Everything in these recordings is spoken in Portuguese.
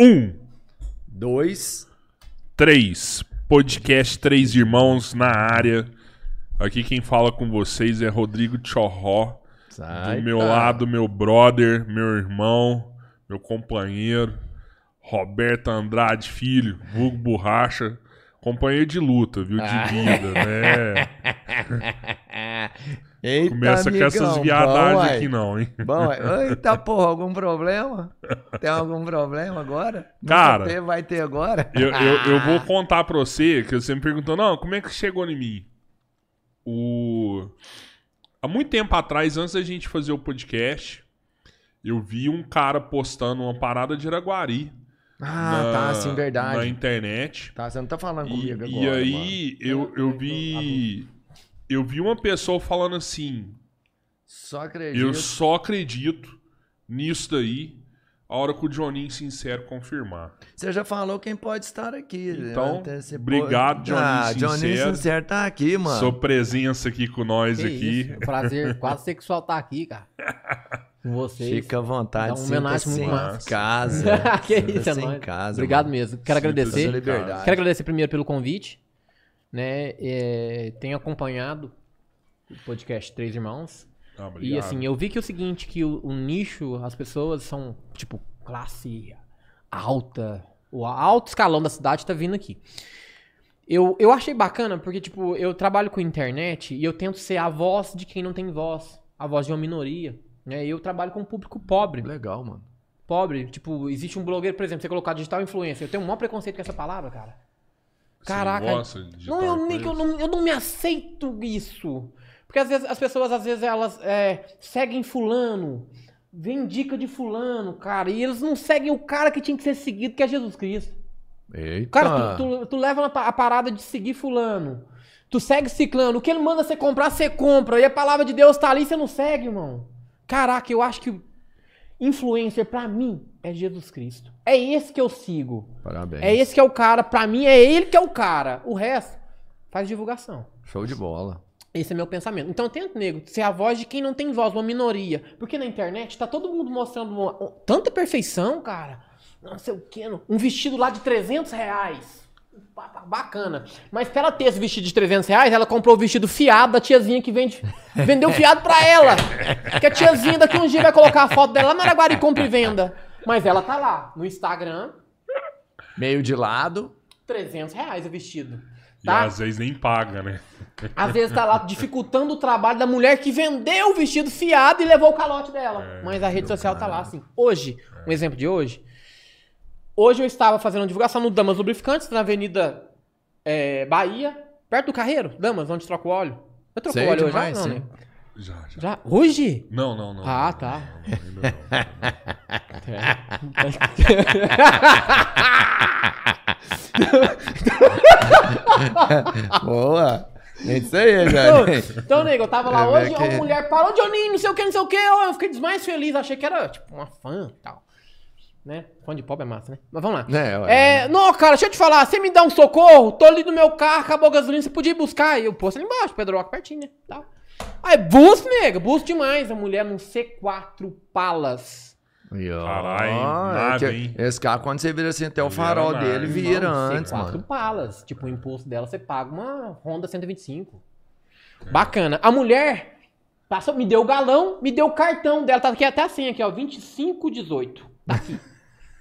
Um, Dois. três. Podcast Três Irmãos na área. Aqui quem fala com vocês é Rodrigo Chorró. Sai, Do meu tá. lado, meu brother, meu irmão, meu companheiro, Roberto Andrade Filho, vulgo borracha. Companheiro de luta, viu? De Ah. vida, né? Eita, Começa com essas amigão, viadagens bom, aqui não, hein? Bom, eita porra, algum problema? Tem algum problema agora? Cara, vai ter agora? Eu, eu, eu vou contar pra você, que você me perguntou, não, como é que chegou em mim? O... Há muito tempo atrás, antes da gente fazer o podcast, eu vi um cara postando uma parada de Araguari. Ah, na- tá, sim, Na verdade. internet. Tá, você não tá falando E, comigo e agora, aí, eu, eu vi... Eu vi uma pessoa falando assim. Só acredito. eu só acredito nisso daí a hora que o Johninho Sincero confirmar. Você já falou quem pode estar aqui. Então, Até você obrigado, Johnny Ah, Sincero. Sincero tá aqui, mano. Sua presença aqui com nós Que aqui. isso, é prazer quase sexual estar aqui, cara. Com vocês. Fica à vontade, Dá uma homenagem muito em massa. casa. que isso, é nóis. casa. Obrigado mano. mesmo. Quero agradecer. Quero agradecer primeiro pelo convite. Né? É, tenho acompanhado o podcast Três Irmãos. Ah, E assim, eu vi que é o seguinte, que o, o nicho, as pessoas são, tipo, classe alta. O alto escalão da cidade tá vindo aqui. Eu, eu achei bacana porque, tipo, eu trabalho com internet e eu tento ser a voz de quem não tem voz. A voz de uma minoria. Né? E eu trabalho com um público pobre. Legal, mano. Pobre. Tipo, existe um blogueiro, por exemplo, você colocar digital influencer. Eu tenho um maior preconceito com essa palavra, cara. Você Caraca. gosta de Não, eu, nem, eu, não, eu não me aceito isso. Porque às vezes as pessoas, às vezes, elas é, seguem fulano, vem dica de fulano, cara, e eles não seguem o cara que tinha que ser seguido, que é Jesus Cristo. Eita. Cara, tu, tu, tu leva a parada de seguir fulano. Tu segue ciclano. O que ele manda você comprar, você compra. E a palavra de Deus tá ali, você não segue, irmão. Caraca, eu acho que influencer, pra mim, é Jesus Cristo. É esse que eu sigo. Parabéns. É esse que é o cara. Pra mim, é ele que é o cara. O resto, faz divulgação. Show de bola. Esse é meu pensamento. Então, eu tento, nego, ser a voz de quem não tem voz, uma minoria. Porque na internet tá todo mundo mostrando uma- um- tanta perfeição, cara. Não sei o que. Um vestido lá de 300 reais. Ba- ba- Bacana. Mas pra ela ter esse vestido de 300 reais, ela comprou o vestido fiado da tiazinha que vende. Vendeu fiado pra ela. Que a tiazinha daqui uns dias vai colocar a foto dela lá na Araguari compra e venda. Mas ela tá lá no Instagram, Meio de lado. 300 reais o vestido. E Tá? às vezes nem paga, né? Às vezes tá lá dificultando o trabalho da mulher que vendeu o vestido fiado e levou o calote dela. É, Mas a rede social tá lá, assim. Hoje, um exemplo de hoje. Hoje eu estava fazendo uma divulgação no Damas Lubrificantes, na Avenida é, Bahia, perto do Carreiro. Damas, onde troca o óleo. Eu troco Sei o óleo demais, hoje? já? Não, né? Já, já. Já? Hoje? Não, não, não. Ah, tá. não, Boa. É isso aí, Então, Johnny. então, nego, eu tava lá É, hoje, que- a mulher parou, Johnny, não sei o que, não sei o que. Eu fiquei mais feliz, achei que era, tipo, uma fã e tal. Né? Fã de pobre é massa, né? Mas vamos lá. É. É, não, cara, deixa eu te falar, você me dá um socorro, tô ali no meu carro, acabou a gasolina, você podia ir buscar. E eu posto ali embaixo, Pedro Roca, pertinho, né? Tal. Aí, bus, nega, bus demais. A mulher num C4 Palas. Caralho, É nada, que? Esse carro, quando você vira assim, até o farol nada. dele vira Não, antes, C4 mano. Palas. Tipo, o imposto dela, você paga uma Honda 125. Bacana. A mulher passou, me deu o galão, me deu o cartão dela. Tá aqui até assim, aqui, ó. 2518. Tá aqui.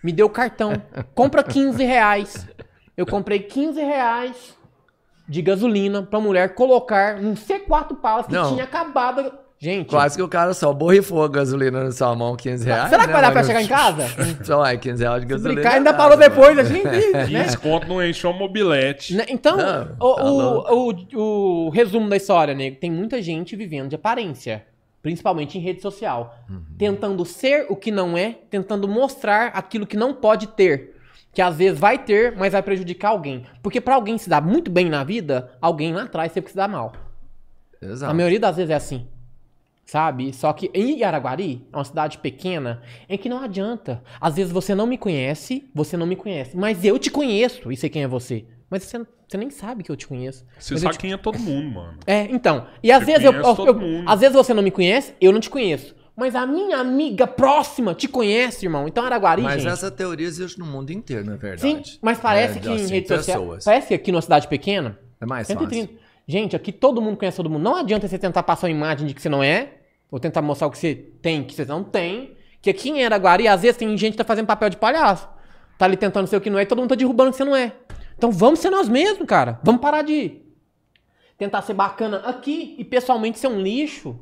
Me deu o cartão. Compra 15 reais. Eu comprei 15 reais de gasolina pra mulher colocar num C4 Palas que Não. tinha acabado. Gente, Quase que o cara só borrifou a gasolina na sua mão, 15 reais. será que né, vai dar pra chegar em casa? Só é 15 reais de Se gasolina. brincar, ainda parou nada, depois, a gente. né? 15 conto não encheu um mobilete. Né? Então, Não, o, tá o- o- o resumo da história, nego, tem muita gente vivendo de aparência. Principalmente em rede social. Uhum. Tentando ser o que não é, tentando mostrar aquilo que não pode ter. Que às vezes vai ter, mas vai prejudicar alguém. Porque pra alguém se dar muito bem na vida, alguém lá atrás que se dar mal. Exato. A maioria das vezes é assim. Sabe? Só que em Araguari, é uma cidade pequena, em que não adianta. Às vezes você não me conhece, você não me conhece. Mas eu te conheço e sei quem é você. Mas você, você nem sabe que eu te conheço. Você Mas sabe te- quem é todo mundo, mano. É, então. E às Você vezes eu, eu- todo eu- mundo. às vezes você não me conhece, eu não te conheço. Mas a minha amiga próxima te conhece, irmão. Então Araguari, Mas gente. essa teoria existe no mundo inteiro, na verdade. Sim, mas parece É, que em assim, rede social. pessoas. Parece que aqui numa cidade pequena. É mais 130. fácil. Gente, aqui todo mundo conhece todo mundo. Não adianta você tentar passar uma imagem de que você não é, ou tentar mostrar o que você tem, que você não tem. Que aqui em Araguari, às vezes, tem gente que tá fazendo papel de palhaço. Tá ali tentando ser o que não é e todo mundo tá derrubando o que você não é. Então vamos ser nós mesmos, cara. Vamos parar de tentar ser bacana aqui e pessoalmente ser um lixo.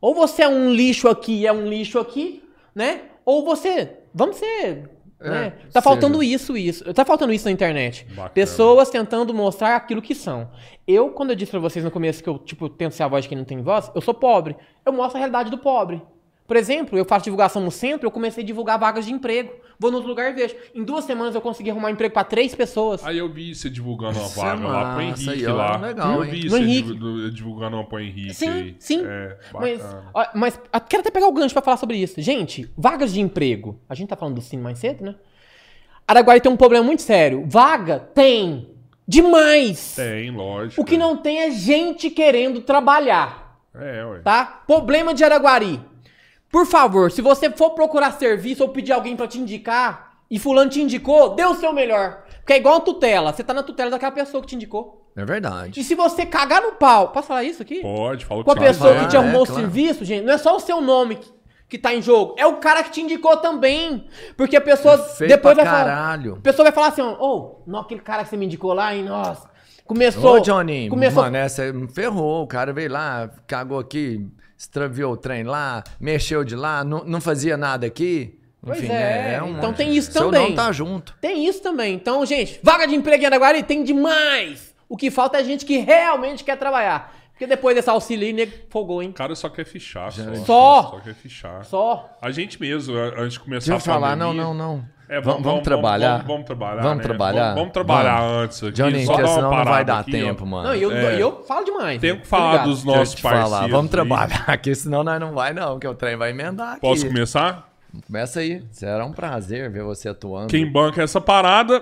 Ou você é um lixo aqui e é um lixo aqui, né? Ou você. Vamos ser. É, né? Tá seja. faltando isso, isso. Tá faltando isso na internet. Bacana. Pessoas tentando mostrar aquilo que são. Eu, quando eu disse pra vocês no começo que eu, tipo, tento ser a voz de quem não tem voz, eu sou pobre. Eu mostro a realidade do pobre. Por exemplo, eu faço divulgação no centro, eu comecei a divulgar vagas de emprego. Vou nos lugares e vejo. Em duas semanas eu consegui arrumar emprego pra três pessoas. Aí eu vi você divulgando uma vaga lá pro massa, Henrique aí, ó, lá. legal, eu vi você Henrique. divu- divulgando uma pro Henrique. Sim, aí. sim. É, Mas, ó, mas quero até pegar o gancho pra falar sobre isso. Gente, vagas de emprego. A gente tá falando do Cine mais cedo, né? Araguari tem um problema muito sério. Vaga tem demais. Tem, lógico. O que não tem é gente querendo trabalhar, É, ué. tá? Problema de Araguari. Por favor, se você for procurar serviço ou pedir alguém pra te indicar e fulano te indicou, dê o seu melhor. Porque é igual a tutela. Você tá na tutela daquela pessoa que te indicou. É verdade. E se você cagar no pau, posso falar isso aqui? Pode, fala o Com a pessoa quiser. que te arrumou é, o claro. serviço, gente, não é só o seu nome que, que tá em jogo, é o cara que te indicou também. Porque a pessoa É Feio depois pra vai falar. caralho. A pessoa vai falar assim, ó, ô, não, aquele cara que você me indicou lá, hein, nossa. Começou. Ô, Johnny, começou, mano, essa me ferrou. O cara veio lá, cagou aqui, extraviou o trem lá, mexeu de lá, não, não fazia nada aqui. Pois Enfim, é, um então monte. tem isso Seu também. não tá junto. Tem isso também. Então, gente, vaga de emprego em Araguari tem demais. O que falta é gente que realmente quer trabalhar. Porque depois desse auxílio nego folgou, hein? O cara só quer fichar. Só. Só. Só quer fichar. Só. A gente mesmo, a- antes de começar Deixa a falar, não, pandemia- não, não. É, vamos, vamos trabalhar. Vamos, vamos trabalhar. Vamos né? trabalhar? Vamos, vamos trabalhar Vamos. antes aqui. Johnny, só senão não vai dar aqui, tempo, ó. mano. Não, eu, É. eu falo demais. Tem né? que falar dos nossos te falar, parceiros. vamos aí. trabalhar aqui, senão nós não vai não, que o trem vai emendar aqui. Posso começar? Começa aí, será um prazer ver você atuando. Quem banca essa parada?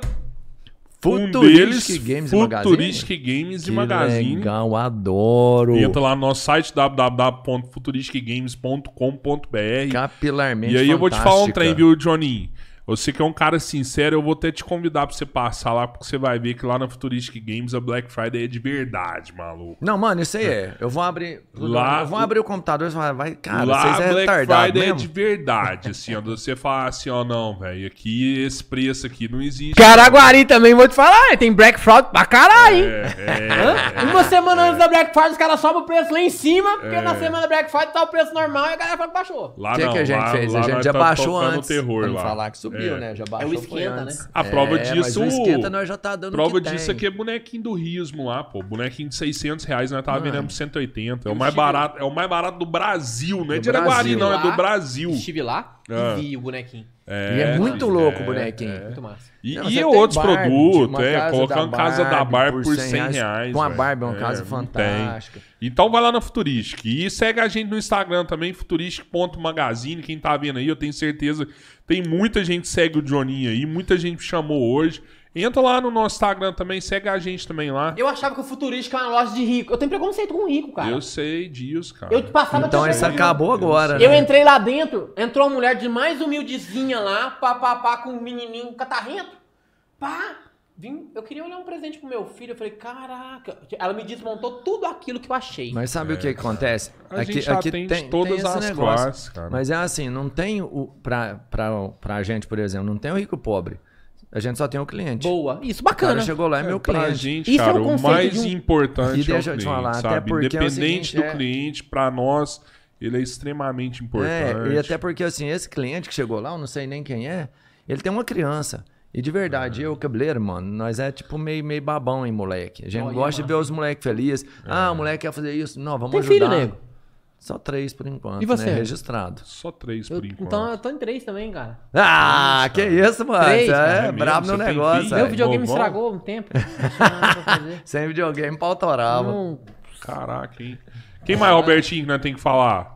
Um Futuristic deles, Games e Magazine? Futuristic Games e Que Magazine. legal, adoro. Entra lá no nosso site www.futuristicgames.com.br Capilarmente E aí eu vou te falar um fantástica. trem, viu, Johnny? Você que é um cara sincero, eu vou até te convidar pra você passar lá, porque você vai ver que lá na Futuristic Games a Black Friday é de verdade, maluco. Não, mano, isso aí é. Eu vou abrir. Lá- eu vou abrir o computador e você vai, vai, cara, lá vocês a é Black Friday é mesmo. de verdade, assim, ó. Você fala assim, ó, não, velho, aqui esse preço aqui não existe. Caraguari também, vou te falar, tem Black Fraud pra caralho, hein? É, é, Uma semana antes da Black Friday, os caras sobem o preço lá em cima, porque na semana da Black Friday tá o preço normal e a galera fala que baixou. Lá O que, não, que a gente lá- fez? lá a gente já tá baixou antes. terror pra não lá. falar que subiu, É. né? Já baixou o foi esquenta, antes. né? A prova É, disso. Mas o esquenta nós já tá dando Prova o que disso tem. aqui é bonequinho do Rismo lá, pô. Bonequinho de 600 reais, nós tava Mano. vendendo por 180. É o mais barato, é o mais barato do Brasil, não é Do de Araguari, Brasil. não, é do Brasil. Estive lá Ah. e vi o bonequinho. E é muito é, louco o é, bonequinho. Muito massa. E, Não, e outros Barbie, produtos, uma é, casa colocando da casa da Barbie por 100 100 reais. Com a velho. Barbie é uma É, casa fantástica. tem. Então vai lá na Futuristic. E segue a gente no Instagram também, futuristic.magazine. Quem tá vendo aí, eu tenho certeza. Tem muita gente que segue o Johninho aí, muita gente me chamou hoje. Entra lá no nosso Instagram também, segue a gente também lá. Eu achava que o Futurístico era uma loja de rico. Eu tenho preconceito com rico, cara. Eu sei disso, cara. Eu passava Então preconceito. acabou agora, Eu né? entrei lá dentro, entrou uma mulher de mais humildezinha lá, pá, pá, pá, com um menininho catarrento. Pá! Vim, eu queria olhar um presente pro meu filho. Eu falei, caraca. Ela me desmontou tudo aquilo que eu achei. Mas sabe o que acontece? A gente atende todas as classes, cara. Mas é assim, não tem o. Pra, pra, pra gente, por exemplo, não tem o rico pobre. A gente só tem o cliente. Boa. Isso, O cara bacana. chegou lá, é meu pra cliente. gente, Isso é um o conceito mais de um- importante E é o deixa eu te cliente, falar, até sabe? porque é Independente seguinte, do é- cliente, pra nós, ele é extremamente importante. É, e até porque assim, esse cliente que chegou lá, eu não sei nem quem é, ele tem uma criança. E de verdade, eu, cabeleiro, mano, nós é tipo meio, meio babão, hein, moleque. A gente Olha, gosta de ver os moleques felizes. Ah, o moleque quer fazer isso. Não, vamos Tem ajudar. filho, nego? Só três por enquanto, E você? né? Registrado. Só três Eu- por enquanto. então eu tô em três também, cara. Ah, que isso, mano. Três, Você cara. é, É mesmo? brabo no negócio. Meu é. videogame vovó? estragou um tempo. Pra. Sem videogame, pau torava. Não- Caraca, hein? Quem mais, Robertinho, que nós tem que falar?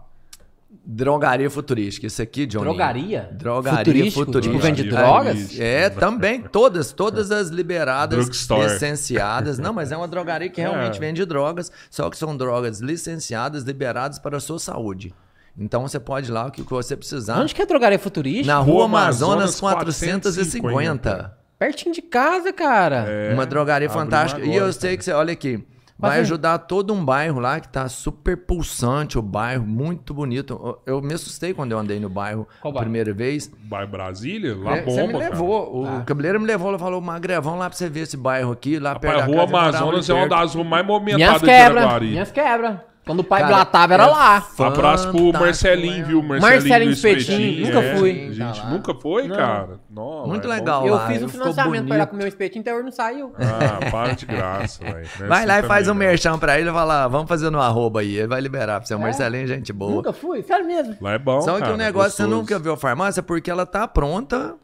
Drogaria futurística. Isso aqui, Johnny. Drogaria? Drogaria Futurístico? futurística. Tipo, vende Drogaria drogas? É, também. Todas, todas as liberadas, Drugstore. licenciadas. Não, mas é uma drogaria que realmente É. vende drogas, só que são drogas licenciadas, liberadas para a sua saúde. Então você pode ir lá o que você precisar. Onde que é a drogaria futurística? Na Rua Amazonas, Amazonas 450. Pertinho de casa, cara. É, Uma drogaria fantástica. e eu sei cara. que você, olha aqui, vai ajudar todo um bairro lá que tá super pulsante, o bairro, muito bonito. Eu me assustei quando eu andei no bairro Qual a bairro? primeira vez. Vai Brasília? Lá É, bomba, você me cara. levou, o cabeleiro me levou, ele falou, Magré, vamos lá pra você ver esse bairro aqui, lá perto Rapaz, da a Rua Amazonas é uma perto. das ruas mais movimentadas de quebras. Araguari. Minhas quebras. Quando o pai Cara, blatava, era é lá. Abraço pro Marcelinho, né? viu? Marcelinho, Marcelinho do Espetinho, nunca é. fui. Gente Tá nunca foi, Não. cara. Não, Muito é bom. legal. Eu lá, fiz ficou financiamento pra ir lá com o meu espetinho, até hoje não saiu. Ah, para de graça, velho. É Vai assim lá e faz um merchan pra ele e fala, vamos fazer no arroba aí, ele vai liberar pra você. O Marcelinho é gente boa. Nunca fui, sério mesmo. Lá é bom, Só que cara, o negócio você nunca viu a farmácia porque ela tá pronta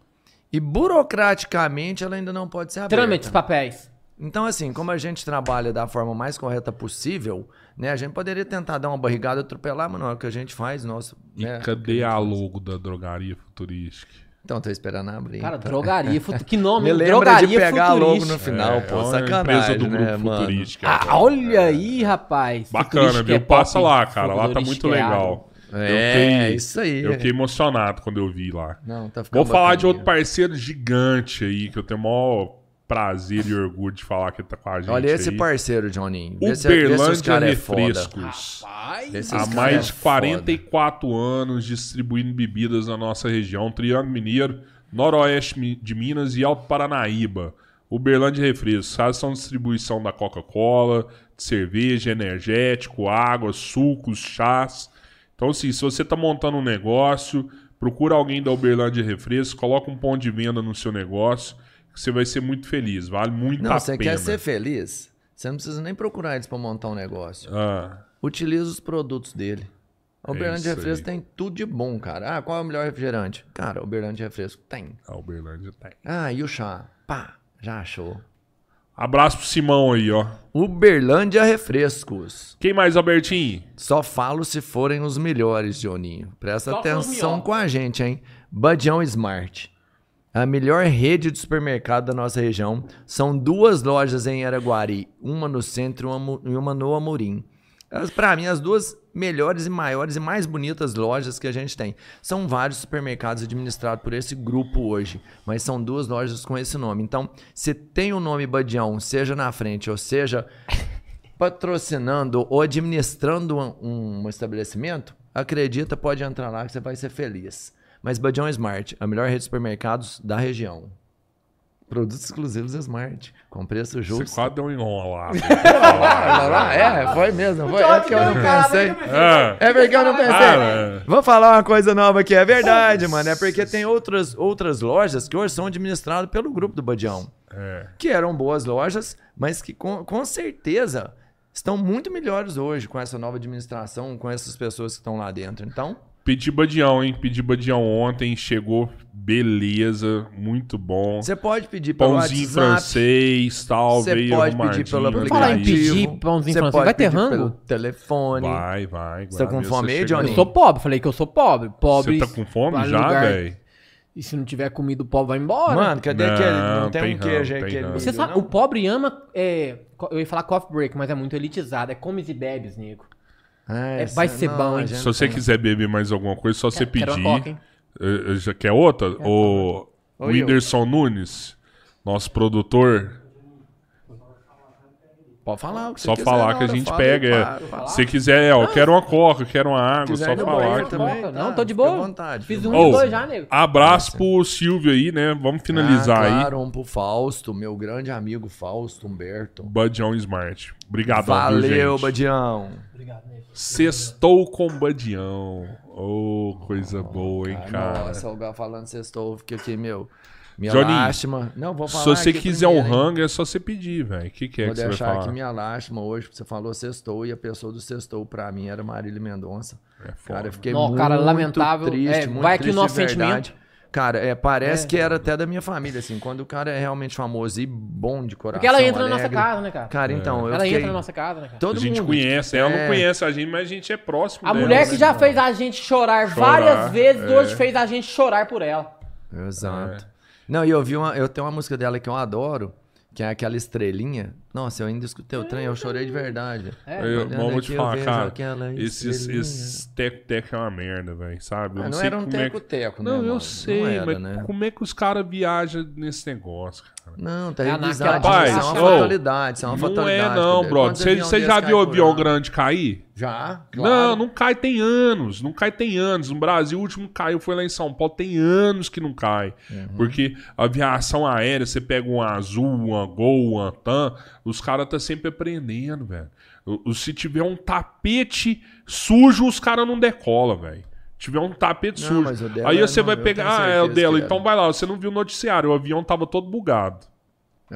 e burocraticamente ela ainda não pode ser aberta. Trâmites, papéis. Então, assim, como a gente trabalha da forma mais correta possível, né? A gente poderia tentar dar uma barrigada, atropelar, mas não é o que a gente faz, nosso. E né? cadê a logo da drogaria futurística? Então, tô esperando abrir. Cara, tá? drogaria. fut- Que nome, Me lembra drogaria de pegar logo no final, é, pô, é sacanagem, empresa do grupo né, mano? futurística. Ah, olha aí, rapaz. Bacana, Futurística viu? é Passa lá, cara. Lá tá né? muito é água. legal. É, fiquei- isso aí. Eu fiquei emocionado quando eu vi lá. Não, tá ficando Vou falar de outro parceiro gigante aí, que eu tenho o maior prazer e orgulho de falar que ele tá com a gente Olha esse aí. parceiro, se os Uberlândia cara é. Refrescos. Rapaz. Há mais é de foda. 44 anos distribuindo bebidas na nossa região, Triângulo Mineiro, Noroeste de Minas e Alto Paranaíba. Uberlândia Refrescos, faz são distribuição da Coca-Cola, de cerveja, energético, água, sucos, chás. Então, assim, se você está montando um negócio, procura alguém da Uberlândia Refrescos, coloca um ponto de venda no seu negócio, você vai ser muito feliz. Vale muito Não, a você pena. quer ser feliz? Você não precisa nem procurar eles pra montar um negócio. Ah, Utiliza os produtos dele. O É Uberlândia isso Refresco aí. tem tudo de bom, cara. Ah, qual é o melhor refrigerante? Cara, o Uberlândia Refresco tem. a Uberlândia tem. Ah, e o chá? Pá, já achou. Abraço pro Simão aí, ó. Uberlândia Refrescos. Quem mais, Albertinho? Só falo se forem os melhores, Joninho. Presta Só atenção com a gente, hein? Badião Smart. A melhor rede de supermercado da nossa região. São duas lojas em Araguari. Uma no centro e uma no Amorim. Pra mim, as duas melhores e maiores e mais bonitas lojas que a gente tem. São vários supermercados administrados por esse grupo hoje, mas são duas lojas com esse nome. Então, se tem o nome Badião, seja na frente ou seja patrocinando ou administrando um, um estabelecimento, acredita, pode entrar lá que você vai ser feliz. Mas Badião Smart, a melhor rede de supermercados da região. Produtos exclusivos Smart, com preço Você justo. quase deu um enrolado. Ah, é, foi mesmo. Foi, é porque eu não pensei. Ah, É porque eu não pensei. Cara. Vou falar uma coisa nova aqui, é verdade, mano. É porque tem outras, outras lojas que hoje são administradas pelo grupo do Badião. é. Que eram boas lojas, mas que com, com certeza estão muito melhores hoje com essa nova administração, com essas pessoas que estão lá dentro. Então, Pedi badião, hein? Pedi badião ontem, chegou, beleza, muito bom. você pode pedir pelo Pãozinho WhatsApp. francês, tal, Você veio pode pedir pelo arrumadinho, Falar em aplicativo. pedir pãozinho francês, pode vai ter rango? pelo telefone. Vai, vai. Você tá com fome aí, Johnny? Eu sou pobre, falei que eu sou pobre. Pobre. Você tá com fome já, velho? E se não tiver comida, o pobre vai embora. Mano, cadê Não, aquele? Não tem, tem um queijo aí. Você não? sabe, o pobre ama. é, eu ia falar coffee break, mas é muito elitizado. É comes e bebes, nego. Ah, É, essa- vai ser não, bom, hein? Se você quiser beber mais alguma coisa, só você Quero pedir. coca, hein? Eh, eh, Já quer outra? O Oi, Whindersson Nunes, nosso produtor, Pode falar o que você só quiser falar que a gente fala pega. aí, é. fala. Se quiser, é, ó, quero uma coca, quero uma água, quiser só ir no falar. banheiro que- também, Não, tá, tô de fica à boa. vontade, Fiz um Ô, e dois já, nego. Abraço pro Silvio aí, né? Vamos finalizar ah, aí. claro, um pro Fausto, meu grande amigo Fausto Humberto. Badião Smart. Obrigadão, viu, Valeu, gente? Badião. Obrigado, nego. Sextou com Badião. Ô, coisa boa, hein, Ah, cara. Nossa, o Gal falando sextou, fica aqui, meu. Minha Johnny, lástima. Não, vou Se falar você aqui quiser um primeiro, hein. rango, é só você pedir, velho. O que, que é Vou que você vai deixar falar? aqui minha lástima hoje, porque você falou sextou e a pessoa do sextou pra mim era Marília Mendonça. É foda. Cara, eu fiquei Não, muito cara, lamentável. triste, É, muito vai aqui o nosso verdade. Cara, é, parece que era até da minha família, assim. Quando o cara é realmente famoso e bom de coração, Porque ela entra na nossa alegre. casa, né, cara? Cara, então, eu Ela fiquei... entra na nossa casa, né, cara? Todo a gente mundo. conhece, ela É. não conhece a gente, mas a gente é próximo A dela, mulher né? que já fez a gente chorar, Chorar, várias vezes, é. hoje fez a gente chorar por ela. Exato. Não, e eu vi uma. Eu tenho uma música dela que eu adoro, que é aquela estrelinha. Nossa, eu ainda escutei o trem, eu chorei de verdade. É. Eu, eu vou te aqui, eu falar, cara. aquela Esses, esses teco-teco é uma merda, velho, sabe? Eu Ah, não sei era um como é que- teco-teco, né? Não, eu mano? sei, Não era, mas né? como é que os caras viajam nesse negócio, cara? Não, tá É revisado. naquela- Isso é Rapaz, uma fatalidade. Isso é uma não fatalidade. é não, brother. Você você já viu por avião grande cair? Já, Não, claro. não cai tem anos. Não cai tem anos. No Brasil, o último caiu foi lá em São Paulo. Tem anos que não cai. Uhum. Porque a aviação aérea, você pega um azul, uma Gol, uma TAM, os caras tá sempre aprendendo, velho. Se tiver um tapete sujo, os caras não decolam, velho. Tiver um tapete Não, sujo. Aí é você vai pegar, ah, é o dela. que Então vai lá, você não viu o noticiário. O avião tava todo bugado.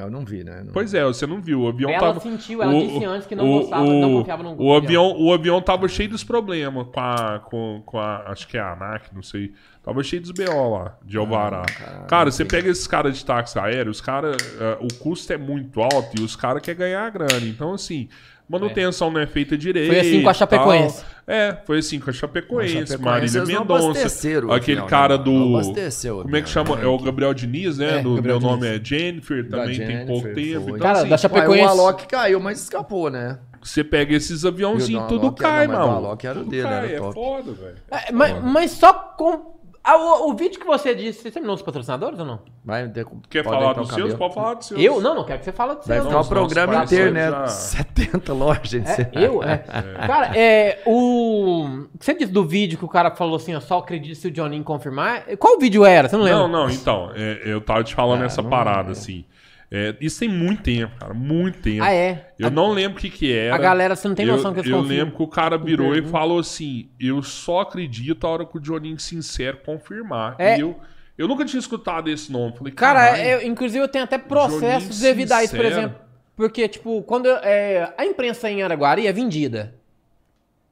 Eu não vi, né? Não- Pois é, você não viu. O avião Ela tava. sentiu, ela disse antes que não o- gostava, o- não confiava no o avião. avião. O avião tava cheio dos problemas com a. Com, com a acho que é a ANAC, não sei. Tava cheio dos BO lá, de Alvará. cara, cara, você pega esses caras de táxi aéreo, os caras. eh, o custo é muito alto e os caras querem ganhar a grana. Então, assim. Manutenção não é feita direito. Foi assim com a Chapecoense. tal. É, foi assim com a Chapecoense, Chapecoense, Marília Mendonça. o Aquele avião, cara né? do. O Como é que chama? né? É o Gabriel Diniz, né? É, do Gabriel meu nome Diniz. é Jennifer, Da também tem pouco Jennifer, tempo. Então, Cara, assim, da Chapecoense- Ué, o Alok caiu, mas escapou, né? você pega esses o aviãozinhos, do tudo Alok cai, mano. Alok era o dele, cai, era é foda, velho. É, mas, mas só com. Ah, o, o vídeo que você disse, você terminou os patrocinadores ou não? Vai ter, Quer falar dos seus? Pode falar dos seus. Eu? Não, não quero que você fale do Vai seu. ficar não. o programa inteiro, né? já- 70 lojas. É, eu? É. Cara, é. O. Você disse do vídeo que o cara falou assim, ó, só acredite se o Johnny confirmar. Qual vídeo era? Você não lembra? Não, não, então, é, eu tava te falando Ah, essa parada, lembro. assim. É, isso tem muito tempo, cara, muito tempo. Ah, é? Eu não lembro o que que era. A galera, você não tem noção eu, que Eu confiam. lembro que o cara virou e pergunta. falou assim: eu só acredito a hora que o Johnny Sincero confirmar. É. E eu, eu nunca tinha escutado esse nome. Falei, Cara, eu- inclusive eu tenho até processos Joninho devido a isso, por exemplo. Porque, tipo, quando eu- é, a imprensa em Araguari é vendida.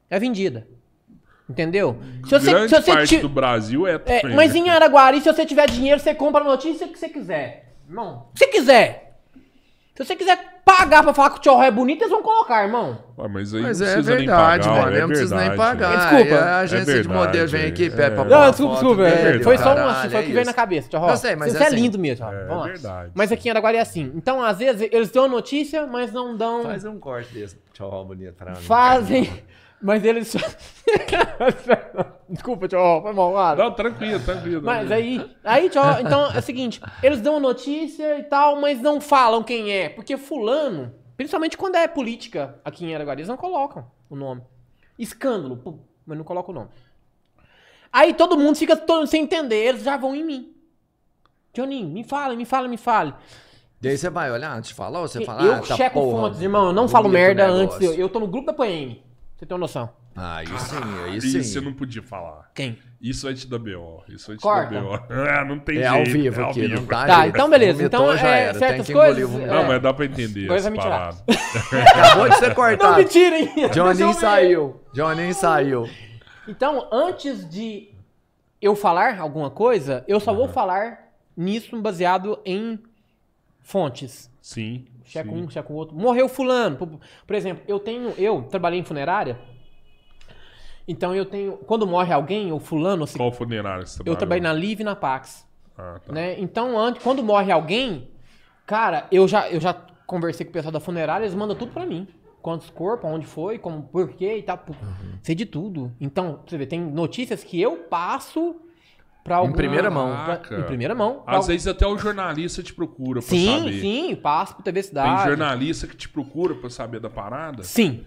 É vendida. Entendeu? Se você, Grande se você parte ti- do Brasil é, é, mas né? em Araguari, se você tiver dinheiro, você compra a notícia que você quiser. Irmão, se quiser. Se você quiser pagar pra falar que o tio é bonito, eles vão colocar, irmão. Ué, mas aí Mas não é precisa verdade, nem pagar, mano. é eu não preciso nem verdade. pagar. Desculpa. Aí a agência É de modelo verdade, vem aqui, é. pede pra Não, desculpa, desculpa. é, dele, foi só um caralho, assim, foi o é que veio na cabeça. Tio Eu sei, mas Você é assim, lindo mesmo, tio é Vamos lá. verdade. Mas aqui em Araguari é assim. Então, às vezes, eles dão a notícia, mas não dão. Faz um corte desse. Tchau, bonito pra mim. Fazem. Mas eles. Desculpa, tio, foi mal, cara. Não, tranquilo, tranquilo. Mas aí, aí, tio, então é o seguinte, eles dão a notícia e tal, mas não falam quem é, porque fulano, principalmente quando é política aqui em Araguari, eles não colocam o nome. Escândalo, pum, mas não colocam o nome. Aí todo mundo fica todo, sem entender, eles já vão em mim. Joninho, me fala, me fala, me fale. E aí você vai olhar antes de falar ou você fala? eu ah, tá checo porra, fontes, irmão, eu não falo merda negócio. antes. Eu, eu tô no grupo da PM. Você tem uma noção? Ah, aí sim, aí Isso sim. você não podia falar. Quem? Isso vai te dar BO. Isso vai te Corta. dar BO. É, não tem É jeito. ao vivo é ao aqui, vivo. não Tá, jeito. então beleza. Vomitou, Então, já é, era. certas Tem que engolir coisas, o Não, É. mas dá pra entender Coisa essa parada. Acabou de ser cortado. Não me tirem! Johnny eu saiu. Johnny saiu. Então, antes de eu falar alguma coisa, eu só vou falar nisso baseado em fontes. Sim. Checa sim. um, checa o outro. Morreu fulano. Por, por exemplo, eu tenho. Eu trabalhei em funerária. Então eu tenho. Quando morre alguém, ou fulano, ou se- Qual funerário você eu trabalhei na Live e na Pax. Ah, tá. Né? Então, antes, quando morre alguém, cara, eu já, eu já conversei com o pessoal da funerária, eles mandam tudo pra mim. Quantos corpos, onde foi, como, por quê e tal. Uhum. Sei de tudo. Então, você vê, tem notícias que eu passo pra algum... primeira mão. pra- em primeira mão. Às algum- vezes até o jornalista te procura pra Sim, saber. sim, passo pro TV Tem Cidade. jornalista que te procura pra saber da parada? Sim.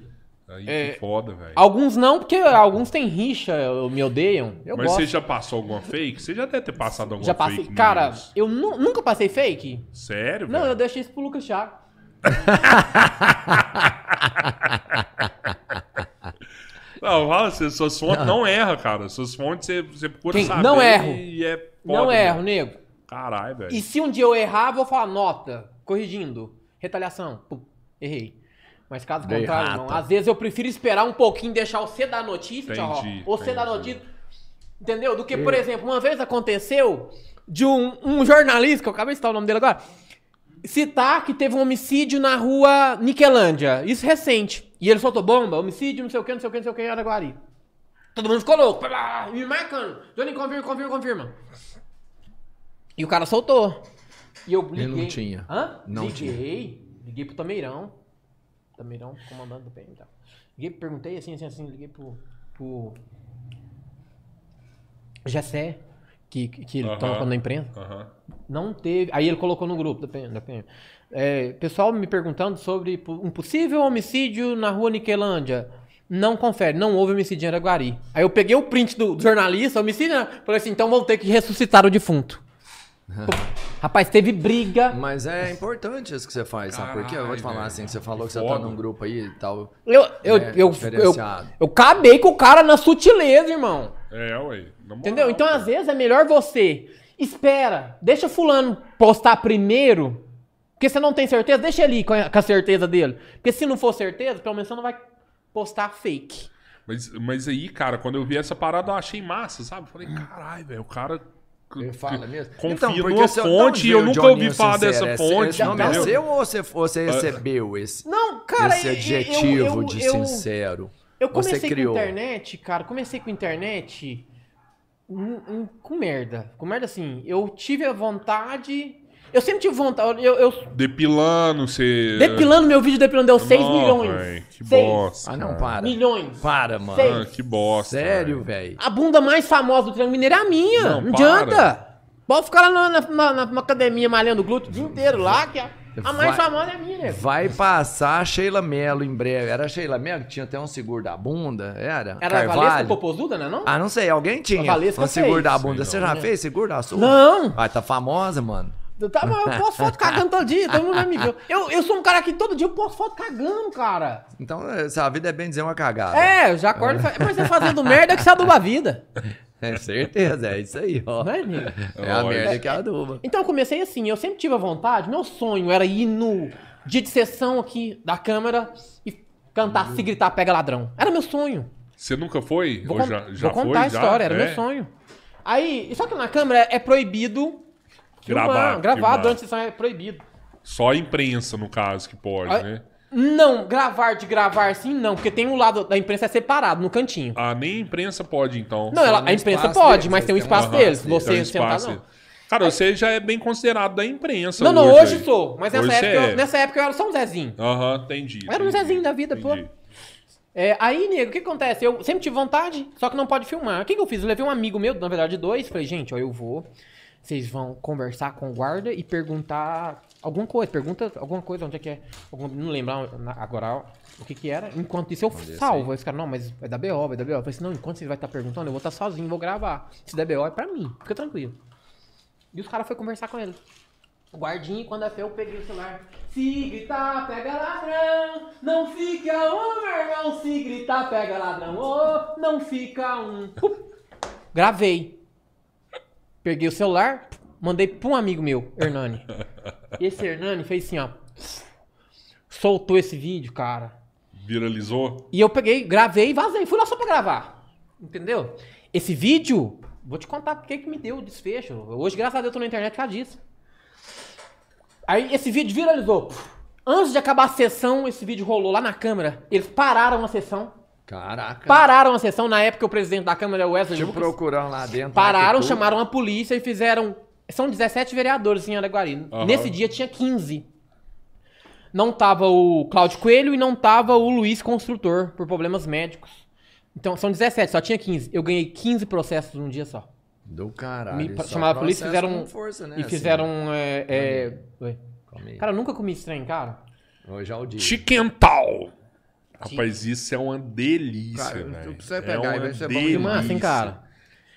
Aí É, que foda, velho. Alguns não, porque alguns têm rixa, me odeiam. Eu Mas gosto. você já passou alguma fake? Você já deve ter passado alguma Já passei. fake Cara, news. eu nu- nunca passei fake. Sério, Não, velho? eu deixei isso pro Lucas Thiago. Não, fala, suas fontes não erram, cara. Suas fontes você, você procura Quem? saber Não erro. e é não foda, erro, velho. nego. Caralho, velho. E se um dia eu errar, vou falar nota, corrigindo, retaliação. Pum, errei. Mas caso contrário, rata. não. Às vezes eu prefiro esperar um pouquinho, deixar você dar notícia, tchau, Entendi, ou você dar notícia. Entendeu? Do que, por exemplo, uma vez aconteceu de um, um jornalista, que eu acabei de citar o nome dele agora, citar que teve um homicídio na rua Niquelândia. Isso recente. E ele soltou bomba, homicídio, não sei o que, não sei o que, não sei o que, em Araguari. Todo mundo ficou louco, blá, me marcando. Johnny, confirma, confirma, confirma. E o cara soltou. E eu liguei. não tinha. Hã? Não liguei. liguei pro Tameirão. Tameirão, comandante do PM e tal. Liguei, perguntei assim, assim, assim, liguei pro. pro Gessé, que, que, ele Aham. toma conta da imprensa. Aham. Não teve. Aí ele colocou no grupo da PM. Da PM. É, pessoal me perguntando sobre um possível homicídio na rua Niquelândia. Não confere, não houve homicídio em Araguari. Aí eu peguei o print do, do jornalista, homicídio, né? falei assim, então vou ter que ressuscitar o defunto. Rapaz, teve briga. Mas é importante isso que você faz, sabe? Porque eu vou te falar assim, você falou que você tá num grupo aí e tal. Eu, eu, É, eu, eu, diferenciado. eu acabei com o cara na sutileza, irmão. É, ué. Entendeu? Então, cara. às vezes, é melhor você. Espera, deixa fulano postar primeiro. Porque você não tem certeza, deixa ele ir com a, com a certeza dele. Porque se não for certeza, pelo menos você não vai postar fake. Mas, mas aí, cara, quando eu vi essa parada, eu achei massa, sabe? Falei, caralho, velho, o cara. Ele fala mesmo. Confia Então, porque numa se eu- fonte e eu nunca ouvi falar Sincero? dessa fonte, é entendeu? seu ou você, você recebeu esse, Não, cara, esse eu- adjetivo eu, eu, de eu, sincero? Eu Você comecei criou. com internet, cara. Comecei com internet com merda. Com merda assim. Eu tive a vontade. Eu sempre tive vontade. Eu, eu- Depilando, você. depilando meu vídeo, depilando deu 6 Não, milhões. véi, que Seis bosta. Ah, não, para. Milhões. Para, mano. Seis. Ah, que bosta. Sério, velho. A bunda mais famosa do Triângulo Mineiro é a minha. Não, Não, adianta. Pode ficar lá na, na, na- na academia malhando glúteo o dia inteiro lá, que a, a mais Vai- famosa é a minha, né? Vai passar a Sheila Mello em breve. Era a Sheila Mello que tinha até um seguro da bunda? Era? Era a Valesca Carvalho? Popozuda, né? Não? Ah, não sei, alguém tinha. A Valesca um seguro fez. da bunda. Sei Você já não. fez seguro da sua? Não. Ah, tá famosa, mano. Eu, tava, eu posto foto cagando todo dia, todo mundo vai me ver. Eu, eu sou um cara que todo dia eu posto foto cagando, cara. Então, essa vida é bem dizer uma cagada. É, eu já acordo e falo, mas você fazendo merda que você aduba a vida. É certeza, é isso aí, ó. Não é, amigo? É a merda que aduba. Então eu comecei assim, eu sempre tive a vontade, meu sonho era ir no dia de sessão aqui da câmera e cantar Se Gritar Pega Ladrão. Era meu sonho. Você nunca foi? Vou, já, já vou foi? contar a já? história, era É? meu sonho. Aí, só que na câmera é proibido Gravar, filmar. durante a sessão é proibido. Só a imprensa, no caso, que pode, Ah, né? Não, gravar de gravar assim não, porque tem um lado da imprensa é separado, no cantinho. Ah, nem a imprensa pode, então. Não, ela, a imprensa pode, deles, mas tem um espaço Aham, deles. tem um Você sentar, não. Cara, você já é bem considerado da imprensa Não, não, hoje. hoje sou. Mas nessa época, você eu, é. nessa época eu era só um Zezinho. Aham, entendi. Era um entendi, Zezinho da vida, pô. entendi. É, aí, nego, o que acontece? Eu sempre tive vontade, só que não pode filmar. O que, que eu fiz? Eu levei um amigo meu, na verdade dois, falei, gente, ó, eu vou. Vocês vão conversar com o guarda e perguntar alguma coisa. Pergunta alguma coisa, onde é que é. Algum- não lembro agora o que que era. Enquanto isso eu salvo. Aí os caras, não, mas vai dar BO, vai dar BO. Eu falei assim, não, enquanto você vai estar perguntando, eu vou estar sozinho, vou gravar. Se der BO é pra mim, fica tranquilo. E os caras foram conversar com ele. O guardinha, quando é feio, eu peguei o celular. Se gritar, pega ladrão. Não fica um, meu irmão. Se gritar, pega ladrão. Oh, não fica um. Pup. Gravei. Peguei o celular, mandei pra um amigo meu, Hernani. Esse Hernani fez assim, ó. Soltou esse vídeo, cara. Viralizou? E eu peguei, gravei e vazei. Fui lá só pra gravar. Entendeu? Esse vídeo, vou te contar porque que me deu o desfecho. Hoje, graças a Deus, eu tô na internet por causa disso. Aí esse vídeo viralizou. Antes de acabar a sessão, esse vídeo rolou lá na câmera. Eles pararam a sessão. Caraca. Pararam a sessão. Na época, o presidente da câmera, o Wesley Te Lucas, procurando lá dentro. pararam, lá que tu- chamaram a polícia e fizeram... São 17 vereadores em Araguari. Aham. Nesse dia tinha 15. Não tava o Cláudio Coelho e não tava o Luiz Construtor, por problemas médicos. Então, são 17, só tinha 15. Eu ganhei 15 processos num dia só. Do caralho. Me chamaram a polícia, fizeram- Força, né, e assim. fizeram... é, é... Aí. Cara, eu nunca comi estranho, cara. Hoje é o dia. Chiquental. Rapaz, isso é uma delícia, Cara, velho. pra você é pegar uma vai ser bom delícia. demais, hein, cara?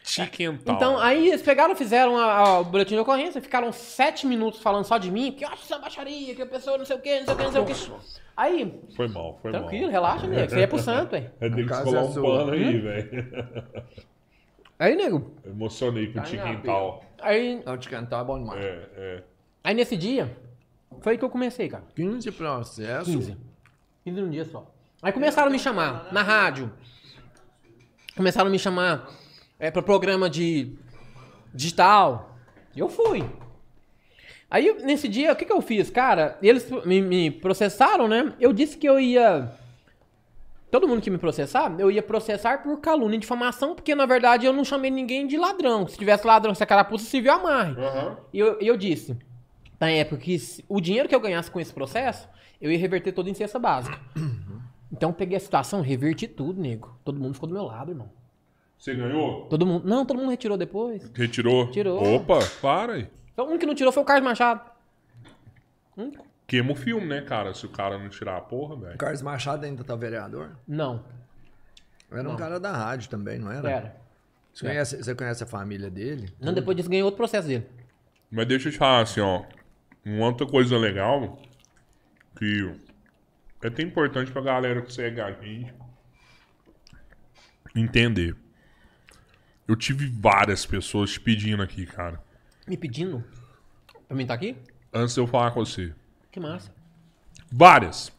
Chiquental. Então, aí eles pegaram, fizeram a- a- o boletim de ocorrência, ficaram sete minutos falando só de mim, que eu acho essa baixaria, que a pessoa não sei o que, não sei o que, não sei o que. Aí, Foi mal, foi tranquilo, mal. relaxa, nego. Isso aí é pro santo, hein? É tem que colar é um sua. pano aí, Hum? velho. Aí, nego, Emocionei com o em Chiquental. aí, Não, te cantar é bom demais. É, é. aí nesse dia, foi aí que eu comecei, cara. 15 processos. 15. 15 num dia só. Aí começaram a me chamar na rádio. Começaram a me chamar é, para programa de digital. Eu fui. Aí, nesse dia, o que, que eu fiz? Cara, eles me, me processaram, né? Eu disse que eu ia. Todo mundo que me processar, eu ia processar por calúnia e difamação, porque na verdade eu não chamei ninguém de ladrão. Se tivesse ladrão, se a carapuça civil, amarre. Aham. E eu, e eu disse: Na época que o dinheiro que eu ganhasse com esse processo, eu ia reverter todo em cesta básica. Então eu peguei a situação, reverti tudo, nego. Todo mundo ficou do meu lado, irmão. Você ganhou? Todo mundo. Não, todo mundo retirou depois. Retirou? Tirou. Opa, para aí. Só O único que não tirou foi o Carlos Machado. Único. Queima o filme, né, cara? Se o cara não tirar a porra, velho. O Carlos Machado ainda tá vereador? Não, Era um cara da rádio também, não era? era. Você, conhece, você conhece a família dele? Não, depois disso ganhou outro processo dele. Mas deixa eu te falar assim, ó. Uma outra coisa legal que é até importante pra galera que segue a gente entender. Eu tive várias pessoas te pedindo aqui, cara. Me pedindo pra mim estar aqui? Antes de eu falar com você. Que massa. Várias.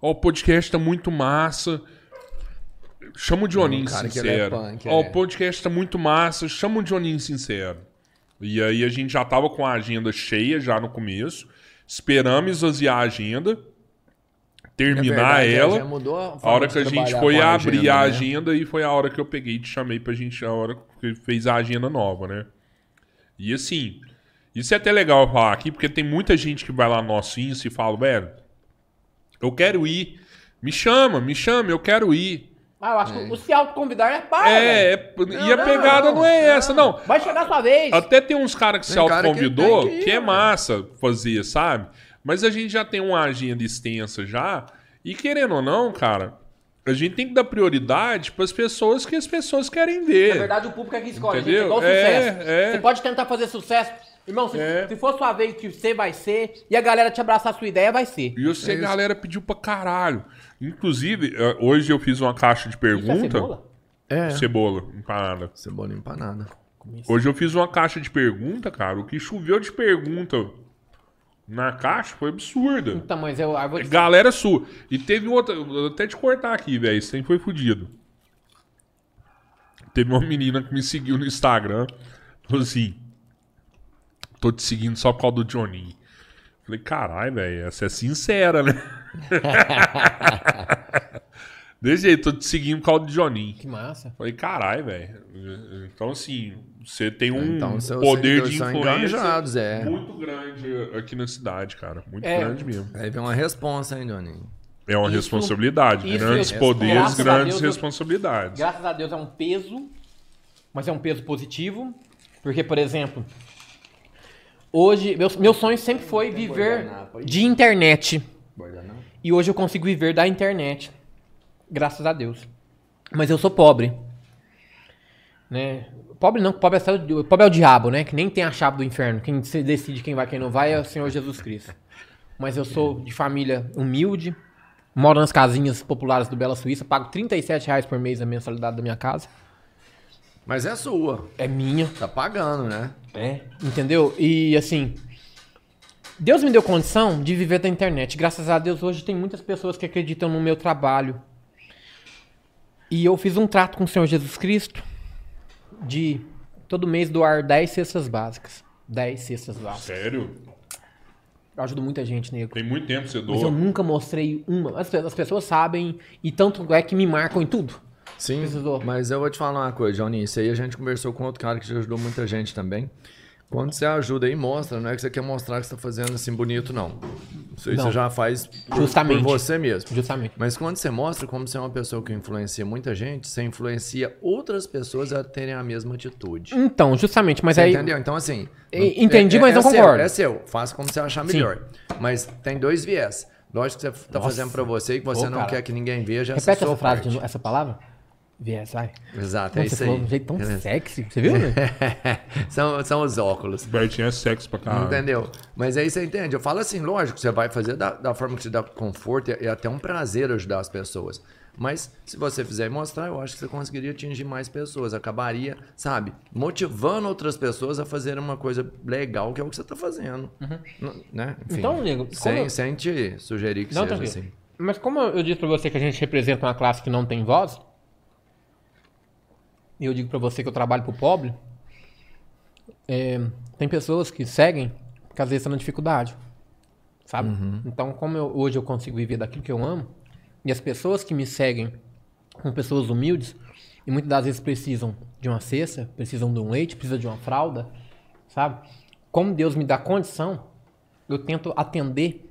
Ó, o podcast tá muito massa. Chama o Não, cara, que ele sincero. é punk, Ó, é. o podcast tá muito massa. Chama o Dioninho sincero. E aí a gente já tava com a agenda cheia já no começo. Esperamos esvaziar a agenda. Terminar É verdade, ela. já mudou a, A hora que a gente foi com abrir agenda, a né? agenda e foi a hora que eu peguei e te chamei pra gente, a hora que fez a agenda nova, né? E assim, isso é até legal eu falar aqui, porque tem muita gente que vai lá no nosso Insta e fala, velho, eu quero ir. Me chama, me chama, eu quero ir. Ah, eu acho que o se autoconvidar é para. É, é, e a pegada não, é essa, não. Vai chegar a sua vez. Até tem uns caras que se Tem que autoconvidou, que, que ir, é né? massa fazer, sabe? Mas a gente já tem uma agenda extensa já. E querendo ou não, cara, a gente tem que dar prioridade para as pessoas que as pessoas querem ver. Na verdade, o público é que escolhe, gente. É igual É, sucesso. é. Você pode tentar fazer sucesso. Irmão, se, É. se for sua vez que você vai ser, e a galera te abraçar a sua ideia, vai ser. E eu sei É que a isso. galera pediu pra caralho. Inclusive, eh, hoje eu fiz uma caixa de Isso é pergunta. cebola? É, Cebola, empanada. cebola empanada. Hoje eu fiz uma caixa de pergunta, cara. O que choveu de pergunta na caixa foi absurda. Então, mas eu, eu te Galera sua. E teve outra. eu Até te cortar aqui, velho. Isso aí foi fudido. Teve uma menina que me seguiu no Instagram. Falou assim: Tô te seguindo só por causa do Johnny. Falei, caralho, velho. Essa é sincera, né? Desse jeito, tô te seguindo por causa do Johnny. Que massa. Falei, caralho, velho. Então, assim, você tem um Então, poder de influência é. muito grande aqui na cidade, cara. Muito É. grande mesmo. Aí vem uma responsa, hein, Doninho? É uma Isso- responsabilidade. isso grandes eu- poderes, graças a grandes Deus, eu- responsabilidades. Graças a Deus é um peso, mas é um peso positivo. Porque, por exemplo, hoje, meu, meu sonho sempre foi viver de internet. E hoje eu consigo viver da internet. Graças a Deus. Mas eu sou pobre. Né? Pobre não, pobre é, pobre é o diabo, né? Que nem tem a chave do inferno. Quem decide quem vai quem não vai é o Senhor Jesus Cristo. Mas eu sou de família humilde, moro nas casinhas populares do Bela Suíça, pago 37 reais por mês a mensalidade da minha casa. Mas é sua. É minha. Tá pagando, né? É. Entendeu? E assim. Deus me deu condição de viver da internet. Graças a Deus, hoje tem muitas pessoas que acreditam no meu trabalho. E eu fiz um trato com o Senhor Jesus Cristo de todo mês doar 10 cestas básicas. 10 cestas básicas. Sério? Eu ajudo muita gente, nego. Tem muito tempo que você Mas eu doa. nunca mostrei uma. As, as pessoas sabem e tanto é que me marcam em tudo. Sim, Precisou. mas eu vou te falar uma coisa, Johnny. Isso aí a gente conversou com outro cara que já ajudou muita gente também. Quando você ajuda aí, mostra, não é que você quer mostrar que você tá fazendo assim bonito, não. Isso aí Não. você já faz por, Justamente. por você mesmo. Justamente. Mas quando você mostra como você é uma pessoa que influencia muita gente, você influencia outras pessoas a terem a mesma atitude. Então, justamente, mas Você aí. entendeu? Então, assim. E- entendi, mas não seu, concordo. é seu. Faça como você achar melhor. Mas tem dois viés. Lógico que você tá Nossa. fazendo pra você e que você Ô, não cara. quer que ninguém veja Repete essa sua essa frase, de parte. novo, essa palavra? Viés, vai. Exato, é Nossa, isso você aí. falou de um jeito tão sexy. Você viu, né? são, são os óculos. Bertinho é sexo pra caralho. Entendeu? Mas aí você entende. Eu falo assim, lógico, você vai fazer da, da forma que te dá conforto e é até um prazer ajudar as pessoas. Mas se você fizer e mostrar, eu acho que você conseguiria atingir mais pessoas. Acabaria, sabe, motivando outras pessoas a fazerem uma coisa legal, que é o que você está fazendo. N- Né? Enfim, Uhum. Então, nego, como sem, eu- sem te sugerir que Não, seja tranquilo. assim. Mas como eu disse pra você que a gente representa uma classe que não tem voz, e eu digo pra você que eu trabalho pro pobre, é, tem pessoas que seguem porque às vezes estão na dificuldade, sabe? Então, como eu- hoje eu consigo viver daquilo que eu amo, e as pessoas que me seguem são pessoas humildes, e muitas das vezes precisam de uma cesta, precisam de um leite, precisam de uma fralda, sabe? Como Deus me dá condição eu tento atender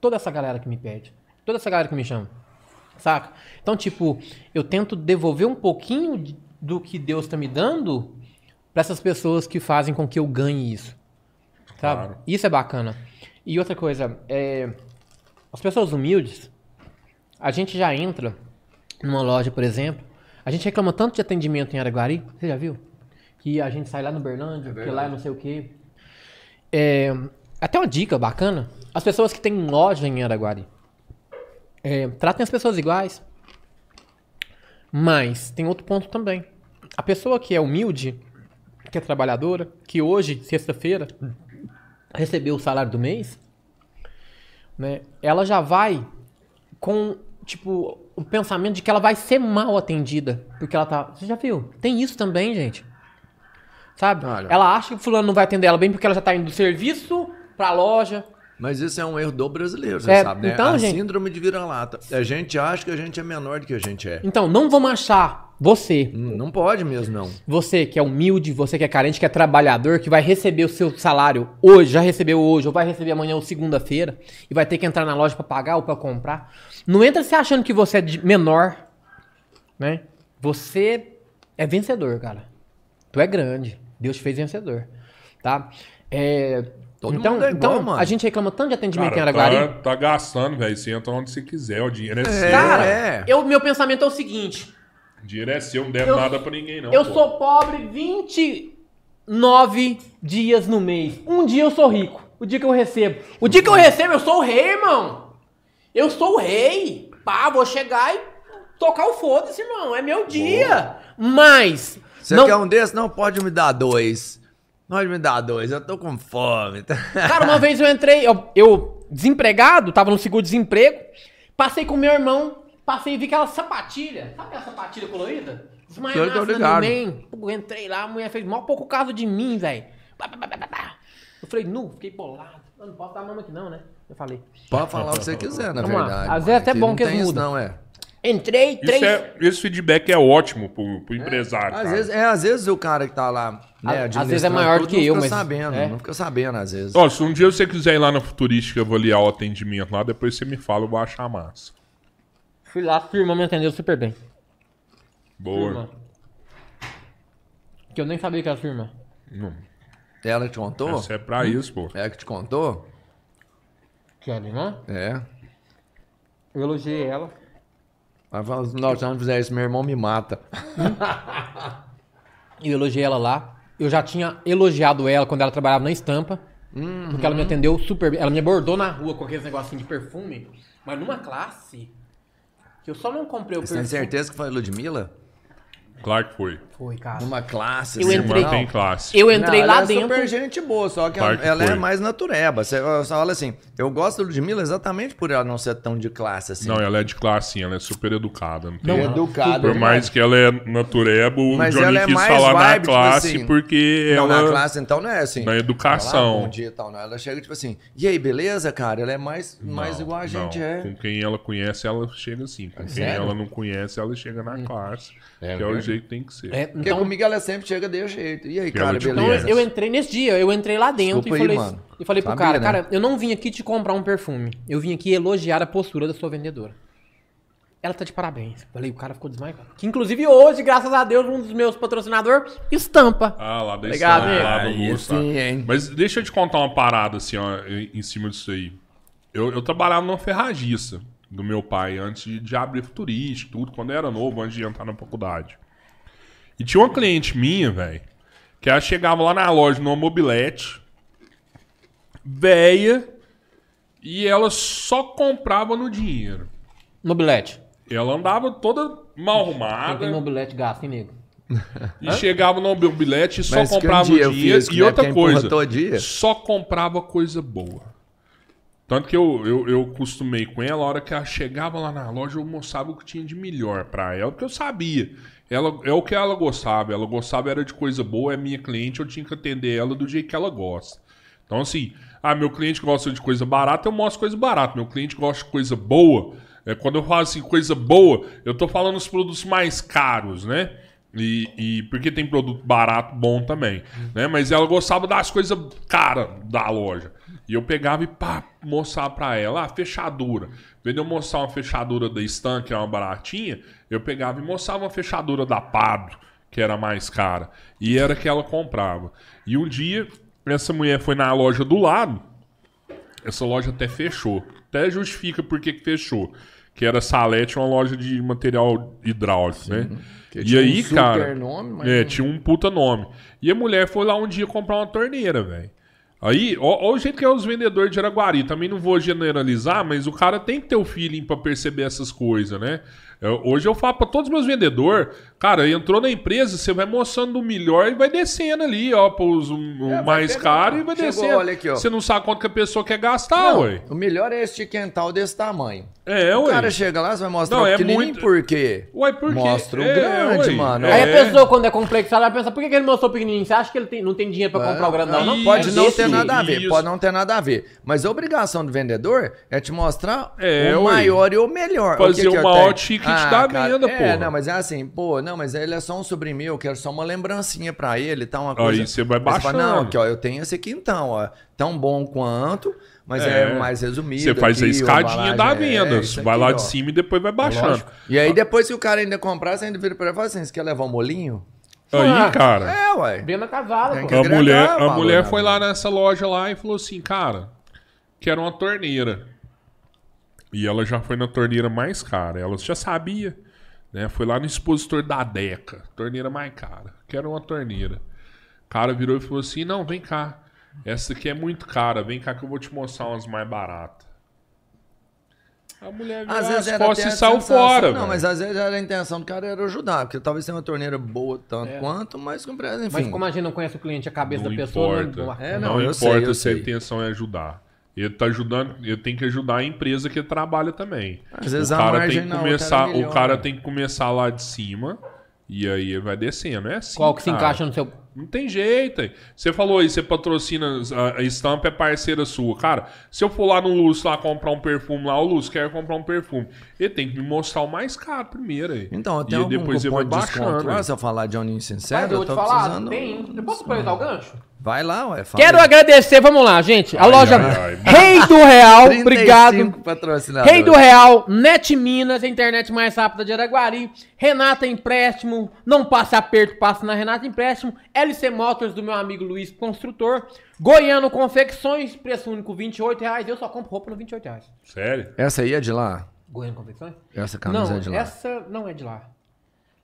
toda essa galera que me pede. Toda essa galera que me chama. Saca? Então, tipo, eu tento devolver um pouquinho de- do que Deus tá me dando pra essas pessoas que fazem com que eu ganhe isso. Sabe? Claro. Isso é bacana. E outra coisa, é, as pessoas humildes, a gente já entra numa loja, por exemplo, a gente reclama tanto de atendimento em Araguari, você já viu? Que a gente sai lá no Berlândia, que lá é não sei o quê. É, até uma dica bacana, as pessoas que têm loja em Araguari, é, tratem as pessoas iguais. Mas tem outro ponto também. A pessoa que é humilde, que é trabalhadora, que hoje, sexta-feira, recebeu o salário do mês, né? Ela já vai com, tipo, o pensamento de que ela vai ser mal atendida. Porque ela tá. Você já viu? Tem isso também, gente. Sabe? Olha. Ela acha que o fulano não vai atender ela bem porque ela já tá indo do serviço pra loja. Mas isso é um erro do brasileiro, você É, sabe, né? então, a gente- síndrome de vira-lata. A gente acha que a gente é menor do que a gente é. Então, não vamos achar você, Hum, Não pode mesmo, não. você que é humilde, você que é carente, que é trabalhador, que vai receber o seu salário hoje, já recebeu hoje, ou vai receber amanhã ou segunda-feira, e vai ter que entrar na loja pra pagar ou pra comprar. Não entra se achando que você é de- menor, né? Você é vencedor, cara. Tu é grande. Deus te fez vencedor, tá? É, Todo então, mundo é igual, então mano. a gente reclama tanto de atendimento em Cara, Araguari. tá, tá gastando, velho. Você entra onde você quiser. O dinheiro é, seu. Cara, É. eu, meu pensamento é o seguinte: dinheiro é seu, não deve Eu- nada pra ninguém, não. eu pô. sou pobre 29 dias no mês. Um dia eu sou rico. O dia que eu recebo. O dia que eu recebo, eu sou o rei, irmão. Eu sou o rei. Pá, vou chegar e tocar o foda-se, irmão. É meu dia. Mas. Você não- quer um desses? Não, pode me dar dois. Pode me dar dois, eu tô com fome. Cara, uma vez eu entrei, eu, eu desempregado, tava no seguro-desemprego, passei com meu irmão, passei e vi aquela sapatilha. Sabe aquela sapatilha colorida? Na ligado. Numen. Pô, entrei lá, a mulher fez mal pouco caso de mim, velho. Eu falei, nu, fiquei bolado. Eu não posso dar mama aqui não, né? Eu falei. Pode falar o que você quiser, na Vamos lá. verdade. Às vezes é até bom não que eles tem isso, mudam. Não, é. Entrei, Isso três... é, esse feedback é ótimo pro, pro empresário. Às cara. vezes, é, às vezes o cara que tá lá, né, Às- às vezes é maior do que eu, não mas- fica sabendo, é. não fica sabendo às vezes. Ó, se um dia você quiser ir lá na Futurística avaliar o atendimento lá, depois você me fala, eu vou achar massa. Fui lá, a firma me atendeu super bem. Boa. Firma. Que eu nem sabia que era firma. Não, Ela que te contou? Isso é pra isso, pô. Ela que te contou? Kelly, né? É. Eu elogiei ela. Ela fala, não, se não fizer isso, meu irmão me mata. Eu elogiei ela lá. Eu já tinha elogiado ela quando ela trabalhava na estampa. Porque ela me atendeu super bem. Ela me abordou na rua com aqueles negocinhos de perfume. Mas numa classe. Que eu só não comprei o Você tem perfume. certeza que foi Ludmilla? Claro que foi. Foi, cara. Numa classe. Eu assim, entrei-. Tem classe. Eu entrei Não, lá ela dentro. É super gente boa, só que Claro ela, que ela é mais natureba. Você, fala assim, eu gosto da Ludmilla exatamente por ela não ser tão de classe assim. Não, ela é de classe, sim, ela é super educada. Não tem... Não, é educada. Por mais que ela é natureba, o Mas Johnny ela é quis mais falar na vibe, tipo classe assim, porque Não, ela... na classe então não é assim. Na educação. Bom dia e tal. Não. Ela chega tipo assim, e aí, beleza, cara? Ela é mais, mais Não, igual a gente é. Com quem ela conhece, ela chega assim. Com quem sério? ela não conhece, ela chega na classe. É que é o? Jeito tem que ser. É, Porque então, comigo ela sempre chega de jeito. E aí, Que cara, ela te então beleza? eu entrei nesse dia, eu entrei lá dentro Desculpa e aí, falei, mano. e falei pro Sabia, cara, né? cara, eu não vim aqui te comprar um perfume. Eu vim aqui elogiar a postura da sua vendedora. Ela tá de parabéns. Falei, o cara ficou desmaiado. Que inclusive hoje, graças a Deus, um dos meus patrocinadores estampa. Ah, lá da Obrigado, estampa, lá do Aí Lúcio, sim, hein? Mas deixa eu te contar uma parada, assim, ó, em em cima disso aí. Eu, eu trabalhava numa ferragista do meu pai antes de, de abrir futurista, tudo, quando eu era novo, antes de entrar na faculdade. E tinha uma cliente minha, velho, que ela chegava lá na loja, numa mobilete, véia, e ela só comprava no dinheiro. Mobilete. Ela andava toda mal Quem tem arrumada mobilete gasta, hein, nego? e chegava no mobilete e só Mas um comprava dia no dinheiro. E não é outra coisa, todo dia. só comprava coisa boa. Tanto que eu, eu, eu costumei com ela, a hora que ela chegava lá na loja, eu mostrava o que tinha de melhor pra ela, porque eu sabia. Ela, é o que ela gostava. Ela gostava era de coisa boa, é minha cliente, eu tinha que atender ela do jeito que ela gosta. Então, assim, ah, meu cliente gosta de coisa barata, eu mostro coisa barata. Meu cliente gosta de coisa boa. É, quando eu falo assim, coisa boa, eu tô falando os produtos mais caros, né? E, e porque tem produto barato bom também, né? Mas ela gostava das coisas caras da loja. E eu pegava e pá, mostrar pra ela, ah, fechadura. Vendo eu mostrar uma fechadura da Stan, que é uma baratinha, eu pegava e mostrava uma fechadura da Pablo, que era mais cara. E era que ela comprava. E um dia, essa mulher foi na loja do lado, essa loja até fechou. Até justifica por que fechou. Que era Salete, uma loja de material hidráulico, né? Que E tinha um aí, super cara. nome, mas é, tinha um puta nome. E a mulher foi lá um dia comprar uma torneira, velho. Aí, ó, ó o jeito que é os vendedores de Araguari. Também não vou generalizar, mas o cara tem que ter o feeling pra perceber essas coisas, né? Eu- hoje eu falo pra todos os meus vendedores, cara, entrou na empresa, você vai mostrando o melhor e vai descendo ali, ó, pros o vai mais caro e vai Chegou, descendo. olha aqui, ó. Você não sabe quanto que a pessoa quer gastar, Não, ué. o melhor é este quental desse tamanho. É, o ué. cara chega lá, você vai mostrar Não, o é pequenininho muito- por quê? Ué, por quê? Mostra o É, grande, ué. mano. É. Aí a pessoa, quando é complexada, vai pensar, por que que ele mostrou pequenininho? Você acha que ele tem- não tem dinheiro pra comprar o grandão? Não, Não, Isso, Pode não ter isso, nada a ver, isso. pode não ter nada a ver. Mas a obrigação do vendedor é te mostrar É, o ué. maior e o melhor. Fazer o que que o maior ticket da venda, é, porra. não, mas é assim, pô, não, mas ele é só um sobrinho meu, eu quero só uma lembrancinha pra ele, tá uma coisa. Aí você vai Aí fala, baixando. não, aqui, ó, eu tenho esse aqui então, ó, tão bom quanto, mas é, É. mais resumido. Você faz a aqui, escadinha da é, venda. isso vai aqui, lá ó. de cima e depois vai baixando. Lógico. E aí depois que o cara ainda comprar, você ainda vira pra ele e fala assim, você quer levar um molinho? Aí, Ah, cara. É, ué. Venda pô. que- A mulher, a mulher na foi lá nessa loja lá e falou assim, cara, quero uma torneira. E ela já foi na torneira mais cara. Ela já sabia, né? Foi lá no expositor da Deca, torneira mais cara. Quero uma torneira. O cara virou e falou assim, não, vem cá. Essa aqui é muito cara, vem cá que eu vou te mostrar umas mais baratas. A mulher virou Às vezes as costas e a saiu fora. Não, velho. mas às vezes era a intenção do cara era ajudar, porque talvez tenha uma torneira boa tanto quanto, mas com preço, enfim. Mas como a gente não conhece o cliente, a cabeça Não da pessoa... importa. Não, É, não, não, eu importa sei, eu se a sei. intenção é ajudar. Ele tá ajudando, ele tem que ajudar a empresa que ele trabalha também. Às vezes o a cara margem tem que na começar, melhor, o cara né? tem que começar lá de cima e aí ele vai descendo. É assim. Qual que se cara. encaixa no seu... Não tem jeito. aí. Você falou aí, você patrocina, a- a estampa é parceira sua. Cara, se eu for lá no Lúcio lá comprar um perfume lá, o Lúcio quer comprar um perfume. Ele tem que me mostrar o mais caro primeiro aí. Então, eu e tenho algum depois ele vai de desconto baixando. lá, aí. se eu falar de Oninho Sincero, Mas eu eu vou tô te falar, precisando... tem... Eu posso aproveitar o gancho? Vai lá, ué. Fala Quero aí. agradecer, vamos lá, gente. A Ai, loja ai, ai. Rei do Real, 35 obrigado. Rei do Real, Net Minas, a internet mais rápida de Araguari. Renata Empréstimo, não passa aperto, passa na Renata Empréstimo. LC Motors do meu amigo Luiz Construtor. Goiano Confecções, preço único 28 reais. Eu só compro roupa no 28 reais. Sério? Essa aí é de lá? Goiano Confecções? Essa camisa Não, é de lá. essa não é de lá.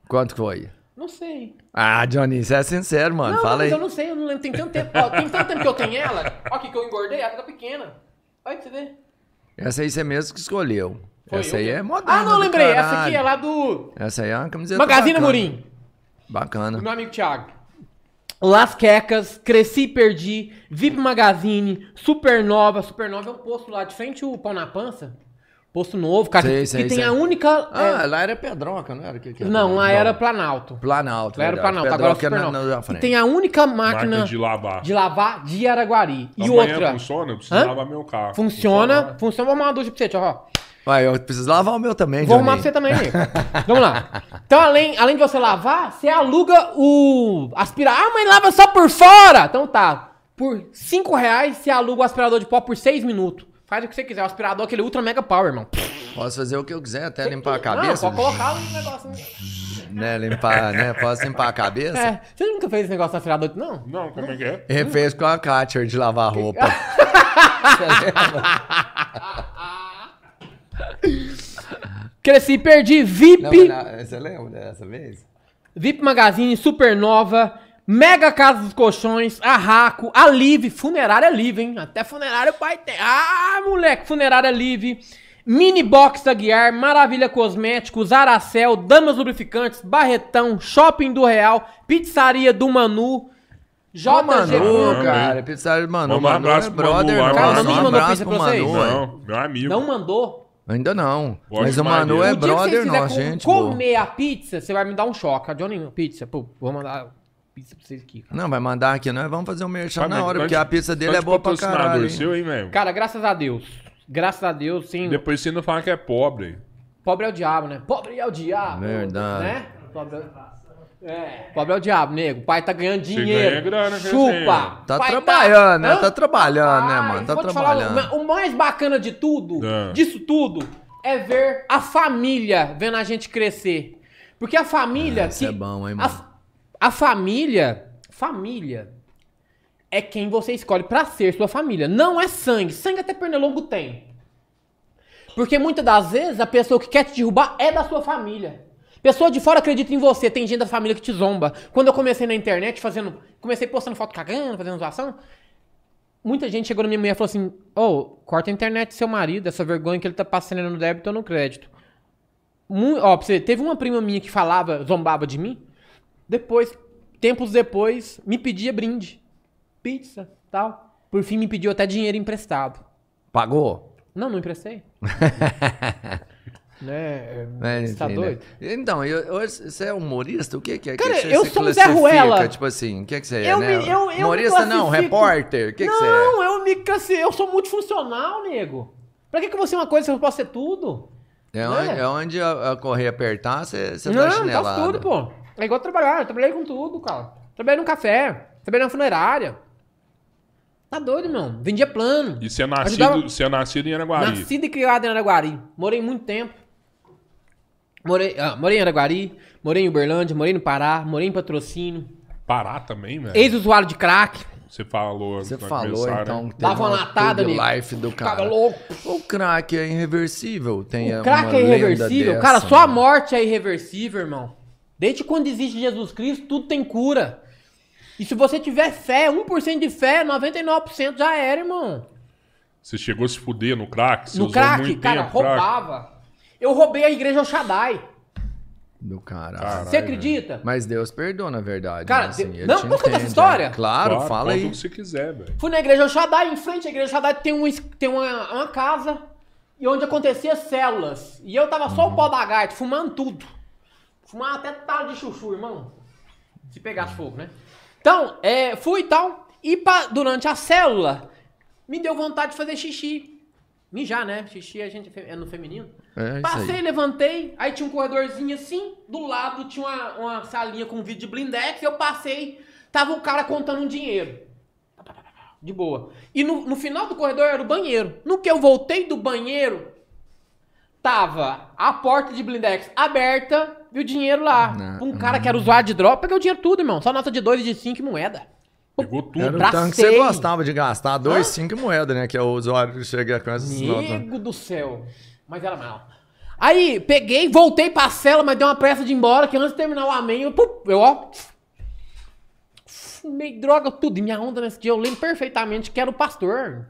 Quanto que foi? Não sei. Ah, Johnny, você é sincero, mano. não, Fala mas aí. eu não sei, eu não lembro. Tem tanto tempo, ó, tem tanto tempo que eu tenho ela. Ó aqui que eu engordei, ela tá pequena. Olha que você vê. Essa aí você mesmo que escolheu. Foi essa eu aí é moderna Ah, não, do lembrei. Essa caralho. aqui é lá do Essa aí é uma camiseta Magazine. Murim. Bacana. Meu amigo Thiago. Las Quecas, Cresci e Perdi, VIP Magazine, Supernova. Supernova é um posto lá de frente o Pão na Pança. Posto novo, cara. Sei, que sei, que tem sei. a única. Ah, é, lá era Pedroca, não era? Que, que não, lá era Planalto. Planalto. Lá era o verdade. Planalto, agora é Pedroca Supernova. E frente. tem a única máquina Máquina de lavar. de lavar de Araguari. E Amanhã outra. funciona? Eu preciso Hã? lavar meu carro. Funciona, funciona. Vou arrumar uma ducha pra você, ó. Vai, eu preciso lavar o meu também, Vou Johnny. arrumar pra você também, amigo. Vamos lá. Então, além, além de você lavar, você aluga o aspirador. Ah, mas lava só por fora! Então tá. Por 5 reais, você aluga o aspirador de pó por 6 minutos. Faz o que você quiser. O aspirador é aquele ultra mega power, irmão. Posso fazer o que eu quiser, até limpar a Não, cabeça. pode colocar um negócio. Né, limpar, né? Posso limpar a cabeça? É. Você nunca fez esse negócio no aspirador? Não? Não, como é que é? Ele fez com a Catcher de lavar roupa. Cresci e perdi. VIP. Não, mas na- você lembra dessa vez? VIP Magazine, Supernova, Mega Casa dos Colchões, Arraco, a Live, Funerária Live, hein? Até funerária o pai tem. Ah, moleque, Funerária Live, Mini Box da Guiar, Maravilha Cosméticos, Aracel, Damas Lubrificantes, Barretão, Shopping do Real, Pizzaria do Manu, Ô, JG Manu, Manu, cara. Pizzaria do Manu. Um Manu abraço é pro Manu brother nosso. Cara, o Um Manu mandou abraço pizza pro pra vocês? Manu. Não, meu amigo. não mandou. Ainda não. Gosto Mas o Manu é brother nosso, gente. boa. comer a pizza, você vai me dar um choque. A Johnny, pizza, pô, vou mandar pizza pra vocês aqui. cara. Não, vai mandar aqui, nós vamos fazer um merchan Vai, na hora, porque a pizza dele é boa pra caralho. hein? seu, hein, velho? Cara, graças a Deus. Graças a Deus, sim. Depois você não fala que é pobre. Pobre é o diabo, né? Pobre é o diabo. Verdade. Né? Pobre é... É. Pobre é o diabo, nego. O pai tá ganhando dinheiro. ganha grana, Chupa. Tá Pai trabalhando, né? Hã? Tá trabalhando, né, Rapaz, mano? Tá te falar, trabalhando. o mais bacana de tudo, Ah. disso tudo, é ver a família vendo a gente crescer. Porque a família. Ah, isso é bom, hein, mano? a família. Família é quem você escolhe pra ser sua família. Não é sangue. Sangue até pernilongo tem. Porque muitas das vezes a pessoa que quer te derrubar é da sua família. Pessoa de fora acredita em você, tem gente da família que te zomba. Quando eu comecei na internet fazendo. Comecei postando foto cagando, fazendo zoação. Muita gente chegou na minha mulher e falou assim: Ô, corta a internet do seu marido, essa vergonha que ele tá passando no débito ou no crédito. Ó, você, teve uma prima minha que falava, zombava de mim. Depois, tempos depois, me pedia brinde. Pizza, tal. Por fim, me pediu até dinheiro emprestado. Pagou? Não, não emprestei. né? É, Você tá né? doido? Então, eu, eu- você é humorista? O que, que é? Cara, que eu você sou um Zé? Ruela. Tipo assim, o que, que você é, Eu né? me- eu- eu humorista não, repórter. O que, que você é? não, eu me cansei. Eu sou multifuncional, nego. Pra que, que você é uma coisa se eu posso ser tudo? É, né? onde, é onde a, a correia apertar, você, você dá não, chinelada. faço tudo, pô. É igual trabalhar. Eu trabalhei com tudo, cara. Trabalhei num café. Trabalhei na funerária. Tá doido, meu. Vendia plano. E você é nascido, Ajudava- você é nascido em Araguari. Nascido e criado em Araguari. Morei muito tempo. Morei, ah, morei em Araguari, morei em Uberlândia, morei no Pará, morei em Patrocínio. Pará também, velho. Ex-usuário de crack. Você falou. Você falou, então, né? que teve Dava uma latada ali. life do Ficava cara. louco. O crack é irreversível. Tem O uma crack é lenda irreversível. dessa, Cara, só a né? morte é irreversível, irmão. Desde quando existe Jesus Cristo, tudo tem cura. E se você tiver fé, 1% de fé, 99% já era, irmão. Você chegou a se fuder no crack? Você no usou crack, muito cara, tempo crack? roubava. Eu roubei a igreja Shaddai. Do caralho. Caralho, Você acredita? Mas Deus perdoa, na verdade. Cara, né, assim, não, posso contar essa história? né? Claro, Claro, fala aí. o que você quiser, velho. Fui na igreja Shaddai, em frente à igreja Shaddai tem, um, tem uma, uma casa e onde acontecia células. E eu tava só o pó da gaita, fumando tudo. Fumava até talo de chuchu, irmão. Se pegasse fogo, né? Então, é, fui e tal. E pa- durante a célula, me deu vontade de fazer xixi. Mijar, né? Xixi a gente é é no feminino. É isso Passei, aí. levantei, aí tinha um corredorzinho assim, do lado tinha uma, uma salinha com vídeo de blindex, eu passei, tava o cara contando um dinheiro. De boa. E no, no final do corredor era o banheiro. No que eu voltei do banheiro, tava a porta de blindex aberta e o dinheiro lá. Não. Um cara que era usuário de droga, peguei o dinheiro tudo, irmão. Só nota de 2 e de 5 moeda. Pegou tudo. Era o Bracei. tanque que você gostava de gastar, dois, Hã? cinco moedas, né? Que é o usuário que chega com essas notas. Nego do céu. Mas era mal. Aí, peguei, voltei pra cela, mas deu uma pressa de ir embora, que antes de terminar o amém, eu, eu ó. Fumei droga, tudo. E minha onda nesse dia, eu lembro perfeitamente que era o pastor.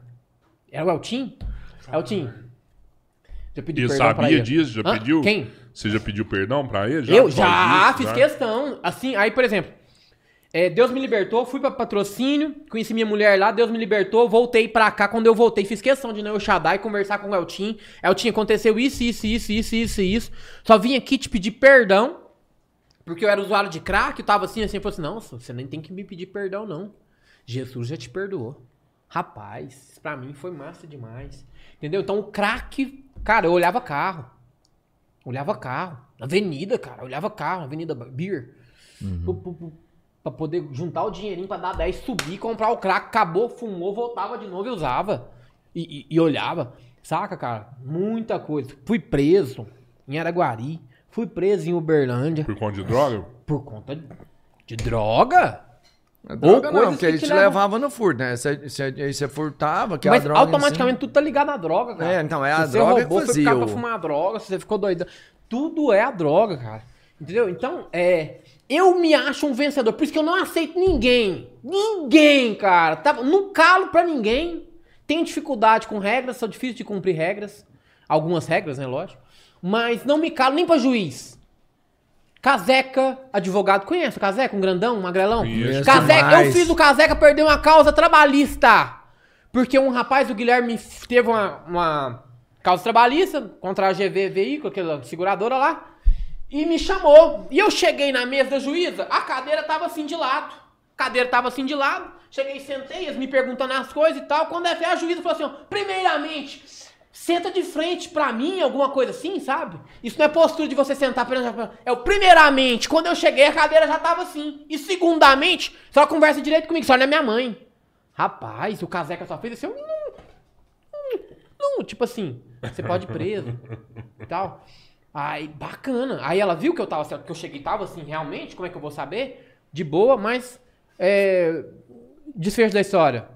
Era o Eltim? Eltim. Já pedi E perdão pra sabia ele. disso? Já Hã? pediu? Quem? Você já pediu perdão pra ele? eu já causa disso? fiz Já? questão. Assim, aí, por exemplo, é, Deus me libertou, fui pra patrocínio, conheci minha mulher lá, Deus me libertou, voltei pra cá. Quando eu voltei, fiz questão de ir no Shaddai conversar com o Eltim. Eltim, aconteceu isso, isso, isso, isso, isso, isso. Só vim aqui te pedir perdão, porque eu era usuário de crack, eu tava assim, assim, eu falei assim, não, você nem tem que me pedir perdão, não. Jesus já te perdoou. Rapaz, isso pra mim foi massa demais. Entendeu? Então o crack, cara, eu olhava carro. Olhava carro. Avenida, cara. Olhava carro, Avenida Beer. Pu- Pra poder juntar o dinheirinho pra dar 10, subir, comprar o crack, acabou, fumou, voltava de novo e usava. E, e- e olhava. Saca, cara? Muita coisa. Fui preso em Araguari. Fui preso em Uberlândia. Por conta de droga? Por conta de, de droga. A droga Ou não, porque que ele te te levam- levava no furto, né? Você, você, aí você furtava, que Mas a droga. automaticamente tudo tá ligado à droga, cara. É, então, é a se você droga que roubou, foi fazia ficar pra fumar droga, se você ficou doido. Tudo é a droga, cara. Entendeu? Então, é. Eu me acho um vencedor. Por isso que eu não aceito ninguém. Ninguém, cara. Tá, não calo pra ninguém. Tenho dificuldade com regras, sou difícil de cumprir regras. Algumas regras, né, lógico. Mas não me calo nem pra juiz. Caseca, advogado, conhece o Caseca? Um grandão, um magrelão? Conheço Caseca, eu demais. fiz o Caseca perder uma causa trabalhista. Porque um rapaz, o Guilherme, teve uma, uma causa trabalhista contra a GV Veículo, aquela seguradora lá, e me chamou. E eu cheguei na mesa da juíza, a cadeira tava assim de lado. A cadeira tava assim de lado. Cheguei, sentei, eles me perguntando as coisas e tal. Quando é que a juíza falou assim, ó, primeiramente, Senta de frente pra mim, alguma coisa assim, sabe? Isso não é postura de você sentar. É o primeiramente, quando eu cheguei, a cadeira já tava assim. E segundamente, só conversa direito comigo, só não é minha mãe. Rapaz, o caseca só fez assim. eu Não, não, não, tipo assim, você pode ir preso e tal. Aí, bacana. Aí ela viu que eu tava certo, que eu cheguei e tava assim, realmente, como é que eu vou saber? De boa, mas. É, desfecho da história.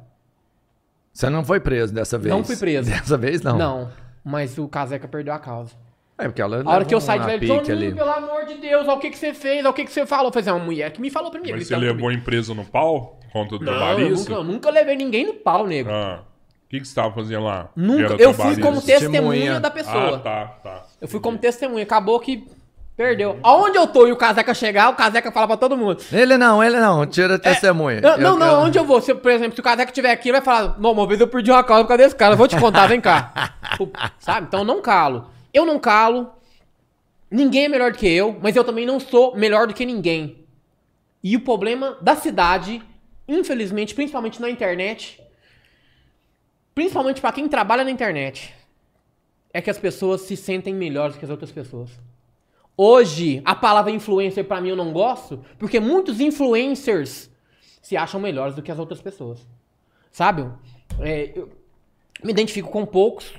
Você não foi preso dessa vez? Não fui preso. Dessa vez não? Não, mas o Caseca perdeu a causa. É porque ela A hora que eu saí de uma velho, ali. pelo amor de Deus, olha o que, que você fez, olha o que, que você falou. Eu falei, assim, uma mulher que me falou pra mim. Mas você gritando levou comigo. empresa no pau? Conta do Não, eu nunca, eu nunca levei ninguém no pau, nego. Ah. O que, que você tava fazendo lá? Nunca. Eu fui como testemunha Testemunha. da pessoa. Ah, tá, tá. Eu fui como testemunha. Acabou que perdeu. Aonde eu tô e o Caseca chegar, o Caseca fala pra todo mundo. Ele não, ele não, tira testemunha. É, Não, Eu não, não, onde eu vou? Se, por exemplo, se o Caseca estiver aqui, ele vai falar: Não, uma vez eu perdi uma causa por causa desse cara, eu vou te contar, vem cá. Pô, Sabe? Então eu não calo. Eu não calo. Ninguém é melhor do que eu, mas eu também não sou melhor do que ninguém. E o problema da cidade, infelizmente, principalmente na internet, principalmente pra quem trabalha na internet, é que as pessoas se sentem melhores que as outras pessoas. Hoje, a palavra influencer pra mim eu não gosto, porque muitos influencers se acham melhores do que as outras pessoas. Sabe? É, eu me identifico com poucos,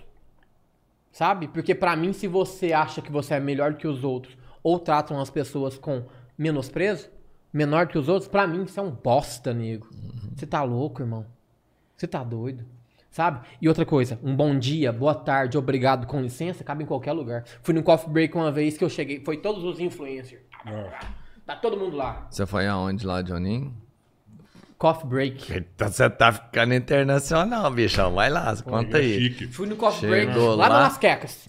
sabe? Porque pra mim, se você acha que você é melhor que os outros, ou tratam as pessoas com menosprezo, menor que os outros, pra mim isso é um bosta, nego. Você tá louco, irmão? Você tá doido? Sabe? E outra coisa, um bom dia, boa tarde, obrigado, com licença, cabe em qualquer lugar. Fui no coffee break uma vez que eu cheguei, foi todos os influencers. Tá todo mundo lá. Você foi aonde lá, Johninho? Coffee break. Eita, Você tá ficando internacional, bichão. Vai lá, conta É aí. chique. Fui no coffee Chegou break lá, lá. na Las Quecas.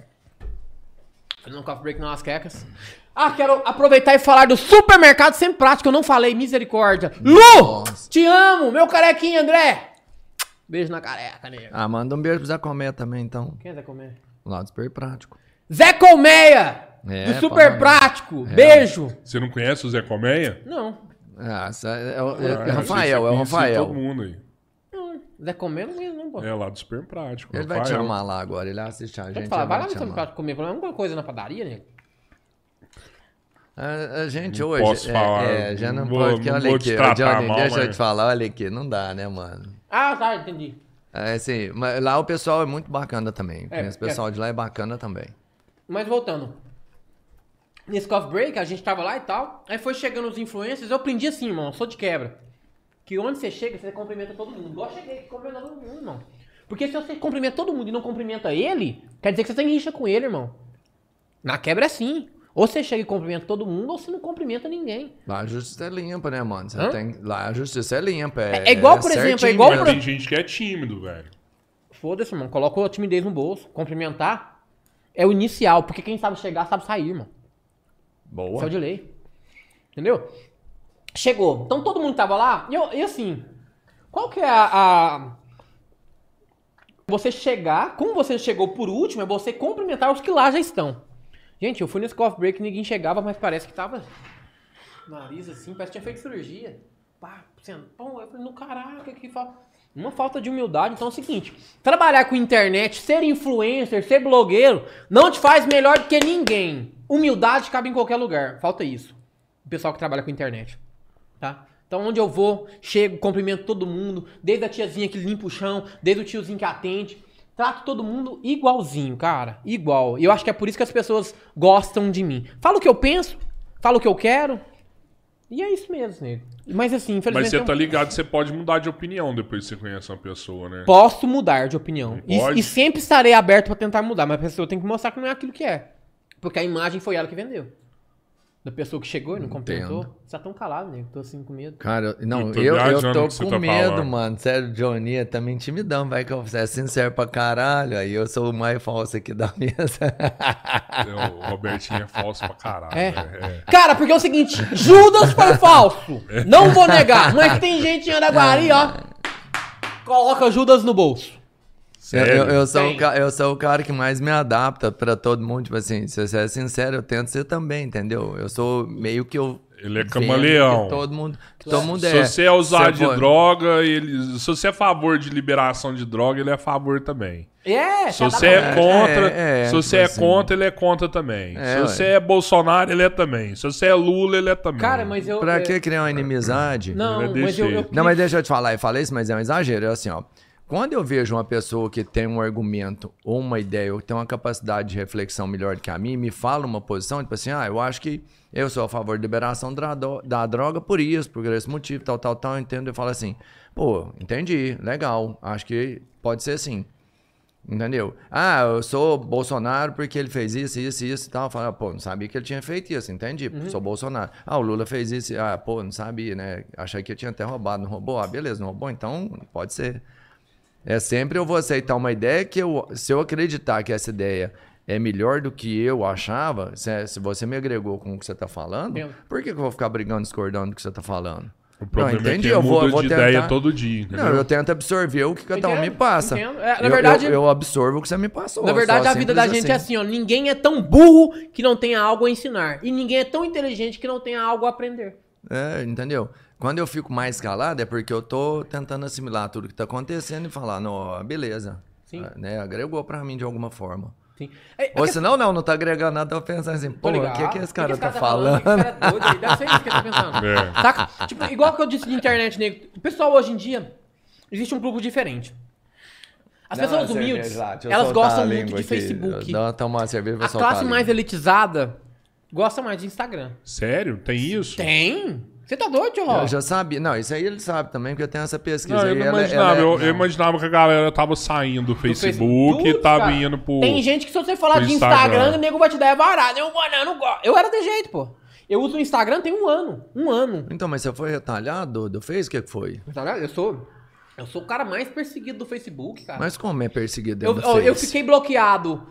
Fui no coffee break na Las Quecas. Ah, quero aproveitar e falar do supermercado sempre prático. Eu não falei, misericórdia. Lu! Nossa. Te amo, meu carequinho, André. Beijo na careca, nego. Ah, manda um beijo pro Zé Comer também, então. Quem é Zé Comer? Lá do Super Prático. Zé Colmeia! É, do Super. Prático. É. Beijo. Você não conhece o Zé Colmeia? Não. Ah, é, é o- é Ah, você Rafael, é o Rafael. todo mundo aí. Não, Zé Comer não, não pô. É lá do Super Prático. Ele vai te chamar lá agora, ele assiste a Deixa eu gente. te falar, vai lá no Super. Prático comer. Alguma coisa na padaria, nego? A, a gente Não hoje. posso é, falar, é, já não não vou- pode. Que, não olha vou aqui, te tratar Johnny, mal, deixa eu te falar, olha aqui, não dá, né, mano? Ah, tá, entendi. É assim, mas lá o pessoal é muito bacana também. É, Esse pessoal de lá é bacana também. Mas voltando. Nesse coffee break, a gente tava lá e tal. Aí foi chegando os influencers. Eu aprendi assim, irmão. Sou de quebra. Que onde você chega, você cumprimenta todo mundo. Igual eu cheguei, cumprimentando todo mundo, irmão. Porque se você cumprimenta todo mundo e não cumprimenta ele, quer dizer que você tem rixa com ele, irmão. Na quebra é assim. Ou você chega e cumprimenta todo mundo, ou você não cumprimenta ninguém. Lá a justiça é limpa, né, mano? Você Hã? tem, lá a justiça é limpa. É, É- é igual, por exemplo, é certinho, igual por- Tem gente que é tímido, velho. Foda-se, irmão. Coloca a timidez no bolso. Cumprimentar é o inicial. Porque quem sabe chegar, sabe sair, irmão. Boa. Isso é de lei. Entendeu? Chegou. Então todo mundo tava lá. E, eu- e assim, qual que é a, a- Você chegar, como você chegou por último, é você cumprimentar os que lá já estão. Gente, eu fui nesse coffee break, ninguém chegava, mas parece que tava. Nariz assim, parece que tinha feito cirurgia. Pá, pô, eu falei, no caraca, que falta. Uma falta de humildade. Então é o seguinte: trabalhar com internet, ser influencer, ser blogueiro, não te faz melhor do que ninguém. Humildade cabe em qualquer lugar. Falta isso. O pessoal que trabalha com internet. Tá? Então, onde eu vou, chego, cumprimento todo mundo, desde a tiazinha que limpa o chão, desde o tiozinho que atende. Trato todo mundo igualzinho, cara. Igual. E eu acho que é por isso que as pessoas gostam de mim. Falo o que eu penso, falo o que eu quero. E é isso mesmo, nego. Mas assim, Mas infelizmente. você eu tá ligado, você pode mudar de opinião depois que você conhece uma pessoa, né? Posso mudar de opinião. E, e sempre estarei aberto pra tentar mudar, mas a pessoa tem que mostrar que não é aquilo que é. Porque a imagem foi ela que vendeu. Da pessoa que chegou e não completou. Entendo. Você tá tão calado, nego. Tô assim com medo. Cara, eu- não, Eu tô eu, tô você com tá medo, falando. mano. Sério, Johnny tá me intimidando, vai que eu é sincero pra caralho. Aí eu sou o mais falso aqui da mesa. O Robertinho é falso pra caralho. É. velho. É. Cara, porque é o seguinte, Judas foi falso. Não vou negar. Mas tem gente em Araguari, ó. Coloca Judas no bolso. Eu, Sério? eu, eu sou o, eu sou o cara que mais me adapta pra todo mundo. Tipo assim, se você é sincero, eu tento ser também, entendeu? Eu sou meio que eu. Ele é camaleão. que todo mundo, que todo mundo Se é. você é usar Se de for- droga, ele. Se você é a favor de liberação de droga, ele é a favor também. É, Se tá você é contra, É, é, se você tipo é assim. contra, ele é contra também. É, se você é Bolsonaro, ele é também. Se você é Lula, ele é também. Cara, mas eu. Pra eu- que criar uma inimizade? Não, é mas eu. eu. Não, mas deixa eu te falar, eu falei isso, mas é um exagero. É assim, ó. Quando eu vejo uma pessoa que tem um argumento ou uma ideia, ou que tem uma capacidade de reflexão melhor do que a mim, me fala uma posição, tipo assim, ah, eu acho que eu sou a favor da liberação da dro- da droga por isso, por esse motivo, tal, tal, tal, eu entendo. Eu falo assim, pô, entendi, legal, acho que pode ser assim. Entendeu? Ah, eu sou Bolsonaro porque ele fez isso, isso, isso e tal. Fala, pô, não sabia que ele tinha feito isso, entendi. Sou Bolsonaro. Ah, o Lula fez isso. Ah, pô, não sabia, né? Achei que ele tinha até roubado, não roubou. Ah, beleza, não roubou, então pode ser. É sempre eu vou aceitar uma ideia que eu, se eu acreditar que essa ideia é melhor do que eu achava, se, se você me agregou com o que você tá falando, por que, que eu vou ficar brigando, discordando do que você tá falando? O problema Não, é entendi, que eu vou- vou de tentar- ideia todo dia, entendeu? Não, eu tento absorver o que cada um me passa. entendo. É, na Eu- verdade- eu, eu absorvo o que você me passou. Na verdade, a vida da gente é assim, ó. Ninguém é tão burro que não tenha algo a ensinar. E ninguém é tão inteligente que não tenha algo a aprender. É, entendeu? Quando eu fico mais calado é porque eu tô tentando assimilar tudo que tá acontecendo e falar, não, beleza. Sim. Ah, Né, agregou pra mim de alguma forma. Sim. É, Ou é que- senão, não, não tá agregando nada, eu pensando assim, pô, o que, que esse cara tá falando? falando? Que esse cara é doido aí? Deve ser isso que ele tá pensando. É. Saca? Tipo, igual que eu disse de internet, nego. O pessoal hoje em dia, existe um grupo diferente. As pessoas humildes, elas gostam muito de. Facebook. Dá uma tomar uma cerveja pra A classe mais elitizada gosta mais de Instagram. Sério? Tem isso? Tem? Você tá doido, Tio Ró? Eu já sabia. Não, isso aí ele sabe também, porque eu tenho essa pesquisa Não, eu aí. não ela- imaginava. ela é- eu, eu imaginava que a galera tava saindo do Facebook, Tudo, e tava cara. indo pro. Tem gente que se você falar de Instagram, Instagram. o nego vai te dar é varada. Eu, não, eu não gosto. Eu era de jeito, pô. Eu uso o Instagram tem um ano. Um ano. Então, mas você foi retalhado do, Face? O que foi? Ligado? Eu sou. Eu sou o cara mais perseguido do Facebook, cara. Mas como é perseguido eu, do Face? eu fiquei bloqueado.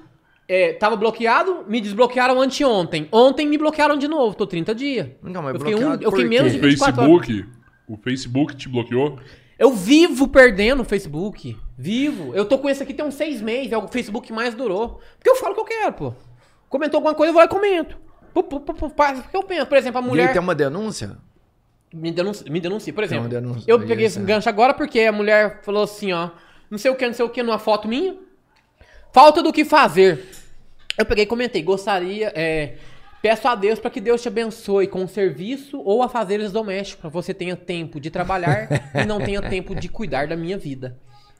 É, tava bloqueado, me desbloquearam anteontem. Ontem me bloquearam de novo. Tô 30 dias. Não, mas eu fiquei, um, bloqueado eu fiquei menos de O 24 horas. Facebook. O Facebook te bloqueou? Eu vivo perdendo o Facebook. Vivo. Eu tô com esse aqui tem uns seis meses. É o Facebook que mais durou. Porque eu falo o que eu quero, pô. Comentou alguma coisa, eu vou lá e comento. Pô, pô, pô, o que eu penso. Por exemplo, a E aí mulher. tem uma denúncia? Me denuncia, me denuncia. Por exemplo, uma denúncia, eu isso, peguei esse é. gancho agora porque a mulher falou assim, ó. Não sei o que, não sei o que, numa foto minha. Falta do que fazer. Eu peguei e comentei. Gostaria. é, peço a Deus para que Deus te abençoe com o serviço ou a fazeres domésticos. Para você tenha tempo de trabalhar e não tenha tempo de cuidar da minha vida.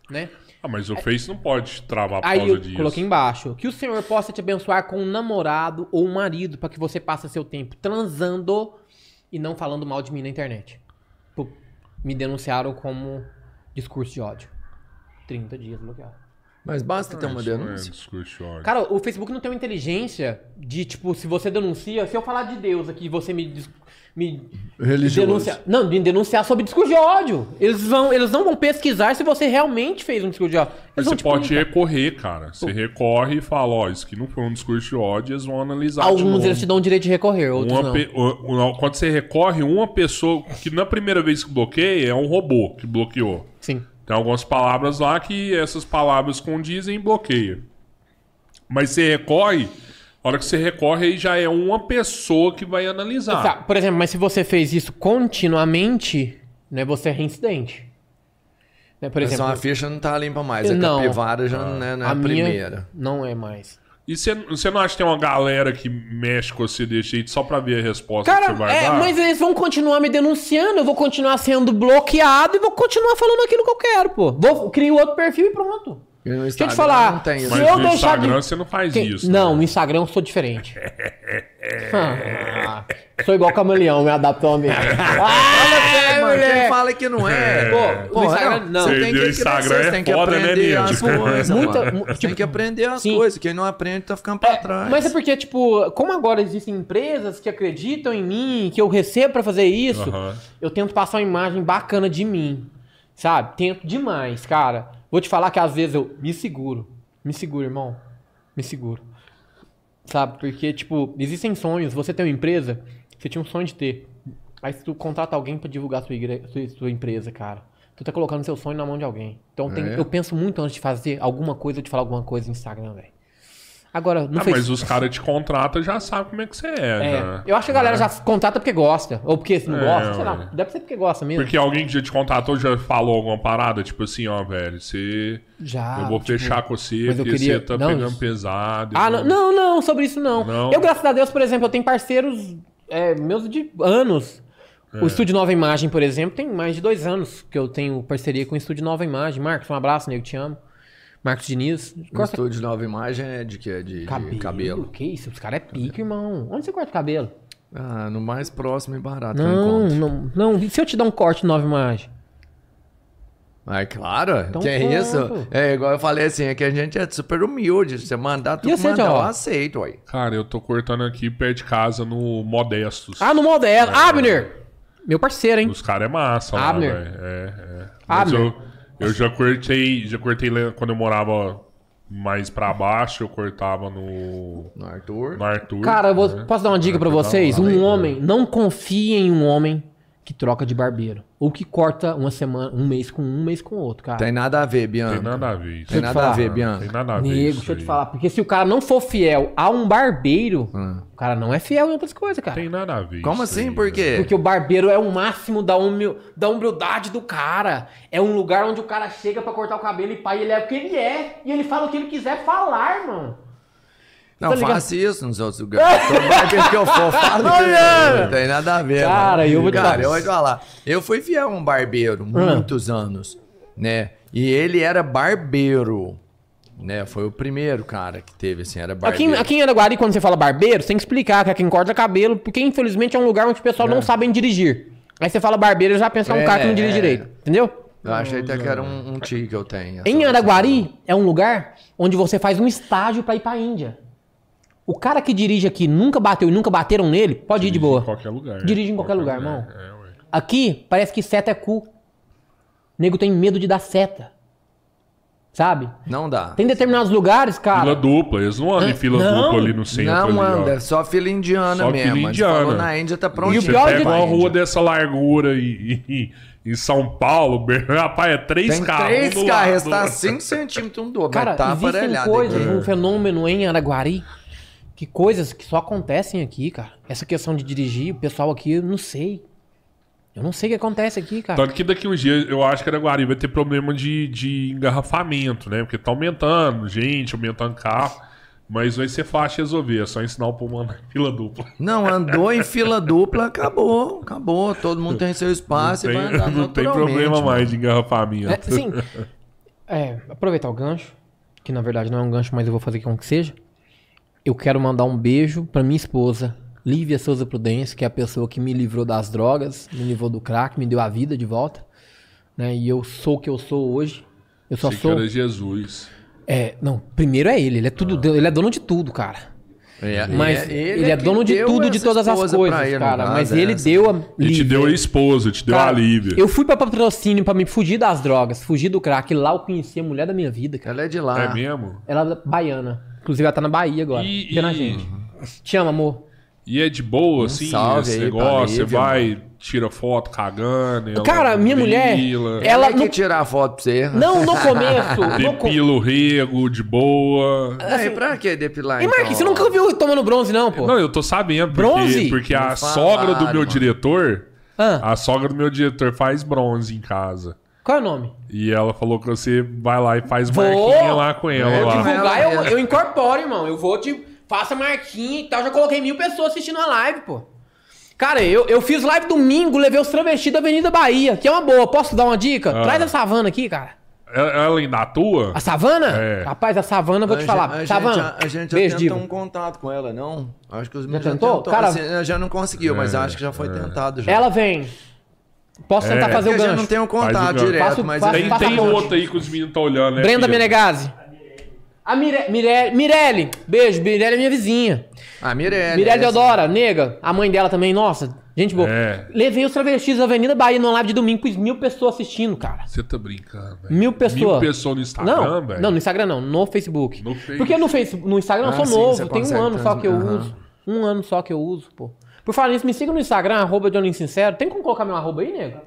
Né? Ah, mas o Face não pode travar por Aí causa eu disso. coloquei embaixo. Que o Senhor possa te abençoar com um namorado ou um marido para que você passe seu tempo transando e não falando mal de mim na internet. Me denunciaram como discurso de ódio. 30 dias bloqueado. Mas basta ter uma é denúncia. discurso de ódio. Cara, o Facebook não tem uma inteligência de, tipo, se você denuncia, se eu falar de Deus aqui, você me, me Religioso. denunciar. Não, me denunciar sobre discurso de ódio. Eles vão, eles não vão pesquisar se você realmente fez um discurso de ódio. Eles você pode recorrer, cara. Você recorre e fala, ó, isso aqui não foi um discurso de ódio, eles vão analisar de Alguns novo. eles te dão o direito de recorrer, outros Uma não. pe- Quando você recorre, uma pessoa que na primeira vez que bloqueia é um robô que bloqueou. Sim. Tem algumas palavras lá que essas palavras condizem e bloqueia. Mas você recorre, a hora que você recorre aí já é uma pessoa que vai analisar. Tá, por exemplo, mas se você fez isso continuamente, né, você é reincidente. Né, por Mas exemplo, uma ficha não tá limpa mais. A Não. capivara já não é, não é a a minha primeira. não é mais. E você, você não acha que tem uma galera que mexe com você desse jeito só pra ver a resposta que Cara, você vai é, dar? mas eles vão continuar me denunciando, eu vou continuar sendo bloqueado e vou continuar falando aquilo que eu quero, pô. Vou criar outro perfil e pronto. No Deixa eu te falar. Não tem isso. Mas se eu no Instagram de- você não faz Quem- isso. Não, né? no Instagram eu sou diferente. Ah, sou igual camaleão, me adaptou a mim. Ah, Mano, quem fala que não é? Pô, no Instagram, não. Você tem que Instagram é tem que foda, né, aprender as Nilton? coisas, Muita- mano. mu- Tem tipo, que aprender as sim. coisas. Quem não aprende tá ficando pra trás. Mas é porque, tipo, como agora existem empresas que acreditam em mim, que eu recebo pra fazer isso, eu tento passar uma imagem bacana de mim. Sabe? Tento demais, cara. Vou te falar que às vezes eu me seguro. Me seguro, irmão. Me seguro. Sabe? Porque, tipo, existem sonhos. Você tem uma empresa, você tinha um sonho de ter. Aí se tu contrata alguém pra divulgar sua, igre... sua, sua empresa, cara. Tu tá colocando seu sonho na mão de alguém. Então tem- É. eu penso muito antes de fazer alguma coisa, de falar alguma coisa no Instagram, velho. Agora, no Ah, Facebook. mas os caras te contratam já sabem como é que você é. É, já. eu acho que a galera já contata porque gosta. Ou porque não É, gosta, sei lá. Deve ser porque gosta mesmo. Porque alguém que já te contratou já falou alguma parada, tipo assim, ó, velho, você. Já. eu vou tipo, fechar com você porque queria- você tá não, pegando pesado. Ah, não, não, não, sobre isso não. Não? Eu, graças a Deus, por exemplo, eu tenho parceiros é, meus de anos. É. O Estúdio Nova Imagem, por exemplo, tem mais de dois anos que eu tenho parceria com o Estúdio Nova Imagem. Marcos, um abraço, nego, te amo. Marcos Diniz. O Corta estúdio Nova Imagem é de quê? De de cabelo. cabelo. Que isso? Os caras é pique, irmão. Onde você corta o cabelo? Ah, no mais próximo e barato Não, não, não. E se eu te dar um corte de Nova Imagem? Ah, é claro. Então que é pronto. isso? É igual eu falei assim, é que a gente é super humilde. Se você mandar, tu você, mandar, eu aceito, ué. Cara, eu tô cortando aqui perto de casa no Modestos. Ah, no Modelo. Abner! Meu parceiro, hein? Os caras é massa lá, Abner. velho. É, é. Mas Abner. eu, eu já cortei, já cortei quando eu morava mais pra baixo, eu cortava no, No Arthur. no Arthur. Cara, eu vou, né? posso dar uma dica pra vocês? Um homem, não confie em um homem que troca de barbeiro. Ou que corta uma semana, um mês com um, um mês com outro, cara. Tem nada a ver, Tem Bianca. nada a ver isso. Tem nada a ver, Tem Bianca. nada a ver Nego, deixa eu te falar. Porque se o cara não for fiel a um barbeiro, Hum. o cara não é fiel em outras coisas, cara. Tem nada a ver Como assim? aí, Por quê? Porque o barbeiro é o máximo da, humil... da humildade do cara. É um lugar onde o cara chega pra cortar o cabelo e pai, ele é o que ele é. E ele fala o que ele quiser falar, irmão. Não, Tá faça isso nos outros lugares. Todo barbeiro que eu for, fala que Olha! não tem nada a ver, Cara, mano. eu vou te Cara, falar. eu vou te falar. Eu fui fiel a um barbeiro muitos anos, né? E ele era barbeiro, né? Foi o primeiro cara que teve, assim, era Aqui, barbeiro. aqui em Araguari, quando você fala barbeiro, você tem que explicar que é quem corta cabelo, porque infelizmente é um lugar onde o pessoal não sabem dirigir. Aí você fala barbeiro, já pensa é um cara que não dirige É. direito, entendeu? Eu achei até que era um, um tio que eu tenho. Em Araguari é um lugar onde você faz um estágio pra ir pra Índia. O cara que dirige aqui nunca bateu e nunca bateram nele, pode ir de Dirige boa. Em qualquer lugar. Dirige em qualquer lugar, irmão. É, ué. Aqui parece que seta é cu. Nego tem medo de dar seta. Sabe? Não dá. Tem determinados lugares, cara. Fila dupla, eles não andam em fila Não, dupla ali no centro. Não ali, anda, é só fila indiana Só mesmo. fila indiana. na Índia, tá pronto. E o pior pega de- uma rua dessa largura e, e- em São Paulo, rapaz, é três Tem carros. três carros, lado. tá 5 centímetros um do outro. Cara, tá existem coisas, um fenômeno em Araguari, que coisas que só acontecem aqui, cara. Essa questão de dirigir, o pessoal aqui, eu não sei. Eu não sei o que acontece aqui, cara. Tanto que daqui uns dias eu acho que Araguari vai ter problema de, de engarrafamento, né? Porque tá aumentando gente, aumentando carro. Mas vai ser fácil resolver, é só ensinar o povo a andar em fila dupla. Não, andou em fila dupla, acabou. Acabou. Todo mundo tem seu espaço Não e vai tem, andar não tem problema mano. mais de engarrafamento. É, sim. É, aproveitar o gancho, que na verdade não é um gancho, mas eu vou fazer com que seja. Eu quero mandar um beijo pra minha esposa, Lívia Souza Prudência, que é a pessoa que me livrou das drogas, me livrou do crack, me deu a vida de volta. Né? E eu sou o que eu sou hoje. Eu só que sou. era Jesus. É, não, primeiro é ele, ele é tudo, ele é dono de tudo, cara. É, Mas é- ele, é que dono de tudo, de todas as coisas, ele, cara. Mas é ele deu a Ele te Lívia. deu a esposa, te deu Cara, a Lívia. Eu fui pra patrocínio pra me fugir das drogas, fugir do crack. Lá eu conheci a mulher da minha vida, cara. Ela é de lá. É mesmo? Ela é baiana. Inclusive, ela tá na Bahia agora. E- e- gente. Te amo, amor. E é de boa, assim, salve esse aí negócio? Você vai, tira foto cagando. ela Cara, minha mulher, depila, ela não- tirar a foto pra você. Não, no começo. Depila o rego de boa. Aí, pra que depilar E Marquinhos, você então? nunca viu eu tomando bronze, não, pô? Não, eu tô sabendo. Porque, Bronze? Porque a Não sogra do falaram, meu mano. diretor. Ah, A sogra do meu diretor faz bronze em casa. Qual é o nome? E ela falou que você vai lá e faz Vou. marquinha lá com ela. É, lá. divulga. Divulgar, ela eu, eu incorporo, irmão. Eu vou te. Faça marquinha e tal. Já coloquei mil pessoas assistindo a live, pô. Cara, eu, eu fiz live domingo, levei os travestis da Avenida Bahia, que é uma boa. Posso dar uma dica? Ah. Traz a savana aqui, cara. Ela, ela ainda atua? A savana? É. Rapaz, a savana, eu vou te A falar. gente- a savana, gente, a gente já beijo, tentou diva. um contato com ela, não? Acho que os Já meninos tentou? Cara- Assim, já não conseguiu, mas acho que já foi tentado já. Ela vem. Posso tentar É. fazer o a gancho? não tem um Faz o contato direto, Faço- mas faço- a Tem, Passa tem a outro aí que os meninos estão olhando, né? Brenda? Menegazzi. A Mire... Mire... Mirelle. Beijo, Mirelle é minha vizinha. Ah, Mirelle. Mirelle essa. Deodora, nega. A mãe dela também, nossa. Gente boa. É. Levei os travestis da Avenida Bahia numa live de domingo com mil pessoas assistindo, cara. Você tá brincando, velho. Mil pessoas. Mil pessoas no Instagram, não, velho. não, no Instagram não, no Facebook. No Face. Porque no, face, no Instagram eu Ah, sou sim, novo, tem um ano só que eu uso. Um ano só que eu uso, pô. Por falar nisso, me siga no Instagram, arroba Johnny Sincero. Tem como colocar meu arroba aí, nego?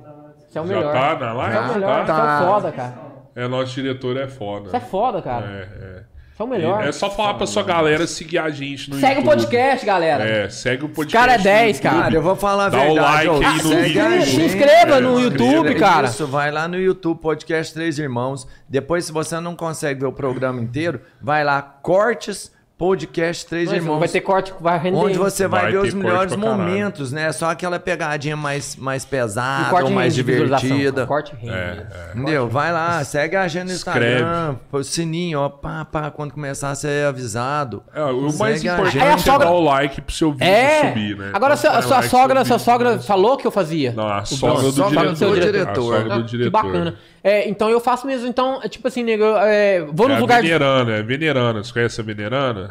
Você é o Já melhor. tá na live? Você é o melhor, Tá. você é o foda, cara. É, nosso diretor é foda. Você é foda, cara. É, é. São o melhor. É só falar pra sua galera seguir a gente no Segue o YouTube. podcast, galera. É, segue o podcast. cara é no 10, YouTube. cara. Eu vou falar a Dá o verdade. like ó, aí no segue vídeo. a Se gente. inscreva no É, YouTube, inscreva. cara. Isso, vai lá no YouTube, Podcast Três Irmãos. Depois, se você não consegue ver o programa inteiro, vai lá, Cortes, Podcast Três Mas Irmãos. Vai ter corte que vai render. Onde você vai, Vai ver os corte melhores momentos, né? Só aquela pegadinha mais, mais pesada corte ou mais divertida. Corte rende. É, Entendeu? Vai lá, segue a gente no. Instagram, o sininho, ó, pá, pá, quando começar a ser avisado. É, o mais Segue a importante a é sogra- dar o like pro seu vídeo É. subir, né? Agora, Então, sua, dá sua like sogra, sua sogra falou que eu fazia. Não, a O sogra do sogra diretor. do seu diretor. A sogra Ah, do que diretor. bacana. É, então eu faço mesmo. Então, é tipo assim, nego, é, vou É nos a lugares. venerana, é venerana. Você conhece a venerana?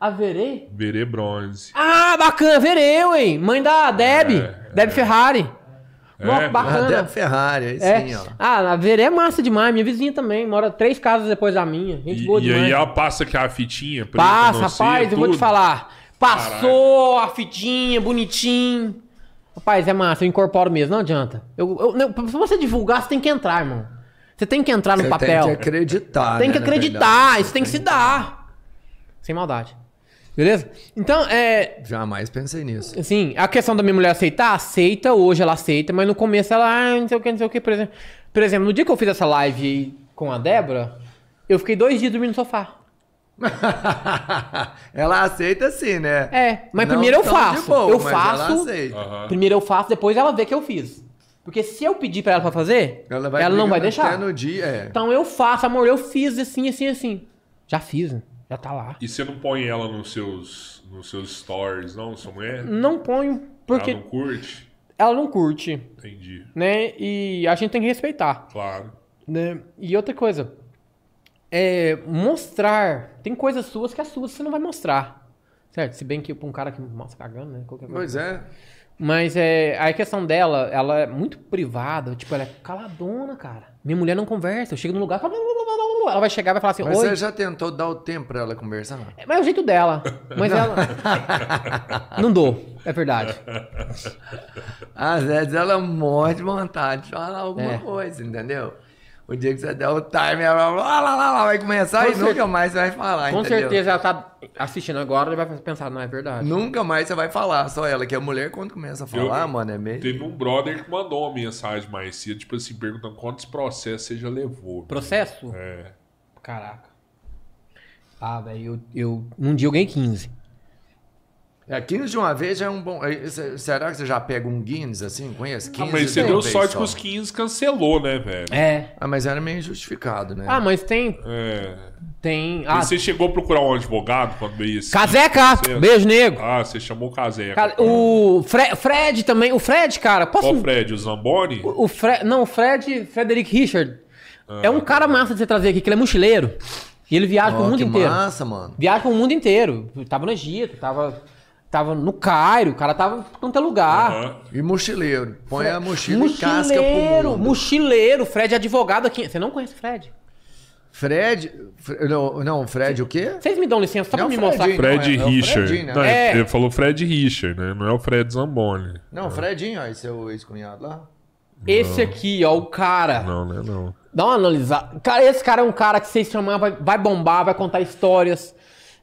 A Verê? Verê Bronze. Ah, bacana, Verê, hein? Mãe da Deb. É, Deb Ferrari. Ó, É, bacana. Até a Ferrari, aí É. sim, ó. Ah, a Verê é massa demais. Minha vizinha também. Mora três casas depois da minha. Gente E, boa e demais. aí ela passa aqui a fitinha preta Passa, rapaz, eu vou te tudo. falar. Passou a fitinha, bonitinho. Rapaz, é massa, eu incorporo mesmo, não adianta. Eu, eu, não, pra você divulgar, você tem que entrar, irmão. Você tem que entrar no Você papel. tem que acreditar. Tem né, que acreditar, verdade. isso tem que se dar. Sem maldade. Beleza? Então, é. Jamais pensei nisso. Assim, a questão da minha mulher aceitar, aceita, hoje ela aceita, mas no começo ela, ah, não sei o que, não sei o que, por exemplo. Por exemplo, no dia que eu fiz essa live aí com a Débora, eu fiquei dois dias dormindo no sofá. ela aceita sim, né? É, mas Não primeiro eu faço. boa, eu ela faço. Aham. Primeiro eu faço, depois ela vê que eu fiz. Porque se eu pedir pra ela pra fazer, ela, não vai deixar. Até no dia, é. Então eu faço, amor, eu fiz assim, assim, assim. Já fiz, né? Já tá lá. E você não põe ela nos seus, nos seus stories, não, sua mulher? Não ponho, porque Ela não curte? ela não curte, Entendi. né? E a gente tem que respeitar. Claro. Né? E outra coisa, é mostrar. Tem coisas suas que as suas você não vai mostrar. Certo? Se bem que pra um cara que mostra cagando, né? Qualquer coisa. Pois é. Mas é, a questão dela, ela é muito privada. Tipo, ela é caladona, cara. Minha mulher não conversa. Eu chego no lugar, ela vai chegar e vai falar assim: Mas Oi. você já tentou dar o tempo pra ela conversar? Mas é o jeito dela. Mas ela. não dou, é verdade. Às vezes ela morre de vontade de falar alguma É. coisa, entendeu? O dia que você der o time, ela lá, lá, lá, lá, vai começar Com e nunca mais você vai falar, Com entendeu? certeza ela tá assistindo agora e vai pensar: Não, é verdade. Nunca mais você vai falar, só ela, que a mulher quando começa a falar, Eu- mano, é meio... Teve um brother que mandou uma mensagem mais cedo, tipo assim, perguntando quantos processos você já levou. Processo? É. Caraca. Ah, velho, eu, eu. Um dia eu ganhei 15. É, 15 de uma vez já é um bom... é, Será que você já pega um Guinness, assim, conhece? 15 Ah, mas você de deu sorte só. que os 15 cancelou, né, velho? É. Ah, mas era meio injustificado, né? Ah, mas tem. É. Tem. E Ah, você chegou a procurar um advogado quando veio esse. Caseca! Você- Beijo, nego. Ah, você chamou o Caseca. Cara, o Fre- Fred também. O Fred, cara, posso. Qual Fred? O Zamboni? O o Fred. Não, o Fred. Frederick Richard. É Ah. um cara massa de você trazer aqui, que ele é mochileiro. E ele viaja Ó, pro mundo que inteiro. massa, mano. Viaja pro mundo inteiro. Tava no Egito, tava. Tava no Cairo, o cara tava em quanto é lugar. Aham. E mochileiro. Põe a mochila e casca pro Mochileiro, mundo. mochileiro. Fred é advogado aqui. Você não conhece o Fred? Fred... Fre- Não, não, Fred o quê? Vocês me dão licença só pra Não, me Fred. mostrar. Fred Não, é o Richard. Fredinho, né? Não, É. Ele falou Fred Richard, né? Não é o Fred Zamboni. Não, Fredinho, ó, esse é o ex-cunhado lá. Esse aqui, ó, o cara. Não, né? Não. Dá uma analisada. Cara, esse cara é um cara que vocês chamar, vai, vai bombar, vai contar histórias.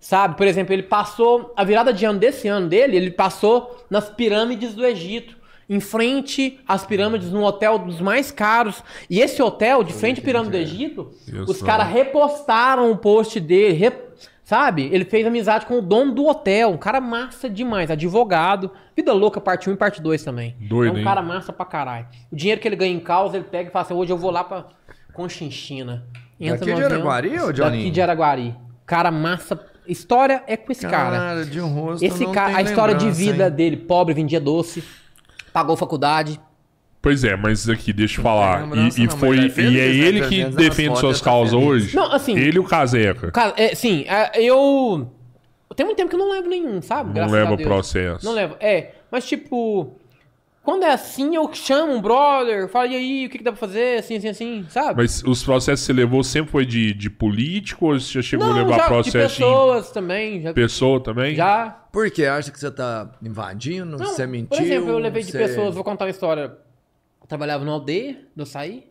Sabe? Por exemplo, ele passou. A virada de ano desse ano dele, ele passou nas pirâmides do Egito. Em frente às pirâmides, num hotel dos mais caros. E esse hotel, de frente à pirâmide do Egito, Eu os caras repostaram o post dele. re- Sabe? Ele fez amizade com o dono do hotel. Um cara massa demais. Advogado. Vida louca, parte 1 e parte 2 também. Doido, é um hein? cara massa pra caralho. O dinheiro que ele ganha em causa, ele pega e fala assim: hoje eu vou lá pra Conchinchina. Daqui no de. Araguari, ô, Johnny? Daqui de Araguari. Cara massa. História é com esse cara. Cara, de um rosto Esse não cara, tem a história de vida hein? dele, pobre, vendia doce, pagou faculdade. Pois é, mas aqui, deixa eu falar. E, e não, foi, ele e é fez ele que né? Defende suas causas hoje? Não, assim- Ele e o Caseca. É, sim, é, eu. Tem muito tempo que eu não levo nenhum, sabe? Não Graças a leva processo. Não levo. É, mas tipo. Quando é assim, eu chamo um brother, falo, e aí, o que, que dá pra fazer? Assim, assim, assim, sabe? Mas os processos que você levou sempre foi de, de político ou você já chegou a não, levar já, de processo pessoas também. Já. em pessoa também? já Por quê? Acha que você tá invadindo? Não, você mentiu? Por exemplo, eu levei de você- pessoas, vou contar uma história. Eu trabalhava numa aldeia do açaí.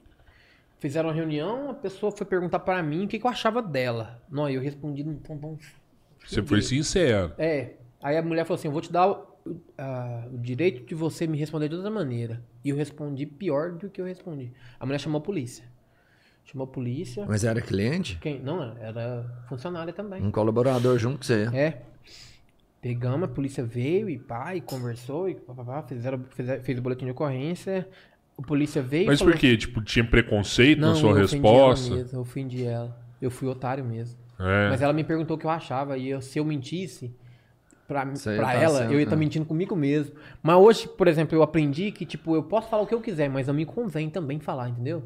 fizeram uma reunião, a pessoa foi perguntar pra mim o que, que eu achava dela. Não, eu respondi num tom tão Você foi sincero. É. Aí a mulher falou assim: eu vou te dar o, a- o direito de você me responder de outra maneira. E eu respondi pior do que eu respondi. A mulher chamou a polícia. Chamou a polícia. Mas era cliente? Quem? Não, era funcionária também. Um colaborador junto com você. É. Pegamos, a polícia veio e pá, e conversou, e pá, pá, pá, fizeram, fizeram, fez o boletim de ocorrência. A polícia veio Mas falou, por quê? Tipo, tinha preconceito Não, na sua eu ofendi ela resposta? mesmo, eu ofendi ela. Eu fui otário mesmo. É. Mas ela me perguntou o que eu achava, e eu- se eu mentisse pra, pra tá ela, sendo, eu ia estar né? mentindo comigo mesmo. Mas hoje, por exemplo, eu aprendi que, tipo, eu posso falar o que eu quiser, mas não me convém também falar, entendeu?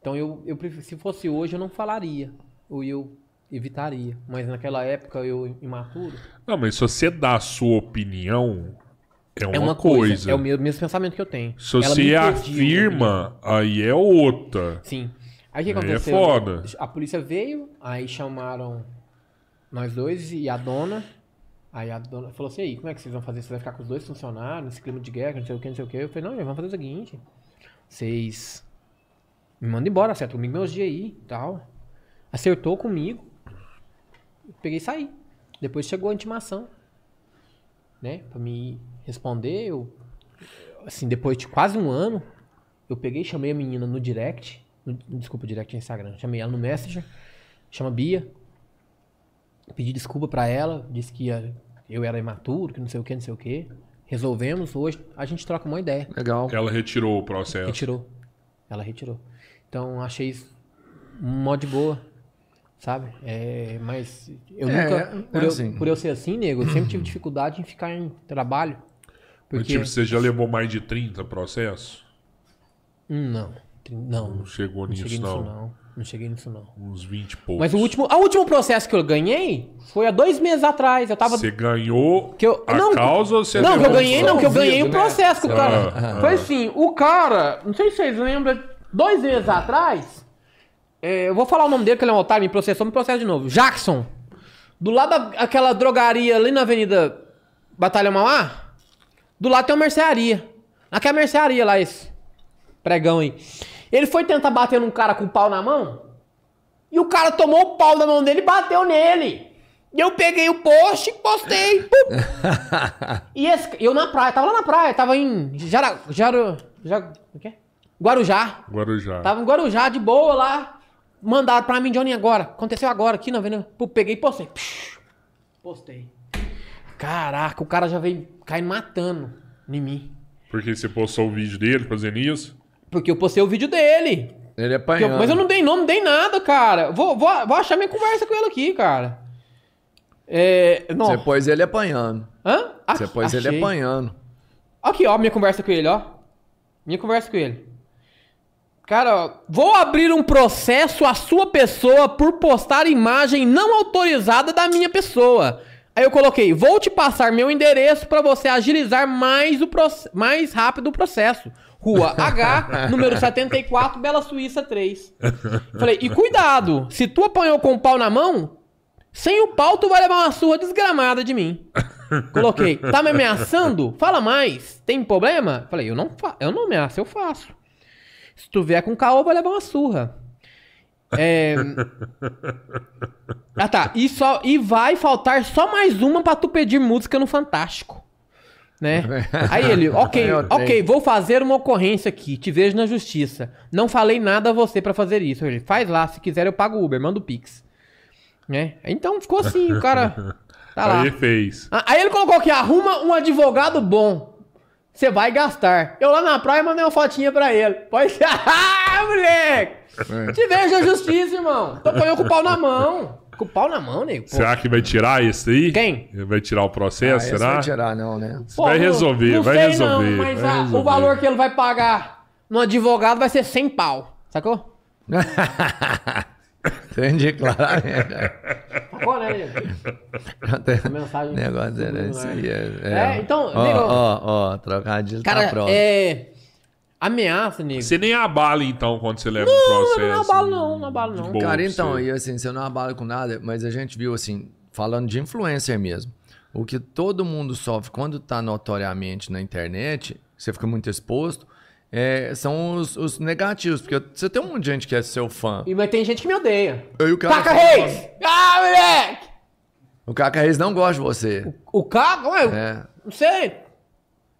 Então, eu, eu se fosse hoje, eu não falaria. Ou eu evitaria. Mas naquela época, eu imaturo, Não, mas se você dá a sua opinião, é uma, é uma coisa. coisa. É o mesmo, pensamento que eu tenho. Se Ela me você afirma, aí é outra. Sim. Aí o que Aí é aconteceu? foda. A polícia veio, aí chamaram nós dois e a dona. Aí a dona falou assim: aí, como é que vocês vão fazer? Você vai ficar com os dois funcionários nesse clima de guerra, não sei o que, não sei o que. Eu falei: não, vamos fazer o seguinte: vocês me mandam embora, acerta comigo meus dias aí e tal. Acertou comigo. Peguei e saí. Depois chegou a intimação, né, pra me responder. Eu, assim, depois de quase um ano, eu peguei e chamei a menina no direct. no- desculpa, direct no Instagram. Chamei ela no Messenger. Chama Bia. Pedi desculpa pra ela. Disse que ia- eu era imaturo, que não sei o que, não sei o que. Resolvemos. Hoje a gente troca uma ideia. Legal. Ela retirou o processo. Retirou. Ela retirou. Então achei isso um modo de boa. Sabe? É, mas eu É, nunca. é por, eu, assim. por eu ser assim, nego, eu sempre tive dificuldade em ficar em trabalho. Porque. tipo, você já levou mais de 30 processos? Não. Não. Não chegou Não nisso, não. nisso, não. Não cheguei nisso, não. Uns 20 e poucos. Mas o último, o último processo que eu ganhei foi há dois meses atrás. Eu tava. Você ganhou Que eu, a não, causa ou você não, que eu ganhei, não, que eu ganhei o né? processo que o cara. Ah, ah. Foi assim, o cara, não sei se vocês lembram, dois meses atrás, é, eu vou falar o nome dele, que ele é um otário, me processou, me processa de novo. Jackson. Do lado daquela drogaria ali na Avenida Batalha Mauá, do lado tem uma mercearia. Naquela mercearia lá, esse pregão aí. Ele foi tentar bater num cara com o pau na mão, e o cara tomou o pau da mão dele e bateu nele. E eu peguei o post e postei. E esse, eu na praia, tava lá na praia, tava em Jara, Jara, Jara, o quê? Guarujá. Guarujá. Tava em Guarujá, de boa lá. Mandaram pra mim, Johnny, agora. Aconteceu agora, aqui na avenida. Pô, peguei e postei. Psh, Postei. Caraca, o cara já veio caindo matando em mim. Porque você postou o vídeo dele fazendo isso? Porque eu postei o vídeo dele. Ele é eu- apanhando. mas eu não dei nome, não dei nada, cara. Vou, vou, vou achar minha conversa com ele aqui, cara. É. Não. Você pôs ele apanhando. Hã? Você Ach- pôs ele achei. apanhando. Aqui, ó, minha conversa com ele, ó. Minha conversa com ele. Cara, ó, vou abrir um processo à sua pessoa por postar imagem não autorizada da minha pessoa. Aí eu coloquei, vou te passar meu endereço para você agilizar mais, o mais rápido o processo. Rua H, número 74, Bela Suíça 3. Falei, e cuidado, se tu apanhou com o pau na mão, sem o pau tu vai levar uma surra desgramada de mim. Coloquei, tá me ameaçando? Fala mais. Tem problema? Falei, eu não, eu não ameaço, eu faço. Se tu vier com caô, vai levar uma surra. É... Ah tá, e, só, e vai faltar só mais uma pra tu pedir música no Fantástico. Né? Aí ele, ok, ok, vou fazer uma ocorrência aqui, te vejo na justiça. Não falei nada a você pra fazer isso. Ele, faz lá, se quiser eu pago o Uber, manda o Pix. Né? Então ficou assim, o cara tá lá. Aí fez. Ah, Aí ele colocou aqui, arruma um advogado bom. Você vai gastar. Eu lá na praia mandei uma fotinha pra ele. Pode ser. Ah, moleque! É. Te vejo na justiça, irmão. Tô com o pau na mão. Com o pau na mão, nego. Pô. Será que vai tirar esse aí? Quem? Vai tirar o Ah, processo, esse será? vai tirar, não, né? Você vai não- resolver, não vai sei resolver. Não, mas vai a- resolver. o valor que ele vai pagar no advogado vai ser 100 pau. Sacou? Entendi claramente. Sacou, né, nego? Mensagem. Negócio era esse aí. É, É, então, Ó, nego- ó, ó, trocadilho tá Cara, pronto. é. Ameaça, nego. Você nem abala, então, quando você leva um Não, processo. não abalo não, não abalo de não. boa Cara, então, você. e assim, você não abala com nada, mas a gente viu, assim, falando de influencer mesmo. O que todo mundo sofre quando tá notoriamente na internet, você fica muito exposto, é, são os, os negativos, porque você tem um monte de gente que é seu fã. E, mas tem gente que me odeia. Eu e o cara Caca fala- Reis! Ah, moleque! O Caca Reis não gosta de você. O Caca, ué, É. não sei.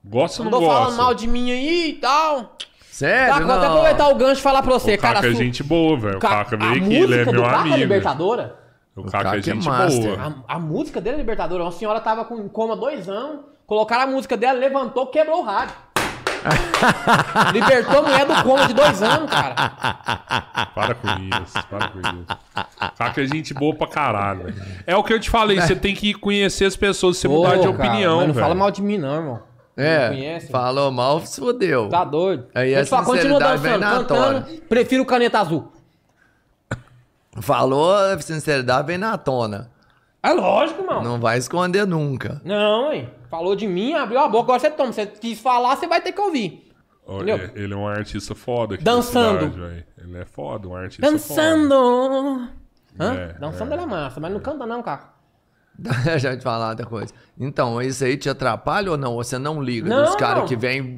Gosta ou não falando gosta? mal de mim aí e tal. Sério? Caca, vou até não. aproveitar o gancho e falar pra você, O Caca cara. é su- gente boa, velho. O Ca- Caca a veio aqui, ele é música do meu Caca é amigo. Libertadora. O O Caca é Caca é gente master. boa. A, a música dele é Libertadora. Uma senhora tava com coma dois anos, colocaram a música dela, levantou, quebrou o rádio. Libertou a mulher do coma de dois anos, cara. Para com isso, para com isso. Caca é gente boa pra caralho. velho. É o que eu te falei, você tem que conhecer as pessoas, você mudar de cara, opinião, mas não velho. fala mal de mim, não, irmão. É, conhece? falou mal, se fodeu. Tá doido. Aí Eu a te falo, continua dançando, cantando. Prefiro caneta azul. Falou, a sinceridade vem na tona. É lógico, irmão. Não, Não vai esconder nunca. hein? Falou de mim, abriu a boca, agora você toma. Você quis falar, você vai ter que ouvir. Olha, Entendeu? ele é um artista foda aqui da Dançando. cidade, velho. ele é foda, um artista Dançando. Hã? É, Dançando é. ele é massa, mas não canta não, cara. Já te falar outra coisa. Então, isso aí te atrapalha ou não? Você não liga Não, dos caras que vêm.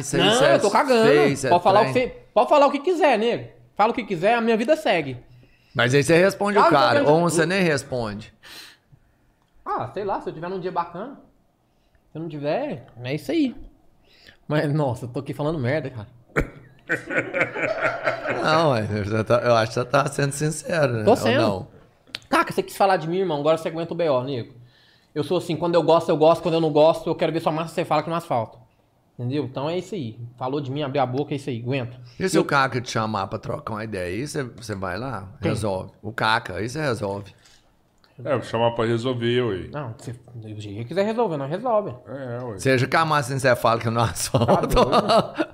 Isso aí Não, isso é eu tô cagando. isso é pode, falar o que pode falar o que quiser, nego. Fala o que quiser, a minha vida segue. Mas aí você responde Ah, o cara, ou você nem responde. Ah, sei lá, se eu tiver num dia bacana. Se eu não tiver, é isso aí. Mas, nossa, eu tô aqui falando merda, cara. Não, você tá- eu acho que você tá sendo sincero, né? Tô Ou sendo. não? Caca, você quis falar de mim, irmão, agora você aguenta o B.O., nego. Eu sou assim, quando eu gosto, eu gosto, quando eu não gosto, eu quero ver sua massa, você fala que não asfalto. Entendeu? Então é isso aí. Falou de mim, abriu a boca, é isso aí, aguenta. E se o Caca te chamar pra trocar uma ideia aí, você, você vai lá? Resolve. O Caca, aí você resolve. É, vou chamar pra resolver, ué. Não, se do jeito que quiser resolver, não resolve. É, ué. Seja com a massa encefálica no asfalto. Tá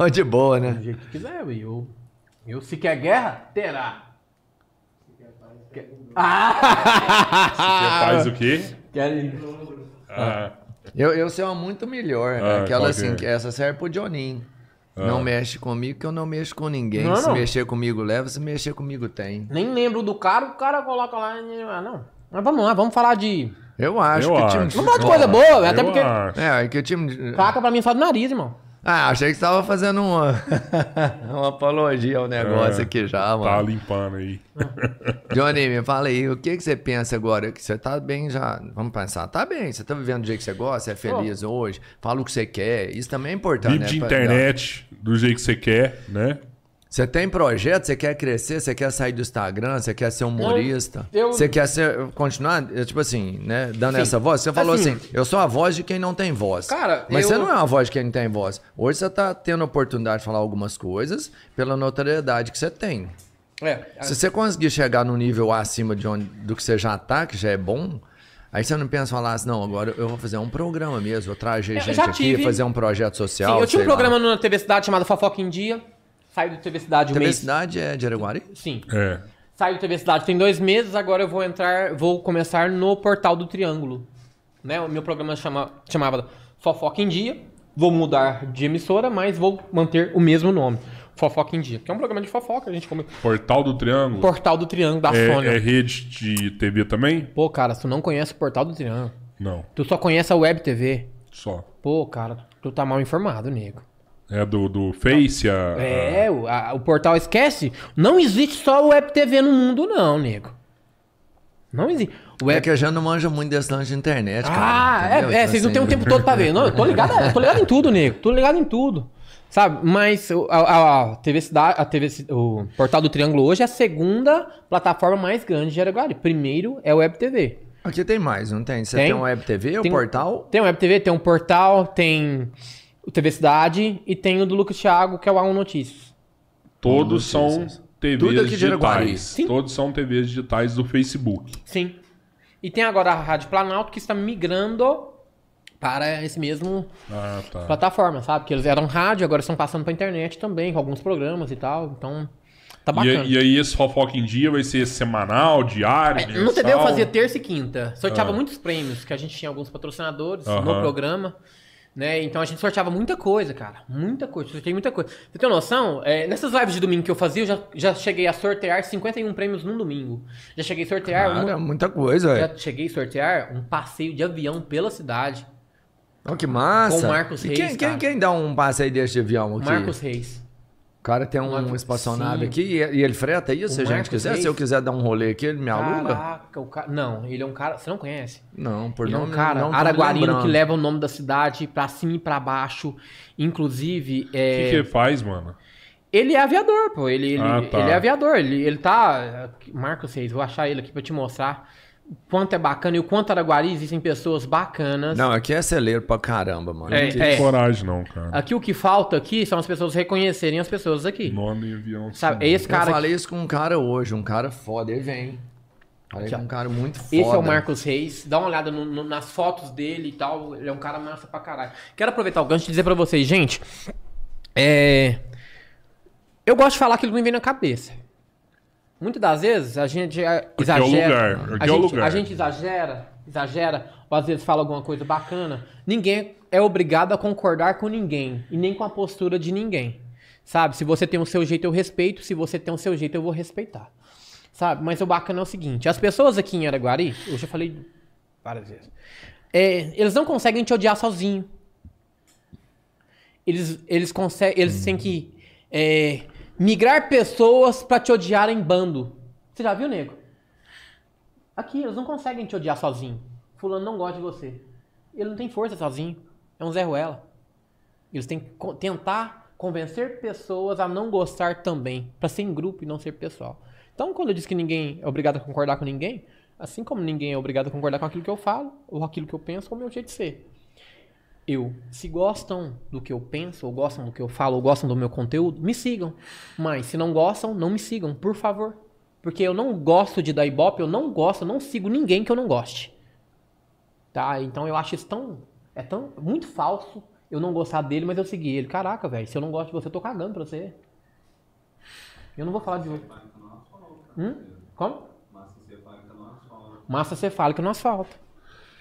Ou de boa, Do né? jeito que quiser, ué. eu. Eu, se quer guerra, terá. Ah! Você faz o quê? Quer- Ah, Eu, eu sei uma muito melhor. Ah, Aquela assim, é? que essa serve pro Johninho. Não mexe comigo que eu não mexo com ninguém. Não, se não. mexer comigo, leva. Se mexer comigo, tem. Nem lembro do cara, o cara coloca lá. Ah, não. Mas vamos lá, vamos falar de. Eu acho Eu que o acho. time de Vamos falar de coisa boa, até eu porque. acho. É, que o time. de- Caca pra mim só do nariz, irmão. Ah, achei que você tava fazendo uma, uma apologia ao negócio É, aqui já, Tá mano. limpando aí. Johnny, me fala aí, o que, que você pensa agora? Que você tá bem já. Vamos pensar, tá bem, você tá vivendo do jeito que você gosta, você é feliz hoje, fala o que você quer. Isso também é importante. Vive né? de Pra- internet do jeito que você quer, né? Você tem projeto, você quer crescer, você quer sair do Instagram, você quer ser humorista, eu- você quer ser, continuar, eh, tipo assim, né, dando Sim. essa voz. Você falou Assim, assim, eu sou a voz de quem não tem voz. Cara, Mas eu- você não é uma voz de quem não tem voz. Hoje você tá tendo a oportunidade de falar algumas coisas pela notoriedade que você tem. É. Se você conseguir chegar no nível acima de onde, do que você já tá, que já é bom, aí você não pensa falar assim, não, agora eu vou fazer um programa mesmo, vou trazer Eu gente aqui, fazer um projeto social. Sim, eu tinha um lá. programa na TV Cidade chamado Fofoca em Dia. Saí do TV Cidade um TV mês. Cidade é de Araguari? Sim. É. Saí do TV Cidade tem dois meses, agora eu vou entrar, vou começar no Portal do Triângulo. Né? O meu programa chama, chamava Fofoca em Dia. Vou mudar de emissora, mas vou manter o mesmo nome. Fofoca em Dia. Que é um programa de fofoca, a gente come. Portal do Triângulo. Portal do Triângulo da É, Sônia. é rede de TV também? Pô, cara, tu não conhece o Portal do Triângulo, Não, tu só conhece a Web TV. só. Pô, cara, tu tá mal informado, nego. É do, do Face, a... É, o, a- o portal esquece. Não existe só Web TV no mundo, não, nego. Não existe. O É Web... que eu já não manjo muito desse lance de internet, cara. Ah, é, é, Tipo vocês não têm um assim, tempo todo pra ver. Não, eu tô ligado, eu tô ligado em tudo, nego. Tô ligado em tudo. Sabe? Mas o- a, a- a TV Cidade, a TV, o Portal do Triângulo hoje é a segunda plataforma mais grande de Araguari. Primeiro é o Web TV. Aqui tem mais, não tem? Você Tem. tem, um web TV, o portal? Tem o Web TV, tem um portal, tem o TV Cidade e tem o do Lucas Thiago, que é o A1 Notícias. Todos são TVs digitais. Sim. Todos são TVs digitais do Facebook. Sim. E tem agora a Rádio Planalto que está migrando para esse mesmo Ah, tá. plataforma, sabe? Que eles eram rádio, agora estão passando para internet também, com alguns programas e tal. Então, tá E, bacana. e aí esse fofoca em dia vai ser semanal, diário, É, no TV eu fazia terça e quinta. Sorteava Ah. muitos prêmios, que a gente tinha alguns patrocinadores no Aham. programa. Né? Então a gente sorteava muita coisa, cara. Muita coisa. Sorteei muita coisa. Você tem noção? É, nessas lives de domingo que eu fazia, eu já, já cheguei a sortear 51 prêmios num domingo. Já cheguei a sortear. um- Cara, muita coisa, já é. cheguei a sortear um passeio de avião pela cidade. Olha que massa. Com o Marcos Reis, quem, quem, quem dá um passe desse de avião aqui? Marcos Reis. O cara tem um Marcos- espaçonave aqui e, e ele freta isso, se a gente quiser. Reis. Se eu quiser dar um rolê aqui, ele me aluga? Caraca, o cara. Não, ele é um cara. Você não conhece? Não, por Ele é nome um cara não araguarino que leva o nome da cidade pra cima e pra baixo. Inclusive, O é, que que ele faz, mano? ele é aviador, pô. Ele, ele, Ah, tá. ele é aviador. Ele, ele tá. Marcos Reis, vou achar ele aqui pra te mostrar quanto é bacana e o quanto Araguari existem pessoas bacanas. Não, aqui é celeiro pra caramba, mano. É, Não tem coragem, não, cara. Aqui o que falta aqui são as pessoas reconhecerem as pessoas aqui. Nome de avião. Sabe? É esse Eu cara falei isso com um cara hoje, um cara foda, ele vem. Falei Aqui, ó. com um cara muito foda. Esse é o Marcos Reis. Dá uma olhada no- no- nas fotos dele e tal. Ele é um cara massa pra caralho. Quero aproveitar o gancho e dizer pra vocês, gente. É. Eu gosto de falar aquilo que me vem na cabeça. Muitas das vezes a gente é, Porque é o exagera. lugar, a, aqui é o gente, lugar. a gente exagera, exagera, ou às vezes fala alguma coisa bacana. Ninguém é obrigado a concordar com ninguém. E nem com a postura de ninguém. Sabe? Se você tem o seu jeito, eu respeito. Se você tem o seu jeito, eu vou respeitar. Sabe? Mas o bacana é o seguinte: as pessoas aqui em Araguari, eu já falei várias vezes, é, eles não conseguem te odiar sozinho. Eles, eles, conseguem, eles têm que é, migrar pessoas pra te odiar em bando. Você já viu, nego? Aqui, eles não conseguem te odiar sozinho. Fulano não gosta de você. Ele não tem força sozinho. É um Zé Ruela. Eles têm que tentar convencer pessoas a não gostar também. Pra ser em grupo e não ser pessoal. Então, quando eu disse que ninguém é obrigado a concordar com ninguém, assim como ninguém é obrigado a concordar com aquilo que eu falo, ou aquilo que eu penso, ou o meu jeito de ser. Eu, se gostam do que eu penso, ou gostam do que eu falo, ou gostam do meu conteúdo, me sigam. Mas se não gostam, não me sigam, por favor. Porque eu não gosto de dar ibope, eu não gosto, eu não sigo ninguém que eu não goste. Tá? Então eu acho isso tão. É tão. Muito falso eu não gostar dele, mas eu seguir ele. Caraca, velho, se eu não gosto de você, eu tô cagando pra você. Eu não vou falar de hoje. Hum? Como? Massa cefálica no asfalto.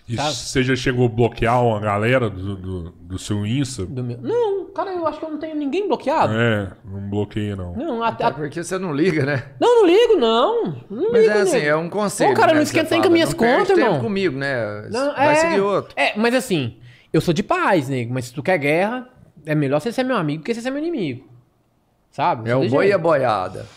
E Sabe? você já chegou a bloquear uma galera do, do, do seu Insta? Do meu... Não, cara, eu acho que eu não tenho ninguém bloqueado. É, não bloqueia, não. Não, até, É porque você não liga, né? não, não ligo, não. Não Mas ligo, é assim, nego. é um conselho. Ô, cara, né, não que você esquenta nem fala. com minhas Não perde contas, tempo irmão. comigo, né? Não, Vai é, seguir outro. É, mas assim, eu sou de paz, nego, mas se tu quer guerra, é melhor você ser meu amigo que você ser meu inimigo. Sabe? É o boi e a boiada.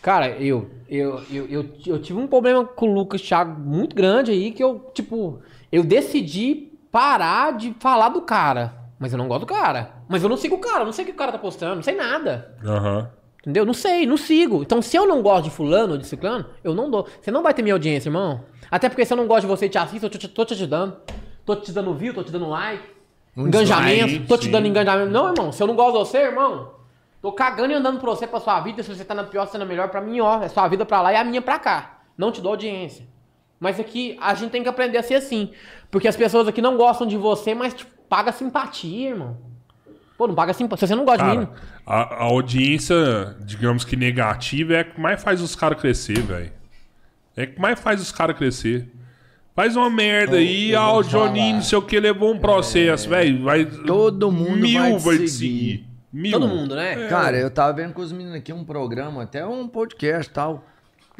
Cara, eu, eu, eu, eu, eu tive um problema com o Lucas Thiago muito grande aí, que eu, tipo, eu decidi parar de falar do cara. Mas eu não gosto do cara. Mas eu não sigo o cara, eu não sei o que o cara tá postando, não sei nada. Aham. Entendeu? Não sei, não sigo. Então, se eu não gosto de fulano ou de ciclano, eu não dou. Você não vai ter minha audiência, irmão. Até porque se eu não gosto de você e te assisto, eu te- tô te ajudando. Tô te dando view, tô te dando like. Um engajamento, dislike, tô te dando engajamento. Não, irmão, se eu não gosto de você, irmão, tô cagando e andando pra você, pra sua vida. Se você tá na pior, se tá na melhor, pra mim, ó. É sua vida pra lá e a minha pra cá. Não te dou audiência. Mas aqui, a gente tem que aprender a ser assim. Porque as pessoas aqui não gostam de você, mas te paga simpatia, irmão. Pô, não paga simpatia. Se você não gosta de mim, Cara, a, a audiência, digamos que negativa, é a que mais faz os caras crescer, velho. É a que mais faz os caras crescer. Faz uma merda aí, eu ah, o falar. não sei o que, levou um processo, velho. Vai. Todo mundo Mil vai vai te te seguir. seguir. Mil. todo mundo, né? Cara, eu tava vendo com os meninos aqui um programa, até um podcast e tal.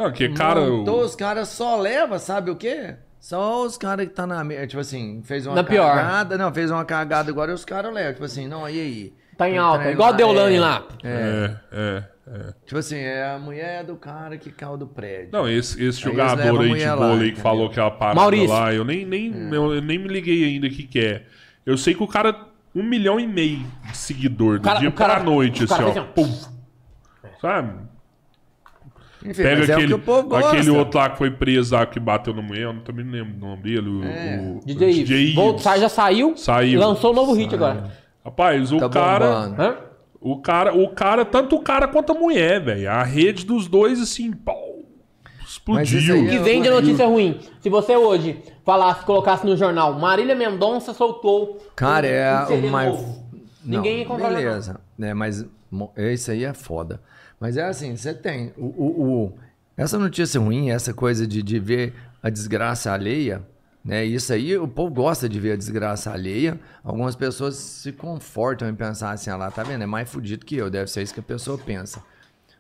Não, que cara. Montou, o- os caras só leva, sabe o quê? Só os caras que tá na merda. Tipo assim, fez uma Na pior. cagada. Não, fez uma cagada agora e os caras levam. Tipo assim, não, e aí? Tá em Então, alta. é Igual a lá, Deolane é. lá. É, é, é. Tipo assim, é a mulher do cara que caiu do prédio. Não, esse, esse jogador aí de vôlei que entendeu? falou aquela parada Maurício. lá, eu nem, nem, eu, eu nem me liguei ainda o que, que é. Eu sei que o cara, um milhão e meio de seguidor do cara- dia cara- pra noite, o cara assim, ó. assim, Pum. Sabe? Enfim, Pega mas é o aquele, que o povo gosta. aquele outro lá que foi preso lá, que bateu na mulher, eu não- também não lembro o nome dele. O, É. o, DJ o. Volt- Ives. já saiu. Saiu. Lançou um novo hit agora. Rapaz, o Tá cara. O cara, o cara, tanto o cara quanto a mulher, velho. A rede dos dois, assim, pau, Mas isso explodiu. Que é- vem de notícia ruim. Se você hoje falasse, colocasse no jornal, Marília Mendonça soltou. Cara, um- é um o mais. Ninguém ia comprar. Beleza, né? Mas esse aí é foda. Mas é assim, você tem o, o- o- essa notícia ruim, essa coisa de, de ver a desgraça alheia, né? Isso aí o povo gosta de ver a desgraça alheia. Algumas pessoas se confortam em pensar assim, ah lá, tá vendo? É mais fudido que eu, deve ser isso que a pessoa pensa.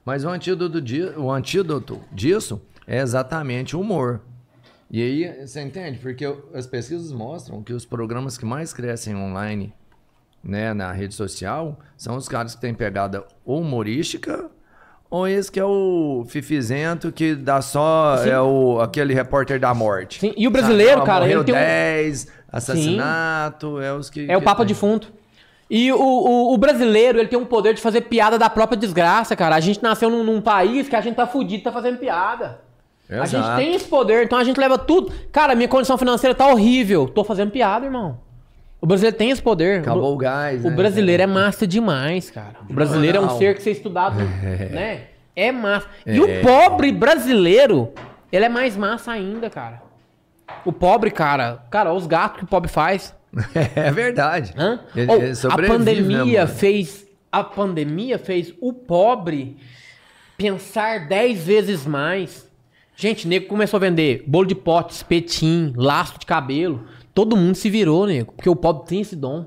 Mas o antídoto, di- o antídoto disso é exatamente o humor. E aí, você entende? Porque as pesquisas mostram que os programas que mais crescem online, né, na rede social, são os caras que têm pegada humorística, ou esse que é o fifizento que dá só, é o, aquele repórter da morte. Sim, e o brasileiro, Sabe? cara, ele tem um- 10, assassinato, é os que... É o que Papa tem. defunto. E o, o, o brasileiro, ele tem um poder de fazer piada da própria desgraça, cara. A gente nasceu num, num país que a gente tá fudido, tá fazendo piada. A gente Exato. tem esse poder, então a gente leva tudo. Cara, minha condição financeira tá horrível. Tô fazendo piada, irmão. O brasileiro tem esse poder. Acabou o, gás, o né? brasileiro é massa demais, cara. O brasileiro é um Não. ser que ser estudado, né? É massa. E o pobre brasileiro, ele é mais massa ainda, cara. O pobre, cara, cara, os gatos que o pobre faz. É verdade. Hã? Ele- ele a pandemia né, mano? fez a pandemia fez o pobre pensar 10 vezes mais. Gente, nego começou a vender bolo de pote, espetinho, laço de cabelo. Todo mundo se virou, nego, porque o pobre tem esse dom.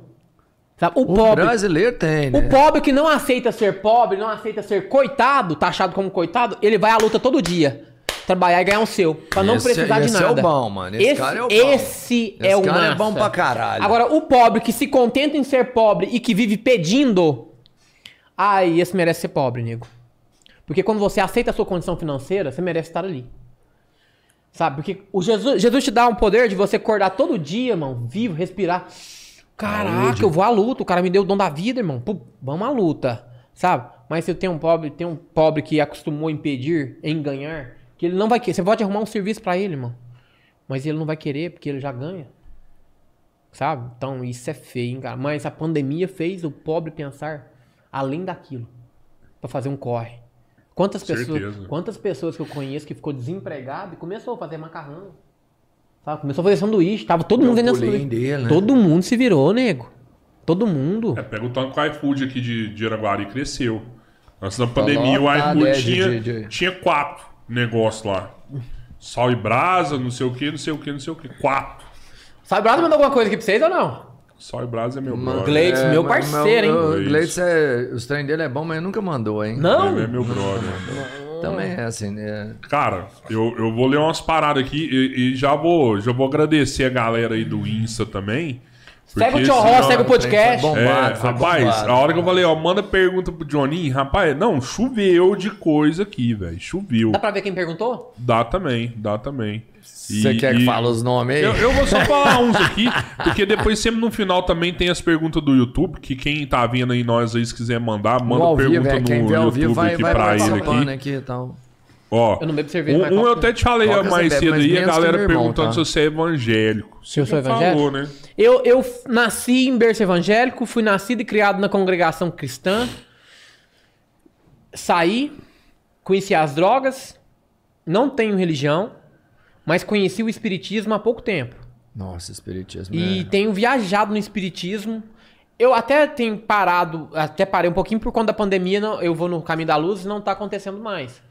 Sabe? O, O pobre, brasileiro tem, né? o pobre que não aceita ser pobre, não aceita ser coitado, taxado como coitado, ele vai à luta todo dia. Trabalhar e ganhar o seu, pra não Esse- precisar de esse é o nada. bom, mano. Esse cara é o bom. Esse é Esse o cara é massa. bom pra caralho. Agora, o pobre que se contenta em ser pobre e que vive pedindo, ai, esse merece ser pobre, nego. Porque quando você aceita a sua condição financeira, você merece estar ali. Sabe? Porque o Jesus, Jesus te dá um poder de você acordar todo dia, irmão, vivo, respirar. Caraca, eu vou à luta. O cara me deu o dom da vida, irmão. Pô, vamos à luta. Sabe? Mas se eu tenho um pobre, tem um pobre que acostumou em pedir, em ganhar, que ele não vai querer. Você pode arrumar um serviço pra ele, irmão. Mas ele não vai querer, porque ele já ganha. Sabe? Então isso é feio, hein, cara. Mas a pandemia fez o pobre pensar além daquilo. Pra fazer um corre. Quantas pessoas, Certeza. quantas pessoas que eu conheço que ficou desempregado e começou a fazer macarrão? Sabe? Começou a fazer sanduíche. Tava todo mundo vendendo sanduíche. dele, né? Todo mundo se virou, nego. Todo mundo. É, pega o tanto que o iFood aqui de, de Araguari cresceu. Antes da Tá pandemia, o lotado, iFood é, de- tinha, de- de- tinha quatro negócios lá. Sal e brasa, não sei o que, não sei o que, não sei o que. Quatro. Sabe, Brado mandou alguma coisa aqui pra vocês ou não? Sal e brasa é meu Mano, brother. Gleides, meu mas- parceiro, hein? mas O. Gleides é. Os trem dele é bom, mas nunca mandou, hein? Não? Ele é meu brother. Também é assim, né? Cara, eu, eu vou ler umas paradas aqui e, e já, vou, já vou agradecer a galera aí do Insta também. Segue o porque Tio Ross, segue o podcast. Foi. É, Bombado, foi rapaz, bombado. a hora que eu falei, ó, manda pergunta pro Johnny, rapaz, não, choveu de coisa aqui, velho. Choveu. Dá pra ver quem perguntou? Dá também, dá também. Você quer que e- fale os nomes aí? Eu, eu vou só falar uns aqui, porque depois sempre no final também tem as perguntas do YouTube, que quem tá vendo aí nós aí, se quiser mandar, manda vivo, pergunta é, no YouTube vivo vai, aqui vai pra ele aqui. aqui e tal. Ó, Eu não bebo cerveja, um, um eu até te falei Coca mais bebe, cedo aí, a galera irmão, perguntando tá? se você é evangélico. Você eu sou evangélico? falou, né? Eu, eu nasci em berço evangélico, fui nascido e criado na congregação cristã. Saí, conheci as drogas, não tenho religião, mas conheci o espiritismo há pouco tempo. Nossa, espiritismo. E é. tenho viajado no espiritismo. Eu até tenho parado, até parei um pouquinho por conta da pandemia, não- eu vou no caminho da luz e não tá acontecendo mais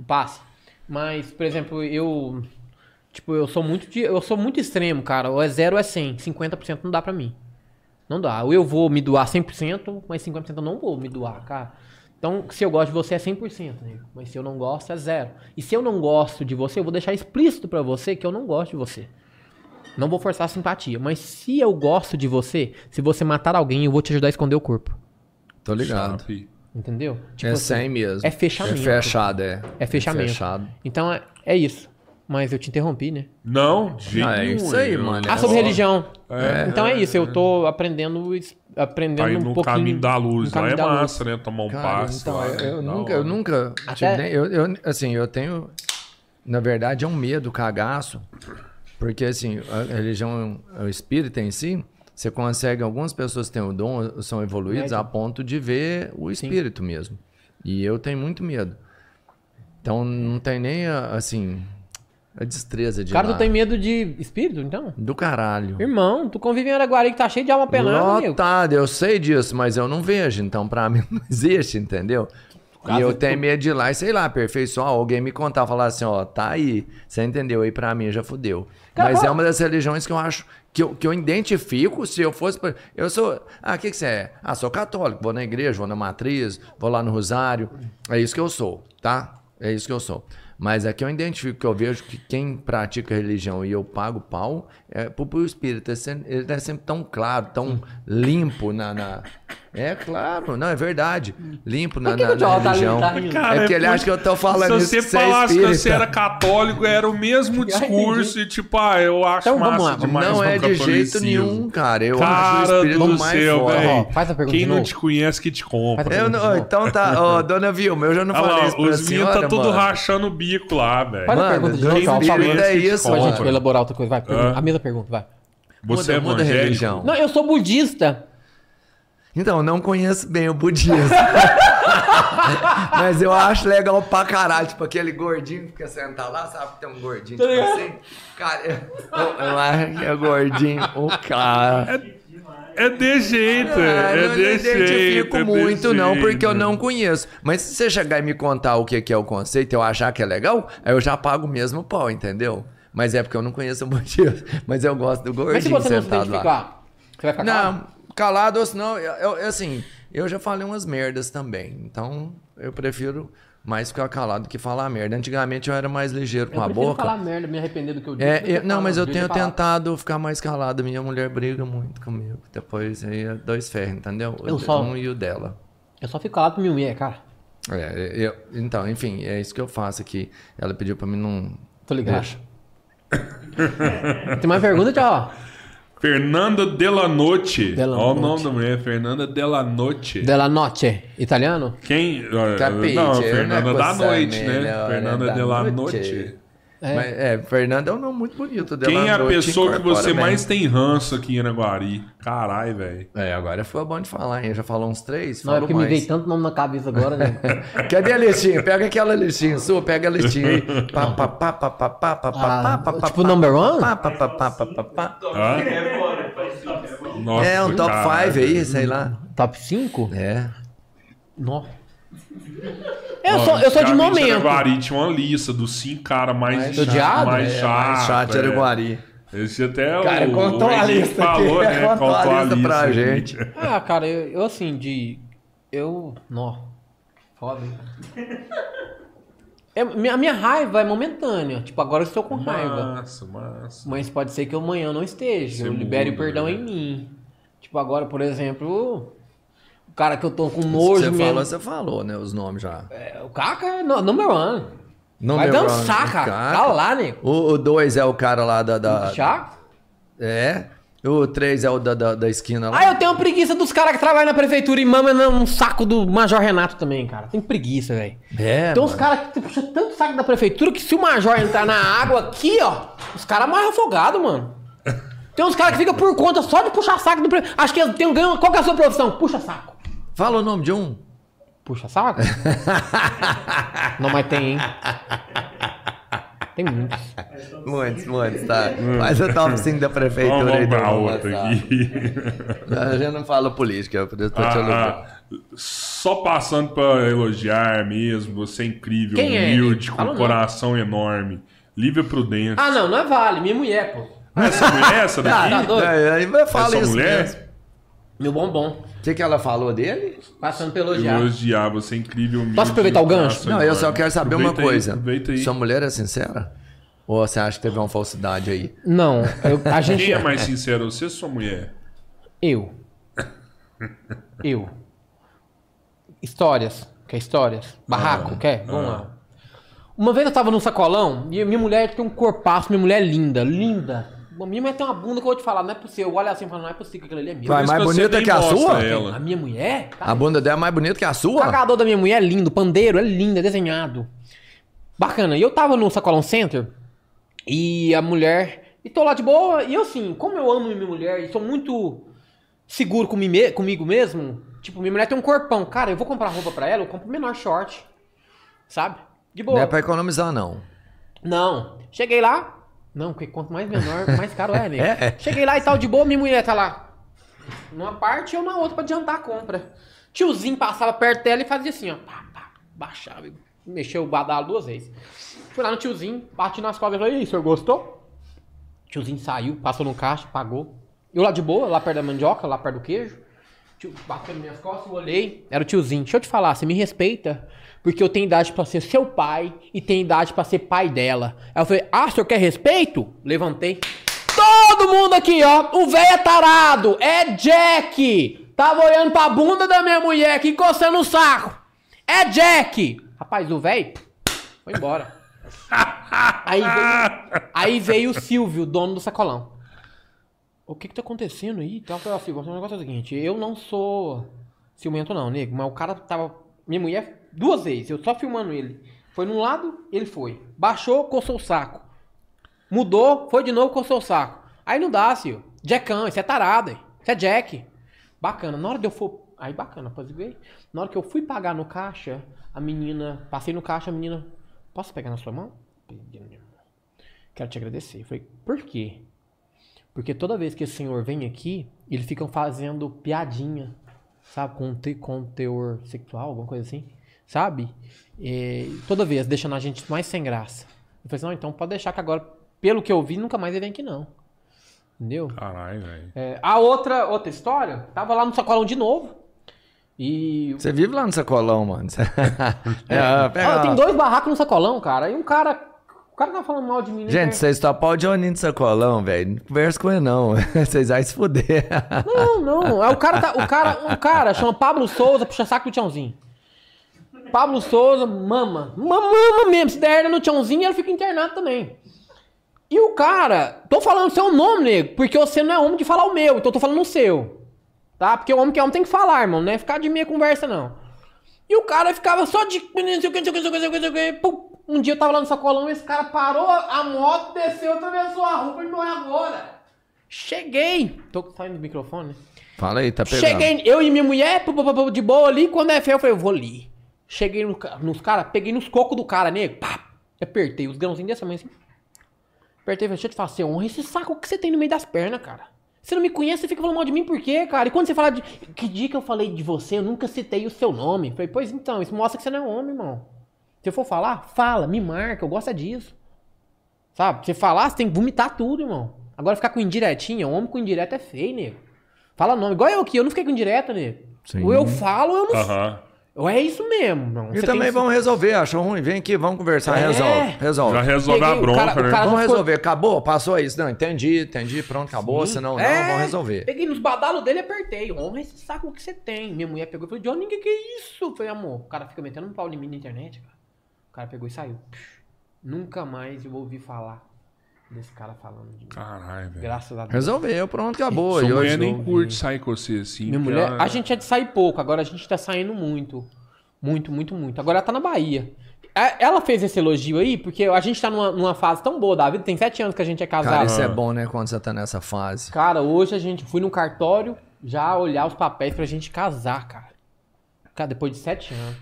o passe. Mas, por exemplo, eu tipo, eu sou muito de- eu sou muito extremo, cara. Ou é 0 ou é 100, 50% não dá pra mim. Não dá. Ou eu vou me doar 100%, mas 50% eu não vou me doar, cara. Então, se eu gosto de você é 100%, né? Mas se eu não gosto é zero. E se eu não gosto de você, eu vou deixar explícito pra você que eu não gosto de você. Não vou forçar a simpatia, mas se eu gosto de você, se você matar alguém, eu vou te ajudar a esconder o corpo. Tô ligado. Sabe? Entendeu? Tipo é assim, 100 mesmo. é fechamento. É fechado, é. É fechamento. fechado. Então é, é isso. Mas eu te interrompi, né? Não, de Ah, é isso aí, mano. Ah, É sobre religião. É. Então é isso, eu tô aprendendo, aprendendo Aí um no pouquinho. caminho da luz, no lá caminho é da luz. massa, né? Tomar um Cara, passe. então, lá, eu, eu da nunca, eu nunca Até- tive nem- eu, eu, assim, eu tenho, na verdade, é um medo, cagaço, porque, assim, a religião, o espírita em si, você consegue, algumas pessoas têm o dom, são evoluídas a ponto de ver o espírito mesmo, e eu tenho muito medo. Então, não tem nem, a- assim, a destreza de Cara, lá. tu tem medo de espírito, então? Do caralho. Irmão, tu convive em Araguari que tá cheio de alma penada. Lotado, eu sei disso, mas eu não vejo, então pra mim não existe, entendeu? E eu tu- tenho medo de ir lá e sei lá, aperfeiçoar, alguém me contar, falar assim, ó, tá aí, você entendeu? Aí pra mim já fudeu. Cara, mas qual- é uma das religiões que eu acho, que eu, que eu identifico, se eu fosse, pra- eu sou, ah, o que que você é? Ah, sou católico, vou na igreja, vou na matriz, vou lá no rosário, é isso que eu sou, tá? É isso que eu sou. Mas aqui eu identifico que eu vejo que quem pratica religião e eu pago pau é pro, pro espírito. Ele é sempre tão claro, tão limpo na, na- É claro, não, é verdade. Limpo na, Por que na, que o na tá religião. rindo? Tá rindo? Cara, é porque ele acha que eu tô falando Se isso você que você é falasse que você era católico, era o mesmo discurso e tipo, ah, eu acho Então, vamos massa lá, demais Não é de jeito nenhum, cara. Eu acho o Cara espírito do mais céu, velho. Faz a pergunta Quem de não te conhece que te compra. Eu não, então tá, ó, dona Vilma, eu já não Olha falei lá, isso pra os meninos tá tudo mano. rachando o bico lá, velho. Faz a Mano, pergunta de novo, espírito é isso, Pra gente elaborar outra coisa. Vai, pergunta. Ah. a mesma pergunta, vai. Você é evangélico? religião. Não, eu sou budista. Então, não conheço bem o budismo. Mas eu acho legal pra caralho. Tipo, aquele gordinho que fica sentado lá, sabe que tem um gordinho, Tá tipo assim. Cara, eu, eu acho que é gordinho, o cara. É de jeito, é eu não de jeito. identifico é muito, não, porque eu não conheço. Mas se você chegar e me contar o que que é o conceito e eu achar que é legal, aí eu já pago o mesmo pau, entendeu? Mas é porque eu não conheço o budismo. Mas eu gosto do gordinho Mas se você não se sentado lá. identificar, você vai ficar? Não, calado ou senão, eu, eu- assim, eu já falei umas merdas também. Então, eu prefiro mais ficar calado que falar merda. Antigamente eu era mais ligeiro com Eu a prefiro boca. falar merda, me arrepender do que eu disse. É, do que eu- não, mas eu tenho tentado ficar mais calado. Minha mulher briga muito comigo. Depois aí é dois ferros, entendeu? Eu só- Um e o dela. Eu só fico calado pra minha mulher, cara. É, eu- então, enfim, é isso que eu faço aqui. Ela pediu pra mim não. Tô ligado. Deixa. Tem mais pergunta, tchau? Fernanda Delanotte. Delanotte. Olha o nome da mulher, Fernanda Delanotte. Della notte. Italiano? Quem? Capite, não, não Fernanda é da coisa Noite, né? Fernanda da Delanotte. É. Mas, é, Fernanda é um nome muito bonito. Quem é a pessoa que você bem. mais tem ranço aqui em Araguari? Caralho, velho. É, agora foi bom de falar, hein? Já falou uns três? Não, é porque me mais. veio tanto nome na cabeça agora, né? Cadê a listinha? Pega aquela listinha sua, pega a listinha aí. Pá, pá, pá, pá, pá, pá, pá, Ah, pá, pá, tipo pá, number one? pá, pá, pá, pá, pá, pá, pá. Nossa, É, um top caralho. 5 aí, sei lá. Top 5? É. Nossa. Eu sou, eu sou de momento. Araguari tinha uma lista dos cinco caras mais, Mais chato, mais É, chato. mais chato é. Esse até Cara, o, contou o a lista falou, aqui, né? contou a lista pra aqui. gente. Ah, cara, eu, eu, assim, de. Eu. Nó. Foda, hein? É, minha- a minha raiva é momentânea. Tipo, agora eu estou com raiva. Massa, massa. Mas pode ser que amanhã eu não esteja. Você eu libere o muda, perdão né? em mim. Tipo, agora, por exemplo. O cara que eu tô com Você nojo falou, mesmo. você falou, né? Os nomes já. É, o Caca é no- number one. Number Vai one, dançar, o cara. Caca. Tá lá, nego. O 2 é o cara lá da. da é. O 3 é o da, da, da esquina lá. Ah, eu tenho preguiça dos caras que trabalham na prefeitura e mamam num saco do Major Renato também, cara. Tem preguiça, velho. É, Tem uns caras que puxam tanto saco da prefeitura que se o Major entrar na água aqui, ó, os caras morrem afogados, mano. Tem uns caras que ficam por conta só de puxar saco do prefeito. Acho que têm um ganho. Qual que é a sua profissão? Puxa saco. Fala o nome de um. Puxa saco? Não, mas tem, hein? Tem muitos. Muitos, muitos, tá. Faz o top 5 da prefeitura aí do. A gente não fala política, eu por isso tô te. Ah, ah, só passando pra elogiar mesmo, você é incrível, Quem é humilde, ele? com Fala um o coração enorme. Lívia Prudência. Ah, não, não é vale. Minha mulher, pô. Ah, essa mulher, essa Ah, daqui? tá doido? É, aí vai falar essa isso mulher? mesmo. Meu bombom. O que, que ela falou dele? Passando pra elogiar. Elogiar, você é incrível, humilde. Posso aproveitar o gancho? Não, eu enorme. só quero saber uma Aproveita aí, coisa. aproveita aí. Sua mulher é sincera? Ou você acha que teve uma falsidade aí? Não, eu- a gente. Quem é mais sincero, você ou sua mulher? Eu. Eu. Histórias. Quer histórias? Barraco, Ah, quer? Vamos ah. lá. Uma vez eu tava num sacolão e minha mulher tem um corpaço, minha mulher é linda, linda. Minha mulher tem uma bunda que eu vou te falar, não é possível. Eu olho assim e falo, não é possível que aquilo ali é meu. Vai, mais bonita que a sua? Ela. A minha mulher? A bunda dela é mais bonita que a O sua? cagador da minha mulher é lindo, pandeiro é lindo, é desenhado. Bacana. E eu tava no Sacolão Center e a mulher. E tô lá de boa. E eu, assim, como eu amo minha mulher e sou muito seguro comigo, comigo mesmo, tipo, minha mulher tem um corpão. Cara, eu vou comprar roupa pra ela, eu compro menor short. Sabe? De boa. Não é pra economizar, não. Não. Cheguei lá. Não, porque quanto mais menor, mais caro é, né? É. Cheguei lá e tal, de boa, minha mulher tá lá. Numa parte e eu na outra pra adiantar a compra. Tiozinho passava perto dela e fazia assim, ó. Pá, pá, baixava. e Mexeu o badalo duas vezes. Fui lá no tiozinho, bati nas costas e falei, e aí, senhor gostou? Tiozinho saiu, passou no caixa, pagou. Eu lá de boa, lá perto da mandioca, lá perto do queijo. Tio, bateu nas minhas costas, eu olhei. Era o tiozinho. Deixa eu te falar, você me respeita. Porque eu tenho idade pra ser seu pai e tenho idade pra ser pai dela. Aí eu falei, ah, o senhor quer respeito? Levantei. Todo mundo aqui, ó. O velho é tarado. É Jack. Tava olhando pra bunda da minha mulher aqui, encostando o saco. É Jack. Rapaz, o velho foi embora. Aí veio, aí veio o Silvio, dono do sacolão. O que que tá acontecendo aí? Então, eu falei assim, o negócio é o seguinte, eu não sou ciumento não, nego, mas o cara tava... Minha mulher, duas vezes, eu só filmando ele. Foi num lado, ele foi. Baixou, coçou o saco. Mudou, foi de novo, coçou o saco. Aí não dá, Sil. Jackão, isso é tarado? Isso é Jack. Bacana. Na hora de eu for... Aí bacana, pode ver. Na hora que eu fui pagar no caixa, a menina... Passei no caixa, a menina... Posso pegar na sua mão? Quero te agradecer. Eu falei, por quê? Porque toda vez que esse senhor vem aqui, eles ficam fazendo piadinha, sabe? Com, te, com teor sexual, alguma coisa assim, sabe? E toda vez deixando a gente mais sem graça. Eu falei assim, não, então pode deixar que agora, pelo que eu vi, nunca mais ele vem aqui não. Entendeu? Caralho, velho. É, a outra, outra história, tava lá no sacolão de novo. E. Você vive lá no sacolão, mano. é, pega Ah, tem dois barracos no sacolão, cara. E um cara. O cara tá falando mal de mim. na Gente, internet. vocês topam o Johnny do sacolão, velho. Não conversa com ele, não. Vocês vão se fuder. Não, não. É o cara, tá, o cara, um cara chama Pablo Souza, puxa saco do Tchãozinho. Pablo Souza, mama. Mama, mama mesmo. Se der hernia no Tchãozinho, ele fica internado também. E o cara, tô falando seu nome, nego, porque você não é homem de falar o meu, então eu tô falando o seu. Tá? Porque o homem que é homem tem que falar, irmão, não é ficar de meia conversa, não. E o cara ficava só de. não sei o que, não sei o que, não sei o que, não sei o que, não sei o que. Pum. Um dia eu tava lá no sacolão e esse cara parou a moto, desceu, atravessou a rua e morreu agora. Cheguei. Tô saindo do microfone, né? Fala aí, tá pegando. Cheguei, eu e minha mulher, de boa ali, quando é feio, eu falei, eu vou ali. Cheguei no nos caras, peguei nos cocos do cara, nego, pá, apertei os grãozinhos dessa mãe assim. Apertei, falei, deixa eu te falar, você honra esse saco que você tem no meio das pernas, cara. Você não me conhece, você fica falando mal de mim por quê, cara? E quando você fala de. Que dia que eu falei de você, eu nunca citei o seu nome. Falei, pois então, isso mostra que você não é homem, irmão. Se eu for falar, fala, me marca, eu gosto é disso. Sabe? Você falar, você tem que vomitar tudo, irmão. Agora ficar com indiretinha, homem com indireta é feio, nego. Fala nome. Igual eu aqui, eu não fiquei com indireta, nego. Sim. Ou eu falo, ou eu não. Aham. Ou é isso mesmo, irmão. E Você também tem- vamos resolver, achou ruim? Vem aqui, vamos conversar, É. resolve. Resolve. Já resolve a o bronca, cara- o né? cara- Vamos já ficou- resolver, acabou, passou isso. Não, entendi, entendi, pronto, acabou. Senão, não, É, vamos resolver. Peguei nos badalos dele e apertei. Honra esse saco que você tem. Minha mulher pegou e falou, Johnny, que que é isso? Eu falei, amor, o cara fica metendo um pau em mim na internet, cara. O cara pegou e saiu. Nunca mais eu ouvi falar desse cara falando de mim. Caralho, velho. Graças a Deus. Resolveu, pronto, acabou. Sua E mulher hoje nem curte sair com você assim. Minha mulher, ela- a gente é de sair pouco, agora a gente tá saindo muito. Muito, muito, muito. Agora ela tá na Bahia. É, Ela fez esse elogio aí, porque a gente tá numa, numa fase tão boa da vida, tem sete anos que a gente é casado. Cara, isso é bom, né, quando você tá nessa fase. Cara, hoje a gente fui no cartório já olhar os papéis pra gente casar, cara. Cara, depois de sete anos.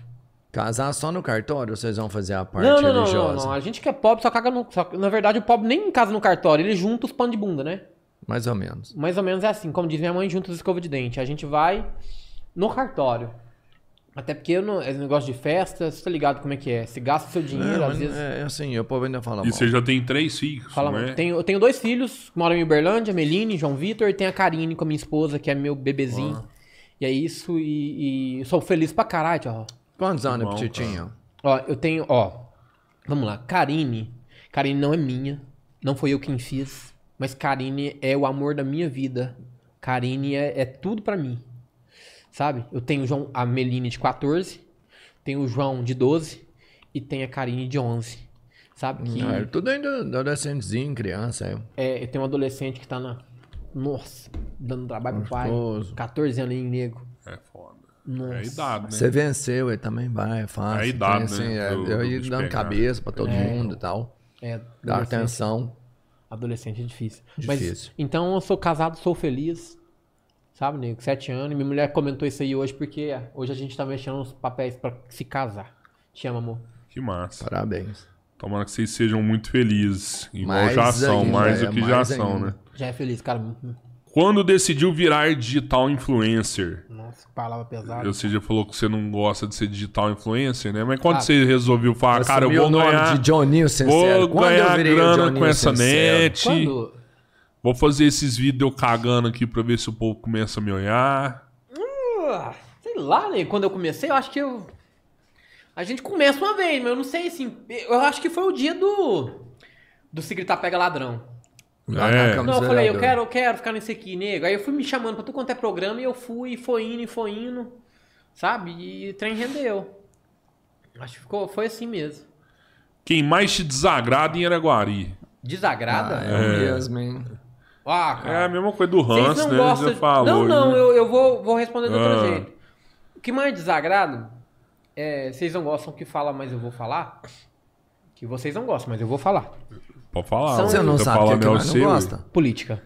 Casar só no cartório ou vocês vão fazer a parte Não, não, não, não, religiosa? não. A gente que é pobre só caga no. só- na verdade, o pobre nem casa no cartório, ele junta os panos de bunda, né? Mais ou menos. Mais ou menos é assim, como diz minha mãe, junta os escovas de dente. A gente vai no cartório. Até porque eu não, esse negócio de festa, você tá ligado como é que é? Se gasta o seu dinheiro, É, às vezes. é assim, o povo ainda fala E mal. você já tem três filhos, Fala, não mano. é? Tenho, eu tenho dois filhos, que moram em Uberlândia, Meline, João Vitor, e tem a Karine com a minha esposa, que é meu bebezinho. E é isso, e, e sou feliz pra caralho, ó. Quantos anos, Bom, Petitinho? Ó, eu tenho, ó. Vamos lá, Karine. Karine não é minha, não foi eu quem fiz, mas Karine é o amor da minha vida. Karine é, é tudo pra mim. Sabe? Eu tenho o João, a Meline de 14, tenho o João de 12 e tenho a Karine de 11. Sabe? Que Ah, é tudo ainda adolescentezinho, criança. É. é, eu tenho um adolescente que tá na. Nossa, dando trabalho pro pai. Gostoso. 14 anos em nego. É foda. Nossa. É idade, né? Você venceu, ele também vai, é fácil. É idade, tem, assim, né, é, do- eu ia dando pegar. cabeça pra todo mundo e tal. É, Dar atenção. Adolescente é difícil. Difícil. Mas, então eu sou casado, sou feliz. Sabe, nego? Sete anos. E minha mulher comentou isso aí hoje porque hoje a gente tá mexendo nos papéis pra se casar. Te amo, amor. Que massa. Parabéns. Tomara que vocês sejam muito felizes. Igual Mais já são, ainda, mais é, do que já mais são, ainda. né? Já é feliz, cara. Quando decidiu virar digital influencer? Nossa, que palavra pesada. Você já falou que você não gosta de ser digital influencer, né? Mas quando Ah. você resolveu falar, cara, eu vou o nome ganhar, de Johninho Sincero. vou Quando eu ganhar grana com essa Sincero? net, Quando. vou fazer esses vídeos eu cagando aqui pra ver se o povo começa a me olhar. ah, sei lá, né? Quando eu comecei, eu acho que eu. A gente começa uma vez, mas eu não sei assim. Eu acho que foi o dia do. Do se gritar pega ladrão. Lá É. na Câmara Não, eu falei, eu quero, eu quero ficar nesse aqui, nego. Aí eu fui me chamando pra tu quanto é programa e eu fui, e foi indo, e foi indo. Sabe? E o trem rendeu. Acho que ficou, foi assim mesmo. Quem mais te desagrada em Araguari? Desagrada? Ah, é mesmo, hein? Ah, É cara. a mesma coisa do Hans, não né? gostam Você de... falou. Não, não, né? eu, eu vou, vou responder de outro Ah. jeito. O que mais desagrada é. Vocês não gostam que fala, mas eu vou falar? Que vocês não gostam, mas eu vou falar. Pode falar. São- Você não sabe o que, que é mais não gosta? Política.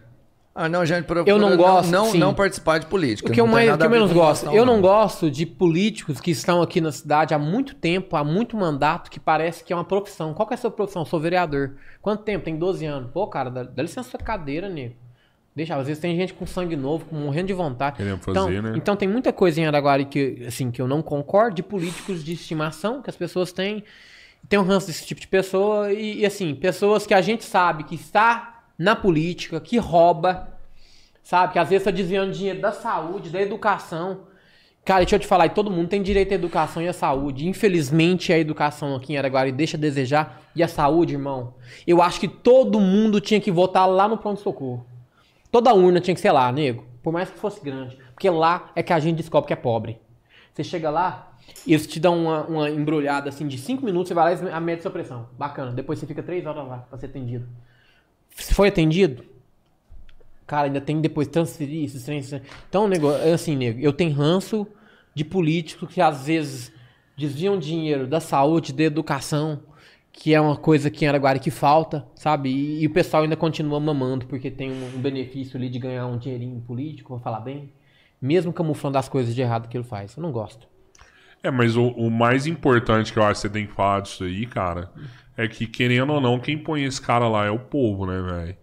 Ah, não, gente, procura Eu não gosto, Não, sim. não participar de política. O que eu, não mais, o que eu menos gosto? Eu não gosto de políticos que estão aqui na cidade há muito tempo, há muito mandato, que parece que é uma profissão. Qual que é a sua profissão? Eu sou vereador. Quanto tempo? Tem 12 anos. Pô, cara, dá, dá licença sua cadeira, nego. Deixa, às vezes tem gente com sangue novo, com- morrendo de vontade. Querendo fazer, então, né? então tem muita coisa em Araguari que, assim, que eu não concordo, de políticos de estimação que as pessoas têm. Tem um ranço desse tipo de pessoa e, e, assim, pessoas que a gente sabe que está na política, que rouba, sabe? Que às vezes está desviando dinheiro da saúde, da educação. Cara, deixa eu te falar, todo mundo tem direito à educação e à saúde. Infelizmente, a educação aqui em Araguari deixa a desejar. E a saúde, irmão, eu acho que todo mundo tinha que votar lá no pronto-socorro. Toda urna tinha que ser lá, nego. Por mais que fosse grande. Porque lá é que a gente descobre que é pobre. Você chega lá eles te dão uma, uma embrulhada assim de 5 minutos, você vai lá e mede sua pressão. Bacana. Depois você fica 3 horas lá pra ser atendido. Se foi atendido, cara, ainda tem depois transferir esses trens. Então, nego, é assim, nego, eu tenho ranço de políticos que às vezes desviam dinheiro da saúde, da educação, que é uma coisa que em Araguari que falta, sabe? E, e o pessoal ainda continua mamando porque tem um, um benefício ali de ganhar um dinheirinho político, vou falar bem. Mesmo camuflando as coisas de errado que ele faz. Eu não gosto. É, mas o, o mais importante que eu acho que você tem que falar disso aí, cara, é que, querendo ou não, quem põe esse cara lá é o povo, né, velho?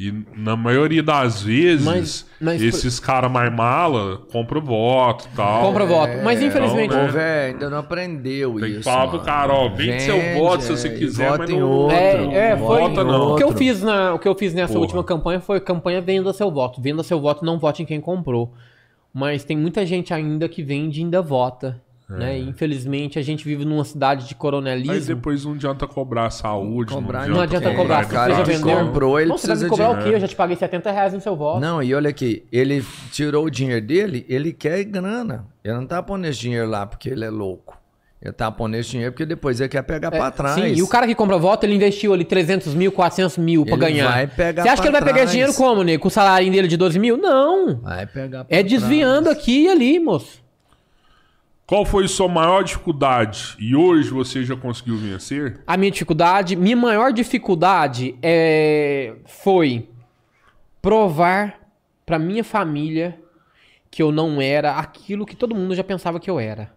E na maioria das vezes, Mas- mas- esses caras mais mala compram voto e tal. Compra voto. Mas infelizmente. então, O povo é, ainda não aprendeu Tem isso. que falar pro cara, ó, vende seu voto se você é, quiser, vota mas em não- outro. É, é, foi. Vota não. O que eu outro. fiz na, o que eu fiz nessa Porra. última campanha foi campanha venda seu voto. Venda seu voto, não vote em quem comprou. Mas tem muita gente ainda que vende e ainda vota. Né? E, infelizmente a gente vive numa cidade de Mas coronelismo. depois não adianta cobrar saúde, Cobrar Não adianta É, cobrar, cara, você já vendeu. comprou, ele não, você vai precisa me cobrar de- o quê? Eu já te paguei 70 reais no seu voto. Não, e olha aqui, ele tirou o dinheiro dele, ele quer grana. Ele não tá pondo esse dinheiro lá porque ele é louco. Ele tá pondo esse dinheiro porque depois ele quer pegar É, pra trás. Sim, e o cara que compra voto, ele investiu ali 300 mil, 400 mil pra Ele ganhar. vai pegar Você acha que ele vai pegar esse trás. dinheiro como, nego? Com o salário dele de 12 mil? Não. Vai pegar pra É desviando trás. aqui e ali, moço. Qual foi sua maior dificuldade e hoje você já conseguiu vencer? A minha dificuldade, minha maior dificuldade é, foi provar pra minha família que eu não era aquilo que todo mundo já pensava que eu era.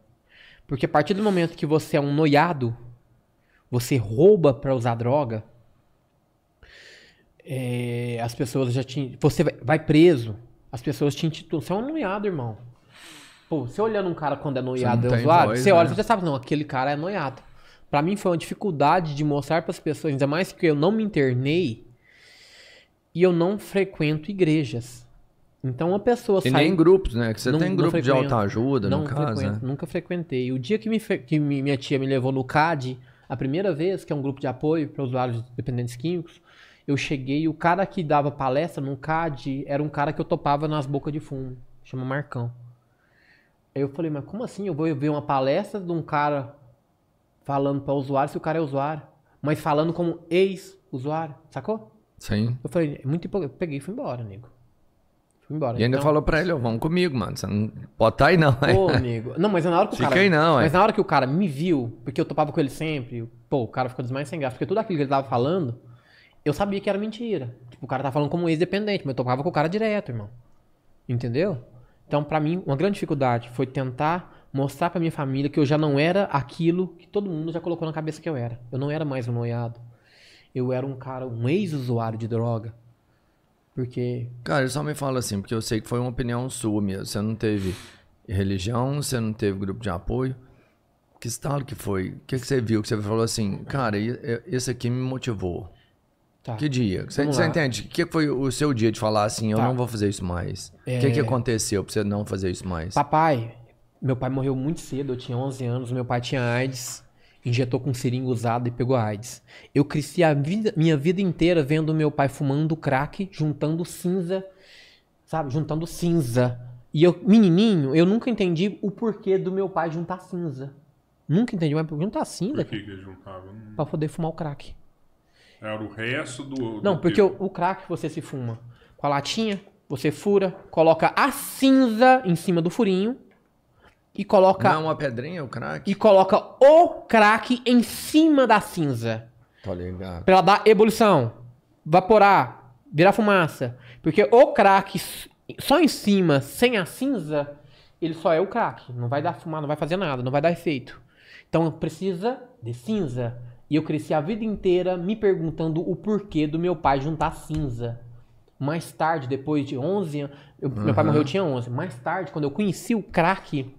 Porque a partir do momento que você é um noiado, você rouba pra usar droga, é, as pessoas já te. Você vai preso, as pessoas te intitulam. Você é um noiado, irmão. Pô, você olhando um cara quando é noiado não é usuário, voz, você olha né? e já sabe, não, aquele cara é noiado. Pra mim foi uma dificuldade de mostrar pras pessoas, ainda mais que eu não me internei e eu não frequento igrejas. Então uma pessoa E sai... nem grupos, né? Que você Não- tem grupo de autoajuda, não no caso, frequento, né? Nunca frequentei. O dia que, me que mi- minha tia me levou no CAD, a primeira vez, que é um grupo de apoio para usuários dependentes químicos, eu cheguei e o cara que dava palestra no CAD era um cara que eu topava nas bocas de fumo. Chama Marcão. Aí eu falei, mas como assim? Eu vou ver uma palestra de um cara falando para usuário se o cara é usuário, mas falando como ex-usuário, sacou? Sim. Eu falei, é muito hipo... Eu peguei e fui embora, nego. Fui embora. E ainda Então- falou pra ele, ó, vamos comigo, mano. Você não pode estar aí, não. Pô, nego. Não, mas na hora que o Fica cara. aí não, é. mas na hora que o cara me viu, porque eu topava com ele sempre, pô, o cara ficou desmais sem graça. Porque tudo aquilo que ele tava falando, eu sabia que era mentira. Tipo, o cara tá falando como ex-dependente, mas eu topava com o cara direto, irmão. Entendeu? Então, pra mim, uma grande dificuldade foi tentar mostrar pra minha família que eu já não era aquilo que todo mundo já colocou na cabeça que eu era. Eu não era mais um noiado. Eu era um cara, um ex-usuário de droga. Porque Cara, eu só me fala assim, porque eu sei que foi uma opinião sua mesmo. Você não teve religião, você não teve grupo de apoio. Que estado que foi? O que, que você viu? Que você falou assim, cara, esse aqui me motivou. Tá. Que dia? Você, você entende? O que foi o seu dia de falar assim, eu Tá. não vou fazer isso mais? O É. que, que aconteceu pra você não fazer isso mais? Papai, meu pai morreu muito cedo, eu tinha 11 anos, meu pai tinha AIDS, injetou com seringa usada e pegou AIDS. Eu cresci a vida- minha vida inteira vendo meu pai fumando crack, juntando cinza, sabe, juntando cinza. E eu, menininho, eu nunca entendi o porquê do meu pai juntar cinza. Nunca entendi, mas juntar cinza? Por que que ele juntava? Pra poder fumar o crack. Era o resto do. Não, do porque o, o crack você se fuma com a latinha, você fura, coloca a cinza em cima do furinho e coloca Não, uma pedrinha, o crack? e coloca o crack em cima da cinza. Tô ligado. Pra ela dar ebulição, vaporar, virar fumaça. Porque o crack só em cima, sem a cinza, ele só é o crack. Não vai dar fumar, não vai fazer nada, não vai dar efeito. Então precisa de cinza. E eu cresci a vida inteira me perguntando o porquê do meu pai juntar cinza. Mais tarde, depois de 11 anos, eu- meu pai morreu, eu tinha 11. Mais tarde, quando eu conheci o crack,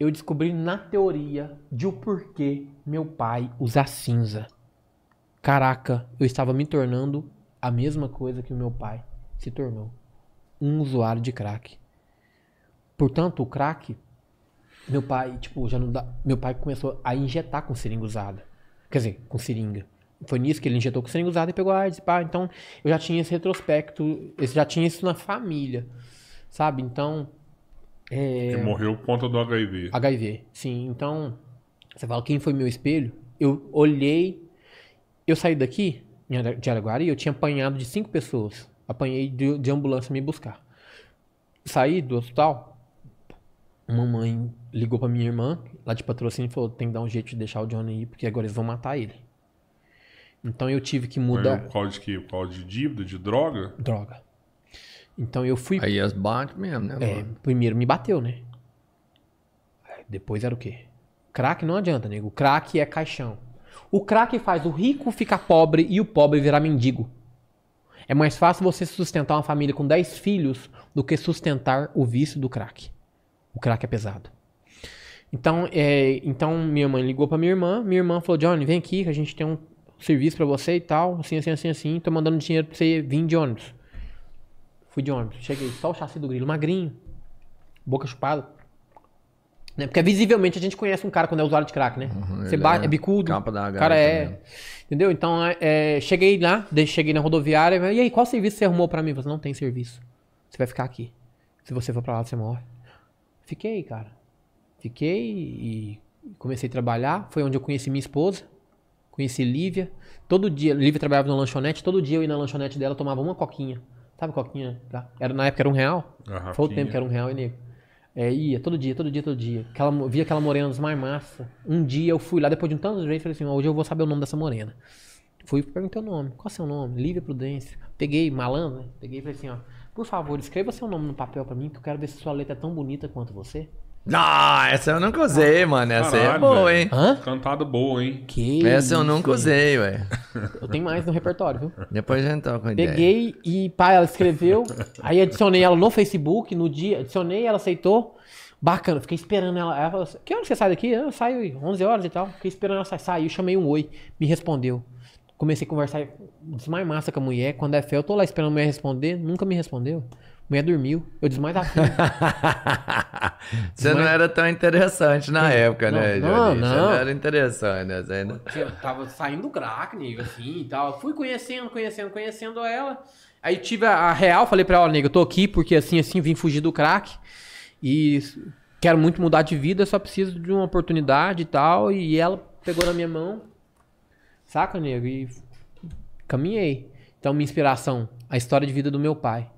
eu descobri na teoria de o porquê meu pai usa cinza. Caraca, eu estava me tornando a mesma coisa que o meu pai se tornou. Um usuário de crack. Portanto, o crack, meu pai, tipo, já não dá. Meu pai começou a injetar com seringa usada. Quer dizer, com seringa. Foi nisso que ele injetou com seringa usada e pegou a AIDS. Pá. Então, eu já tinha esse retrospecto, eu já tinha isso na família. Sabe? Então. É... Morreu por conta do HIV. HIV, sim. Então, você fala quem foi meu espelho? Eu olhei, eu saí daqui de Araguari, eu tinha apanhado de cinco pessoas. Apanhei de, de ambulância me buscar. Saí do hospital, uma mãe ligou pra minha irmã, lá de patrocínio, e falou: tem que dar um jeito de deixar o Johnny ir, porque agora eles vão matar ele. Então eu tive que mudar. por causa de quê? Por causa de dívida, de droga? Droga. Então eu fui Aí as bate mesmo, né? É, primeiro me bateu, né? Depois era o quê? Crack não adianta, nego. Crack é caixão. O crack faz o rico ficar pobre e o pobre virar mendigo. É mais fácil você sustentar uma família com 10 filhos do que sustentar o vício do crack. O crack é pesado. Então, é, então minha mãe ligou pra minha irmã. Minha irmã falou: Johnny, vem aqui que a gente tem um serviço pra você e tal. Assim, assim, assim, assim. Tô mandando dinheiro pra você vir de ônibus. Fui de ônibus. Cheguei, só o chassi do grilo, magrinho, boca chupada. Né? Porque visivelmente a gente conhece um cara quando é usuário de crack, né? Você ele bate, é é bicudo. capa da cara é. também. Entendeu? Então, é, é, cheguei lá, cheguei na rodoviária. E aí, qual serviço você arrumou pra mim? Você não tem serviço. Você vai ficar aqui. Se você for pra lá, você morre. Fiquei, cara. Fiquei e comecei a trabalhar. Foi onde eu conheci minha esposa. Conheci Lívia. Todo dia, Lívia trabalhava na lanchonete. Todo dia eu ia na lanchonete dela, tomava uma coquinha. Sabe coquinha? Tá? Era, na época era um real. Garrafinha. Foi o tempo que era um real, e nego. É, ia todo dia, todo dia, todo dia. Aquela, via aquela morena dos mais massa. Um dia eu fui lá, depois de um tanto de vezes, falei assim, "Ó, hoje eu vou saber o nome dessa morena. Fui e perguntei o nome. Qual é o seu nome? Lívia Prudência. Peguei, malandro, né? Peguei e falei assim, ó. Por favor, escreva seu nome no papel pra mim, que eu quero ver se sua letra é tão bonita quanto você. Ah, essa eu nunca usei, mano. Essa aí é Caralho, boa, velho. hein? Hã? Cantada boa, hein? Que Essa eu nunca usei, ué. Eu tenho mais no repertório, viu? Depois a gente toca ideia. Peguei e, pá, ela escreveu. aí adicionei ela no Facebook, no dia. Adicionei, ela aceitou. Bacana, fiquei esperando ela. Ela falou assim, que hora você sai daqui? Eu saio 11 horas e tal. Fiquei esperando ela sair. Saiu, chamei um oi. Me respondeu. Comecei a conversar mais massa com a mulher. Quando é fé, eu tô lá esperando a mulher responder. Nunca me respondeu. A mulher dormiu. Eu disse, mais afim. Você não era tão interessante na época, né, Não, não, Johnny? Você não. não era interessante, né? Você ainda- Eu tava saindo do crack, nego, assim e tal. Fui conhecendo, conhecendo, conhecendo ela. Aí tive a, a real, falei pra ela, nego, eu tô aqui porque assim, assim, vim fugir do crack. E quero muito mudar de vida, só preciso de uma oportunidade e tal. E ela pegou na minha mão, saca, nego? E caminhei. Então, minha inspiração, a história de vida do meu pai.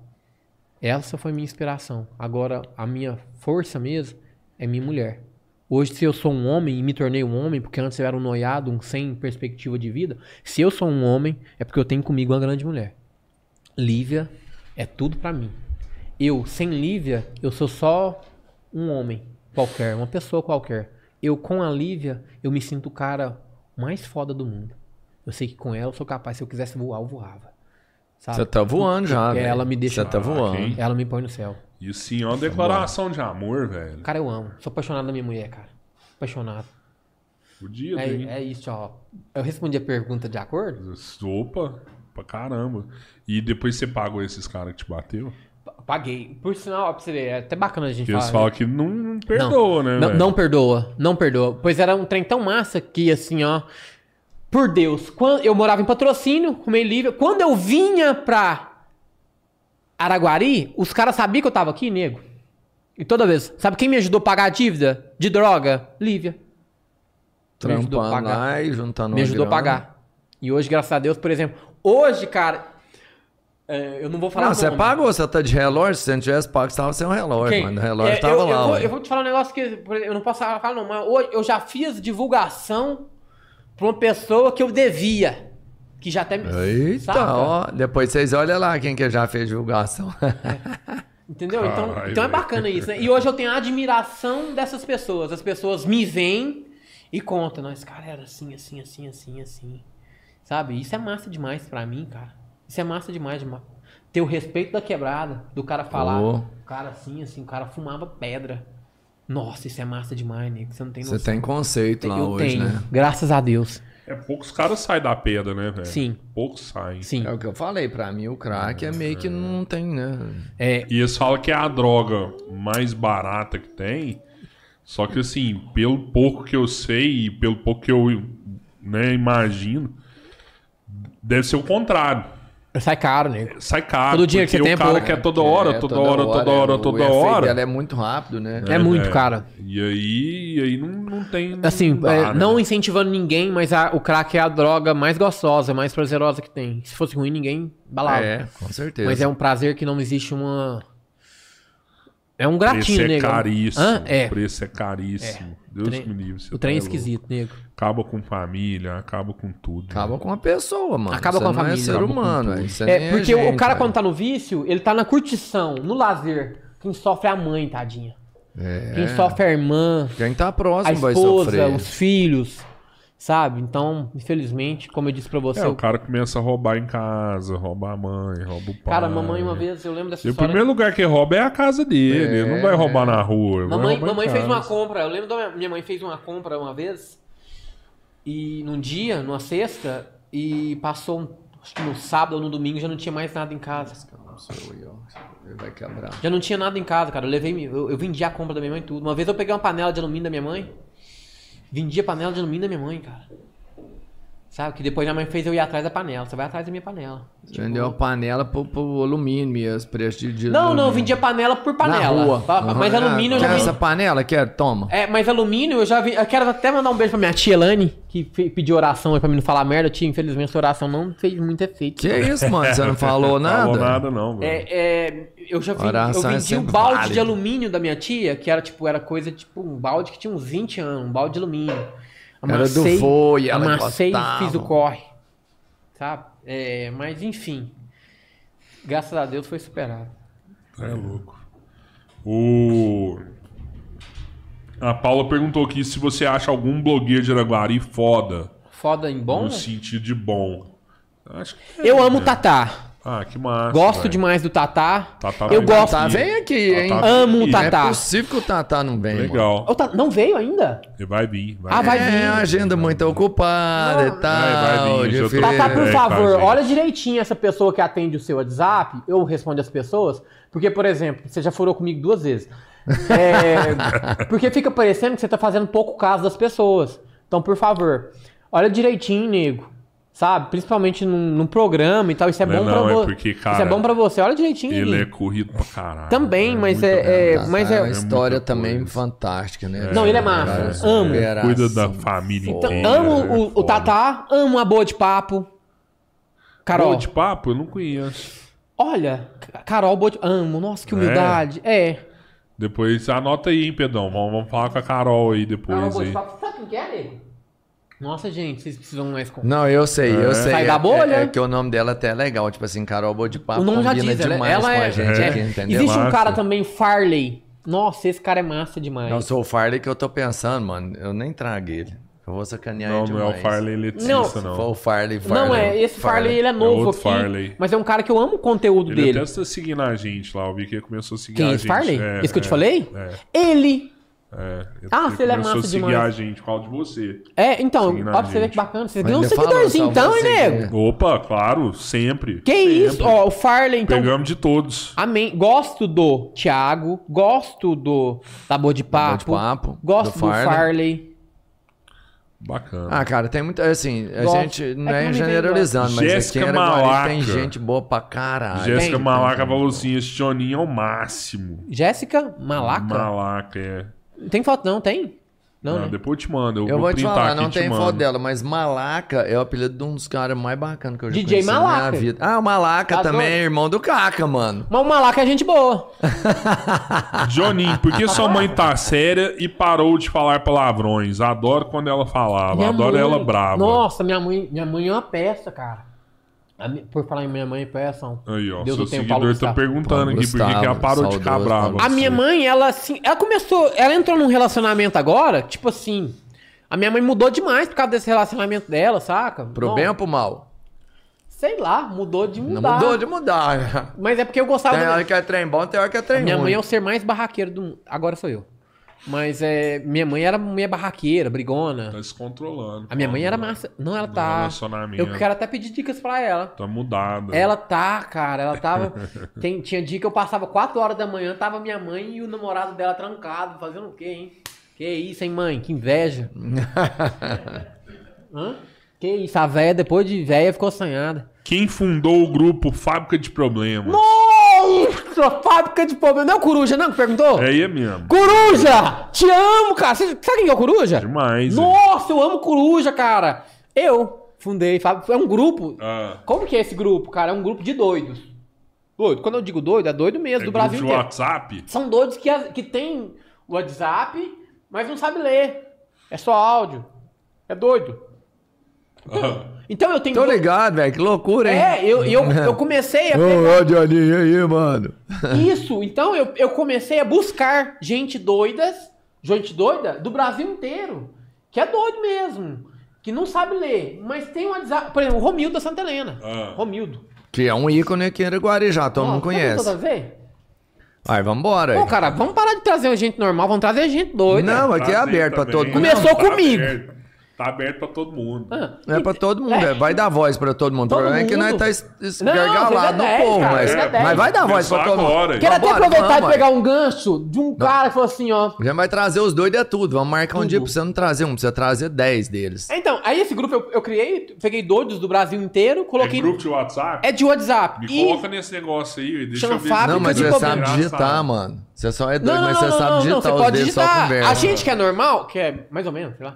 Essa foi minha inspiração. Agora, a minha força mesmo é minha mulher. Hoje, se eu sou um homem e me tornei um homem, porque antes eu era um noiado, um sem perspectiva de vida, se eu sou um homem, é porque eu tenho comigo uma grande mulher. Lívia é tudo pra mim. Eu, sem Lívia, eu sou só um homem qualquer, uma pessoa qualquer. Eu, com a Lívia, eu me sinto o cara mais foda do mundo. Eu sei que com ela eu sou capaz, se eu quisesse voar, eu voava. Sabe? Você tá voando já, É, velho. ela me deixa- Você tá voando. Ela me põe no céu. Isso sim é uma declaração de amor, velho. Cara, eu amo. Sou apaixonado na minha mulher, cara. Apaixonado. Podia, hein? É, é isso, ó. Eu respondi a pergunta de acordo? Opa, pra caramba. E depois você pagou esses caras que te bateu? Paguei. Por sinal, ó, pra você ver, é até bacana a gente Porque eles falar. falam que não, não perdoa, né? Não, não perdoa, não perdoa. Pois era um trem tão massa que, assim, ó. Por Deus, quando eu morava em patrocínio, com meio livre. Quando eu vinha pra Araguari, os caras sabiam que eu tava aqui, nego. E toda vez. Sabe quem me ajudou a pagar a dívida de droga? Lívia. Me ajudou a Trampando pagar. lá e juntando Me ajudou a pagar. E hoje, graças a Deus, por exemplo, hoje, cara. é, eu não vou falar. Não, você pagou, você tá de relógio, se você não tivesse pago, você tava sem um relógio, Quem? mano. O relógio É, tava eu, lá, eu vou, eu vou te falar um negócio que eu não posso falar, não, mas hoje eu já fiz divulgação pra uma pessoa que eu devia. Que já até me. Eita, saca? ó. Depois vocês olham lá quem que já fez divulgação. Entendeu? Então, então é bacana isso, né? E hoje eu tenho a admiração dessas pessoas. As pessoas me veem e contam. Não, esse cara era assim, assim, assim, assim, assim. Sabe? Isso é massa demais pra mim, cara. Isso é massa demais. demais. Ter o respeito da quebrada, do cara falar. Pô. O cara assim, assim, o cara fumava pedra. Nossa, isso é massa demais, nego. Você não tem noção. Você tem conceito lá eu hoje, tenho, né? graças a Deus. É, poucos caras saem da pedra, né, velho? Sim. Poucos saem. Sim. É o que eu falei, pra mim o crack é meio que não tem, né? É, E eles falam que é a droga mais barata que tem. Só que, assim, pelo pouco que eu sei e pelo pouco que eu né, imagino, deve ser o contrário. Sai caro, nego. Sai caro. Todo dinheiro que você o tem é cara pouco. quer toda hora, É, toda hora, toda hora, o toda hora. dela é muito rápido, né? É muito, É. cara. E aí, e aí não, não tem. Assim, não, dá, é, né? não incentivando ninguém, mas a- o crack é a droga mais gostosa, mais prazerosa que tem. Se fosse ruim, ninguém balava. É, com certeza. Mas é um prazer que não existe uma. É um O preço gratinho, é nego. caríssimo. Hã? É. O preço é caríssimo. Deus trem- me livre. você O trem é tá esquisito, nego. Acaba com família, acaba com tudo. Acaba com a pessoa, mano. Acaba Você com a não família. É ser Acaba humano, nem É, porque o gente, cara, velho. quando tá no vício, ele tá na curtição, no lazer. Quem sofre é a mãe, tadinha. É. Quem sofre é a irmã, Quem tá a próximo vai esposa, sofrer. os filhos. Sabe? Então, infelizmente, como eu disse pra você. É, o cara começa a roubar em casa, rouba a mãe, rouba o pai. Cara, mamãe, uma vez, eu lembro dessa E o história. primeiro lugar que rouba é a casa dele. Ele não vai roubar na rua. Mamãe, mamãe fez uma compra. Eu lembro da minha, minha mãe fez uma compra uma vez. E num dia, numa sexta, e passou, um- acho que no sábado ou no domingo, já não tinha mais nada em casa. Ele vai quebrar. Já não tinha nada em casa, cara. Eu levei, eu, eu vendi a compra da minha mãe e tudo. Uma vez eu peguei uma panela de alumínio da minha mãe. Vendi a panela de alumínio da minha mãe, cara. Sabe? Que depois minha mãe fez eu ir atrás da panela. Você vai atrás da minha panela. Vendeu a panela pro, pro alumínio mesmo, preço de, de Não, não, eu alumínio. vendia panela por panela. Na rua. Mas Uhum. alumínio eu Quer já essa vendi. panela? Quer? Toma. É, mas alumínio eu já vi. Eu quero até mandar um beijo pra minha tia Elane, que pediu oração aí pra mim não falar merda. Tia, infelizmente, essa oração não fez muito efeito. Que isso, mano? Você não falou nada? Falou nada, não, velho. É, é, eu já vi, eu é vendi um sempre balde válida. de alumínio da minha tia, que era tipo, era coisa tipo um balde que tinha uns 20 anos, um balde de alumínio. Era do e ela amassei gostava. e fiz o corre. Sabe? É, mas enfim. Graças a Deus foi superado. É louco. O... A Paula perguntou aqui se você acha algum blogueiro de Araguari foda. Foda em bom. No sentido de bom. Acho que Eu amo o Tatá. Ah, que massa. Gosto velho. demais do Tatá. Tatá eu gosto. Tá, aqui. vem aqui, hein? Tatá Amo o Tatá. Tá. É possível que o Tatá não vem. mano. Legal. O Tatá- Não veio ainda? Ele vai vir. Vai Ah, vir. vai É, vir. a agenda muito ocupada e tal. Vai, vai vir, Tatá, por É, favor, gente. olha direitinho essa pessoa que atende o seu WhatsApp. Eu respondo as pessoas. Porque, por exemplo, você já furou comigo duas vezes. É, porque fica parecendo que você tá fazendo pouco caso das pessoas. Então, por favor, olha direitinho, nego. Sabe? Principalmente num, num programa e tal. Isso é Não é bom é você. porque, Isso é bom pra você. Olha direitinho. Ele é nego. corrido pra caralho. Também, mas muito é- é- bom. mas é- uma história também coisa. fantástica, né? Não, ele é massa. Amo. Cuida da família Então, inteira. amo é o, o foda. Tatá, amo a boa de papo. Carol. Boa de papo, eu não conheço. Olha, Carol boa de... Amo, nossa, que humildade. É. Depois anota aí, hein, Pedão. Vamos, vamos falar com a Carol aí Carol depois. boa de Aí. papo. Sabe quem que é, nego? Nossa, gente, vocês precisam mais... com- Não, eu sei, eu É. sei. Sai É- da bolha? É, é que o nome dela até é legal. Tipo assim, Carol Bodipapo O nome já diz, ela, demais ela com é... a gente é. aqui, entendeu? Existe um cara também, Farley. Nossa, esse cara é massa demais. Não, sou o Farley que eu tô pensando, mano. Eu nem trago ele. Eu vou sacanear Não, ele não é o demais. Farley Letícia, Não. Se for não. o Farley, Farley. Não, é, esse Farley, ele é novo outro aqui. Farley. Mas é um cara que eu amo o conteúdo Ele dele. até está seguindo a gente lá. Eu vi que ele começou a seguir Quem? a Esse gente. Farley? É, esse que eu te é, falei? é. Ele É, Ah, se ele é massa demais. a gente causa de você. É, então, ó, pra você ver que bacana. Vocês Mas ganham um seguidorzinho então, hein, você, nego? Opa, claro, sempre. Que Sempre. isso? Ó, o Farley, então. Pegamos de todos. Amém. Gosto do Thiago, gosto do da Boa de Papo, de Papo, gosto do do Farley. Farley. Bacana. Ah, cara, tem muita. Assim, a Gosto. gente não É que é, não me generalizando, mas Jéssica aqui Malaca. tem gente boa pra caralho. Jéssica Malaca falou assim: esse Joninho é o máximo. Jéssica Malaca? Malaca, é. Tem foto não, tem? Não, Ah, né? depois eu te mando. Eu, Eu vou te printar falar, aqui não te tem mando. foto dela, mas Malaca é o apelido de um dos caras mais bacanas que eu já DJ conheci na Malaca. minha vida. Ah, o Malaca Tá também é irmão do Caca, mano. Mas o Malaca é gente boa. Joninho, por que sua mãe tá séria e parou de falar palavrões? Adoro quando ela falava, Minha adoro mãe- ela brava. Nossa, minha mãe, minha mãe é uma peça, cara. A Por falar em minha mãe é peça. ó. Aí, ó, Deus seu do tempo, seguidor tá perguntando aqui por que ela parou de ficar brava. A minha mãe, ela assim, ela começou, ela entrou num relacionamento agora, tipo assim, a minha mãe mudou demais por causa desse relacionamento dela, saca? Pro Não, bem ou pro mal? Sei lá, mudou de Não mudar. mudou de mudar. Mas é porque eu gostava Tem do- hora que é trem bom, tem hora que é trem Minha ruim. mãe é o ser mais barraqueiro do mundo. Agora sou eu. Mas é, minha mãe era mulher barraqueira, brigona. Tá se controlando. A minha mãe era massa. Não, ela tá. Eu quero até pedir dicas pra ela. Tá mudada. Ela tá, cara, ela tava. Tem, tinha dia que eu passava 4 horas da manhã, tava minha mãe e o namorado dela trancado, fazendo o quê, hein? Que isso, hein, mãe? Que inveja. Hã? Que isso, a véia, depois de véia, ficou assanhada. Quem fundou o grupo Fábrica de Problemas? Nossa, fábrica de problema. Não é o Coruja, não, que perguntou? É aí mesmo. Coruja! Te amo, cara. Você sabe quem é o Coruja? Demais. Nossa, eu amo Coruja, cara. Eu fundei, é um grupo. Ah, Como que é esse grupo, cara? É um grupo de doidos. Doido. Quando eu digo doido, é doido mesmo, é do Brasil inteiro. WhatsApp? São doidos que, que tem WhatsApp, mas não sabe ler. É só áudio. É doido. Então eu tenho. Tô ligado, velho. Que loucura, hein? É, eu, eu, eu comecei a Ô, pegar ô, e aí, mano? isso. Então eu, eu comecei a buscar gente doidas, gente doida, do Brasil inteiro. Que é doido mesmo. Que não sabe ler. Mas tem um WhatsApp. Por exemplo, o Romildo da Santa Helena. Ah. Romildo. Que é um ícone aqui em Araguari já, todo mundo conhece. toda vez? Aí, vambora. aí. Pô, cara, vamos parar de trazer gente normal, vamos trazer gente doida. Não, aqui é aberto pra todo mundo. Começou Tá comigo. aberto. Tá aberto pra todo mundo. Ah, É pra todo mundo, É. é. vai dar voz pra todo mundo. O Todo problema é que nós mundo. tá es- Não, esgargalado no é povo, 10, mas, é mas vai dar voz pra todo mundo. agora, Quero até Vambora, aproveitar vamos, e pegar um gancho de um cara que falou assim, ó. Já vai trazer os doidos é tudo. Vamos marcar um Tudo. dia pra você não trazer um, precisa trazer 10 deles. Então, aí esse grupo eu, eu criei, peguei doidos do Brasil inteiro, É coloquei. grupo de WhatsApp? É de WhatsApp. Me E- coloca nesse negócio aí. Deixa Chama eu ver. Fábrica Não, mas de você problema. sabe digitar, mano. Você só é doido, não, mas você sabe digitar. você os pode deles só digitar. conversa. A gente que é normal, que é mais ou menos, sei lá.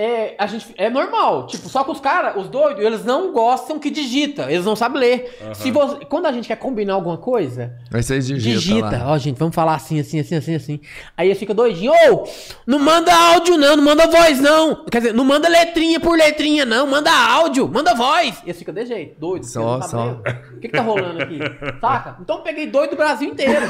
É, a gente, é normal, tipo, só que os caras, os doidos, eles não gostam que digita, eles não sabem ler. Se você, quando a gente quer combinar alguma coisa, Mas vocês digitam digita, ó, gente, vamos falar assim, assim, assim, assim, assim. Aí ele fica doidinho, ô, não manda áudio não, não manda voz não. Quer dizer, não manda letrinha por letrinha não, manda áudio, manda voz. E ele fica de jeito, doido. Só, só. O que que tá rolando aqui? Saca? Então eu peguei doido do Brasil inteiro.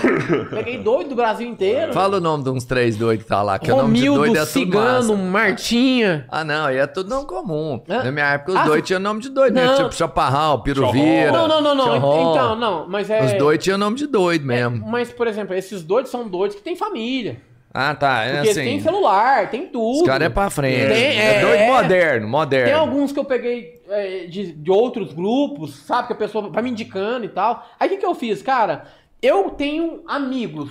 Peguei doido do Brasil inteiro. Fala o nome de uns três doidos que tá lá, que o nome de Romildo, doido é Cigano, massa. Martinha. Ah, não, aí é tudo não comum. Hã? Na minha época, os Ah, doidos tinham nome de doido, né? Não. Tipo Chaparral, Piruvira. Não, não, não, não. Então, não, mas é. Os doidos tinham nome de doido mesmo. Mas, por exemplo, esses doidos são doidos que têm família. Ah, tá. É Porque assim. tem celular, tem tudo. Os caras é pra frente. Tem- é, é- doido é. moderno, moderno. Tem alguns que eu peguei é, de, de outros grupos, sabe? Que a pessoa vai me indicando e tal. Aí o que, que eu fiz, cara? Eu tenho amigos.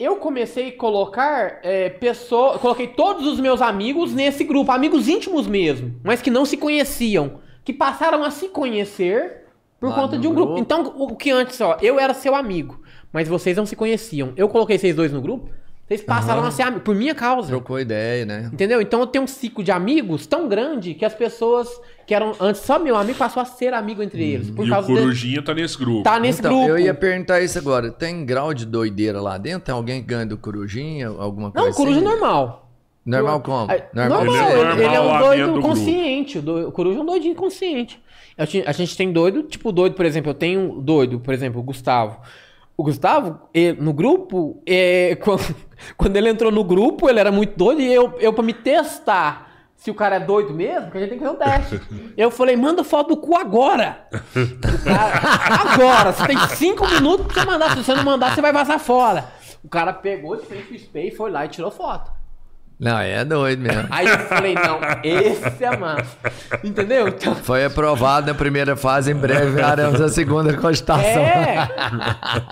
Eu comecei a colocar é, pessoas. Coloquei todos os meus amigos nesse grupo, amigos íntimos mesmo, mas que não se conheciam. Que passaram a se conhecer por Lá conta de um grupo. grupo. Então, o que antes, ó, eu era seu amigo, mas vocês não se conheciam. Eu coloquei vocês dois no grupo, vocês passaram Aham. a ser amigos, por minha causa. Trocou ideia, né? Entendeu? Então eu tenho um ciclo de amigos tão grande que as pessoas que eram antes só meu amigo passou a ser amigo entre eles. Por E o causa de Corujinha tá nesse grupo. tá nesse então, grupo. eu ia perguntar isso agora. Tem grau de doideira lá dentro? Tem alguém que ganha do Corujinha? Alguma coisa Não, o coruja é assim? normal. Normal como? Aí, Normal. Normal, Ele é normal ele é um doido do consciente. O, do- o coruja é um doidinho consciente. A gente, a gente tem doido, tipo doido, por exemplo, eu tenho doido, por exemplo, o Gustavo. O Gustavo, ele- no grupo, é, quando, quando ele entrou no grupo, ele era muito doido e eu, eu pra me testar se o cara é doido mesmo, porque a gente tem que fazer um teste. Eu falei, manda foto do cu agora. Cara, agora, você tem cinco minutos pra você mandar. Se você não mandar, você vai vazar fora. O cara pegou de frente pro espelho, e foi lá e tirou foto. Não, é doido mesmo. Aí eu falei, não, esse é massa. Entendeu? Então, Foi aprovado na primeira fase, em breve faremos a segunda constação. é,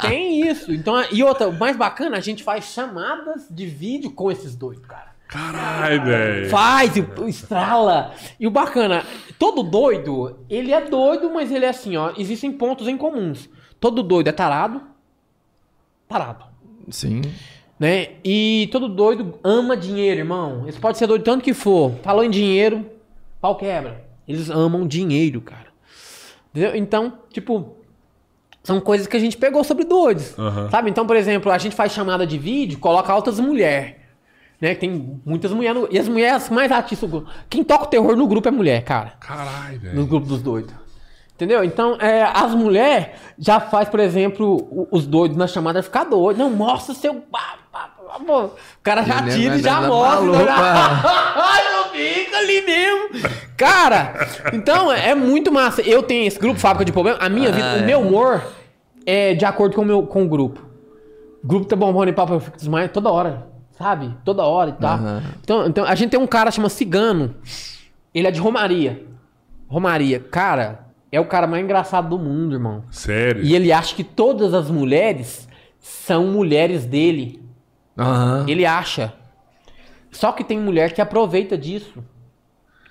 tem isso. Então, e outra, o mais bacana, a gente faz chamadas de vídeo com esses dois, cara. Caralho, velho. Faz, estrala. E o bacana, todo doido, ele é doido, mas ele é assim, ó. Existem pontos em comuns. Todo doido é tarado. Tarado. Sim. Né? E todo doido ama dinheiro, irmão. Eles podem ser doido tanto que for. Falou em dinheiro, pau quebra. Eles amam dinheiro, cara. Entendeu? Então, tipo, são coisas que a gente pegou sobre doidos. Aham. Sabe? Então, por exemplo, a gente faz chamada de vídeo, coloca altas mulheres. Né? Tem muitas mulheres. No... E as mulheres mais grupo. Quem toca o terror no grupo é mulher, cara. Caralho, No velho. grupo dos doidos. Entendeu? Então, é, as mulheres já faz, por exemplo, o- os doidos na chamada ficar doido. Não, mostra o seu. O cara já tira e já mostra. Já... Ai, não fica ali mesmo. Cara, então é muito massa. Eu tenho esse grupo, Fábrica de Problema. A minha vida, Ah, o é. meu humor é de acordo com o, meu, com o grupo. O grupo tá bombando e papo, eu fico desmaiando toda hora. Sabe? Toda hora e tal. Aham. Então, então, a gente tem um cara chama Cigano. Ele é de Romaria. Romaria. Cara, é o cara mais engraçado do mundo, irmão. Sério? E ele acha que todas as mulheres são mulheres dele. Aham. Ele acha. Só que tem mulher que aproveita disso.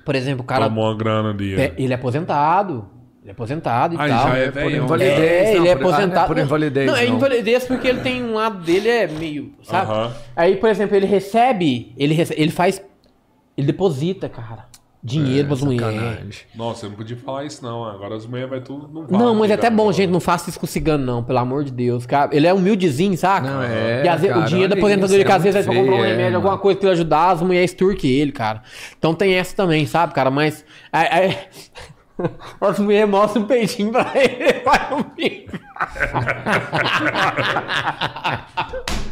Por exemplo, o cara. Tomou uma grana dele. É, ele é aposentado. Ele é aposentado e Ah, tal. já é por velho. invalidez. É, não, ele é por- ah, não é aposentado. por invalidez, Não, é não. invalidez porque ele tem um lado dele é meio, sabe? Aham. Aí, por exemplo, ele recebe, ele rece- ele faz ele deposita, cara, dinheiro pras mulheres. É. Nossa, eu não podia falar isso, não. Agora as mulheres vai tudo. Não, Não, mas é até bom, gente, não faça isso com o cigano, não, pelo amor de Deus, cara. Ele é humildezinho, saca? Não, é, E às vezes, cara, o dinheiro da aposentadoria, que é às vezes vai comprar um é, remédio, alguma mano. coisa pra ele ajudar, as mulheres extorquem ele, cara. Então tem essa também, sabe, cara? Mas. aí- aí- As mulheres mostram um peitinho pra ele, ele vai um bico.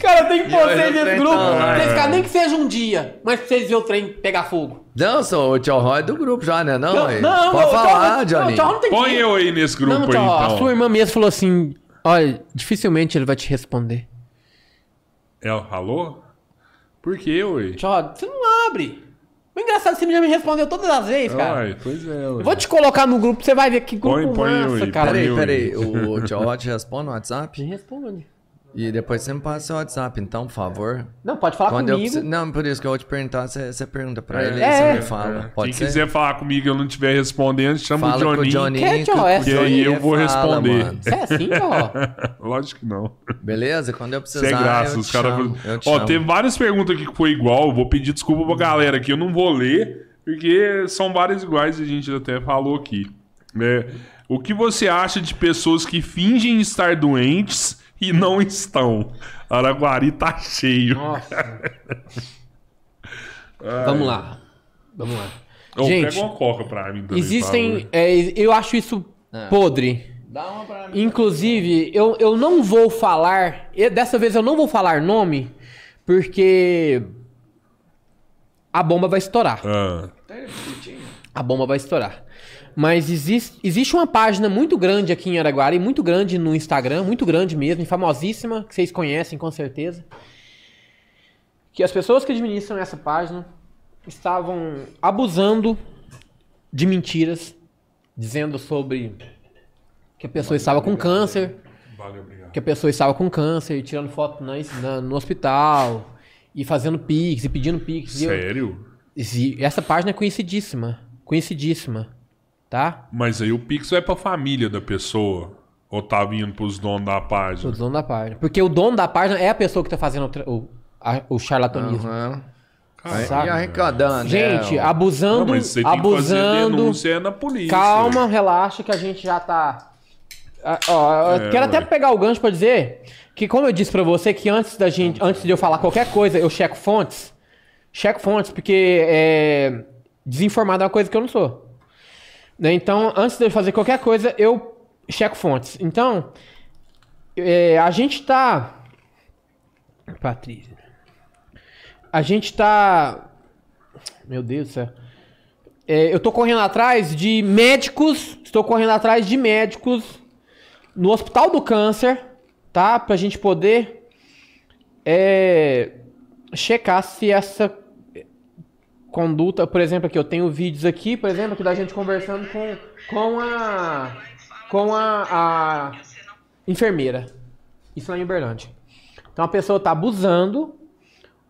Cara, tem que pôr olha vocês o nesse grupo. tá lá, Vocês, é. cara, nem que seja um dia, mas pra vocês verem o trem pegar fogo. Não, sou o Tio Roy do grupo já, né? Não, Não, aí. não, Pode o falar, Johnny. não tem Põe dinheiro. eu aí nesse grupo Não, aí, Tchau, então. a sua irmã mesmo falou assim: olha, dificilmente ele vai te responder. Ela falou? Por quê, ué? Tchau, você não abre. O engraçado é que você já me respondeu todas as vezes, cara. Ai, pois é, ué. Vou te colocar no grupo, você vai ver que grupo Põe- põe massa, aí, cara. põe Peraí, peraí. O Tio Roy te responde no WhatsApp? Me responde. E depois você me passa seu WhatsApp, então, por favor. Não, pode falar Quando eu comigo. preciso- Não, por isso que eu vou te perguntar, você, você pergunta pra É. ele É. e você me fala. Pode Quem ser? quiser falar comigo e eu não estiver respondendo, chama Fala o com o Johnny. Johnny. Que, é o Que aí eu Johnny vou fala, responder. mano. Você é assim, ó. Lógico que não. Beleza? Quando eu Isso precisar, é graça. eu Os te caras. chamo, eu te Ó, chamo. teve várias perguntas aqui que foi igual. Eu vou pedir desculpa pra galera aqui. Eu não vou ler, porque são várias iguais e a gente até falou aqui. né? O que você acha de pessoas que fingem estar doentes e não estão? Araguari tá cheio. Nossa. Vamos lá. Vamos lá. Gente, pega uma coca pra mim também, Existem. é, eu acho isso É. podre. Dá uma pra mim. Inclusive, eu, eu não vou falar. e Dessa vez eu não vou falar nome, porque. A bomba vai estourar. Ah, A bomba vai estourar. Mas existe, existe uma página muito grande aqui em Araguari, muito grande no Instagram, muito grande mesmo, e famosíssima, que vocês conhecem com certeza. Que as pessoas que administram essa página estavam abusando de mentiras, dizendo sobre que a pessoa estava com câncer, valeu, que a pessoa estava com câncer, tirando foto na- na- no hospital, e fazendo pix, e pedindo pix. eu- Sério? e essa página é conhecidíssima. Conhecidíssima. Tá? Mas aí o Pix vai pra família da pessoa. Ou tá vindo pros donos da página? dono da página. Porque o dono da página é a pessoa que tá fazendo o, tra- o, a- o charlatanismo. Caralho. Sabe? E arrecadando. Gente, né? Não, abusando. mas você tem que fazer abusando. denúncia é na polícia. Calma, relaxa, que a gente já tá. Ah, ó, eu É, quero até ué. pegar o gancho pra dizer que, como eu disse pra você, que antes da gente, antes de eu falar qualquer coisa, eu checo fontes. Checo fontes, porque é, desinformado é uma coisa que eu não sou. Né? Então, antes de eu fazer qualquer coisa, eu checo fontes. Então, é, a gente tá. Patrícia. A gente tá. Meu Deus do céu. É, eu tô correndo atrás de médicos. Estou correndo atrás de médicos no Hospital do Câncer, tá? Pra gente poder é checar se essa conduta, por exemplo, aqui eu tenho vídeos aqui, por exemplo, aqui da gente conversando com, com a com a, a enfermeira. Isso lá em Uberlândia. Então a pessoa tá abusando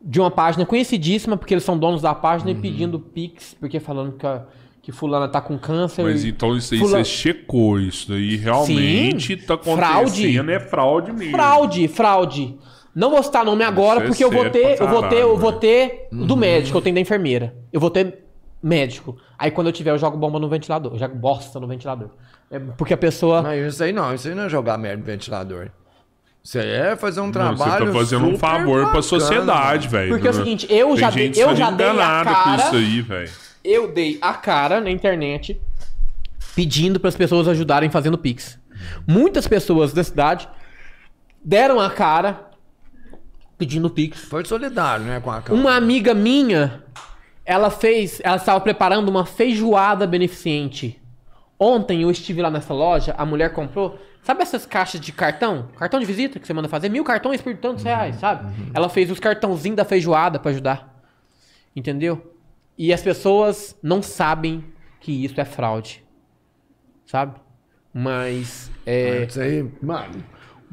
de uma página conhecidíssima, porque eles são donos da página Uhum. e pedindo pix, porque falando que, a- que fulana tá com câncer. Mas então isso aí Fula- você checou. Isso daí realmente Sim. tá acontecendo. Fraude. É fraude mesmo. Fraude, fraude. Não vou citar nome agora, porque eu vou ter, pra eu vou ter, eu vou ter Uhum. do médico, eu tenho da enfermeira. Eu vou ter médico. Aí quando eu tiver, eu jogo bomba no ventilador. Eu jogo bosta no ventilador. É porque a pessoa. Mas isso aí não, isso aí não é jogar merda no ventilador. Isso aí é fazer um trabalho. Você tá fazendo um favor pra bacana, sociedade, velho. Porque é o seguinte, eu Tem já dei- eu já dei a enganada com cara- isso aí, velho. Eu dei a cara na internet pedindo para as pessoas ajudarem fazendo Pix. Muitas pessoas da cidade deram a cara pedindo Pix. Foi solidário, né, com a. Uma amiga minha, ela fez, ela estava preparando uma feijoada beneficente. Ontem eu estive lá nessa loja, a mulher comprou, sabe essas caixas de cartão? Cartão de visita que você manda fazer? Mil cartões por tantos reais, sabe? Ela fez os cartãozinhos da feijoada pra ajudar. Entendeu? E as pessoas não sabem que isso é fraude. Sabe? Mas. É, Isso aí, mano.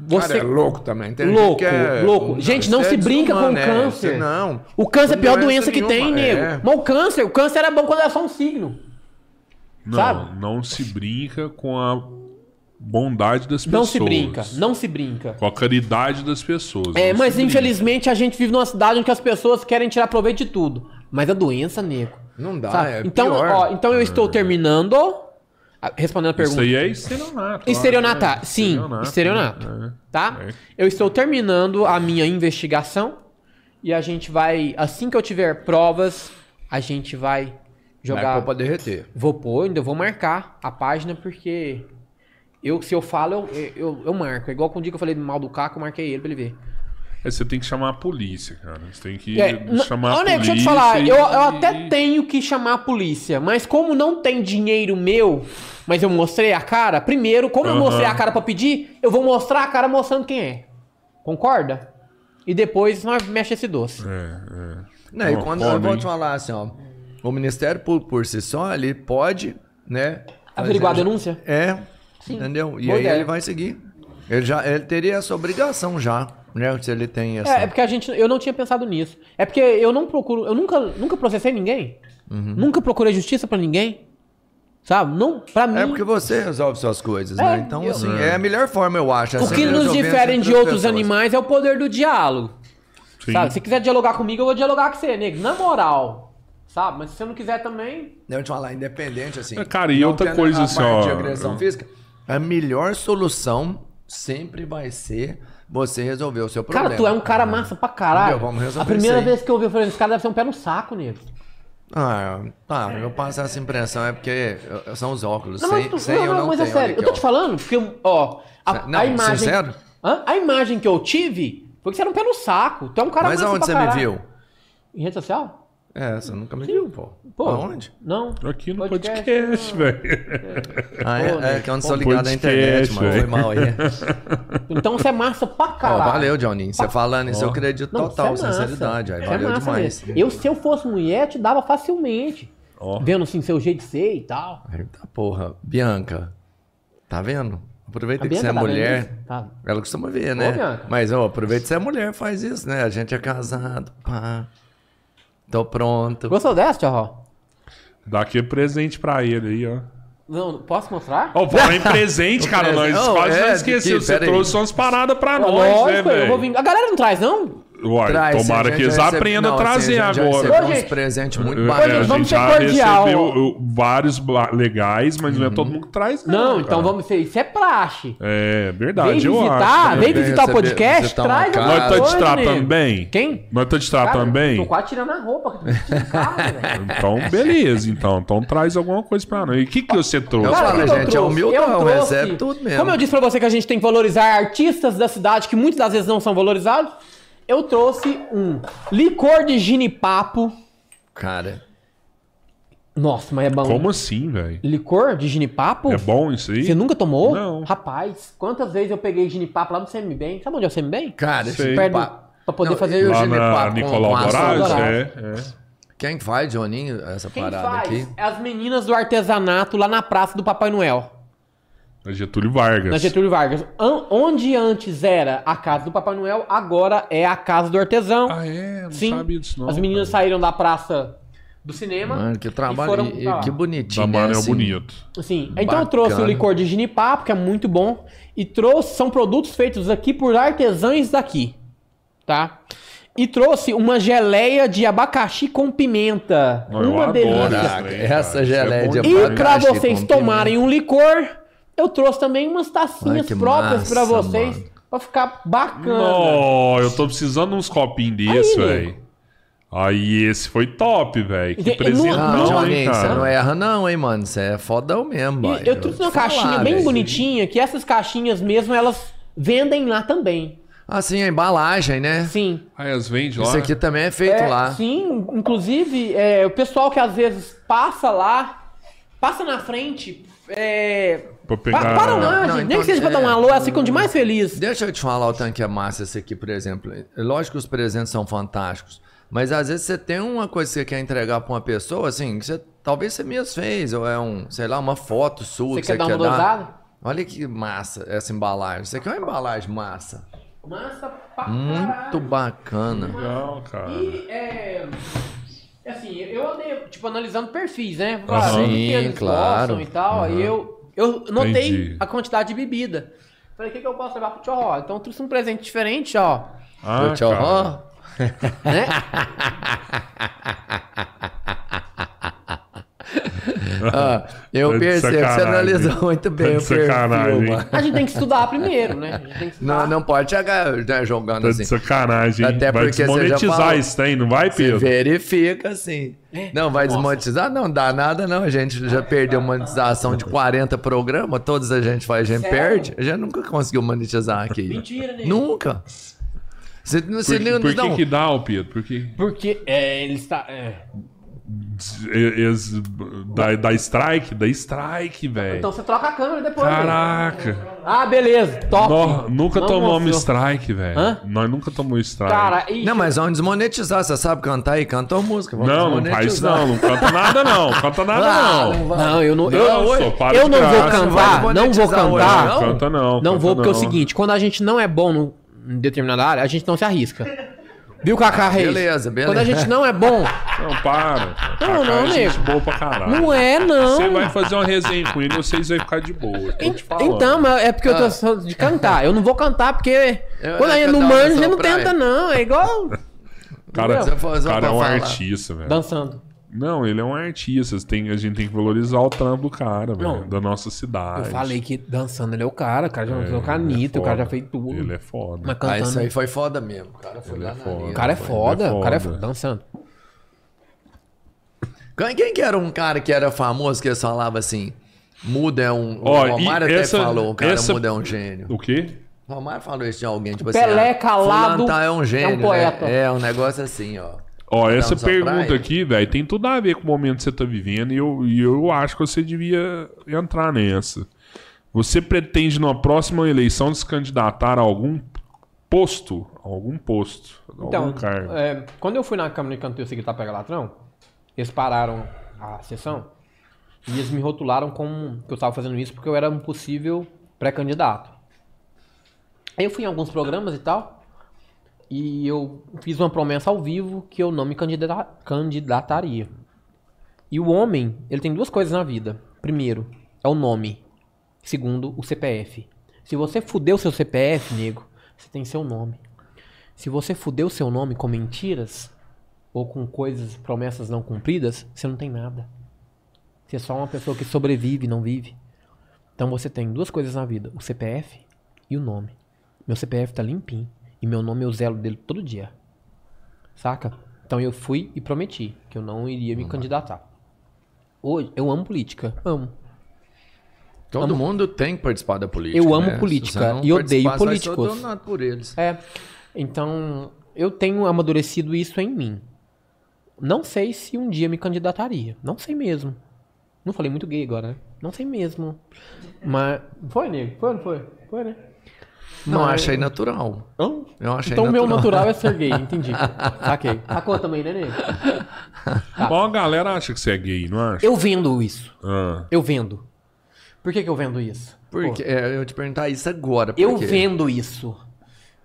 Você- Cara, é louco também. Tem Louco, gente é- louco. Gente, não isso se é brinca com desumano, é, câncer. isso Não. O câncer é a pior Doença doença que tem, nenhuma, nego. é. Mas o câncer, o câncer era bom quando era só um signo. Não, Sabe? não se brinca com a bondade das pessoas. Não se brinca, não se brinca. Com a caridade das pessoas. É, não mas se brinca. infelizmente a gente vive numa cidade que as pessoas querem tirar proveito de tudo. Mas a doença, nego. Não dá, sabe? é então, pior. ó, então eu estou terminando. A- Respondendo a Isso pergunta. aí é estelionato. Estelionato, né? sim, estelionato. É. Tá? É. Eu estou terminando a minha investigação. E a gente vai, assim que eu tiver provas, a gente vai Vai jogar. pôr pra derreter. Vou pôr, ainda vou marcar a página, porque eu, se eu falo, eu, eu, eu marco. É igual com o dia que eu falei mal do Caco, eu marquei ele pra ele ver. É, você tem que chamar a polícia, cara. Você tem que É, chamar a polícia. deixa eu te falar, e- eu, eu até tenho que chamar a polícia, mas como não tem dinheiro meu, mas eu mostrei a cara, primeiro, como eu mostrei a cara pra pedir, eu vou mostrar a cara mostrando quem é. Concorda? E depois nós mexe esse doce. É, é. Não, e quando eu vou te falar assim, ó. O Ministério Público por si só, ele pode, né? Averiguar a denúncia? É. Sim. Entendeu? E Boa aí ideia. ele vai seguir. Ele já ele teria essa obrigação já, né? Se ele tem essa. É, é porque a gente, eu não tinha pensado nisso. É porque eu não procuro, eu nunca, nunca processei ninguém. Uhum. Nunca procurei justiça pra ninguém. Sabe? Não, pra mim. É porque você resolve suas coisas, É, né? Então, eu- assim, é a melhor forma, eu acho. O que nos difere de outros pessoas. animais é o poder do diálogo. Sim. Sabe? Se quiser dialogar comigo, eu vou dialogar com você, nego. Na moral. Sabe? Mas se você não quiser também. Eu vou te falar, independente, assim. É, cara, e outra coisa, assim, parte ó, de agressão eu- física, a melhor solução sempre vai ser você resolver o seu problema. Cara, tu é um cara massa pra caralho. Entendeu? Vamos resolver A primeira isso aí. vez que eu ouvi, eu falei, esse cara deve ser um pé no saco, nego. Ah, tá. Eu passo essa impressão, é porque eu- são os óculos. Não, sem tu- sem não, eu não, não mas é tenho. sério. Aqui, eu tô te ó. falando, porque, ó, a, Não, a imagem. sincero? Hã? A imagem que eu tive foi que você era um pé no saco. Tu é um cara Mas massa aonde pra você me caralho. viu? Em rede social? É, você nunca me viu, pô. Pô. Aonde? Não. Aqui no Podcast, podcast, velho. Ah, é, é né? que eu não Pô, sou ligado à internet, mano. Foi mal aí. Então você é massa pra Ó, caralho. valeu, Johnny. Você falando isso, eu Ó. acredito Não, total, é sinceridade. Aí, é valeu massa demais. mesmo. Eu, se eu fosse mulher, te dava facilmente. Ó. Vendo assim seu jeito de ser e tal. Eita porra. Bianca, tá vendo? Aproveita que você é tá mulher. Tá. Ela costuma ver, né? Bianca. Mas, ó, aproveita que você é mulher, faz isso, né? A gente é casado, pá. Tô pronto. Gostou dessa, tio Ró? Dá aqui presente pra ele aí, ó. Não, posso mostrar? Ó, falar em presente, cara, nós. Oh, quase é, não de esqueceu. que? Você Pera aí. trouxe umas paradas pra nós, Lógico, né, eu vou velho? vir. A galera não traz, não? Uai, Traz, tomara a que eles recebe- aprendam a assim, trazer a já agora. Ô, uns gente. presentes muito É, a bacanas. vamos gente ser já cordial, recebeu vários legais, mas não é todo mundo que traz, não. Não, então cara. vamos ser. Isso é praxe. É Vem verdade, eu visitar, acho. vem né? visitar o receber- podcast, visitar uma traz alguma Nós tá te tratando nego. bem? Quem? Nós tá te tratando bem? Tô quase tirando a roupa. velho. Então, beleza, então. Então traz alguma coisa pra nós. E o que, que você trouxe? Eu o eu gente, é humildão, recebe tudo mesmo. Como eu disse pra você que a gente tem que valorizar artistas da cidade que muitas das vezes não são valorizados, eu trouxe um licor de ginipapo. Cara, Nossa, mas é bom. Como assim, velho? Licor de ginipapo? É bom isso aí? Você nunca tomou? Não. Rapaz, quantas vezes eu peguei ginipapo lá no CMBem? Sabe onde é o CMBem? cara, esse Perto pra poder Não, fazer... eu- Lá Eugênio na Papo com- Nicolau Moraes, é, é. Quem que faz, Joninho, essa Quem parada faz? aqui? É as meninas do artesanato lá na Praça do Papai Noel. Na Getúlio Vargas. Na Getúlio Vargas. An- onde antes era a casa do Papai Noel, agora é a casa do artesão. Ah, é? Não Sim. sabia disso não. As meninas cara. saíram da praça do cinema. Mano, que e trabalho. foram e- pra lá. que bonitinho. Da né, é assim. bonito. Sim. Então eu trouxe o Bacana. licor de ginipapo, que é muito bom. E trouxe, são produtos feitos aqui por artesãos daqui. Tá? E trouxe uma geleia de abacaxi com pimenta. Eu uma adoro delícia. essa. Isso é geleia bom de E demais. pra Abacaxi vocês com tomarem um licor, eu trouxe também umas Ai, tacinhas que próprias pra massa, vocês. mano. Pra ficar bacana. Não, eu tô precisando uns copinhos desse, velho. Aí esse foi top, velho. Que E- e presentão, Não, Não, hein, você cara. não erra, não, hein, mano. Você é fodão mesmo, E eu trouxe uma falar, caixinha bem velho. bonitinha, que essas caixinhas mesmo, elas vendem lá também. Assim, a embalagem, né? Sim. Aí as vende lá. Isso aqui também é feito É, lá. Sim, inclusive, é, o pessoal que às vezes passa lá, passa na frente, é... Pra pegar- Pa- Para Não, gente. Nem então, que seja pra dar um é. alô, elas ficam demais felizes. Deixa eu te falar o tanque é massa esse aqui, por exemplo. É Lógico que os presentes são fantásticos, mas às vezes você tem uma coisa que você quer entregar pra uma pessoa, assim, que você, talvez você mesmo fez, ou é um, sei lá, uma foto sua Você que quer você dar quer uma dar. dosada? Olha que massa essa embalagem. Isso aqui é uma embalagem massa. Massa pra Muito caralho. bacana. Legal, cara. E, é... Assim, eu andei, tipo, analisando perfis, né? Que Sim, claro. E tal. Aí eu, eu notei Entendi. a quantidade de bebida. Falei, o que, que eu posso levar pro Tchorró? Então eu trouxe um presente diferente, ó. Ah, Tchau, cara. ó. Né? Ah, eu Tá de percebo, você analisou muito bem Tá o perfil. A gente tem que estudar primeiro, né? A gente tem que estudar. Não, não pode chegar né, jogando Tá assim. sacanagem? Até vai porque desmonetizar falou. isso tem, não vai, Você Pedro? verifica assim. Não, vai Nossa. desmonetizar? Não dá nada, não. A gente já perdeu monetização de 40 programas, todos a gente faz, a gente Sério? perde. A gente nunca conseguiu monetizar aqui. Mentira, né? Nunca. Você, você Por, não, por que não. que dá, Pedro? Porque Porque é, ele está. É. da, da strike, da strike, velho. Então você troca a câmera depois. né? Caraca. Ah, beleza. Top. Nunca Não tomamos mostrou. strike, velho. Nós nunca tomamos strike. Cara, e. Não, mas vamos desmonetizar. Você sabe cantar aí? Canta uma música. Vamos não, não faz isso não. Não canta nada não. Canta nada Ah, não. Não, eu não. Não, eu eu não vou cantar. Não vou hoje, cantar. Não canta não. Não canta vou, porque é o não. seguinte, quando a gente não é bom no, em determinada área, a gente não se arrisca. Viu, Cacá Reis? beleza, beleza. Quando a gente não é bom, Não, para. Não, não, é gente nego. boa pra caralho. não é, não. Você vai fazer uma resenha com ele, vocês vão ficar de boa. Tô te falando. Então, mas é porque eu tô falando de cantar. Eu não vou cantar porque Eu- quando a eu gente não manja, gente não praia. tenta, não. É igual cara, cara é um falar. artista, velho. dançando. Não, ele é um artista. Tem, a gente tem que valorizar o trampo do cara, velho. Da nossa cidade. Eu falei que dançando ele é o cara. O cara já dançou com a é Anitta, o cara já foda. fez tudo. Ele é foda. Mas Ah, cantando. isso aí foi foda mesmo. O cara foi Ele lá é na foda. O cara é foda, é o cara é foda. foda, dançando. Quem, quem que era um cara que era famoso que eles falavam assim? Muda é um. Ó, o Romário até essa- falou, o cara essa- muda é um gênio. O quê? O Romário falou isso de alguém, tipo Pelé assim. ah, calado tá, é um gênio. é um poeta. Né? É um negócio assim, ó. Ó, essa pergunta aqui, velho, tem tudo a ver com o momento que você tá vivendo e eu, e eu acho que você devia entrar nessa. Você pretende, numa próxima eleição, se candidatar a algum posto? Algum posto? Então, algum cargo? é, quando eu fui na Câmara de Canteiro seguir Tapega Latrão, eles pararam a sessão e eles me rotularam como que eu estava fazendo isso porque eu era um possível pré-candidato. Aí eu fui em alguns programas e tal, e eu fiz uma promessa ao vivo que eu não me candidata- candidataria. E o homem, ele tem duas coisas na vida. Primeiro, é o nome. Segundo, o CPF. Se você fuder o seu CPF, nego, você tem seu nome. Se você fuder o seu nome com mentiras ou com coisas, promessas não cumpridas, você não tem nada. Você é só uma pessoa que sobrevive, não vive. Então você tem duas coisas na vida: o CPF e o nome. Meu CPF tá limpinho e meu nome eu zelo dele todo dia. Saca? Então eu fui e prometi que eu não iria me candidatar. Hoje eu amo política, amo. Todo mundo tem que participar da política. Eu amo né? política e odeio você vai ser políticos. por eles. É. Então, eu tenho amadurecido isso em mim. Não sei se um dia me candidataria. Não sei mesmo. Não falei muito gay agora, né? Não sei mesmo. Mas. Foi, nego? Foi não foi? Foi, né? Não, Mas- achei natural. Hã? Eu achei Então o meu natural. natural é ser gay, entendi. Saquei. Sacou também, né, nego? Bom, a galera acha que você é gay, não acha? Eu vendo isso. Ah. Eu vendo. Por que, que eu vendo isso? Porque, é, eu te perguntar isso agora. por Eu quê? vendo isso.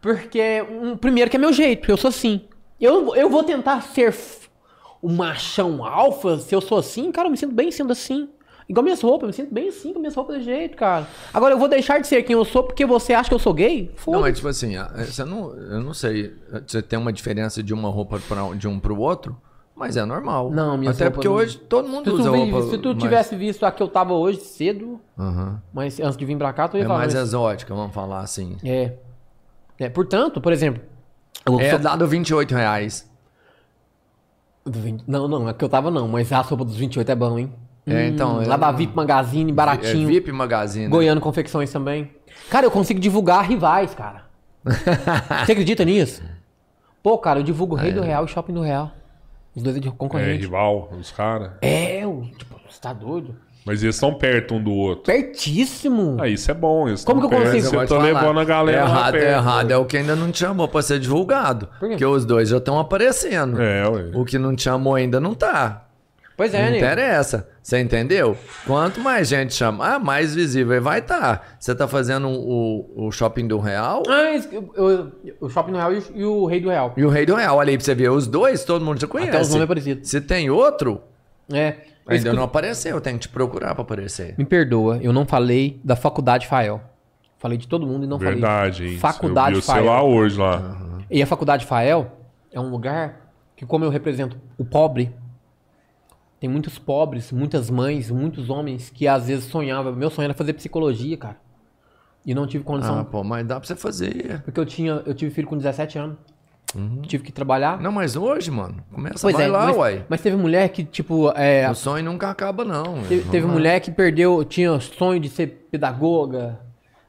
Porque, um, primeiro, que é meu jeito, eu sou assim. Eu, eu vou tentar ser o machão alfa, se eu sou assim, cara, eu me sinto bem sendo assim. Igual minhas roupas, eu me sinto bem assim com minhas roupas de jeito, cara. Agora, eu vou deixar de ser quem eu sou porque você acha que eu sou gay? Não, Foda-se. mas tipo assim, a- você não, eu não sei. Você tem uma diferença de uma roupa pra, de um pro outro, mas é normal. Não, minhas Até porque não- hoje todo mundo Se usa tu, vi- roupa. se tu mais- tivesse visto a que eu tava hoje cedo, Aham. mas antes de vir pra cá, tu ia É falar. mais mas- exótica, vamos falar assim. É. é. Portanto, por exemplo. eu É sou- dado 28 reais. do 20 Não, não, a que eu tava não, mas a sopa dos 28 é bom, hein? É, então, Hum, é- lá da VIP Magazine, É baratinho. VIP Magazine. Goiano Confecções também. Cara, eu consigo divulgar rivais, cara. Você acredita nisso? Pô, cara, eu divulgo o Rei do Real e Shopping do Real. Os dois é de É, concorrente. rival, os caras. É, eu, tipo, você tá doido? Mas eles estão perto um do outro. Pertíssimo. Ah, isso é bom. Eles Como que eu perto, consigo? Você tá levando a galera É errado, perto. é errado. É o que ainda não te chamou pra ser divulgado. Por quê? Porque os dois já estão aparecendo. É, ué. O que não te chamou ainda não tá. Pois é, não né? interessa. Você entendeu? Quanto mais gente chamar, mais visível vai estar. Você tá fazendo o, o shopping do Real Ah, isso- eu- eu- o Shopping do Real e o, e o Rei do Real. e o Rei do Real. Olha aí pra você ver. Os dois, todo mundo já conhece. Até os nomes é parecido. Se tem outro, É. ainda não apareceu. Eu tenho que te procurar pra aparecer. Me perdoa, eu não falei da Faculdade Fael. Falei de todo mundo e não Verdade, falei. hein? Faculdade Eu vi o Fael. lá hoje lá. E a Faculdade Fael é um lugar que, como eu represento o pobre, tem muitos pobres, muitas mães, muitos homens que às vezes sonhavam. Meu sonho era fazer psicologia, cara. E não tive condição. Ah, pô, mas dá pra você fazer. Porque eu tinha, eu tive filho com 17 anos. Tive que trabalhar. Não, mas hoje, mano, começa pois vai é, lá, mas, uai. mas teve mulher que, tipo, é, O sonho nunca acaba, não. Teve, teve lá. mulher que perdeu, tinha sonho de ser pedagoga,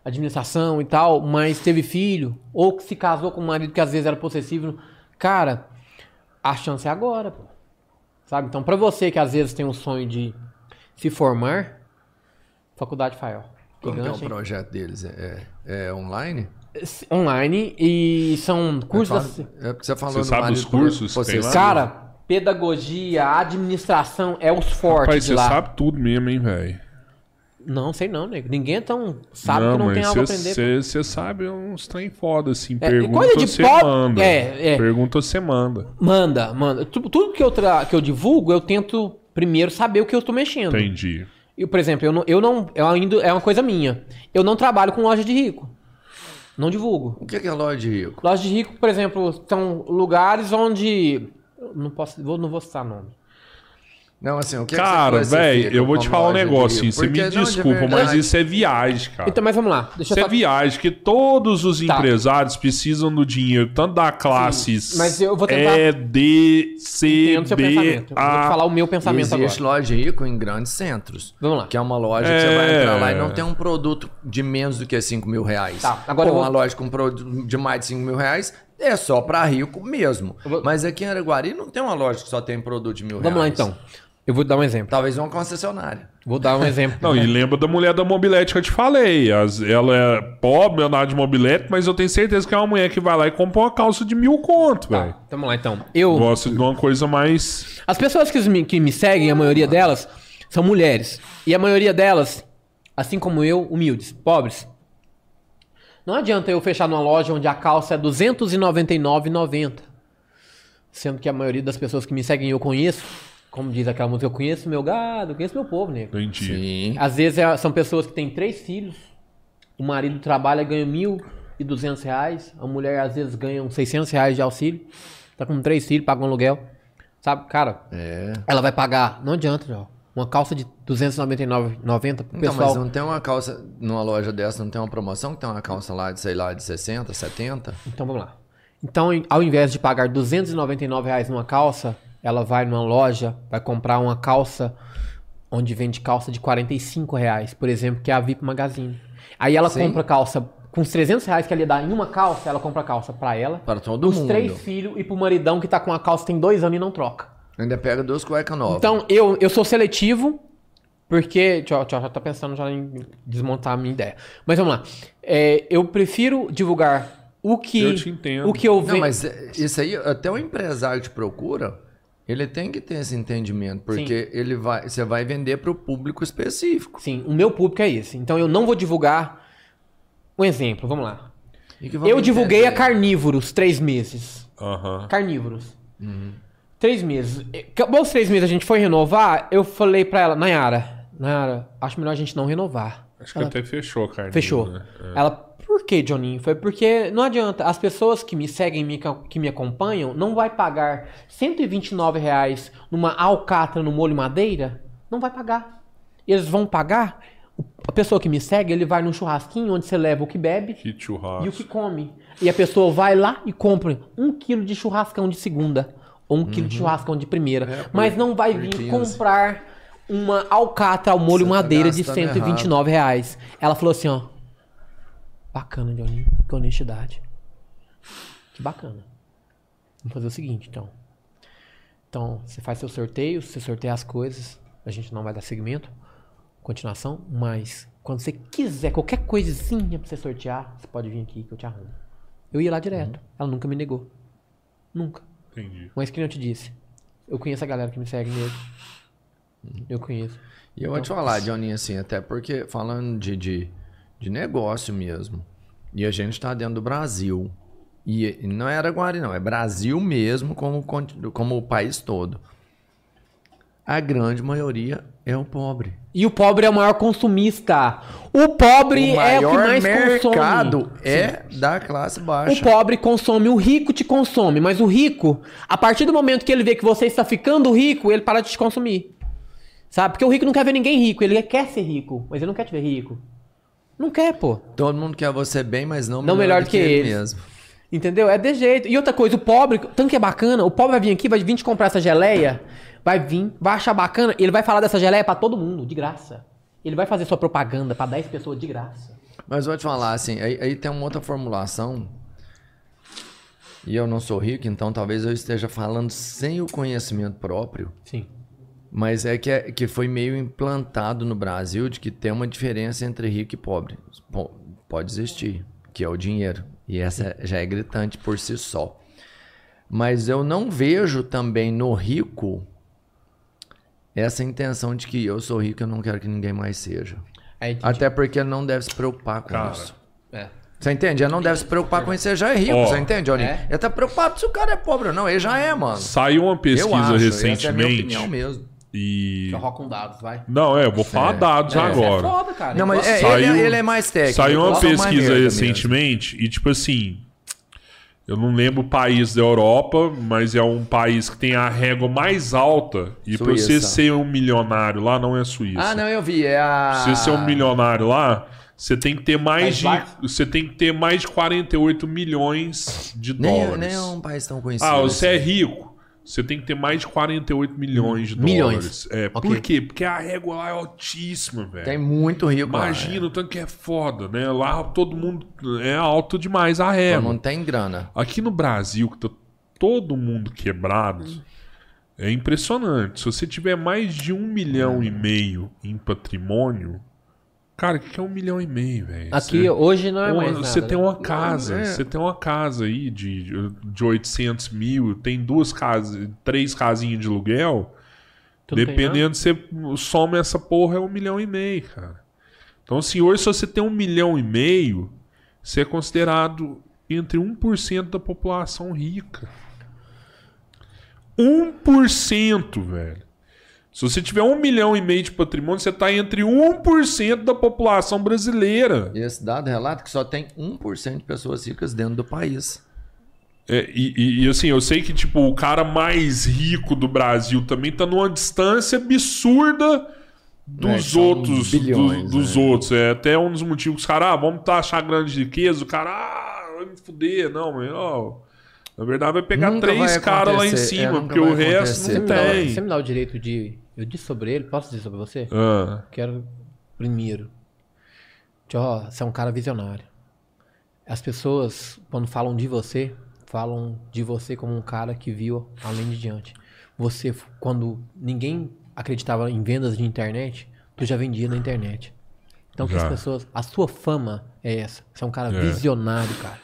administração e tal, mas teve filho, ou que se casou com um marido que às vezes era possessivo. Cara, a chance é agora, pô. Sabe? Então, pra você que às vezes tem um sonho de se formar, Faculdade Fael. Que Como que é o projeto deles? É, é online? Online e são cursos. Fala- assim- É porque você falou Você sabe marido os cursos você? Cara, pedagogia, administração é os fortes Rapaz, de você lá. sabe tudo mesmo, hein, velho? Não, sei não, nego. Ninguém é tão sabe não, que não tem mas algo a cê- aprender. cê- Você sabe uns trem foda, assim. É, pergunta coisa de você pobre- manda. é, é. Pergunta você manda. Manda, manda. Tudo, tudo que, eu tra... que eu divulgo, eu tento primeiro saber o que eu tô mexendo. Entendi. E, por exemplo, eu não, eu não. Eu ainda, é uma coisa minha. Eu não trabalho com loja de rico. Não divulgo. O que é que é loja de rico? Loja de rico, por exemplo, são lugares onde. eu Não posso. Vou, não vou citar nome. Não, assim, o que é Cara, você velho, eu vou te falar um loja de negócio, assim, você me não, de desculpa, mas verdade, isso é viagem, cara. Então, mas vamos lá. Deixa Isso eu é só... viagem, que todos os Tá. empresários precisam do dinheiro, tanto da classe mas eu vou tentar- E, D, C, Entendo seu B, pensamento. Eu vou te A. falar o meu pensamento Existe agora. loja de rico em grandes centros. Vamos lá. Que é uma loja que você vai É. entrar lá e não tem um produto de menos do que 5 mil reais. Tá, agora Pô, vou- uma loja com produto de mais de 5 mil reais é só pra rico mesmo. Vou- Mas aqui em Araguari não tem uma loja que só tem produto de mil Vamos lá reais. então. Eu vou dar um exemplo. Talvez uma concessionária. Vou dar um exemplo. Não, e lembra da mulher da mobilete que eu te falei. As- ela é pobre, andar de mobilete, mas eu tenho certeza que é uma mulher que vai lá e compra uma calça de mil conto, velho. Tá, vamos lá então. Eu. Gosto de uma coisa mais. As pessoas que me, que me seguem, a maioria delas, são mulheres. E a maioria delas, assim como eu, humildes, pobres. Não adianta eu fechar numa loja onde a calça é R$ 299,90. Sendo que a maioria das pessoas que me seguem eu conheço, como diz aquela música, eu conheço meu gado, eu conheço meu povo, nego. Entendi. Sim. Às vezes é- são pessoas que têm três filhos, o marido trabalha e ganha 1.200 reais, a mulher às vezes ganha uns 600 reais de auxílio, tá com três filhos, paga um aluguel. Sabe, cara, É. ela vai pagar, não adianta, já. Uma calça de R$ 299,90 pro Então, pessoal. mas não tem uma calça, numa loja dessa, não tem uma promoção que tem uma calça lá de, sei lá, de 60, 70? Então vamos lá. Então, ao invés de pagar 299 reais numa calça, ela vai numa loja, vai comprar uma calça onde vende calça de 45 reais, por exemplo, que é a VIP Magazine. Aí ela Sim. compra calça com os 300 reais que ela ia dar em uma calça, ela compra calça pra ela, Para todo os mundo. três filhos e pro maridão que tá com a calça tem dois anos e não troca. Ainda pega duas cuecas novas. Então, eu, eu sou seletivo Porque, tchau, tchau, já tá pensando já em desmontar a minha ideia. Mas vamos lá. É, eu prefiro divulgar o que Eu te entendo. o que eu Não, vejo. mas é, isso aí, até o empresário te procura, ele tem que ter esse entendimento, porque ele vai, você vai vender para o público específico. Sim, o meu público é esse. Então eu não vou divulgar. Um exemplo, vamos lá. Que Eu divulguei a carnívoros três meses. Aham. Carnívoros. Três meses. Acabou os três meses, a gente foi renovar. Eu falei pra ela, Nayara, Nayara, acho melhor a gente não renovar. Acho que Ela até fechou, cara. fechou. Né? Ela, por que, Johnny? Foi porque não adianta. As pessoas que me seguem, me- que me acompanham, não vai pagar 129 reais numa alcatra no molho madeira? Não vai pagar. Eles vão pagar. A pessoa que me segue, ele vai num churrasquinho onde você leva o que bebe Que e o que come. E a pessoa vai lá e compra um quilo de churrascão de segunda ou um quilo de churrascão de primeira. É, mas não vai vir 15. comprar uma alcatra ao molho Você tá madeira de gastando 129 reais. Ela falou assim, ó. Bacana, Johnny. Que honestidade. Que bacana. Vamos fazer o seguinte, então. Então, você faz seu sorteio, você sorteia as coisas. A gente não vai dar segmento. Continuação. Mas, quando você quiser qualquer coisinha pra você sortear, você pode vir aqui que eu te arrumo. Eu ia lá direto. Ela nunca me negou. Nunca. Entendi. Mas que nem eu te disse. Eu conheço a galera que me segue mesmo. Eu conheço. E eu vou te falar, Johnny, assim, até porque falando de, de, de negócio mesmo, e a gente tá dentro do Brasil, e, não é Araguari não, é Brasil mesmo como, como o país todo. A grande maioria é o pobre. E o pobre é o maior consumista. O pobre o é o que maior mais mercado consome. é da classe O baixa. pobre consome, o rico te consome, mas o rico, a partir do momento que ele vê que você está ficando rico, ele para de te consumir. Sabe? Porque o rico não quer ver ninguém rico, ele quer ser rico, mas ele não quer te ver rico. Não quer, pô. Todo mundo quer você bem, mas não, Não melhor do que ele eles. mesmo. Entendeu? É de jeito. E outra coisa, o pobre, tanto que é bacana, o pobre vai vir aqui, vai vir te comprar essa geleia, vai vir, vai achar bacana, ele vai falar dessa geleia pra todo mundo, de graça. Ele vai fazer sua propaganda pra 10 pessoas de graça. Mas vou te falar, assim, aí, aí tem uma outra formulação. E eu não sou rico, então talvez eu esteja falando sem o conhecimento próprio. Sim. Mas é que, é que foi meio implantado no Brasil de que tem uma diferença entre rico e pobre. Po- Pode existir, que é o dinheiro. E essa já é gritante por si só. Mas eu não vejo também no rico essa intenção de que eu sou rico e eu não quero que ninguém mais seja. Até porque ele não deve se preocupar com Cara, isso. é. Você entende? Ele não deve se preocupar com isso, ele já é rico, Ó, você entende, Johnny? é. Ele tá preocupado se o cara é pobre ou não, ele já é, mano. Saiu uma eu pesquisa acho, recentemente. essa é a minha opinião mesmo. E. Rock com dados, vai. Não, é, eu vou falar dados É, agora. É foda, cara. Não, mas é, Saiu- ele, ele é mais técnico. Saiu uma eu pesquisa merda mesmo. recentemente e, tipo assim, eu não lembro o país da Europa, mas é um país que tem a régua mais alta. E pra você ser um milionário lá, não é Suíça. Ah, não, eu vi. É a. Se você ser um milionário lá, você tem que ter mais de. Você tem que ter mais de 48 milhões de Nem, dólares. nem é um país tão conhecido. Ah, você assim. é rico. Você tem que ter mais de 48 milhões de Milhões. dólares. É, Ok. Por quê? Porque a régua lá é altíssima, velho. Tem muito rico Imagina é. o tanto que é foda, né? Lá todo mundo é alto demais a Todo régua. mundo tem grana. Aqui no Brasil, que tá todo mundo quebrado, é impressionante. Se você tiver mais de um milhão e meio em patrimônio, cara, o que é um milhão e meio, velho? Aqui Você- hoje não é mais nada. você tem né? uma casa, é. você tem uma casa aí de, de 800 mil, tem duas casas, três casinhas de aluguel. Tu Dependendo, você soma essa porra, é um milhão e meio, cara. Então, assim, hoje, se você tem um milhão e meio, você é considerado entre 1% da população rica. 1%, velho. Se você tiver um milhão e meio de patrimônio, você está entre 1% da população brasileira. E esse dado relata que só tem 1% de pessoas ricas dentro do país. É, e, e- e, assim, eu sei que tipo, o cara mais rico do Brasil também tá numa distância absurda dos É, outros. bilhões, do- dos né? outros. É até um dos motivos que os caras, ah, vamos taxar grande riqueza, o cara, ah, vai me fuder, não, mas, ó. Na verdade, vai pegar Nunca três caras lá em é, cima, nunca porque o resto acontecer. Não me, dá, tem. você me dá o direito de. Eu disse sobre ele, posso dizer sobre você? Ah, Quero primeiro. Ó, você é um cara visionário. As pessoas, quando falam de você, falam de você como um cara que viu além de diante. Você, quando ninguém acreditava em vendas de internet, tu já vendia na internet. Então que as Já. pessoas. A sua fama é essa. Você é um cara É. visionário, cara.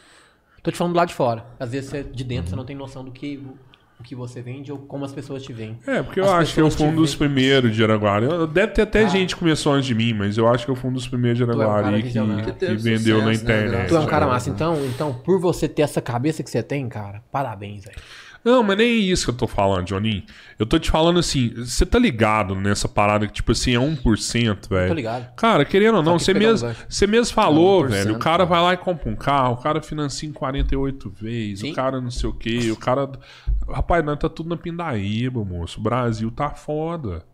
Tô te falando do lado de fora. Às vezes você, de dentro Uhum. você não tem noção do que, o que você vende ou como as pessoas te veem. É, porque eu As acho que eu fui um dos primeiros de Araguari. Eu- Deve ter até Ah. gente que começou antes de mim, mas eu acho que eu fui um dos primeiros de é um Araguari que, Que teve que vendeu na sucesso, né, internet. Tu é um cara né? massa. Então, então, por você ter essa cabeça que você tem, cara, parabéns, velho. Não, mas nem isso que eu tô falando, Johnny. Eu tô te falando assim, você tá ligado nessa parada que, tipo assim, é 1%, velho? Tô ligado. Cara, querendo ou não, você mesmo, você mesmo falou, 1%, velho. O cara vai lá e compra um carro, o cara financia em 48 vezes, Sim. o cara não sei o quê, o cara. Rapaz, nós tá tudo na pindaíba, moço. O Brasil tá foda.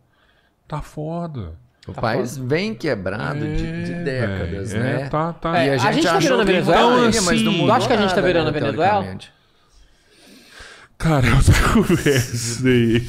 Tá foda. O país vem quebrado de, de É, décadas, velho. né? É, tá, tá. É, E a gente tá achou virando a que Venezuela? Então, mas não assim, mudou Tu acha que a gente tá nada, virando né, a Venezuela? Cara, é outra conversa aí.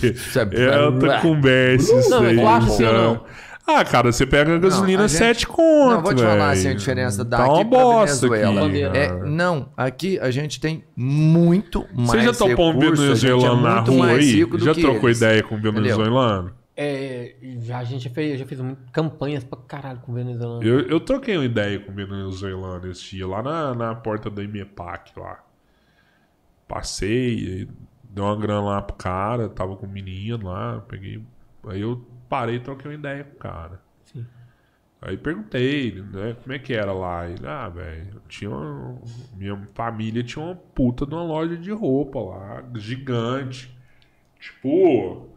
é É outra conversa isso Não, mas aí. tu acha assim não? Ah, cara, você pega a gasolina a gente- 7 conto, Não, vou te falar assim, a diferença Tá daqui uma pra bosta Venezuela. aqui. É, cara. não, aqui a gente tem muito mais Você já topou um é venezuelano na muito rua mais aí? rico do Já trocou eles. ideia com um venezuelano? É, já, a gente já fez, eu já fiz muito, campanhas pra caralho com venezuelano. Eu, eu troquei uma ideia com um venezuelano esse dia, lá na, na porta da IMEPAC lá. Passei, dei uma grana lá pro cara, tava com um menino lá, peguei. Aí eu parei e troquei uma ideia com o cara. Sim. Aí perguntei, né, como é que era lá. Ele, ah, velho, tinha uma, Minha família tinha uma puta de uma loja de roupa lá, gigante. Tipo,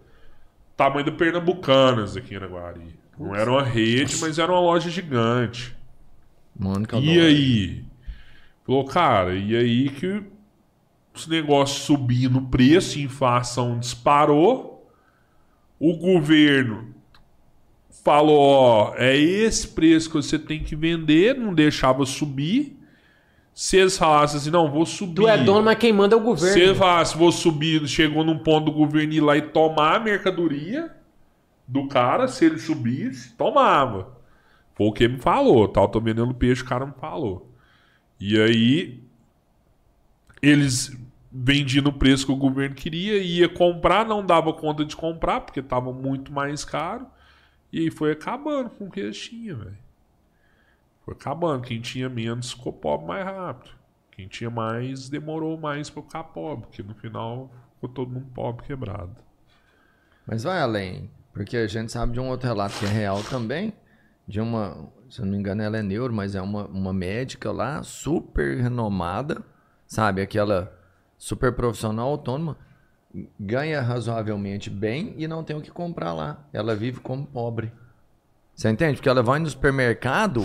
tamanho do Pernambucanas aqui em Araguari. Não era uma rede, mas era uma loja gigante. Mônica E aí? Falou, cara, e aí que os negócios subindo o preço, a inflação disparou, o governo falou, ó, é esse preço que você tem que vender, não deixava subir. Se eles falassem assim, não, vou subir. Tu é dono, mas quem manda é o Se governo. ele falasse, vou subir, chegou num ponto do governo ir lá e tomar a mercadoria do cara, se ele subisse, tomava. Foi o que me falou, tá? Eu tô vendendo peixe, o cara me falou. E aí, eles vendiam no preço que o governo queria, ia comprar, não dava conta de comprar, porque tava muito mais caro. E foi acabando com o que eles tinham, velho. Foi acabando. Quem tinha menos ficou pobre mais rápido. Quem tinha mais demorou mais pra ficar pobre, porque no final ficou todo mundo pobre quebrado. Mas vai além, porque a gente sabe de um outro relato que é real também, de uma, se eu não me engano ela é neuro, mas é uma, uma médica lá, super renomada, sabe, aquela super profissional autônoma, ganha razoavelmente bem e não tem o que comprar lá. Ela vive como pobre. Você entende? Porque ela vai no supermercado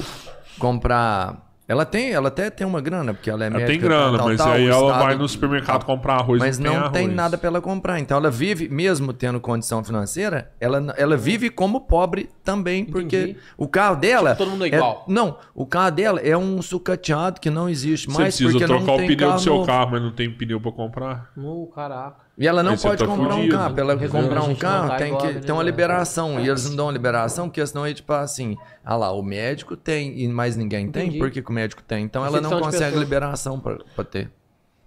comprar... Ela tem, ela até tem uma grana, porque ela é Ela médica. tem grana, tal, mas tal, aí ela vai no supermercado comprar arroz mas e não tem arroz. nada pra ela comprar. Então ela vive, mesmo tendo condição financeira, ela, ela vive como pobre também, porque Entendi. o carro dela. Tipo, todo mundo é igual. não, o carro dela é um sucateado que não existe Você mais precisa porque não trocar o pneu do seu novo. carro, mas não tem pneu pra comprar. No caraca. E ela não pode tá comprar fudido. um carro. Pra ela Resolve comprar a um carro, tem que ter uma liberação. E eles não dão liberação, porque senão é tipo assim: ah lá, o médico tem e mais ninguém tem. Entendi. Por que, que o médico tem? Então ela não consegue liberação pra, pra ter.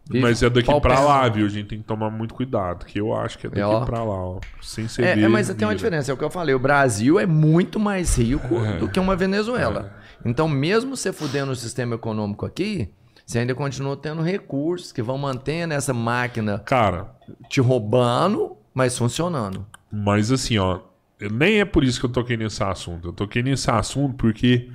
Vive Mas é daqui pra lá, viu? A gente tem que tomar muito cuidado, que eu acho que é daqui É, pra lá, ó. Sem ser É, é, mas tem uma diferença, é o que eu falei. O Brasil é muito mais rico É. do que uma Venezuela. Então, mesmo você fudendo o sistema econômico aqui, você ainda continua tendo recursos que vão mantendo essa máquina Cara, te roubando, mas funcionando. Mas assim, ó, nem é por isso que eu toquei nesse assunto. Eu toquei nesse assunto porque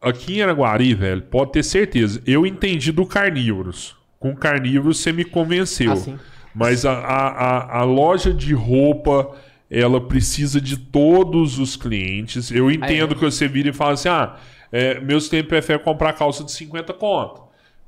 aqui em Araguari, velho, pode ter certeza. Eu entendi do carnívoros. Com carnívoros você me convenceu. Ah, sim. Mas a, a, a, a loja de roupa, ela precisa de todos os clientes. Eu entendo é. que você vira e fala assim: ah, é, meus tempos preferem comprar calça de 50 conto.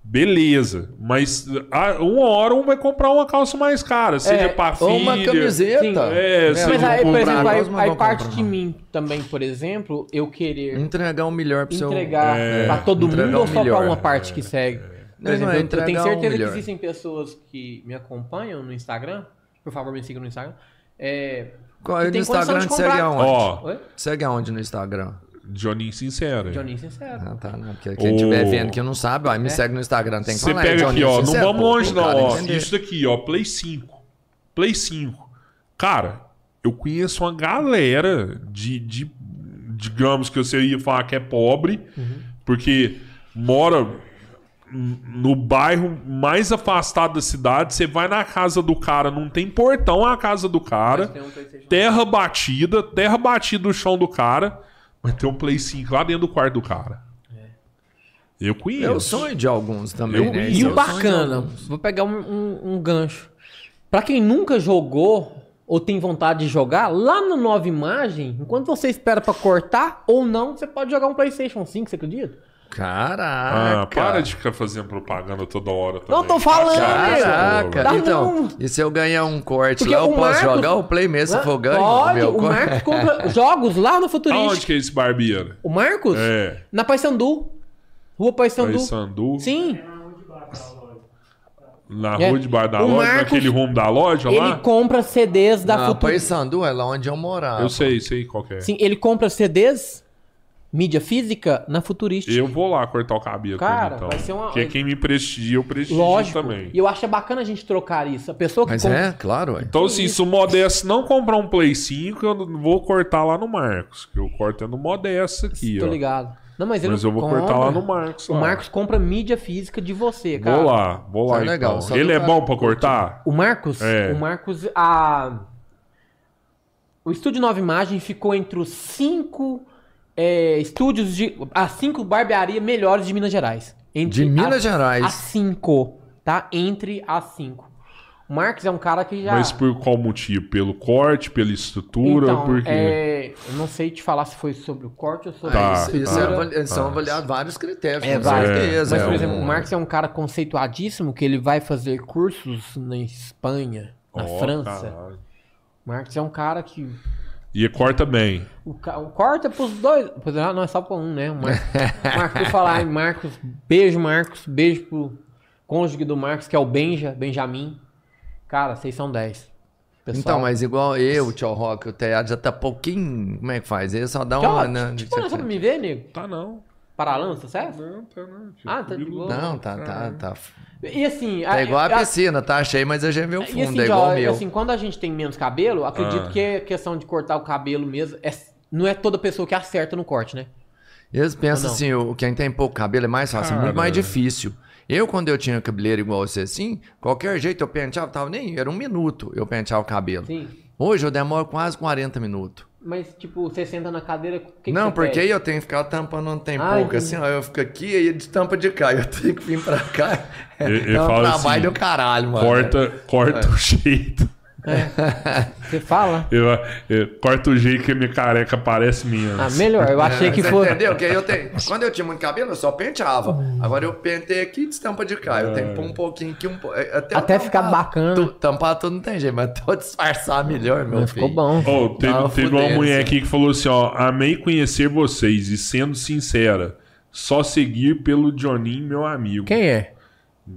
Beleza, mas ah, uma hora um vai comprar uma calça mais cara, seja pra filha. Ou uma camiseta. Sim. É, você Mas aí, por exemplo, aí, aí parte comprar. de mim também, por exemplo, eu querer Entregar o melhor pro seu... entregar É. pra todo Entregar mundo o ou só pra melhor. uma parte que segue? Por Não, exemplo, não é eu- tenho certeza que melhor. existem pessoas que me acompanham no Instagram. Por favor, me sigam no Instagram. É, Qual- que no Instagram segue aonde? Oi? Segue aonde no Instagram? Johnny Sincero. Johnny Sincero. Ah, tá, não. Porque quem estiver vendo que não sabe, ó, me segue no Instagram, tem que Você falar. é pega aqui, Johnny ó. Não Sincero, vamos pô, longe, não, ó. entender. Isso daqui, ó. Play 5. Play 5. Cara, eu conheço uma galera de, de digamos que você ia falar que é pobre, porque mora no bairro mais afastado da cidade, você vai na casa do cara, não tem portão a casa do cara, terra batida, terra batida no chão do cara, mas tem um Play 5 lá dentro do quarto do cara. Eu conheço. É o sonho de alguns também, Eu né? vi. E é o de bacana, vou pegar um, um- um gancho. Pra quem nunca jogou ou tem vontade de jogar, lá no Nova Imagem, enquanto você espera pra cortar ou não, você pode jogar um PlayStation 5, você acredita? Caraca. Ah, para de ficar fazendo propaganda toda hora também. Não tô falando, Caraca, Dá então, não. e se eu ganhar um corte Porque lá, eu o posso Marcos- jogar o Play mesmo se for ganho? Pode, meu o corte? Marcos compra jogos lá no Futurístico. Aonde que é esse barbeiro? O Marcos? É. Na Paysandu. Rua Paysandu. Paysandu. Sim, Na É. rua de bar da O loja, Marcos- naquele rumo da loja ele lá? compra CDs da Não, Futurístico. Paysandu é lá onde eu morava. Eu sei, sei qual que é. Sim, ele compra CDs, mídia física, na Futurística. Eu vou lá cortar o cabelo Cara, então. vai ser uma- Porque quem me prestigia, eu prestigio Lógico. também. E eu acho bacana a gente trocar isso. A pessoa que Mas compra- é, claro, ué. Então, assim, se o Modesto não comprar um Play 5, eu vou cortar lá no Marcos. Que eu corto é no Modesto aqui, Tô ó. ligado. Não, mas Mas eu vou compra. cortar lá no Marcos. O lá. Marcos compra mídia física de você, cara. Vou lá, vou lá é legal, então. só Ele é bom pra cortar? O Marcos, É. o Marcos, a... O Estúdio Nova Imagem ficou entre os cinco é, estúdios de... As cinco barbearias melhores de Minas Gerais. Entre De Minas as- Gerais. As cinco, tá? Entre as cinco. O Marcos é um cara que já... Mas por qual motivo? Pelo corte, pela estrutura? Então, por quê? é, eu não sei te falar se foi sobre o corte ou sobre Tá, a Isso, isso estrutura. é são tá. avaliados vários critérios, É, com certeza. Mas, por é exemplo, um- o Marx é um cara conceituadíssimo que ele vai fazer cursos na Espanha, na Ó, França. caralho. O Marx é um cara que. E corta bem. O, o corta pros dois. Pois é, não é só pra um, né? O Marcos, Marcos por falar Marcos, beijo, Marcos. Beijo pro cônjuge do Marcos, que é o Benja, Benjamin. Cara, vocês são 10. Pessoal, Então, mas igual eu, o Tio Rock, o teatro já tá pouquinho. Como é que faz? Ele só dá uma. ó, né, tipo, não é só pra me ver, nego? Tá não. Paralança, certo? Não, tá não. tio. Ah, tá de boa. Não, tá, tá, tá. E assim. Tá igual a a- piscina, tá cheio, mas eu já vi o E fundo, assim, é igual o meu. assim, quando a gente tem menos cabelo, acredito Ah. que a questão de cortar o cabelo mesmo é- não é toda pessoa que acerta no corte, né? Eles pensam assim, o, quem tem pouco cabelo é mais fácil, Cara. muito mais difícil. Eu, quando eu tinha cabeleiro igual você assim, qualquer jeito eu penteava, tava nem, era um minuto eu penteava o cabelo. Sim. Hoje eu demoro quase 40 minutos. Mas, tipo, você senta na cadeira. o Que que não, você porque pede? eu tenho que ficar tampando onde tem Ah, pouco, assim, ó, eu fico aqui e ele tampa de cá, eu tenho que vir pra cá. Ele- ele é um trabalho assim, do caralho, mano. Corta, corta o jeito. Você fala? Eu, eu- corta o jeito que a minha careca parece menos. Ah, melhor. Eu achei que fosse. Entendeu? Que aí eu tenho. Quando eu tinha muito cabelo, eu só penteava. Agora eu pentei aqui e destampa de cá. Eu tenho que pôr um pouquinho aqui, um po- Até, eu Até ficar tampar. bacana. Tu- tampar tudo não tem jeito, mas tô disfarçar melhor, meu Mas filho. ficou bom. Oh, teve, teve uma fudendo, mulher assim. aqui que falou assim, ó, amei conhecer vocês e sendo sincera, só seguir pelo Johninho, meu amigo. Quem é?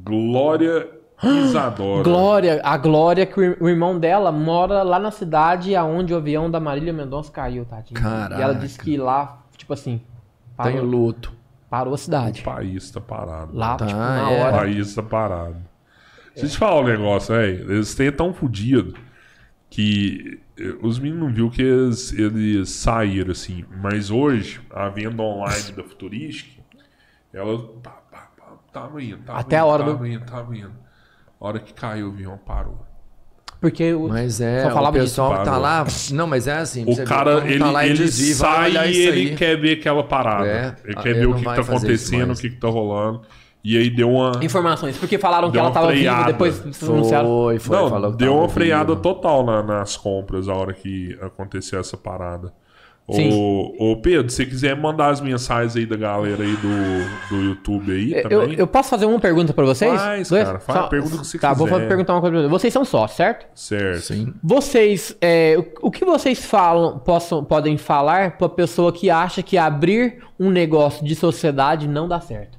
Glória Isadora. Glória. A Glória, que o ir- o irmão dela mora lá na cidade aonde o avião da Marília Mendonça caiu, tadinho. Caraca. E ela disse que lá, tipo assim, parou, luto. parou a O cidade. país tá parado. Lá, Tá, tipo, na é. O hora. país tá parado. Deixa eu te falar um negócio, velho. Eles têm tão fudido que eh, os meninos não viu que eles, eles saíram, assim. Mas hoje, a venda online da Futuristic, ela tá, tá, tá, tava indo, tava Até indo, a hora do- tava indo, tava indo. A hora que caiu o avião, parou. Porque o. Mas é, Só o falava pessoal disso. que tá lá. Não, mas é assim. O cara, ele, tá ele desvio, vai sai e ele aí. quer ver aquela parada. É, ele quer ele ver o que, que tá acontecendo, o que, que tá rolando. E aí deu uma... Informações. Porque falaram que ela tava viva, freada. depois anunciaram. Foi, foi. não, falou que deu uma freada vivo. total na- nas compras a hora que aconteceu essa parada. Sim. Ô, ô, Pedro, se você quiser mandar as mensagens aí da galera aí do, do YouTube aí Eu, também. eu posso fazer uma pergunta pra vocês? Faz, cara, faz a pergunta que você Tá, vou quiser. fa- perguntar uma coisa pra vocês. Vocês são sócios, certo? Certo. Sim. Vocês, é, o, o que vocês falam, possam, podem falar pra pessoa que acha que abrir um negócio de sociedade não dá certo?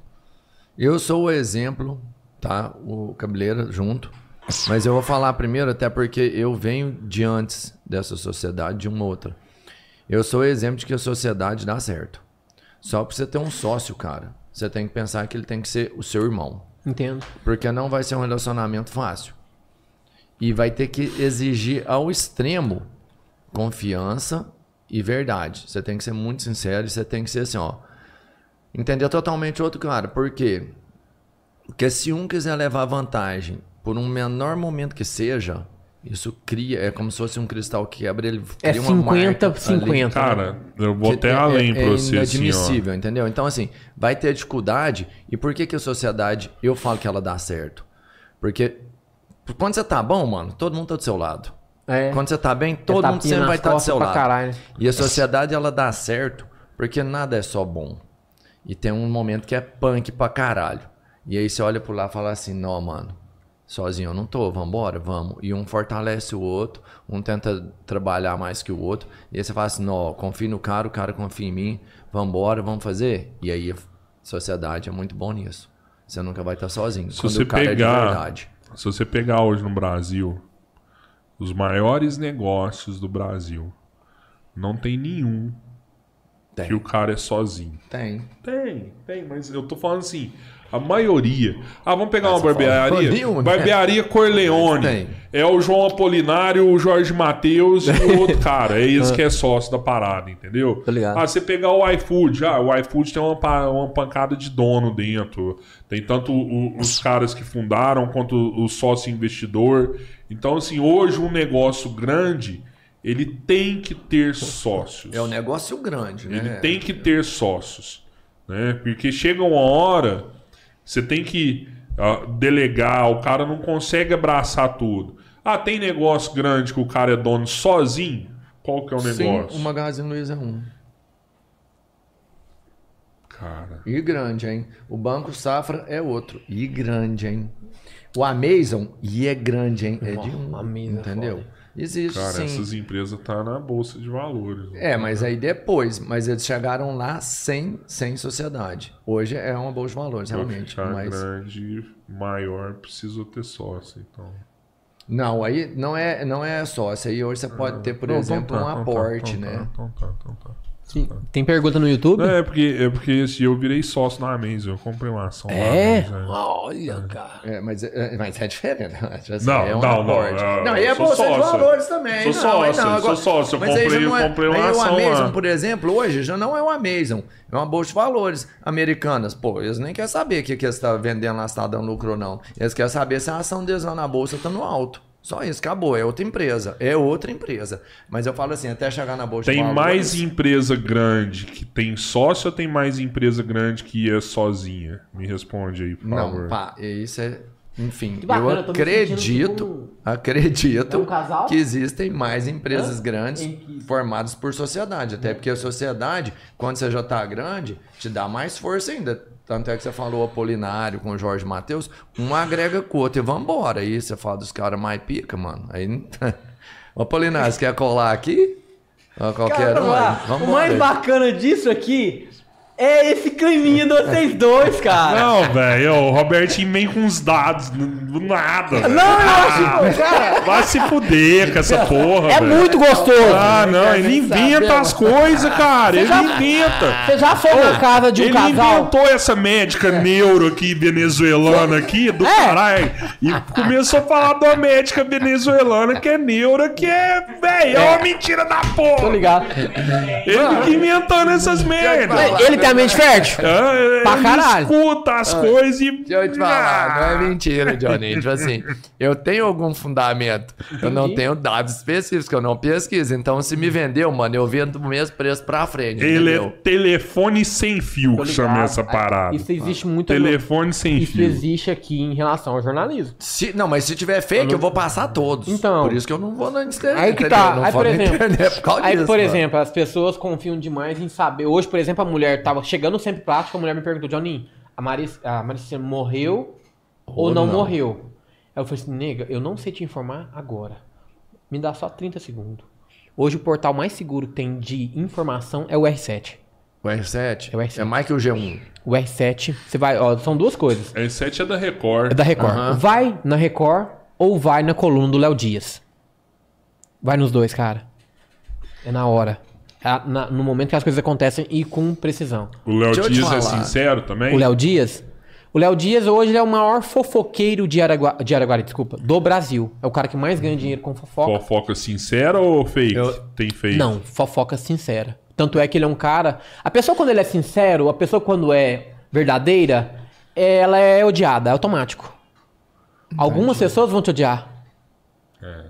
Eu sou o exemplo, tá? O cabeleiro junto. Mas eu vou falar primeiro, até porque eu venho de antes dessa sociedade, de uma outra. Eu sou o exemplo de que a sociedade dá certo. Só pra você ter um sócio, cara, você tem que pensar que ele tem que ser o seu irmão. Entendo. Porque não vai ser um relacionamento fácil. E vai ter que exigir ao extremo confiança e verdade. Você tem que ser muito sincero e você tem que ser assim, ó. Entender totalmente o outro cara. Por quê? Porque se um quiser levar vantagem por um menor momento que seja, isso cria, é como se fosse um cristal que quebra, ele É cria uma marca 50, ali 50. Cara, eu vou até é- além é, pra é você, assim, ó. inadmissível, entendeu? Então, assim, vai ter dificuldade. E por que, que a sociedade, eu falo que ela dá certo? Porque quando você tá bom, mano, todo mundo tá do seu lado. É. Quando você tá bem, todo tapinha mundo sempre vai estar do costas seu lado. caralho. E a sociedade, ela dá certo porque nada é só bom. E tem um momento que é punk pra caralho. E aí você olha pro lado e fala assim, não, mano, sozinho eu não tô, vambora, vamos. E um fortalece o outro, um tenta trabalhar mais que o outro. E aí você fala assim, não, confio no cara, o cara confia em mim, vambora, vamos fazer. E aí a sociedade é muito bom nisso. Você nunca vai estar sozinho. Se quando você o cara é de pegar- verdade. Se você pegar hoje no Brasil, os maiores negócios do Brasil, não tem nenhum Tem. que o cara é sozinho. Tem. Tem, tem, mas eu tô falando assim, a maioria. Ah, vamos pegar uma Essa fala, barbearia? nenhum, né? Barbearia Corleone. Tem. É o João Apolinário, o Jorge Matheus e o outro cara. É esse que é sócio da parada, entendeu? Ligado. Ah, você pegar o iFood, ah, o iFood tem uma, uma pancada de dono dentro. Tem tanto o- os caras que fundaram quanto o sócio investidor. Então, assim, hoje um negócio grande, ele tem que ter sócios. É um negócio grande, né? Ele tem que ter sócios, né? Porque chega uma hora, você tem que ah, delegar, o cara não consegue abraçar tudo. Ah, tem negócio grande que o cara é dono sozinho? Qual que é o negócio? Sim, o Magazine Luiza é um. Cara, E grande, hein? O Banco Safra é outro. E grande, hein? O Amazon, e é grande, hein? É de um. Amazon é entendeu? foda. Existe cara, sim. essas empresas tá na bolsa de valores. É, mas aí depois. Mas eles chegaram lá sem, sem sociedade. Hoje é uma bolsa de valores, Pra realmente. ficar Mas... grande, maior, precisa ter sócio, então. Não, aí não é, não é sócio. Aí hoje você pode ter, por Não, exemplo, então tá, um então tá, aporte, então tá, né? Então tá, então tá. Sim. Tem pergunta no YouTube? É, porque, é porque se eu virei sócio na Amazon, eu comprei uma ação É? na Amazon. é. Olha, cara. É, mas, é, mas é diferente. Assim, Não, é um não, não, é, Não, e é bolsa de valores também. Sou não, sócio, não, sou sócio. Eu mas aí comprei- já não é- comprei uma aí ação o Amazon, lá. por exemplo, hoje já não é o Amazon. É uma bolsa de valores americanas. Pô, eles nem querem saber o que, que eles estão vendendo lá, se está dando lucro ou não. Eles querem saber se a ação deles lá na bolsa está no alto. Só isso, acabou. É outra empresa. É outra empresa. Mas eu falo assim, até chegar na bolsa Tem mais empresa grande que tem sócio ou tem mais empresa grande que é sozinha? Me responde aí, por favor. Não, pá, isso é. Enfim, Que bacana, eu acredito, tipo acredito É um casal? que existem mais empresas Hã? grandes que- formadas por sociedade. Até porque a sociedade, quando você já tá grande, te dá mais força ainda. Tanto é que você falou Apolinário com o Jorge Matheus, um agrega com o outro e vambora. Aí você fala dos caras mais pica, mano. Aí. Apolinário, você quer colar aqui? Qualquer Cara, um. lá, aí. o mais bacana disso aqui é esse climinha de vocês dois, cara. Não, velho, o Robertinho vem com uns dados do nada. Não, eu acho, Ah, cara, Vai se fuder com essa porra, é velho. muito gostoso. Ah, não, ele inventa sabe, as coisas, cara. Ele inventa. Você já foi na casa de um Ele casal? inventou essa médica neuro aqui, venezuelana aqui, do É. caralho. E começou a falar de uma médica venezuelana que é neuro, que é, velho, é uma mentira da Tô porra. ligado. Ele fica inventando essas merdas. Ele tem a mente fértil? Ah, Pra ele caralho. escuta as coisas e. Deixa eu te falar, não é Ah. mentira, Johnny. Tipo assim, eu tenho algum fundamento. Eu não tenho dados específicos, que eu não pesquiso. Então, se me vendeu, mano, eu vendo o mesmo preço pra frente. Ele é entendeu? telefone sem fio, que chama essa parada. Isso existe muito. Telefone sem Isso fio. existe aqui em relação ao jornalismo. Se, não, mas se tiver fake, eu vou passar todos. Então. Por isso que eu não vou na internet. Aí que tá. Eu Não Aí, por exemplo, por aí, disso, por exemplo, as pessoas confiam demais em saber. Hoje, por exemplo, a mulher tava chegando sempre plástico, a mulher me perguntou, Johnny, a Marisa, a Marisa morreu ou, Ou não, não. morreu? Aí eu falei assim, nega, eu não sei te informar agora. Me dá só 30 segundos. Hoje o portal mais seguro que tem de informação é o R7. O R7 É o R7. é mais que o G1. O R7, você vai, ó, são duas coisas. R7 é da Record. É da Record. Aham. Vai na Record ou vai na coluna do Léo Dias. Vai nos dois, cara. É na hora. É na- no momento que as coisas acontecem e com precisão. O Léo Dias é sincero também? O Léo Dias, O Léo Dias hoje ele é o maior fofoqueiro de Araguari, de Araguari, desculpa, do Brasil. É o cara que mais ganha dinheiro com fofoca. Fofoca sincera ou fake? Eu- Tem fake? Não, fofoca sincera. Tanto é que ele é um cara. A pessoa, quando ele é sincero, a pessoa, quando é verdadeira, ela é odiada, é automático. Algumas pessoas vão te odiar.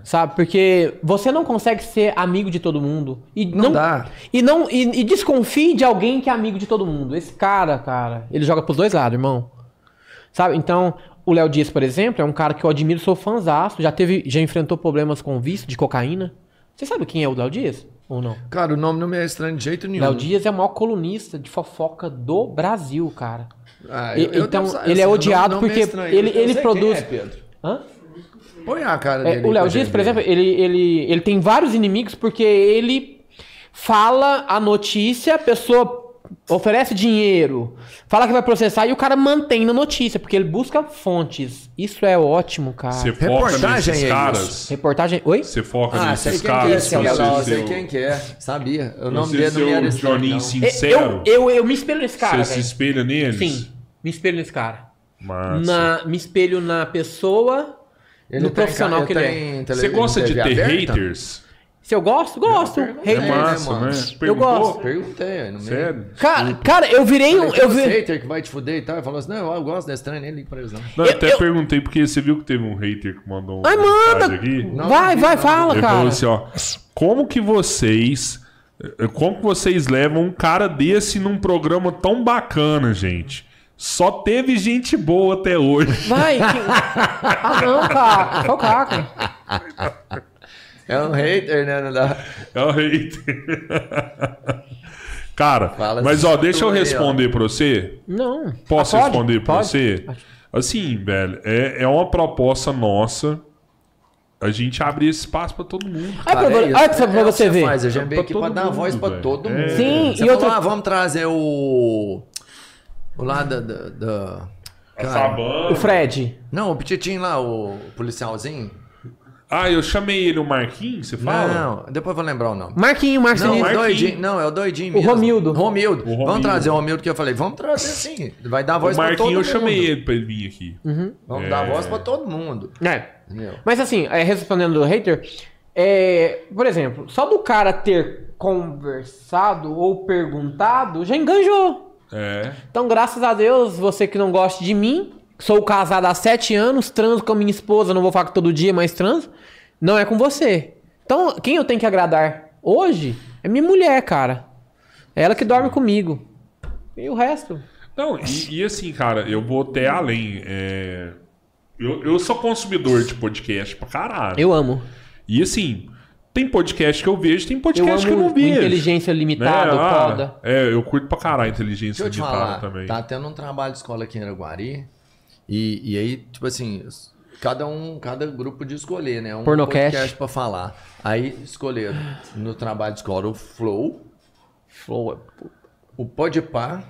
Sabe? Porque você não consegue ser amigo de todo mundo. E não, dá. E não e, e desconfie de alguém que é amigo de todo mundo. Esse cara, cara, ele joga pros dois lados, irmão. Sabe? Então, o Léo Dias, por exemplo, é um cara que eu admiro, sou fãzaço. Já teve, já enfrentou problemas com vício de cocaína. Você sabe quem é o Léo Dias? Ou não? Cara, o nome não me é estranho de jeito nenhum. Léo Dias é o maior colunista de fofoca do Brasil, cara. Ah, E- eu- eu então, sa- ele é assim, odiado não me porque estranho. ele- Eu ele quem produz- é, Pedro. Hã? Põe a cara É, dele. o aí Léo Dias, por exemplo, ele, ele, ele tem vários inimigos porque ele fala a notícia, a pessoa oferece dinheiro, fala que vai processar e o cara mantém na notícia, porque ele busca fontes. Isso é ótimo, cara. Você foca Reportagem nesses é caras? Reportagem. Oi? Você foca Ah, sei nesses quem que é caras? Dias, sei quem que é. Sabia. O dele não me era seu estranho, Joninho não. sincero? Eu, eu, eu me espelho nesse cara, você se espelha neles? Sim, me espelho nesse cara. Massa. Na, me espelho na pessoa, Ele no tem profissional que ele é. Você gosta de ter aberta? haters? Se eu gosto, gosto. É Hater. né, massa, mano? né? Eu Perguntou? gosto. Perguntei, meio. Sério? Cara, cara, eu virei um. Eu "Tem uns vi... hater que vai te fuder e tal. Ele falou assim: não, eu gosto desse trem, nem ligo pra eles não. Não, eu Eu- até eu- perguntei porque você viu que teve um hater que mandou um Ai, manda! aqui. Não, vai, não, vai, não. fala, Ele cara. falou assim, ó. Como que vocês. eh, Como que vocês levam um cara desse num programa tão bacana, gente? Só teve gente boa até hoje. Vai. que- Ah, não, cara. Só o caca. É um hater, né? Não dá. É o hater. Cara, Fala mas ó, deixa eu aí, responder pra você. Não. Posso Ah, pode? responder pra Pode? você? Assim, velho, é, é uma proposta nossa a gente abrir esse espaço pra todo mundo. Olha pra, é isso, pra é você ver. Faz. A gente É veio pra aqui pra dar mundo, voz pra velho. todo É. mundo. Sim, Você e falou, outra- ah, vamos trazer o. O lá da. da, da- cara. O Fred. Não, o Petitinho lá, o policialzinho. Ah, eu chamei ele o Marquinhos, você fala? Não, depois eu vou lembrar o nome. Marquinho, Marquinho. Não, o Marquinhos. doidinho. Não, é o doidinho O mesmo. Romildo. Romildo. O Romildo. Vamos trazer o Romildo que eu falei. Vamos trazer sim. Vai dar O voz pra todo Marquinhos mundo. eu chamei ele pra ele vir aqui. Vamos É. dar voz pra todo mundo. É. Entendeu? Mas assim, é, respondendo do hater, é, por exemplo, só do cara ter conversado ou perguntado, já enganjou. É. Então, graças a Deus, você que não gosta de mim, sou casado há sete anos, transo com a minha esposa, não vou falar que todo dia, mas transo, não é com você. Então, quem eu tenho que agradar hoje é minha mulher, cara. É ela que dorme comigo. E o resto? Não, e, e assim, cara, eu vou até além. é, Eu, eu sou consumidor de podcast pra caralho. Eu amo. E assim, tem podcast que eu vejo, tem Eu podcast que eu não vejo. inteligência limitada, né? Ah, foda. É, eu curto pra caralho a inteligência Deixa eu te limitada falar, também. tá tendo um trabalho de escola aqui em Araguari. E, e aí, tipo assim, cada um, cada grupo de escolher, né? Um Pornocast. podcast pra falar. Aí escolheram no trabalho de escola o Flow, Flow é o Podpah,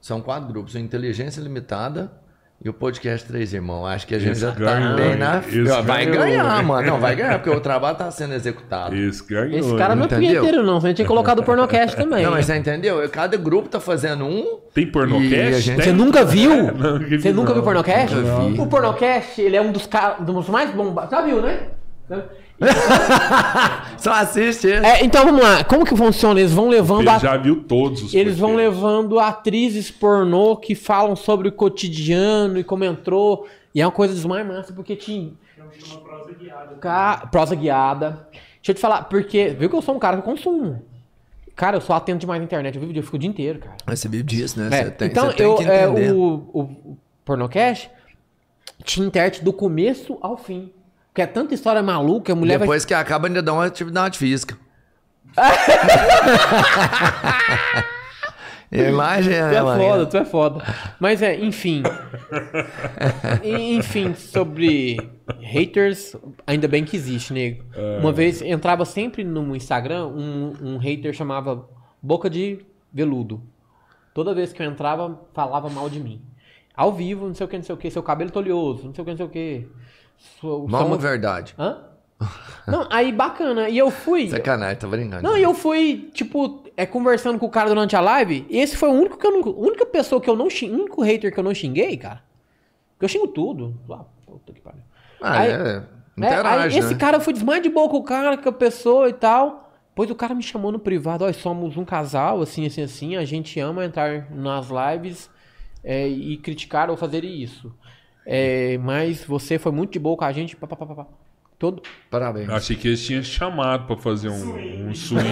são quatro grupos, o Inteligência Limitada e o Podcast Três Irmãos. Acho que a gente Esse já ganhou, tá bem na... Esse vai ganhou, ganhar, mano. Não, vai ganhar, porque o trabalho tá sendo executado. Esse ganhou. Esse cara não é punheteiro, não. Você tinha colocado o pornocast também. Não, mas você entendeu? Cada grupo tá fazendo um. Tem pornocast? A gente-? Você nunca viu? É, não, nunca vi, Você nunca não. viu pornocast? Nunca vi. O pornocast, ele é um dos, ca- dos mais bombados. Já viu, né? Só assiste. É, então vamos lá. Como que funciona? Eles vão levando Ele a... já viu todos os Eles vão levando atrizes pornô que falam sobre o cotidiano e como entrou. E é uma coisa dos mais massa, porque tinha. Chama prosa guiada. Ca- Prosa guiada. Deixa eu te falar, porque. Viu que eu sou um cara que consumo. Cara, eu sou atento demais na internet. Eu vivo, eu fico o dia inteiro, cara. Mas você vive disso, né? É, Você tem, então, eu, que é, o, o, o Pornocast tinha intérprete do começo ao fim. Porque é tanta história maluca, a mulher Depois que acaba, ainda dá uma atividade física. Imagina, vai. Tu é mano. foda, tu é foda. Mas é, enfim. Enfim, sobre haters, ainda bem que existe, nego. Uma vez entrava sempre no Instagram um, um hater chamava Boca de Veludo. Toda vez que eu entrava, falava mal de mim. Ao vivo, não sei o que, não sei o que, seu cabelo é oleoso, não sei o que, não sei o que. Sua, Mal sua- ou verdade? Hã? Não, aí bacana. E eu fui. Sacanagem, tá brincando. Não, e eu fui, tipo, é, conversando com o cara durante a live. E esse foi o único que eu não. Única pessoa que eu não xinguei. Único hater que eu não xinguei, cara. Porque eu xingo tudo. Ah, puta que pariu. Ah, Aí- é. É, Interage, aí esse né? cara eu fui desmaiar de boa com o cara, com a pessoa e tal. Depois o cara me chamou no privado, ó, somos um casal, assim, assim, assim, a gente ama entrar nas lives é, e criticar ou fazer isso. É, mas você foi muito de boa com a gente, pá, pá, pá, pá. Todo... Parabéns. Achei que eles tinham chamado pra fazer um, um swing.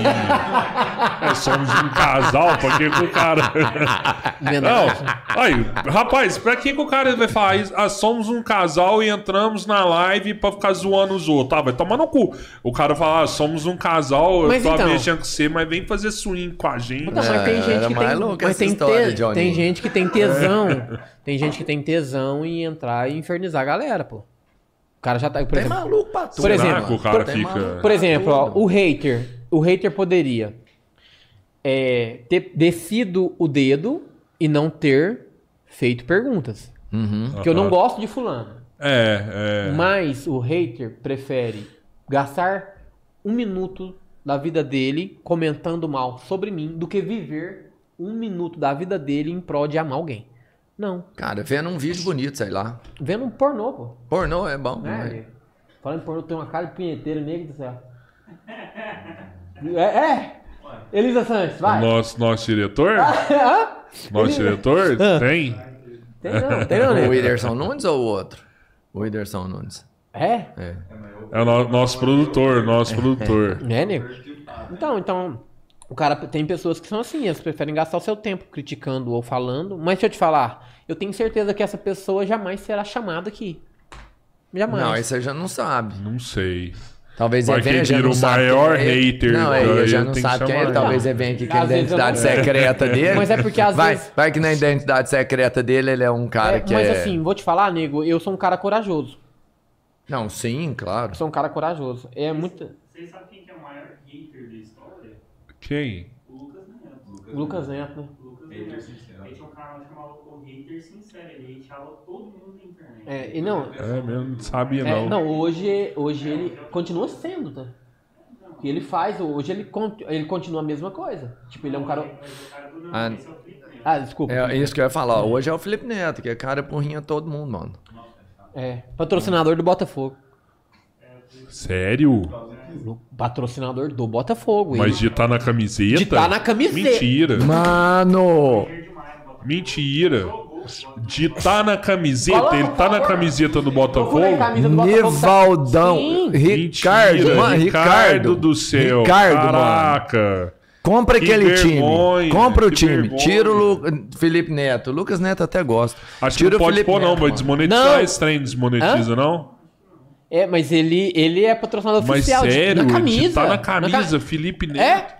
é, somos um casal, pra que que o cara. Não, aí, rapaz, pra que, que o cara vai falar isso? Ah, somos um casal e entramos na live pra ficar zoando os outros. Tá, vai tomar no cu. O cara fala, ah, somos um casal, Mas eu tô então- mexendo com você, mas vem fazer swing com a gente. Não, mas tem É, gente que tem, louca mas essa tem, história, te- Johnny. tem gente que tem tesão. Tem gente que tem tesão em entrar e infernizar a galera, pô. O cara já tá, por Tem exemplo, maluco pra tudo. Por exemplo, Será que o cara tem fica. maluco. Por exemplo, ó, o hater. O hater poderia é, ter descido o dedo e não ter feito perguntas. Uhum. Porque eu não gosto de fulano. É, é. Mas o hater prefere gastar um minuto da vida dele comentando mal sobre mim do que viver um minuto da vida dele em prol de amar alguém. Não. Cara, vendo um vídeo bonito, sei lá. Vendo um pornô, pô. Pornô é bom. Né? né? Falando em pornô, tem uma cara de punheteiro, nego do céu. É, é. Elisa Santos, O vai. nosso, nosso diretor? Hã? Nosso diretor? Tem? Tem não, tem não, O nego. Whindersson Nunes ou o outro? O Whindersson Nunes. É? É. É o no- nosso produtor, nosso produtor. É, nego. Então, então, o cara tem pessoas que são assim, elas preferem gastar o seu tempo criticando ou falando. Mas deixa eu te falar, eu tenho certeza que essa pessoa jamais será chamada aqui. Jamais. Não, aí você já não sabe. Não sei. Talvez ele venha já vira não o maior é hater, Não, daí ele já eu não tenho que sabe quem é ele. Talvez ele. venha aqui com a identidade secreta dele. Mas é porque às vai, vezes- Vai que na identidade secreta dele ele é um cara É, que mas é... assim, vou te falar, nego, eu sou um cara corajoso. Não, sim, claro. Eu sou um cara corajoso. É muito. Vocês sabem quem que é o maior hater da história? Quem? O Lucas Neto. Lucas Neto, né? O Lucas Neto. Ele tinha um canal chamado O Hater Sincero. Ele hateava todo mundo na internet. É, e não, É mesmo, não sabia É, não. não, hoje, hoje ele continua sendo, tá? O que ele faz, hoje ele, con- ele continua a mesma coisa. Tipo, ele é um cara. Mas o cara do Ah, é o Felipe Neto. Ah, desculpa. É isso que eu ia falar. Hoje é o Felipe Neto, que é cara porrinha todo mundo, mano. É, patrocinador do Botafogo. Sério? Patrocinador do Botafogo. Mas ele. de tá na camiseta? De tá na camiseta. Mentira. Mano! Mentira. De tá na camiseta? Coloca, Ele tá na camiseta do Botafogo? camisa do Botafogo? Nivaldão! Sim. Ricardo, Mentira, mano, Ricardo do céu. Ricardo, mano. Caraca. Compra Que aquele vergonha, time. Compra o que time. vergonha. Tira o Lu... Felipe Neto. O Lucas Neto até gosta. Acho que Tira não o pode Felipe pôr não, vai mano. desmonetizar Não. esse trem, desmonetiza não? É, mas ele, ele é patrocinador Mas oficial. de- sério, na camisa. tá na Na camisa, ca- Felipe Neto. É?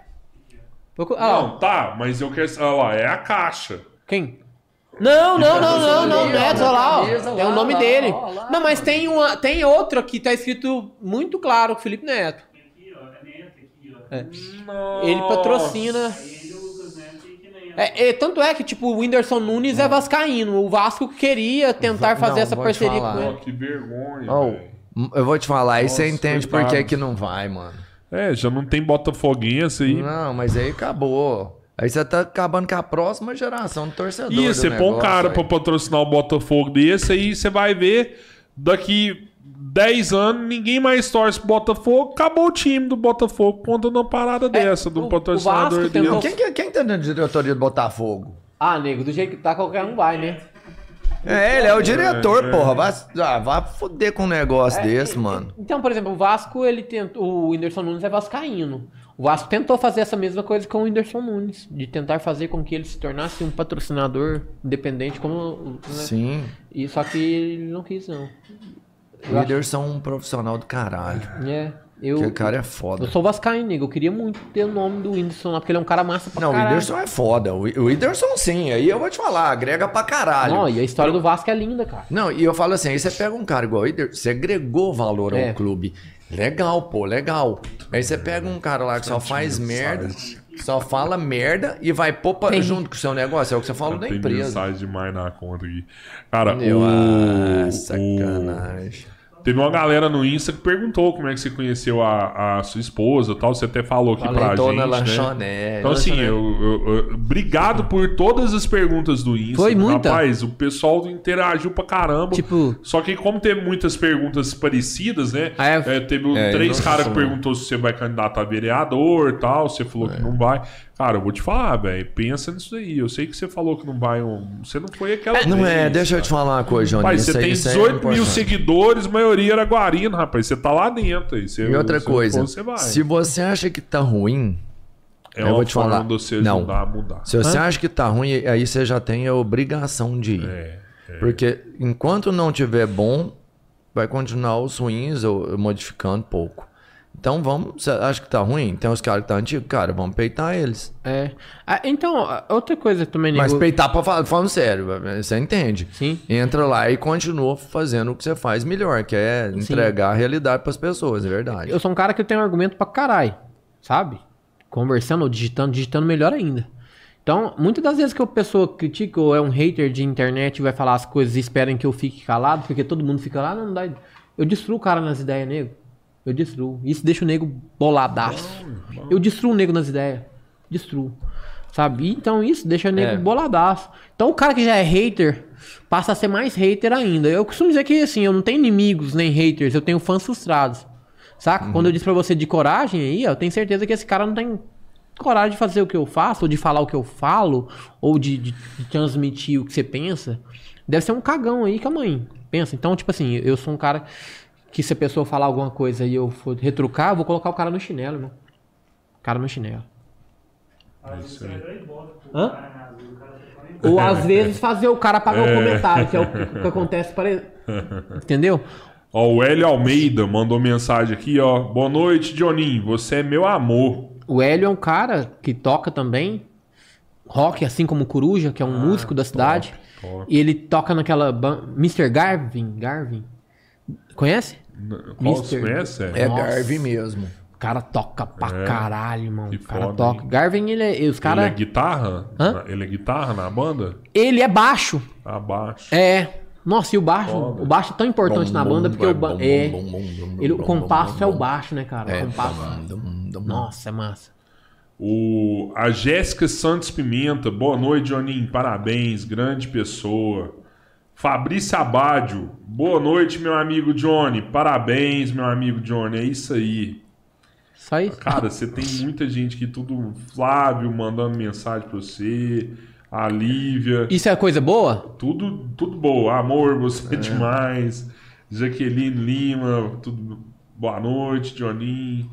Ah, Não, tá, mas eu quero... Olha lá, é a caixa. Quem? Não, não, não, não, não, ali, Neto, olha lá, ó. É o nome dele. Não, mas tem, uma, tem outro aqui, tá escrito muito claro, Felipe Neto. Aqui, ó. É Neto aqui, ó. Ele patrocina. Ele é o Lucas Neto e que nem É, é, tanto é que, tipo, o Whindersson Nunes é vascaíno. O Vasco queria tentar fazer Não, essa parceria com ele. que vergonha, velho. Eu vou te falar, aí você Nossa, entende por que que não vai, mano. É, já não tem botafoguense aí. Não, mas aí acabou. Aí você tá acabando com a próxima geração do torcedor. Ih, do você põe um cara aí. pra patrocinar o Botafogo desse, aí você vai ver daqui 10 anos ninguém mais torce pro Botafogo. Acabou o time do Botafogo conta numa parada dessa, de um o- o patrocinador Vasco dele. tentou- Quem, que- quem tá na diretoria do Botafogo? Ah, nego, do jeito que tá, qualquer um vai, né? É, ele é o diretor, porra. Vai, ah, vai foder com um negócio desse, mano. Então, por exemplo, o Vasco, ele tentou. O Whindersson Nunes é vascaíno. O Vasco tentou fazer essa mesma coisa com o Whindersson Nunes. De tentar fazer com que ele se tornasse um patrocinador independente, como. Né? Sim. E, só que ele não quis, não. O Whindersson é um profissional do caralho. É. Eu, o cara é eu foda. sou vascaíno, nego. Eu queria muito ter o nome do Whindersson lá, porque ele é um cara massa pra Não, o caralho. Whindersson é foda. O o Whindersson sim, aí eu vou te falar, agrega pra caralho. Não, e a história do Vasco é linda, cara. Não, e eu falo assim, aí você pega um cara igual o Whindersson, você agregou valor ao É. clube. Legal, pô, legal. Aí você pega um cara lá que só faz merda, só fala merda e vai pôr pra- Tem. junto com o seu negócio. É o que você falou da Tem empresa. mensagem demais na conta aqui. Cara, Meu, o, ah, o- sacanagem. Teve uma galera no Insta que perguntou como é que você conheceu a, a sua esposa e tal. Você até falou aqui pra Valentona gente, né? lanchonete. Então, assim, eu, eu- eu- obrigado por todas as perguntas do Insta. Foi muita. Rapaz, o pessoal interagiu pra caramba. Tipo- Só que como teve muitas perguntas parecidas, né? Ah, é? É, teve É, três não caras que perguntou se você vai candidatar a vereador e tal. Você falou que não vai. Cara, eu vou te falar, velho. Pensa nisso aí. Eu sei que você falou que não vai. um- Você não foi aquela. Não é, vez, deixa eu te cara. falar uma coisa, Johnny. Isso você tem isso aí é 18 mil seguidores, maioria era Guarina, rapaz. Você tá lá dentro aí. Você, E outra se coisa, for, você vai. se você acha que tá ruim, é eu uma vou te forma falar. você Não. ajudar a mudar. se você acha que tá ruim, aí você já tem a obrigação de ir. É. Porque enquanto não tiver bom, vai continuar os ruins ou modificando pouco. Então vamos, você acha que tá ruim? Tem os caras que tá antigo, cara, vamos peitar eles. É. Ah, então, outra coisa também, nego. Mas peitar pra falar, falando sério, você entende. Sim. Entra lá e continua fazendo o que você faz melhor, que é entregar a realidade pras pessoas, é verdade. Eu sou um cara que eu tenho argumento pra caralho, sabe? Conversando ou digitando, digitando melhor ainda. Então, muitas das vezes que a pessoa critica ou é um hater de internet e vai falar as coisas e esperem que eu fique calado, porque todo mundo fica lá, não dá. Eu destruo o cara nas ideias, nego. Eu destruo. Isso deixa o nego boladaço. Eu destruo o nego nas ideias. Destruo. Sabe? Então isso deixa o nego É. boladaço. Então o cara que já é hater passa a ser mais hater ainda. Eu costumo dizer que assim, eu não tenho inimigos nem haters, eu tenho fãs frustrados. Saca? Quando eu disse pra você de coragem aí, eu tenho certeza que esse cara não tem coragem de fazer o que eu faço, ou de falar o que eu falo, ou de, de- de transmitir o que você pensa. Deve ser um cagão aí que a mãe pensa. Então, tipo assim, eu sou um cara que se a pessoa falar alguma coisa e eu for retrucar, eu vou colocar o cara no chinelo, irmão. O cara no chinelo. Dar embora pro Hã? tá falando embora. Ou às vezes fazer o cara pagar o comentário, que é o que, acontece para Entendeu? Ó, o Hélio Almeida mandou mensagem aqui, ó. Boa noite, Johninho. Você é meu amor. O Hélio é um cara que toca também rock, assim como o Coruja, que é um músico da cidade. top. E ele toca naquela ban... Mr. Garvin, Garvin. Conhece? Qual você conhece? É. Nossa. Garvey mesmo. O cara toca pra É. caralho. Que O cara foda, toca. hein? Garvin, ele é. Os Ele cara... é guitarra? Hã? Ele é guitarra na banda? ele é baixo. Abaixo. É. Nossa, e o baixo? Foda. O baixo é tão importante na banda porque o ba... bom, é. bom, bom, bom, Ele, o bom, compasso bom, é o bom. baixo, né, cara? É, o compasso. bom, bom, bom. Nossa, é massa. O, a Jéssica Santos Pimenta. Boa noite, Johninho. Parabéns. Grande pessoa. Fabrício Abádio. Boa noite, meu amigo Johnny. Parabéns, meu amigo Johnny. É isso aí. Isso. Cara, você tem muita gente que tudo. Flávio mandando mensagem pra você. A Lívia. Isso é coisa boa? Tudo, tudo boa. Amor, você é demais. Jaqueline Lima, tudo boa noite, Johninho.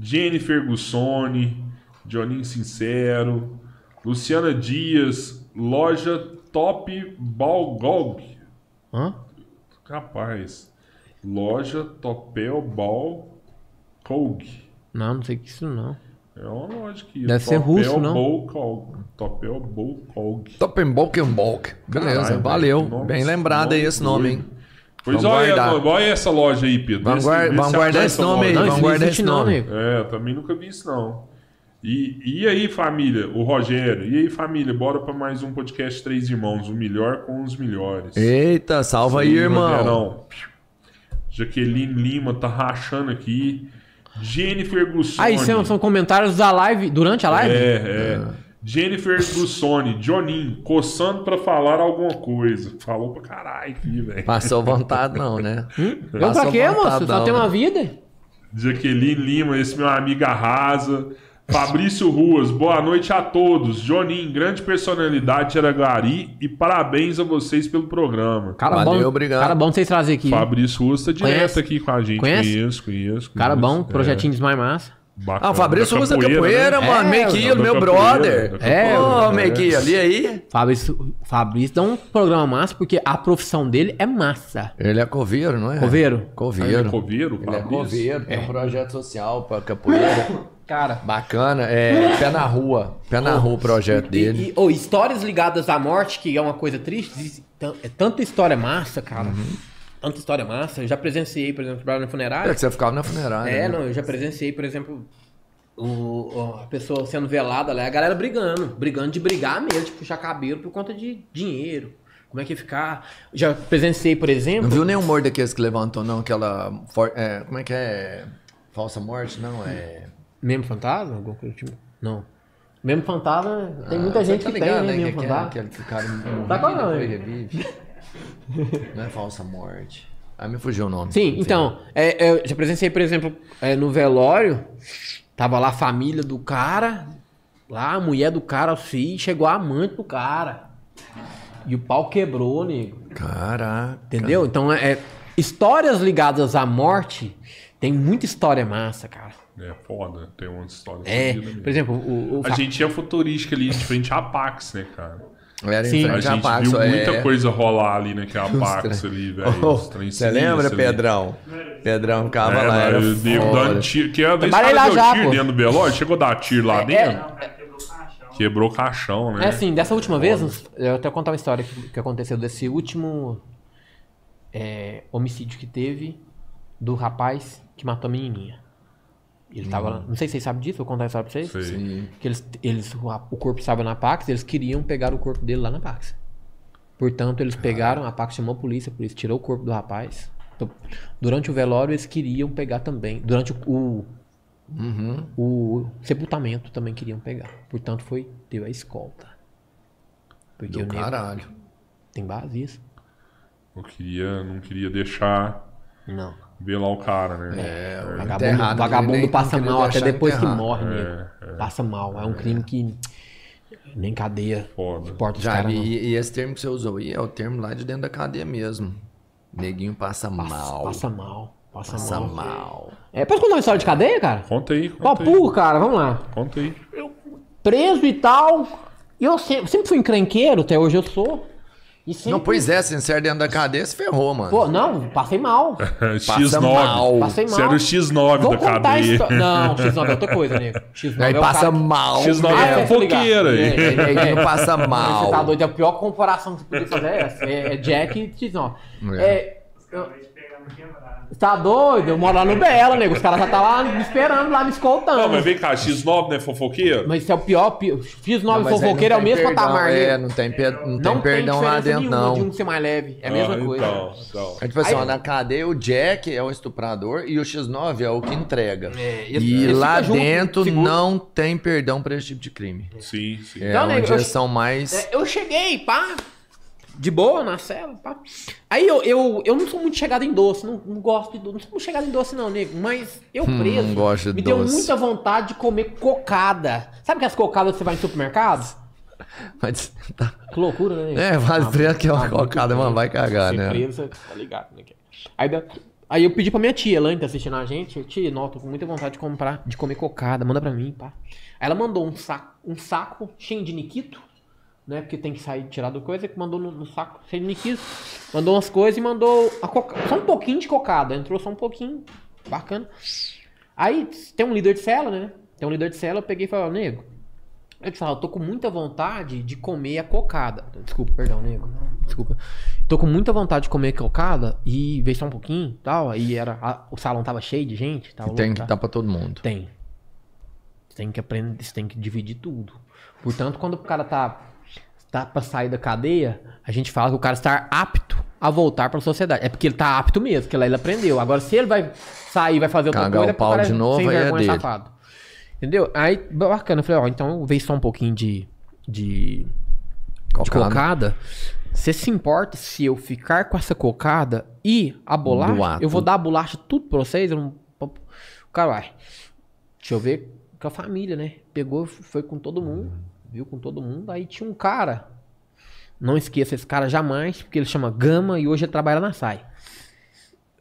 Jennifer Gussoni, Johninho Sincero. Luciana Dias, loja Top Balgog. Hã? Rapaz, loja Topel Balgog. Não, não sei o que é isso não. É uma loja aqui. Deve ser russo, não? Balgog. Topel Balgog. Toppenbock Beleza, Caralho, valeu. que Bem lembrado aí esse nome, hein? Pois olha, olha essa loja aí, Pedro. Vamos guardar esse nome aí, vamos guardar esse nome. É, eu também nunca vi isso, não. E, e aí, família? O Rogério. E aí, família? Bora pra mais um podcast Três Irmãos. O melhor com os melhores. Eita, salva aí, Lima irmão. Verão. Jaqueline Lima tá rachando aqui. Jennifer Gussoni. Ah, isso é- são comentários da live, durante a live? É, é. Jennifer Gussoni, Johninho, coçando pra falar alguma coisa. Falou pra caralho aqui, velho. Passou vontade não, né? Eu pra Passou quê, moço? Só não, tem né? uma vida? Jaqueline Lima, esse meu amigo arrasa. Fabrício Ruas, boa noite a todos. Joninho, grande personalidade de Araguari e parabéns a vocês pelo programa. Cara Valeu, bom. obrigado. Cara bom vocês trazerem aqui. Fabrício Ruas tá direto Conhece? aqui com a gente. Conhece? Conheço, conheço. Cara conheço. bom, projetinho de mais massa. É, bacana. Ah, o Fabrício Da usa capoeira, né? mano. É, Meio da meu capoeira, brother. É, Ô? Meiki, ali aí. Fabrício, Fabrício dá um programa massa porque a profissão dele é massa. Ele é coveiro, não é? Coveiro? Ele é Coveiro. coveiro, Ele é Fabrício? coveiro, tem um projeto social pra capoeira. Cara. Bacana, é pé na rua. Pé na rua o projeto dele. E, e- oh, histórias ligadas à morte, que é uma coisa triste. É tanta história massa, cara. Tanta história massa. Eu já presenciei, por exemplo, trabalhar na É funerária. que você ficava na funerária. É, né? não, eu já presenciei, por exemplo, o, o- a pessoa sendo velada lá, a galera brigando, brigando de brigar mesmo, de puxar cabelo por conta de dinheiro, Como é que ia ficar? Já presenciei, por exemplo. Não viu nenhum morto daqueles que levantou, não? Aquela. for- é, como é que é? Falsa morte? Não, é. Mesmo fantasma? Alguma coisa tipo? Não. Mesmo fantasma, tem Ah, muita você gente tá que ligado, tem, né? Que, Mesmo que, é, fantasma. que o cara Tá com depois revive. Não é falsa morte. Ah, me fugiu o nome. Sim, então, é, eu já presenciei, por exemplo, é, no velório, tava lá a família do cara, lá a mulher do cara, assim, chegou a amante do cara. E o pau quebrou, nego. Caraca. Entendeu? Então, é, é, histórias ligadas à morte, tem muita história massa, cara. É foda, tem uma história É, por exemplo, o, o A gente tinha futurística ali de frente à Pax, né, cara? Era Sim. A gente Pax, viu é. muita coisa rolar ali naquela Os Pax trem. ali, velho. Oh, Você lembra, sinistros ali. Pedrão? Pedrão ficava É, lá, era eu devo foda. dando tiro. Que a vez cara deu já, tiro pô. dentro do chegou a dar tiro lá dentro, Não, o cara quebrou o caixão. né? É assim, dessa última vez, eu até contar uma história que, que aconteceu desse último é, homicídio que teve do rapaz que matou a menininha. Ele tava lá, não sei se vocês sabem disso, vou contar a história pra vocês. Sim. Que eles, eles, o corpo estava na Pax, eles queriam pegar o corpo dele lá na Pax. Portanto, eles pegaram, a Pax chamou a polícia, a polícia tirou o corpo do rapaz. Então, durante o velório, eles queriam pegar também. Durante o, o, Uhum. o sepultamento também queriam pegar. Portanto, foi teve a escolta. Porque Do nego caralho. tem base isso? Eu queria, não queria deixar Não. Ver lá o cara, né? É, o Vagabundo, enterrado, vagabundo nem- passa mal até depois que enterrar. morre, É, nego. Passa mal. É um crime que nem cadeia Foda. importa os Já caras, vi, não. e esse termo que você usou aí é o termo lá de dentro da cadeia mesmo. Neguinho passa, Passa, mal. passa mal. Passa, Passa mal. mal. É, posso contar uma história de cadeia, cara? Conta aí, Ó, conta aí. puro, cara, vamos lá. Conta aí. Preso e tal. E eu sempre, sempre fui encrenqueiro, até hoje eu sou. E sempre... Não, pois é, sincero, dentro da cadeia se ferrou, mano. Pô, não, passei mal. Passa X9. mal. Passei mal. Você era o X9 Vou da cadeia. Não, X9 é outra coisa, nego. X9 Aí é passa cara... mal. X9 Ah, é tô ligado. fofoqueira. É, é, é. Neguinho passa mal. Você tá doido, a pior comparação que você podia fazer é essa. É, é Jack e X9. É. É, eu- Tá doido? Eu moro lá no Bela, nego. Os caras já tá lá me esperando, lá me escoltando. Não, mas vem cá, X9 não é fofoqueiro? Mas isso é o pior. pi- X9 Não, mas aí fofoqueiro é o tem mesmo perdão, patamar, É, nego. não tem, pe- não Não tem perdão lá diferença dentro, nenhuma não. de um ser mais leve. É a mesma Ah, coisa. Então, então. É tipo assim, Aí- ó, na cadeia o Jack é o estuprador e o X9 é o que entrega. É, esse- e esse lá fica junto, dentro seguro. não tem perdão pra esse tipo de crime. Sim, sim. É Então, nego, onde eu- eles são mais. É, eu cheguei, pá. De boa, na cela, pá. Aí eu, eu, eu não sou muito chegado em doce, não, não gosto de doce, não sou muito chegado em doce não, nego. Mas eu Hum, preso, não gosto de me deu doce. muita vontade de comer cocada. Sabe que as cocadas que você vai em supermercado? Mas tá. Que loucura, né? nego? É, vale Ah, preso que é uma ah, cocada, mano, vai cagar, né? preso, você tá ligado, né? Aí, da- aí eu pedi pra minha tia, Elaine, tá assistindo a gente. Tia, não, tô com muita vontade de comprar, de comer cocada, manda pra mim, pá. Aí ela mandou um saco, um saco cheio de niquito, né? Porque tem que sair, tirar do coisa, que mandou no, no saco cheio de niquito. Mandou umas coisas e mandou a coca, só um pouquinho de cocada. Entrou só um pouquinho, bacana. Aí tem um líder de cela, né? Tem um líder de cela, eu peguei e falei, nego, eu te falo, eu tô com muita vontade de comer a cocada. Desculpa, perdão, nego. Desculpa. Tô com muita vontade de comer cocada e veio só um pouquinho e tal. Aí era, a- o salão tava cheio de gente. E tem que dar pra todo mundo. Tem. Você tem que aprender, você tem que dividir tudo. Portanto, quando o cara tá, tá pra sair da cadeia, a gente fala que o cara está apto a voltar pra sociedade. É porque ele tá apto mesmo, porque lá ele aprendeu. Agora, se ele vai sair vai fazer outra Cagar coisa, o pau é de novo, sem é vergonha, dele. safado. Entendeu? Aí, bacana. Eu falei, ó, então veio só um pouquinho de, de, de Cocada. cocada. Você se importa se eu ficar com essa cocada e a bolacha? Eu vou dar a bolacha tudo pra vocês? Eu não... O cara vai. Deixa eu ver com a família, né? Pegou, foi com todo mundo. Viu com todo mundo. Aí tinha um cara. Não esqueça esse cara jamais, porque ele chama Gama e hoje ele trabalha na SAI.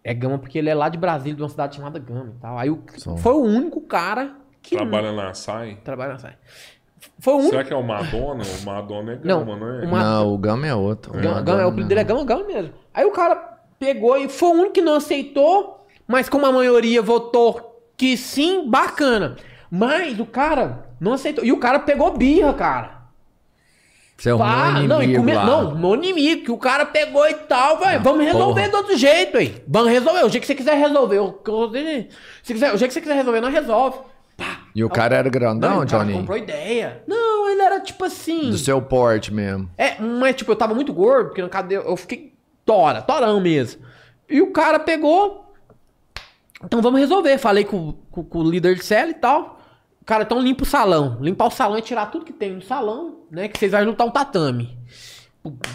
É Gama porque ele é lá de Brasília, de uma cidade chamada Gama e tal. Aí o- foi o único cara que Trabalha na SAI. trabalha na SAI. Foi o único. Será que é o Madonna? O Madonna é Não, gama, não, é? uma- Não, o Gama é outro. Gama, Madonna Gama, é o apelido dele é Gama Gama mesmo. Aí o cara pegou e foi o único que não aceitou, mas como a maioria votou que sim, bacana. Mas o cara não aceitou. E o cara pegou birra, cara. Você é um Pá, inimigo não, e come... lá. não, meu inimigo, que o cara pegou e tal, velho. Vamos resolver porra. do outro jeito, aí. Vamos resolver. O jeito que você quiser resolver. o- Se quiser, o jeito que você quiser resolver, nós resolve. Pá. E o cara era grandão, Não, o Johnny? comprou ideia. Não, Não, ele era tipo assim. Do seu porte mesmo. É, mas tipo, eu tava muito gordo, porque na cadeia eu fiquei tora, torão mesmo. E o cara pegou. Então vamos resolver. Falei com, com- com o líder de cela e tal. Cara, então limpa o salão. Limpar o salão e tirar tudo que tem no salão, né? Que vocês vão lutar um tatame.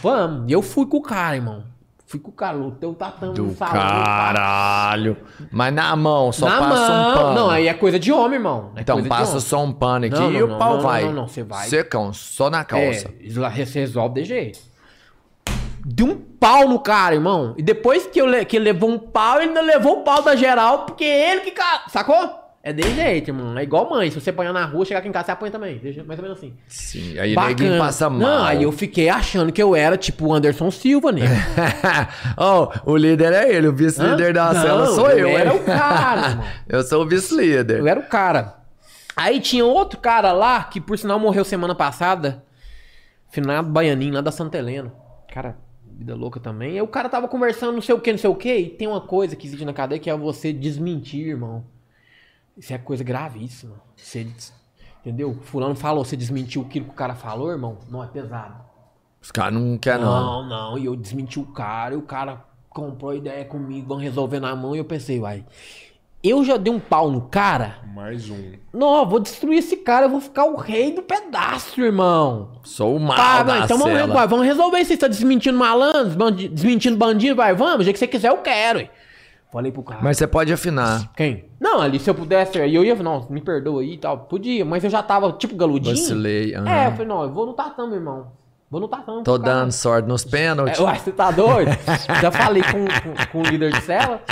Vamos. E eu fui com o cara, irmão. Fui com o cara, lutei o tatame Do no salão. caralho. Mas na mão, só Na passa um mão. pano. Não, aí é coisa de homem, irmão. É Então passa só um pano aqui Não, e não, o não, pau não, vai. não, não, você vai. Secão, só na calça. É, você resolve de jeito. Deu um pau no cara, irmão. E depois que, eu que ele levou um pau, ele ainda levou o pau da geral, porque ele que. Sacou? É desse jeito, irmão. É igual mãe. Se você apanhar na rua, chegar aqui em casa, você apanha também. Mais ou menos assim. Sim, aí ninguém passa mal. Não, aí eu fiquei achando que eu era tipo o Anderson Silva, né? oh, o líder é ele, o vice-líder da Não, cela sou eu, eu era o cara, eu sou o vice-líder. Eu era o cara. Aí tinha outro cara lá, que por sinal morreu semana passada. Finado Baianinho, lá da Santa Helena. Cara, vida louca também. Aí o cara tava conversando não sei o que, não sei o que. E tem uma coisa que existe na cadeia que é você desmentir, irmão. Isso é coisa gravíssima. Você, entendeu? Fulano falou, você desmentiu aquilo que o cara falou, irmão? Não, é pesado. Os caras não querem, não. Não, não. E eu desmenti o cara, e o cara comprou ideia comigo, vão resolver na mão. E eu pensei, uai, eu já dei um pau no cara. Mais um. Não, eu vou destruir esse cara, eu vou ficar o rei do pedaço, irmão. Sou o mal Tá, da vai, então vamos, cela. vai, vamos resolver isso. Você tá desmentindo malandros, bandi- desmentindo bandido, vai, vamos, o jeito que você quiser, eu quero. ué. Falei pro cara. Mas você pode afinar. Quem? Não, ali se eu pudesse, aí eu ia, não, me perdoa aí e tal. Podia, mas eu já tava tipo galudinho. Vacilei. aham. É, eu falei, não, eu vou no tatame, irmão. Vou no tatame. Tô dando sorte nos pênaltis. É, uai, você tá doido? Já falei com, com, com o líder de cela.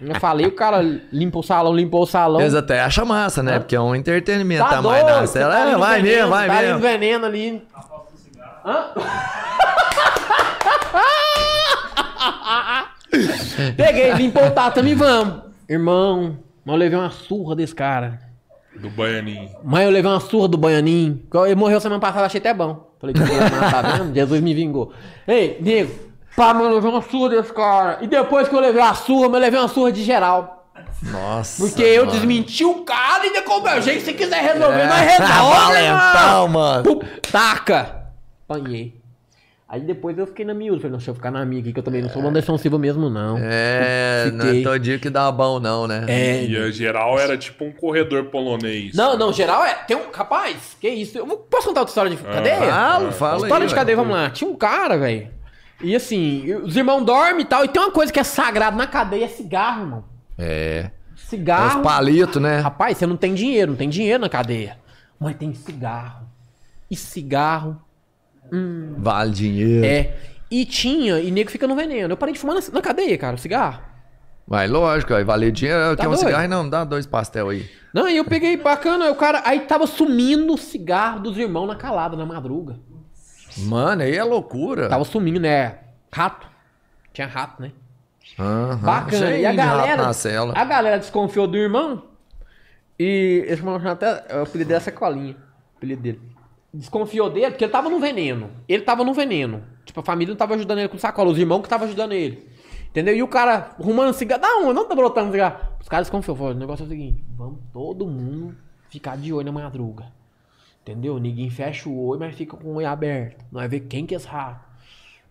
Eu falei, o cara limpa o salão, limpou o salão. Eles até acham massa, né? Porque é um entretenimento Tá a mais doido? da cela. tá É, vai veneno, mesmo, vai tá mesmo. veneno ali. Hã? Peguei, limpou o tatame e vamos. Irmão, mas eu levei uma surra desse cara. Do Baianinho. Mas eu levei uma surra do Baianinho. Ele morreu semana passada, achei até bom. Falei, que mas tá vendo? Jesus me vingou. Ei, nego, pá, mas eu levei uma surra desse cara. E depois que eu levei a surra, eu levei uma surra de geral. Nossa. Porque eu mano. desmenti o cara e depois, meu jeito, se quiser resolver, É. nós resolve, Valentão, mano. Taca! Apanhei. Aí depois eu fiquei na miúda. Falei, não, deixa eu ficar na minha aqui, que eu também não sou o Anderson Silva mesmo, não. É, não é Fiquei. todo dia que dá bom, não, né? É. E a geral era tipo um corredor polonês. Não, não, geral é. Tem um. Rapaz, que isso? Eu vou- posso contar outra história de cadeia? Fala, fala História aí, de cadeia, vamos lá. Tinha um cara, velho. E assim, os irmãos dormem e tal. E tem uma coisa que é sagrada na cadeia: é cigarro, irmão. É. Cigarro. Os palitos, né? Rapaz, você não tem dinheiro, não tem dinheiro na cadeia. Mas tem cigarro. E cigarro. Vale dinheiro. É. E tinha, e nego fica no veneno. Eu parei de fumar na, na cadeia, cara, cigarro. Vai, lógico, vai valer dinheiro. Quer um doido? cigarro? Não, dá dois pastel aí. Não, e eu peguei bacana, aí o cara. Aí tava sumindo o cigarro dos irmãos na calada, na madruga. Mano, aí é loucura. Tava sumindo, né? Rato. Tinha rato, né? Aham. Bacana. E a galera. A galera desconfiou do irmão. E irmão chama até. O apelido dele é Sacolinha. O apelido dele. Desconfiou dele porque ele tava no veneno. Ele tava no veneno. Tipo, a família não tava ajudando ele com sacola. Os irmãos que tava ajudando ele. Entendeu? E o cara arrumando cigarro. Não, não tá brotando cigarro. Os caras desconfiou. O negócio é o seguinte: vamos todo mundo ficar de olho na madruga. Entendeu? Ninguém fecha o olho, mas fica com o olho aberto. Nós ver quem que é esse rato.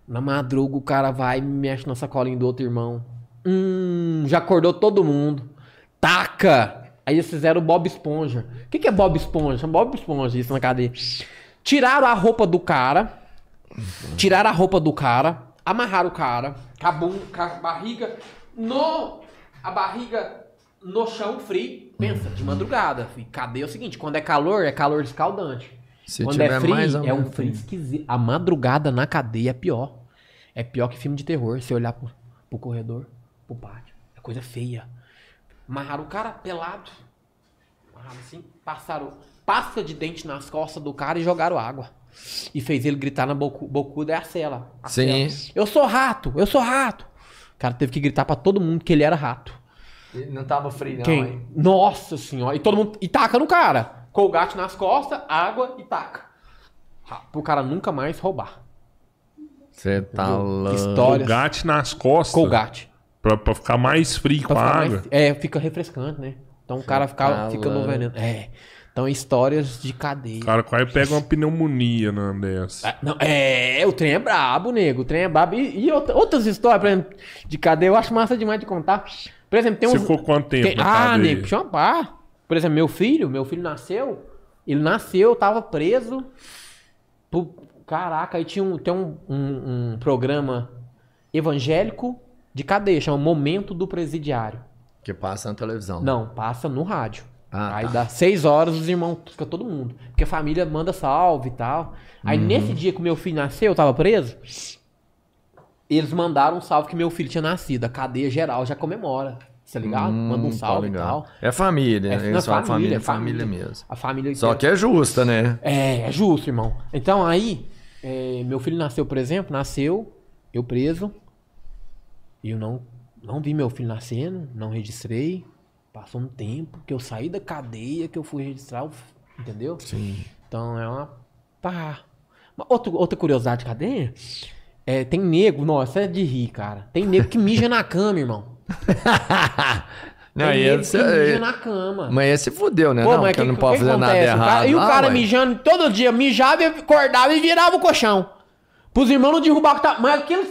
Na madruga o cara vai e mexe na sacolinha do outro irmão. Hum, já acordou todo mundo. Taca! Aí eles fizeram o Bob Esponja. O que, que é Bob Esponja? Bob Esponja, isso na cadeia. Tiraram a roupa do cara. Tiraram a roupa do cara. Amarraram o cara. Bun- com a barriga no. A barriga no chão frio. Pensa, de madrugada. E cadeia é o seguinte: quando é calor, é calor escaldante. Se Quando é frio, é um frio esquisito. A madrugada na cadeia é pior. É pior que filme de terror. Você olhar pro, pro corredor, pro pátio. É coisa feia. Amarraram o cara pelado. Amarraram assim, passaram pasta de dente nas costas do cara e jogaram água. E fez ele gritar na bocu, bocuda, é a cela. a Sim. cela. Eu sou rato, eu sou rato. O cara teve que gritar pra todo mundo que ele era rato. Não tava frio, não, Quem? Nossa senhora. E todo mundo. E taca no cara. Colgate nas costas, água e taca. Pro cara nunca mais roubar. Você tá louco. História. Colgate nas costas. Colgate. Pra, pra ficar mais frio Pra com a água. mais- é, fica refrescante, né? Então o cara fica, tá fica no veneno. É. Então, histórias de cadeia. O cara quase pega uma pneumonia na dessa. Ah, Não, é, o trem é brabo, nego. O trem é brabo. E, e outra- outras histórias, por exemplo, de cadeia, eu acho massa demais de contar. Por exemplo, tem Você uns. ficou quanto tempo tem- na ah, cadeia? nego, chama pá. Por exemplo, meu filho, meu filho nasceu. Ele nasceu, tava preso. Por- caraca, aí tinha um, tem um, um- um programa evangélico de cadeia, chama Momento do Presidiário. Que passa na televisão. Não, passa no rádio. Ah, aí tá. dá seis horas, os irmãos, fica todo mundo. Porque a família manda salve e tal. Aí Uhum. nesse dia que meu filho nasceu, eu tava preso. Eles mandaram um salve que meu filho tinha nascido. A cadeia geral já comemora. Tá ligado? Manda um Hum, tá salve e ligado. tal. É família, É, né? não, Eles falam família, é família, mesmo. A família Só que é justa, né? é, é justo, irmão. Então aí, é, meu filho nasceu, por exemplo, nasceu, eu preso. E eu não, não vi meu filho nascendo, não registrei. Passou um tempo que eu saí da cadeia, que eu fui registrar, o entendeu? Sim. Então é uma. Pá. Uma Outra, outra curiosidade de cadeia. É, tem nego, nossa, é de rir, cara. Tem nego que mija na cama, irmão. Não, Tem e nego esse, que mija é- na cama. mas esse fudeu, né? Pô, não, mas que- não que- pode que fazer nada acontece? Errado. cara- e o Ah, cara mijando todo dia, mijava acordava e virava o colchão. Pros irmãos não derrubar o que tá. Mas aquilo.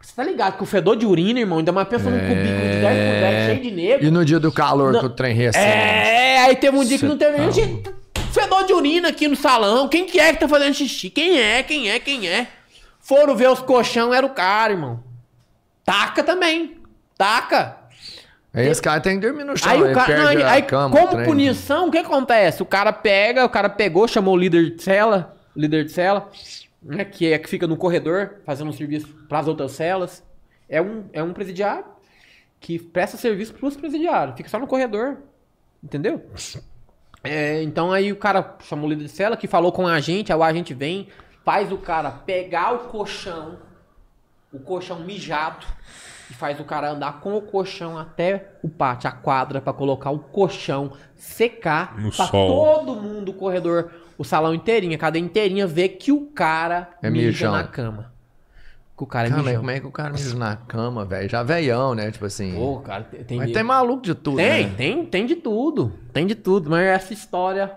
Você tá ligado que o fedor de urina, irmão, ainda mais pensa num cubículo de 10 por 10 cheio de negro. E no dia do calor Não. que o trem recebe. É, aí teve um dia que Cê não teve. tá Gente, fedor de urina aqui no salão. Quem que é que tá fazendo xixi? Quem é? Quem é? Quem é? Foram ver os colchão, era o cara, irmão. Taca também. Taca. Aí esse cara tem que dormir no chão. Aí o cara. não, aí, aí, cama, como trem. punição, o que acontece? O cara pega, o cara pegou, chamou o líder de cela, líder de cela, né, que é que fica no corredor fazendo um serviço para as outras celas. É um, é um presidiário que presta serviço para os presidiários, fica só no corredor. Entendeu? É, então aí o cara chamou o líder de cela que falou com a gente, aí o agente vem, faz o cara pegar o colchão, o colchão mijado, e faz o cara andar com o colchão até o pátio, a quadra, pra colocar o colchão secar, No pra sol. todo mundo, o corredor, o salão inteirinho, a cadeia inteirinha, ver que o cara É mija mijão. na cama. Que o cara é Cara, mas mijão. como é que o cara mija na cama, velho? Já velhão, né? Tipo assim. Pô, cara, tem, mas tem maluco de tudo, tem, né? tem, tem de tudo. Tem de tudo, mas essa história.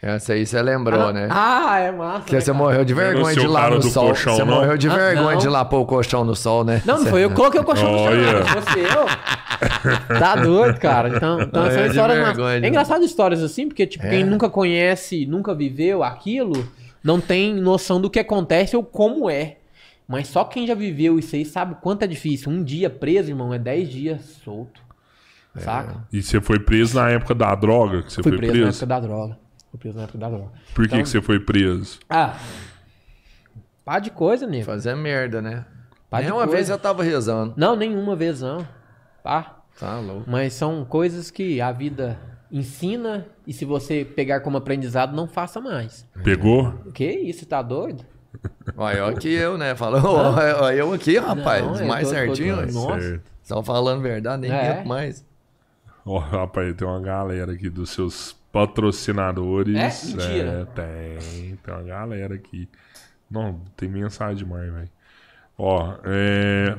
Essa aí você lembrou, ah, né? Ah, é massa. Porque né, você cara? morreu de vergonha de ir lá no sol. colchão, você não? morreu de Ah, vergonha não. de ir lá pôr o colchão no sol, né? Não, não foi eu que coloquei o colchão no chão. Olha. não, Fosse eu. Tá doido, cara. Então, então são é histórias vergonha, massas. É engraçado histórias assim, porque, tipo, É. quem nunca conhece, nunca viveu aquilo, não tem noção do que acontece ou como é. Mas só quem já viveu isso aí sabe o quanto é difícil. Um dia preso, irmão, é 10 dias solto. É. Saca? E você foi preso na época da droga que você Fui foi preso, preso? na época da droga. Fui preso na época da droga. Por que, Então- que você foi preso? Ah. Pá de coisa, nego. Fazer merda, né? Pá de Nem uma coisa. vez eu tava rezando. Não, nenhuma vez não. Tá? Tá louco. Mas são coisas que a vida ensina e se você pegar como aprendizado, não faça mais. Pegou? Que isso, tá doido? Olha que eu, né? Falou, olha eu aqui, rapaz. Não, mais tô- certinho. tô- Nossa. Só falando verdade, nem É. tempo mais. Ó, rapaz, tem uma galera aqui dos seus patrocinadores. É? Mentira. É, tem. Tem uma galera aqui. Não, tem mensagem demais, velho. Ó, é.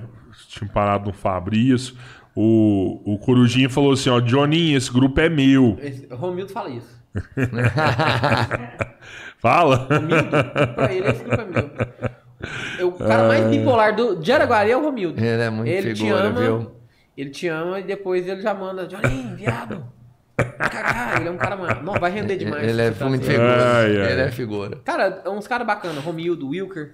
Tinha parado no Fabrício. O, o Corujinha falou assim: ó, Johnny, esse grupo é meu. Esse, o Romildo fala isso. Fala? Romildo, pra ele, meu. O cara mais bipolar do, de Araguari é o Romildo. Ele é muito ele te figura, ama, viu? Ele te ama e depois ele já manda, Johnny, viado. Cagar. Ele é um cara, mano. Não, vai render demais. Ele é tá muito assim. figura. Ai, ai. Ele é figura. Cara, é uns caras bacanas. Romildo, Wilker.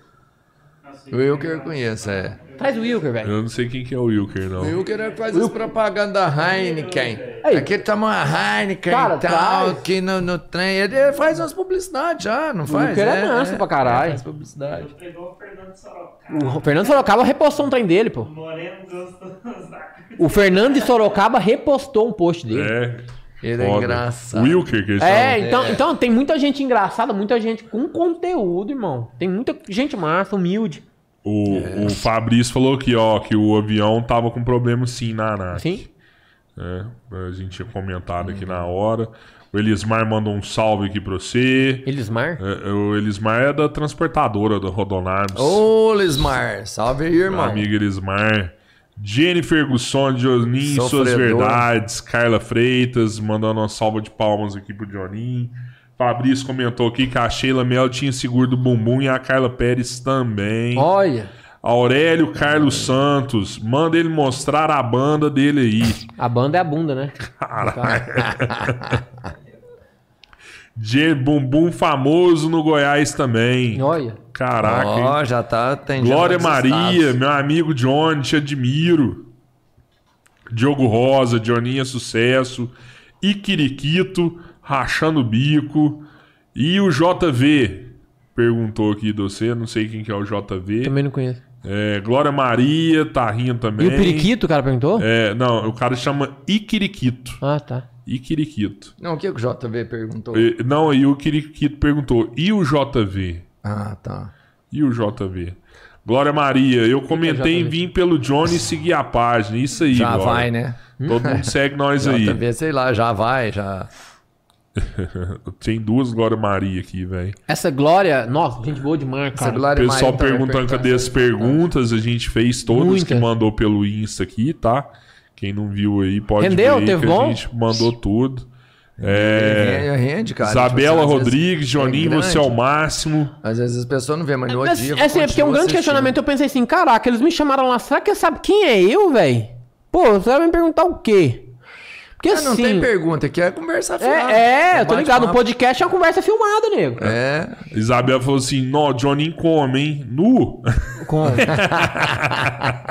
O Wilker eu conheço, é. Traz o Wilker, velho. Eu não sei quem que é o Wilker, não. O Wilker é que faz as propagandas da Heineken. Aí. Aqui toma uma Heineken Cara, e tal, traz. aqui no, no trem. Ele faz umas publicidades já, não faz? Wilker é manso pra caralho. Faz publicidade. Pegou o Fernando Sorocaba. O Fernando Sorocaba repostou um trem dele, pô. O O Fernando de Sorocaba repostou um post dele. É. Ele é foda. engraçado. Wilker, que eles É, então, então tem muita gente engraçada, muita gente com conteúdo, irmão. Tem muita gente massa, humilde. O, É. o Fabrício falou aqui, ó, que o avião tava com problema sim na ANAC. Sim. É, a gente tinha comentado aqui na hora. O Elismar mandou um salve aqui pra você. Elismar? É, o Elismar é da transportadora do Rodonaves. Ô, Lismar, salve aí, Meu irmão. amigo Elismar. Jennifer Gusson, Jonin, suas verdades. Carla Freitas, mandando uma salva de palmas aqui pro Jonin. Fabrício comentou aqui que a Sheila Mel tinha seguro do bumbum e a Carla Pérez também. Olha, Aurélio Carlos Santos, manda ele mostrar a banda dele aí. a banda é a bunda, né? De bumbum famoso no Goiás também. Olha. Caraca? Ó, já tá. Glória Maria, estados. meu amigo Johnny, te admiro. Diogo Rosa, Johninha Sucesso. Iquiriquito, rachando o bico. E o JV? Perguntou aqui de você, não sei quem que é o JV. Também não conheço. É, Glória Maria, tá rindo também. E o periquito, o cara perguntou? É, não, o cara chama Iquiriquito. Ah, tá. Iquiriquito. Não, o que, que o JV perguntou? E- Não, e o Iquiriquito perguntou, e o JV? Ah, tá. E o JV? Glória Maria, eu comentei em vir pelo Johnny e seguir a página. Isso aí, Já Glória. vai, né? Todo mundo segue nós aí. JV, sei lá, já vai, já. Tem duas Glória Maria aqui, velho. Essa Glória, nossa, gente boa demais, Essa cara. O Glória pessoal Maria perguntando cadê as perguntas, a gente fez todas Muita. que mandou pelo Insta aqui, tá? Quem não viu aí pode Rendeu? ver Teve que bom? a gente mandou tudo. É, Rende, rende, cara. Isabela Tipo Rodrigues, Joninho, é você é o máximo. Às vezes as pessoas não vêem, mas no dia. é assim, é porque é um grande questionamento. Eu pensei assim, caraca, eles me chamaram lá, será que eles sabem quem é eu, velho? Pô, você vai me perguntar o quê? Porque Ah, não assim. tem pergunta, aqui é conversa fiada. é, é, eu tô ligado. O bate-papo. podcast é uma conversa filmada, nego. É. Isabela falou assim: Nó, Johnny come, hein? Nu. Com...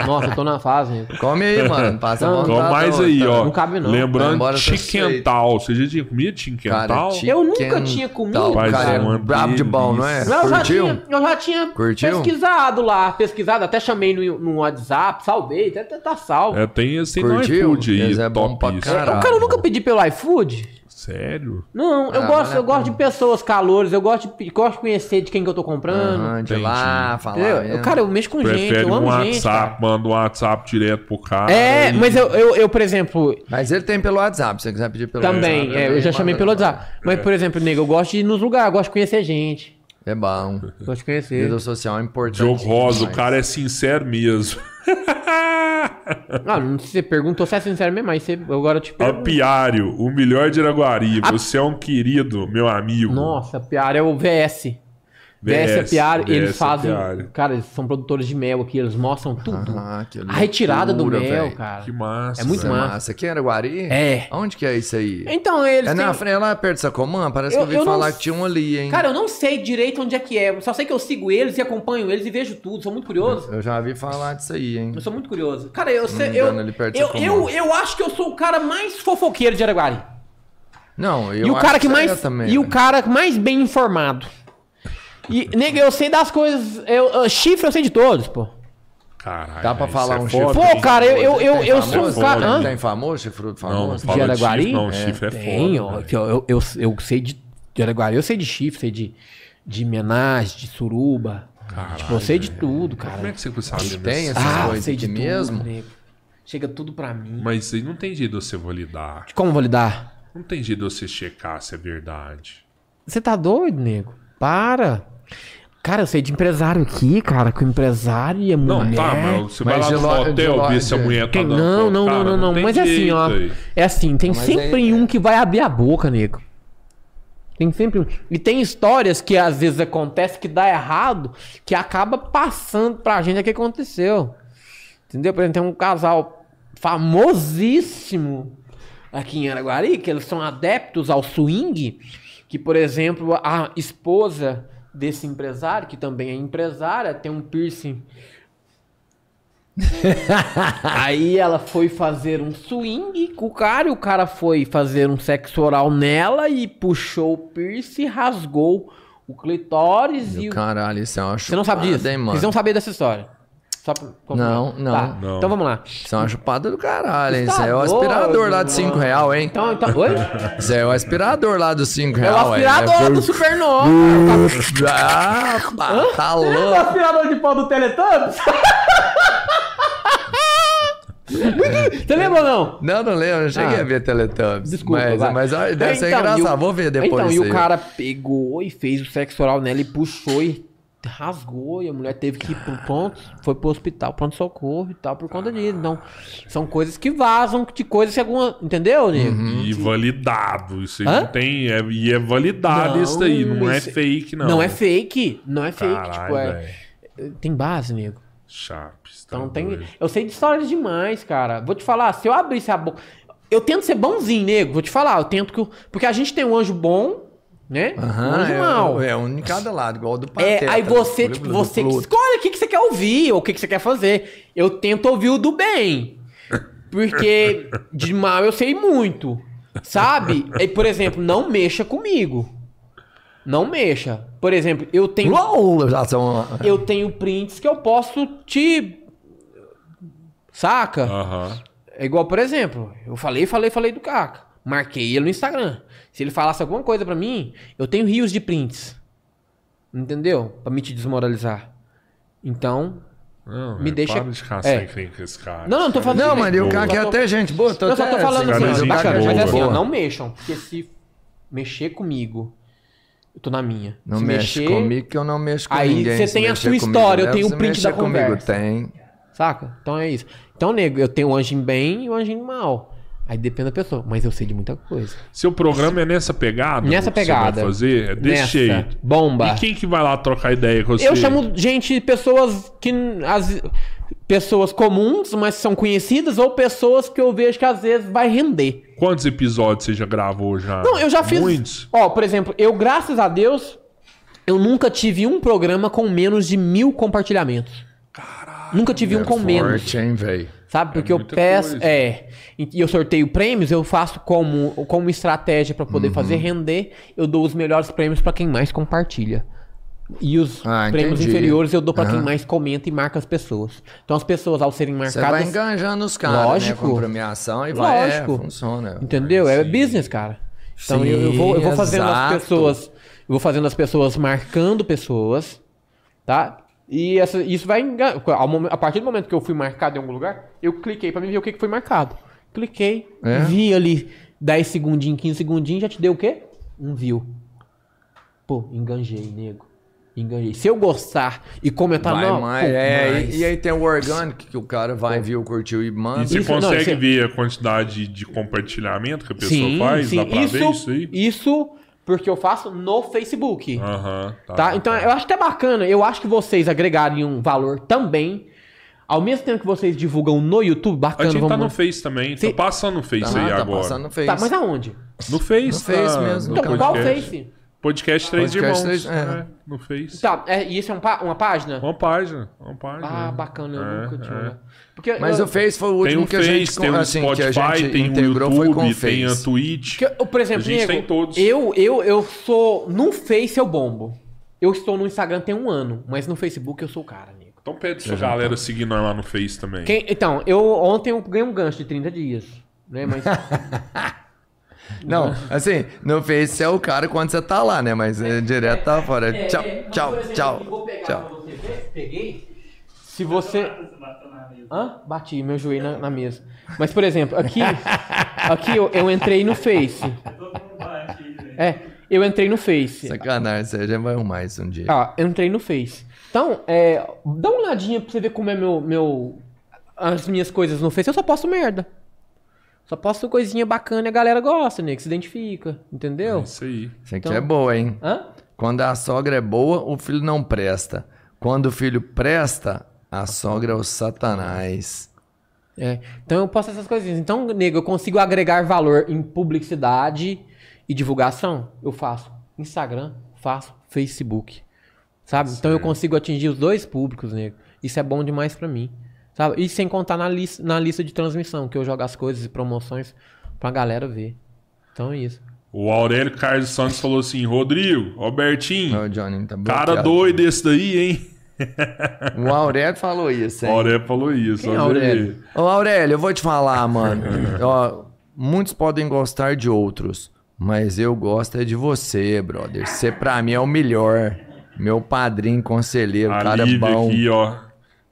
Nossa, eu tô na fase, nego. Come aí, mano. Passa a Não, vontade. Então, mais aí, ó. Não cabe, não. Lembrando, tá chiquental. Você já tinha comido chiquental? Cara, Eu nunca tinha comido, Rapaz, cara. é brabo de bom, não é? Não, eu já Curtiu? tinha, eu já tinha Curtiu? pesquisado lá, pesquisado, até chamei no, no WhatsApp, salvei, até, até tá salvo. É, tem esse no Curtiu? iFood aí, é bom pra caralho. O cara nunca pedi pelo iFood? Sério? Não, eu Ah, gosto, vale a eu gosto de pessoas calores, eu gosto de, gosto de conhecer de quem que eu tô comprando. Aham, de Entendi. lá, falar. entendeu? mesmo. cara, eu mexo com gente, Prefere eu um amo gente. WhatsApp, manda um WhatsApp direto pro cara. É, e- mas eu, eu, eu, por exemplo, Mas ele tem pelo WhatsApp, se você quiser pedir pelo também, WhatsApp. é, eu já chamei pelo WhatsApp. Mas, por exemplo, nego, eu gosto de ir nos lugares, eu gosto de conhecer gente. É bom. Gosto de conhecer. Vida social é importante. Diogo Rosa, o demais. cara é sincero mesmo. Ah, não sei, você perguntou se é sincero mesmo, mas você, agora eu te pergunto. Apiário, o melhor de Araguari. Você é um querido, meu amigo. Nossa, Piara é o VS. É Piara, eles fazem. Apiário. Cara, eles são produtores de mel aqui, eles mostram tudo. Ah, que a retirada do loucura, mel, velho. cara. Que massa. É muito é massa. massa. Aqui em Araguari? É. Onde que é isso aí? Então, eles. É têm- na frente, é lá perto de Sacomã? Parece Eu- que eu eu ouvi não falar s- que tinha um ali, hein? Cara, eu não sei direito onde é que é. Só sei que eu sigo eles e acompanho eles e vejo tudo. Sou muito curioso. Eu já ouvi falar disso aí, hein? Eu sou muito curioso. Cara, eu sei. Eu, eu, eu, eu acho que eu sou o cara mais fofoqueiro de Araguari. Não, eu e o cara acho que você mais. é também. e o né? cara mais bem informado. E, nego, eu sei das coisas. Eu, eu- chifre eu sei de todos, pô. Caralho. Dá pra falar é um chifre? Pô, cara, eu, eu, eu, Tem eu sou um famoso? cara. Tem famoso, chifrudo Não, não famoso? fala de Araguari? chifre, não. É, chifre é Tem, foda. que eu, eu, eu, eu sei de, de Araguari, eu sei de chifre, sei de, de menagem, de suruba. Caralho, tipo, eu sei de tudo, cara. Como é que você sabe Tem essas Ah, coisas sei de tudo, mesmo? nego. Chega tudo pra mim. Mas aí não tem jeito de você validar. Como eu vou lidar? Não tem jeito de você checar se é verdade. Você tá doido, nego? Para. Cara, eu sei de empresário aqui, cara, com empresário e a Não, mulher. tá, mas você Mas vai lá de no hotel ver se a mulher tá Quem- dando Não, não, Cara, não, não, não. Mas é assim, ó. aí. É assim, tem Mas sempre aí- um que vai abrir a boca, nego. Tem sempre um. E tem histórias que às vezes acontece que dá errado, que acaba passando pra gente o que aconteceu. Entendeu? Por exemplo, tem um casal famosíssimo aqui em Araguari, que eles são adeptos ao swing, que, por exemplo, a esposa desse empresário, que também é empresária, tem um piercing Aí ela foi fazer um swing com o cara, e o cara foi fazer um sexo oral nela e puxou o piercing, rasgou o clitóris e o... Caralho, isso é uma Você não sabe disso? hein, mano? Vocês não sabem dessa história? Só pra. Não, não. Tá, Não. Então vamos lá. Isso é uma chupada do caralho, hein? Tá Isso é o aspirador lá de 5 mano. real, hein? Então, então... Oi? Isso é o aspirador lá dos 5 É real, o aspirador do Supernova. Ah, pá, tá Você lembra do louco. aspirador de pau do Teletubbies? Você lembra ou não? Não, não lembro, não cheguei Ah. a ver Teletubbies. Desculpa, mas, vai. mas deve ser Então, engraçado. e o- Vou ver depois Então, e isso o aí. cara pegou e fez o sexo oral nela e puxou e rasgou e a mulher teve que ir pro pronto, foi pro hospital, pronto-socorro e tal, por conta disso. Então, são coisas que vazam de coisas que alguma. Entendeu, nego? E validado. Isso aí. Hã? não tem. É, e é validado isso daí. Não é fake, não. Não é fake. Não é fake. Tipo, é. Tem base, nego. Chaves. tá Então tem. doido. Eu sei de histórias demais, cara. Vou te falar, se eu abrisse a boca. Eu tento ser bonzinho, nego. Vou te falar, eu tento que. eu- Porque a gente tem um anjo bom, né? um anjo mau. é, é um em cada lado, igual o do É, Pateta. aí você, tipo, você escolhe o que, que você quer ouvir ou o que, que você quer fazer. Eu tento ouvir o do bem. Porque de mal eu sei muito. Sabe? E, por exemplo, não mexa comigo. Não mexa. Por exemplo, eu tenho. Uau, já são... Eu tenho prints que eu posso te. Saca? Aham. É igual, por exemplo, eu falei, falei, falei do Caca. Marquei ele no Instagram. Se ele falasse alguma coisa pra mim, eu tenho rios de prints. Entendeu? Pra me te desmoralizar. Então. Não, Me é, deixa- Para de caçar é. com esse cara. Não, não tô falando Não, assim, mano, e o cara que é até gente boa. Tô Eu só tô falando assim, é bacana, gente mas é assim, ó, não mexam. Porque se mexer comigo, eu tô na minha. Não se mexe mexer, comigo que eu não mexo com Aí ninguém. você Se tem a sua comigo, história, eu tenho o print da comigo, conversa. Tem. Saca? Então é isso. Então, nego, eu tenho o anjinho bem e o anjinho mal. Aí depende da pessoa. Mas eu sei de muita coisa. Seu programa é nessa pegada? Nessa que você pegada. vai fazer? É desse Nessa. jeito. Bomba. E quem que vai lá trocar ideia com você? Eu chamo gente, pessoas que. As, pessoas comuns, mas são conhecidas, ou pessoas que eu vejo que às vezes vai render. Quantos episódios você já gravou já? Não, eu já fiz. Muitos. Ó, por exemplo, eu, graças a Deus, eu nunca tive um programa com menos de mil compartilhamentos. Caralho. Nunca tive um com menos. Forte, hein, velho? Sabe? Porque eu muita peço. coisa. É. E eu sorteio prêmios, eu faço como, como estratégia pra Uhum. poder fazer render. Eu dou os melhores prêmios pra quem mais compartilha. E os Ah, prêmios entendi. inferiores eu dou pra quem Aham. mais comenta e marca as pessoas. Então as pessoas, ao serem Você vai marcadas. enganjando os caras, né? Lógico. Com premiação e vai, Lógico. é, funciona. Entendeu? É business, cara. Então eu, eu vou, eu vou Sim, fazendo as exato. pessoas. Eu vou fazendo as pessoas marcando pessoas. Tá? E essa- isso vai engan- ao momen- A partir do momento que eu fui marcado em algum lugar, eu cliquei pra me ver o que, que foi marcado. Cliquei, É? vi ali 10 segundinhos, 15 segundinhos, já te deu o quê? Um view. Pô, enganjei, nego. Enganjei. Se eu gostar e comentar, Vai não, mais, pô, é, mais. E, e aí tem o orgânico que o cara vai, viu, curtiu e manda. E você Isso- não, consegue isso é- ver a quantidade de compartilhamento que a pessoa sim, faz? sim. Dá pra isso, ver isso aí? isso porque eu faço no Facebook. Aham. Tá? Então eu acho até bacana. Eu acho que vocês agregarem um valor também. Ao mesmo tempo que vocês divulgam no YouTube, A bacana. gente tá no Face também. Sim. Tô passando no Face Tá, aí tá agora. passando no Face. Tá, mas aonde? No Face. No Face tá, mesmo, no Então, qual podcast. Face? Podcast Três Podcast Irmãos. Três- é. é, no Face. Tá, é, e isso é um pa- uma página? Uma página. Uma página. Ah, bacana, eu É, nunca tinha. é. Porque Mas eu, o Face foi o Tem último o que a gente, Face, tem o assim, que a Spotify, gente tem o integrou foi com o YouTube, tem a Face. Twitch. que por exemplo, A gente nego, tem todos. Eu, eu, eu sou. No Face eu bombo. Eu estou no Instagram tem um ano, mas no Facebook eu sou o cara, nego. Então pede sua galera seguir nós lá no Face também. Quem- então, eu ontem eu ganhei um gancho de 30 dias. Né? Mas. Não, assim, no Face é o cara quando você tá lá, né? Mas é, direto tá fora. tchau, É, tchau, exemplo, tchau, eu vou pegar tchau. pra você ver, Peguei. Se você. Hã? Bati meu joelho na, na mesa. Mas, por exemplo, aqui. aqui eu, eu entrei no Face. Todo mundo bate aí, velho. É, eu entrei no Face. Sacanagem, você já vai arrumar isso um dia. Ah, eu entrei no Face. Então, é, dá uma olhadinha pra você ver como é meu, meu. As minhas coisas no Face. Eu só posto merda. Só posto coisinha bacana e a galera gosta, né? Que se identifica. Entendeu? Isso aí. Isso aqui então- é boa, hein? Hã? Quando a sogra é boa, o filho não presta. Quando o filho presta, a sogra é o satanás. É. Então eu posto essas coisinhas. Então, nego, eu consigo agregar valor em publicidade e divulgação. Eu faço Instagram, faço Facebook. Sabe? Então eu consigo atingir os dois públicos, nego. Isso é bom demais pra mim. Sabe? E sem contar na, lis na lista de transmissão, que eu jogo as coisas e promoções pra galera ver. Então é isso. O Aurélio Carlos Santos falou assim: Rodrigo, Albertinho, O Johnny tá cara doido esse daí, hein? O Aurélio falou isso, O hein? Aurélio falou isso. Quem é. Aurélio? Ô, Aurélio, eu vou te falar, mano. Ó, muitos podem gostar de outros, mas eu gosto é de você, brother. Você pra mim é o melhor. Meu padrinho, conselheiro, A cara Lívia bom. aqui, ó.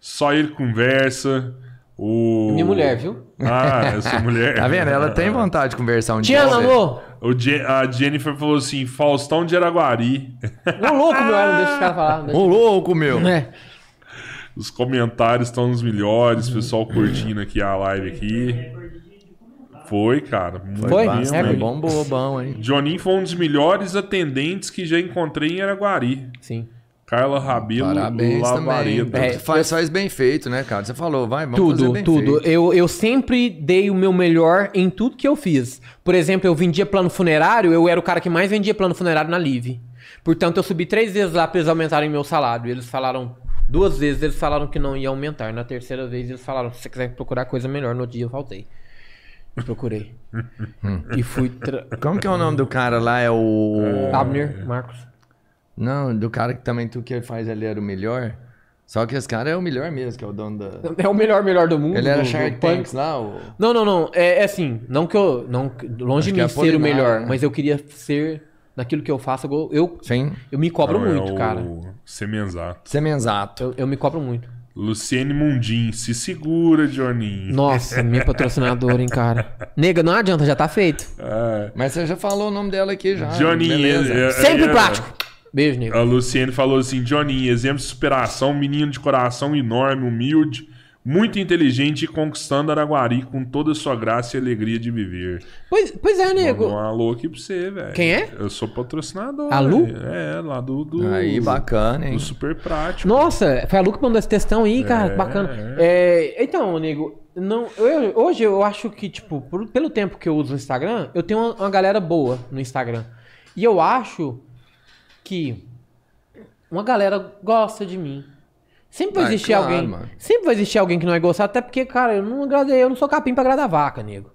Só ele conversa. O... Minha mulher, viu? Ah, essa mulher. Tá vendo? Ela tem vontade de conversar um dia. Te você. amor! O Je- a Jennifer falou assim: Faustão de Araguari. Não, louco, meu, não deixa os caras falar. Ô, louco, meu. É. Os comentários estão nos melhores, pessoal curtindo aqui a live aqui. Foi, cara. Muito Foi? mesmo, É, hein? bombou, bom, hein? Joninho foi um dos melhores atendentes que já encontrei em Araguari. Sim. Carla Rabelo Parabéns também. Lavareda. É, faz, faz bem feito, né, cara? Você falou, vai, vamos fazer Tudo, bem tudo. feito. Eu, eu sempre dei o meu melhor em tudo que eu fiz. Por exemplo, eu vendia plano funerário, eu era o cara que mais vendia plano funerário na Live. Portanto, eu subi três vezes lá pra eles aumentarem meu salário. Eles falaram. Duas vezes eles falaram que não ia aumentar. Na terceira vez eles falaram: se você quiser procurar coisa melhor, no dia eu faltei. Procurei. e fui. Tra... Como que é o nome do cara lá? É o. Abner, Marcos. Não, do cara que também tu que faz ele era o melhor. Só que esse cara é o melhor mesmo, que é o dono da. É o melhor, melhor do mundo. Ele era do- Shark. Tanks lá, o. Não, não, não. É, é assim, não que eu. Não, longe Acho de que é mim ser o melhor, né? mas eu queria ser. Naquilo que eu faço, eu, eu, Sim. eu me cobro Não, é muito, o cara. Semenzato. Semenzato. Eu, eu me cobro muito. Luciene Mundim, se segura, Joninho. Nossa, minha patrocinadora, hein, cara. Nega, não adianta, já tá feito. É. Mas você já falou o nome dela aqui já. É- é- Sempre é- prático. Beijo, nego. A Luciene falou assim: Joninho, exemplo de superação, menino de coração enorme, humilde, muito inteligente e conquistando Araguari com toda a sua graça e alegria de viver. Pois, pois é, Mandou nego. um alô aqui pra você, velho. Quem é? Eu sou patrocinador. A Lu? velho. É, lá do. do Aí, bacana, hein? Do super prático. Nossa, foi a Lu que mandou esse textão aí, cara. que bacana. É, então, nego, não, eu- hoje eu acho que, tipo, por- pelo tempo que eu uso o Instagram, eu tenho uma, uma galera boa no Instagram. E eu acho que uma galera gosta de mim. Sempre vai Ah, existir claro, alguém. mano. Sempre vai existir alguém que não vai gostar, até porque, cara, eu não agradei, eu não sou capim pra agradar vaca, nego.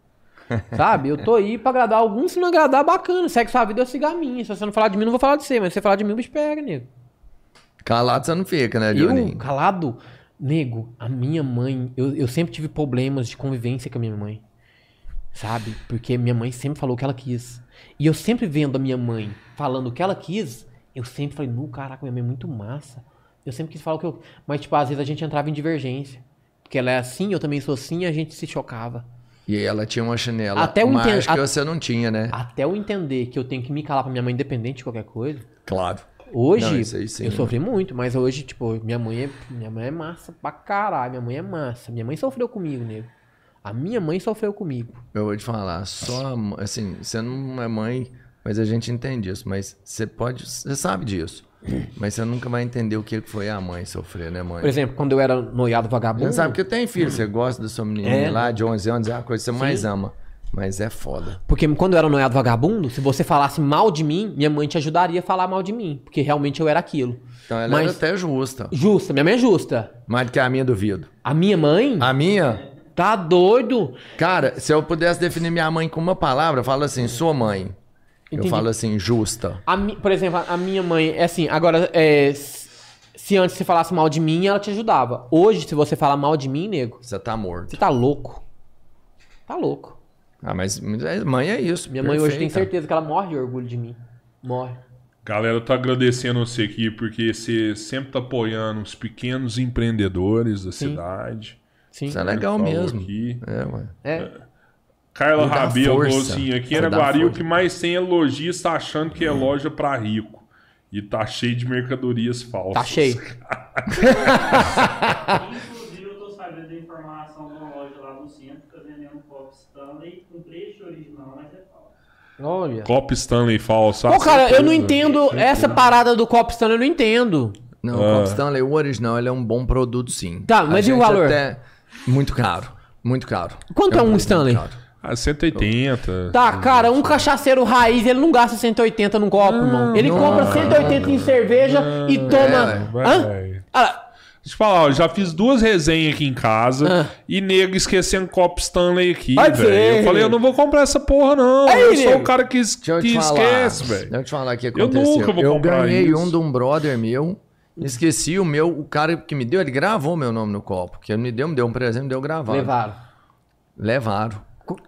Sabe? Eu tô aí pra agradar alguns, se não agradar, bacana. Segue sua vida, eu sigo a minha. Se você não falar de mim, eu não vou falar de você. Mas se você falar de mim, o bicho pega, nego. Calado você não fica, né, Eu, Johnny? calado, nego, a minha mãe, eu, eu sempre tive problemas de convivência com a minha mãe. Sabe? Porque minha mãe sempre falou o que ela quis. E eu sempre vendo a minha mãe falando o que ela quis, eu sempre falei, no caraca, minha mãe é muito massa. Eu sempre quis falar o que eu. Mas, tipo, às vezes a gente entrava em divergência. Porque ela é assim, eu também sou assim, e a gente se chocava. E ela tinha uma chanela Até eu mais entendo- que a- você não tinha, né? Até eu entender que eu tenho que me calar pra minha mãe, independente de qualquer coisa. Claro. Hoje, Não, sim, eu né? sofri muito, mas hoje, tipo, minha mãe é, minha mãe é massa pra caralho. Minha mãe é massa. Minha mãe sofreu comigo, nego. A minha mãe sofreu comigo. Eu vou te falar, só, assim, você não é mãe, mas a gente entende isso. Mas você pode, você sabe disso. Mas você nunca vai entender o que foi a mãe sofrer, né, mãe? Por exemplo, quando eu era noiado vagabundo. Você sabe que eu tenho filho, você gosta da sua menininha É. lá de 11 anos, é a coisa que você mais ama. Mas é foda. Porque quando eu era noiado vagabundo, se você falasse mal de mim, minha mãe te ajudaria a falar mal de mim. Porque realmente eu era aquilo. Então ela Mas- era até justa. Justa, minha mãe é justa. Mais do que a minha, duvido. A minha mãe A minha, tá doido. cara, se eu pudesse definir minha mãe com uma palavra, eu falo assim, sua mãe. Entendi. Eu falo assim, justa. A mi- por exemplo, a minha mãe, é assim, agora, é, se antes você falasse mal de mim, ela te ajudava. Hoje, se você falar mal de mim, nego, Você tá morto. você tá louco. Tá louco. Ah, mas mas mãe é isso. Minha mãe hoje tem perfeita. certeza que ela morre de orgulho de mim. Morre. Galera, eu tô agradecendo você aqui porque você sempre tá apoiando os pequenos empreendedores da cidade. Sim. Isso é legal mesmo. aqui. É, ué. É. Me Carla Rabelo falou força. assim: aqui o força. que mais tem é lojista achando que é loja pra rico. E tá cheio de mercadorias falsas. Tá cheio. Inclusive, eu tô sabendo da informação de uma loja lá no centro que tá vendendo pop Stanley com preço original, mas é falso. Olha. Copo Stanley falso. Pô, cara, eu não entendo essa parada do Cop Stanley, eu não entendo. Não, Ah. o Copo Stanley, o original, ele é um bom produto, sim. Tá, A mas e o valor? Até... Muito caro. Muito caro. Quanto é um produto Stanley? muito caro. Ah, 180. Tá, cara, um cachaceiro raiz, ele não gasta 180 num copo, irmão. Ele compra 180 em cerveja e toma. Vai. Hã? Ah, Deixa eu falar, ó, já fiz duas resenhas aqui em casa Ah. e nego esquecendo copo Stanley aqui, velho. Eu falei, eu não vou comprar essa porra, não. Aí, eu sou nego. o cara que, es- eu que falar. esquece, velho. Deixa eu te falar o que Eu aconteceu. nunca vou Eu comprar ganhei isso. um de um brother meu. Esqueci o meu, o cara que me deu, ele gravou meu nome no copo. Que ele me deu, me deu um presente, me deu gravado. levaram. Levaram.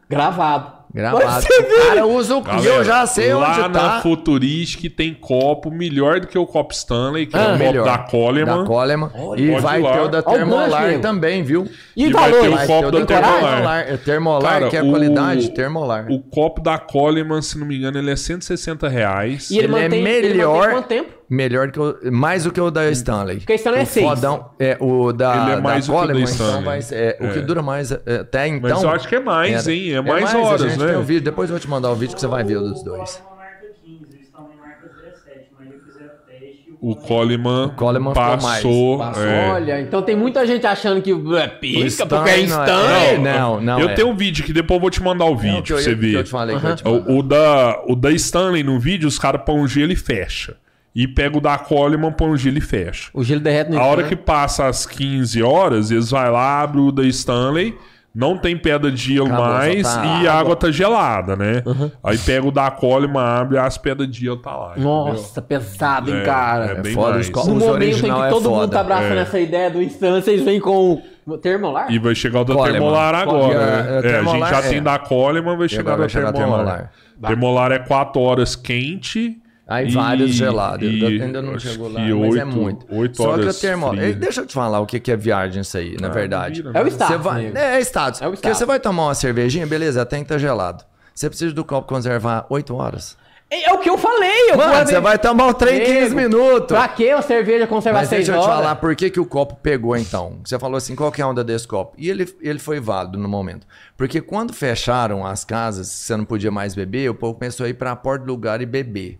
Gravado. Gramado. Você O cara usa o. Galera, eu já sei lá onde na tá. Futuristic tem copo melhor do que o copo Stanley, que é o copo Melhor. da Coleman. Da Coleman. E Pode vai ter o da Olha o Termolar também, viu? E, E vai ter o copo o da Termolar. Termolar. É Termolar, Cara, que é o- qualidade, Termolar. O copo da Coleman, se não me engano, ele é 160 reais. E ele, Ele é mantém, ele melhor- mantém quanto tempo? Melhor que o. Mais do que o da Stanley. Porque a Stanley é o seis. Fodão, é, o da, Ele é mais da do que o da Coleman, então Stanley. vai ser- é, O que É. dura mais é, até então. Mas eu acho que é mais, era. hein? É mais horas, a gente né? Tem um vídeo, depois eu vou te mandar o vídeo que você vai ver o dos dois. Coleman marca 15, eles estão em marca 17, mas eu fizer o e O Coleman, Coleman ficou mais. passou. Passou. é. Olha, então tem muita gente achando que é pica, porque é Stanley não Stanley. é- Não, não. eu é. tenho um vídeo que depois eu vou te mandar o vídeo Não, que eu, pra você que ver. que. O, o da, o da Stanley no vídeo, os caras põem um gelo e fecha. E pega o da Coleman, põe um gelo e fecha. O gelo derrete no A hora que passa as 15 horas, eles vai lá, abrem o da Stanley, não tem pedra de gelo Acabou, mais tá e a água tá gelada, né? Aí pega o da Coleman, abre as pedras de gelo tá lá. Nossa, pesado, hein, entendeu? cara. É, bem foda, mais. os No momento em que é todo mundo foda. tá abraçando É. essa ideia do instante, vocês vêm com o termolar? E vai chegar o da Coleman. Termolar agora. Coleman. né? É, É, a gente Termolar, já é. tem da Coleman, vai chegar agora da chegar Termolar. Termolar. Termolar é 4 horas quente. Aí e- vários gelados. Eu e ainda não chegou lá, mas é oito- muito. oito Só que o horas frio. Eh, Deixa eu te falar o que é viagem isso aí, na Ah, verdade. não vira, É o status, Você vai, é, é status. É o Porque status. você vai tomar uma cervejinha, beleza, tem que estar gelado. Você precisa do copo conservar 8 horas. É o que eu falei. Eu Mano, você vai tomar o trem em 15 Nego, minutos. Pra que a cerveja conservar Mas 6 deixa eu horas? te falar por que, que o copo pegou então. Você falou assim, qual que é a onda desse copo? E ele, ele foi válido no momento. Porque quando fecharam as casas, você não podia mais beber, o povo começou a ir pra porta do lugar e beber.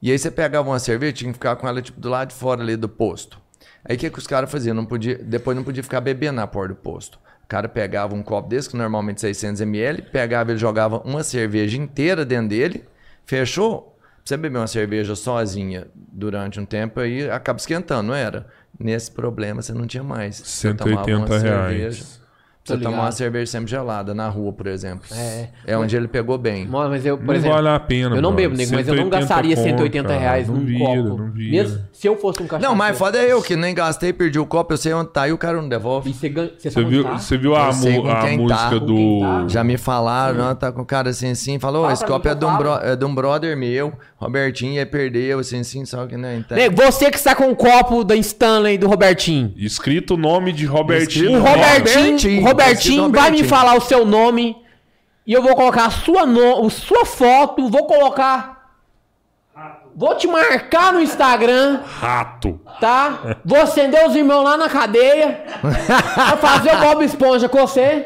E aí você pegava uma cerveja, tinha que ficar com ela tipo do lado de fora ali do posto. Aí o que, que os caras faziam? Não podia, depois não podia ficar bebendo na porta do posto. O cara pegava um copo desse, que normalmente 600ml, pegava ele jogava uma cerveja inteira dentro dele, fechou. Você beber uma cerveja sozinha durante um tempo, aí acaba esquentando, não era? Nesse problema você não tinha mais. Você tomava 180 uma reais. cerveja, Você tomar ligado. uma cerveja sempre gelada na rua, por exemplo. É. É onde ele pegou bem. Mas eu, por Não exemplo, vale a pena. eu não bebo, nego, mas eu não 180 gastaria conto, 180 cara. reais não num vira, copo. Não vira. Mesmo se eu fosse um cachorro. Não, mas foda é eu que nem gastei, perdi o copo, eu sei onde tá e o cara não devolve. E você. Você Você sabe viu, onde tá? você viu a, Eu a tá, música do. tá. Já me falaram, ó, tá com o cara assim, assim, falou, Fala esse copo é de, eu um bro- é de um brother meu, Robertinho, e aí perdeu, assim, assim, só que não entende. Nego, você que está com o copo da Stanley do Robertinho. Escrito o nome de Robertinho. O Robertinho, Robertinho, vai me falar o seu nome e eu vou colocar a sua, no, a sua foto, vou colocar. Vou te marcar no Instagram, Rato. tá? Vou acender os irmãos lá na cadeia. Vou fazer o Bob Esponja com você.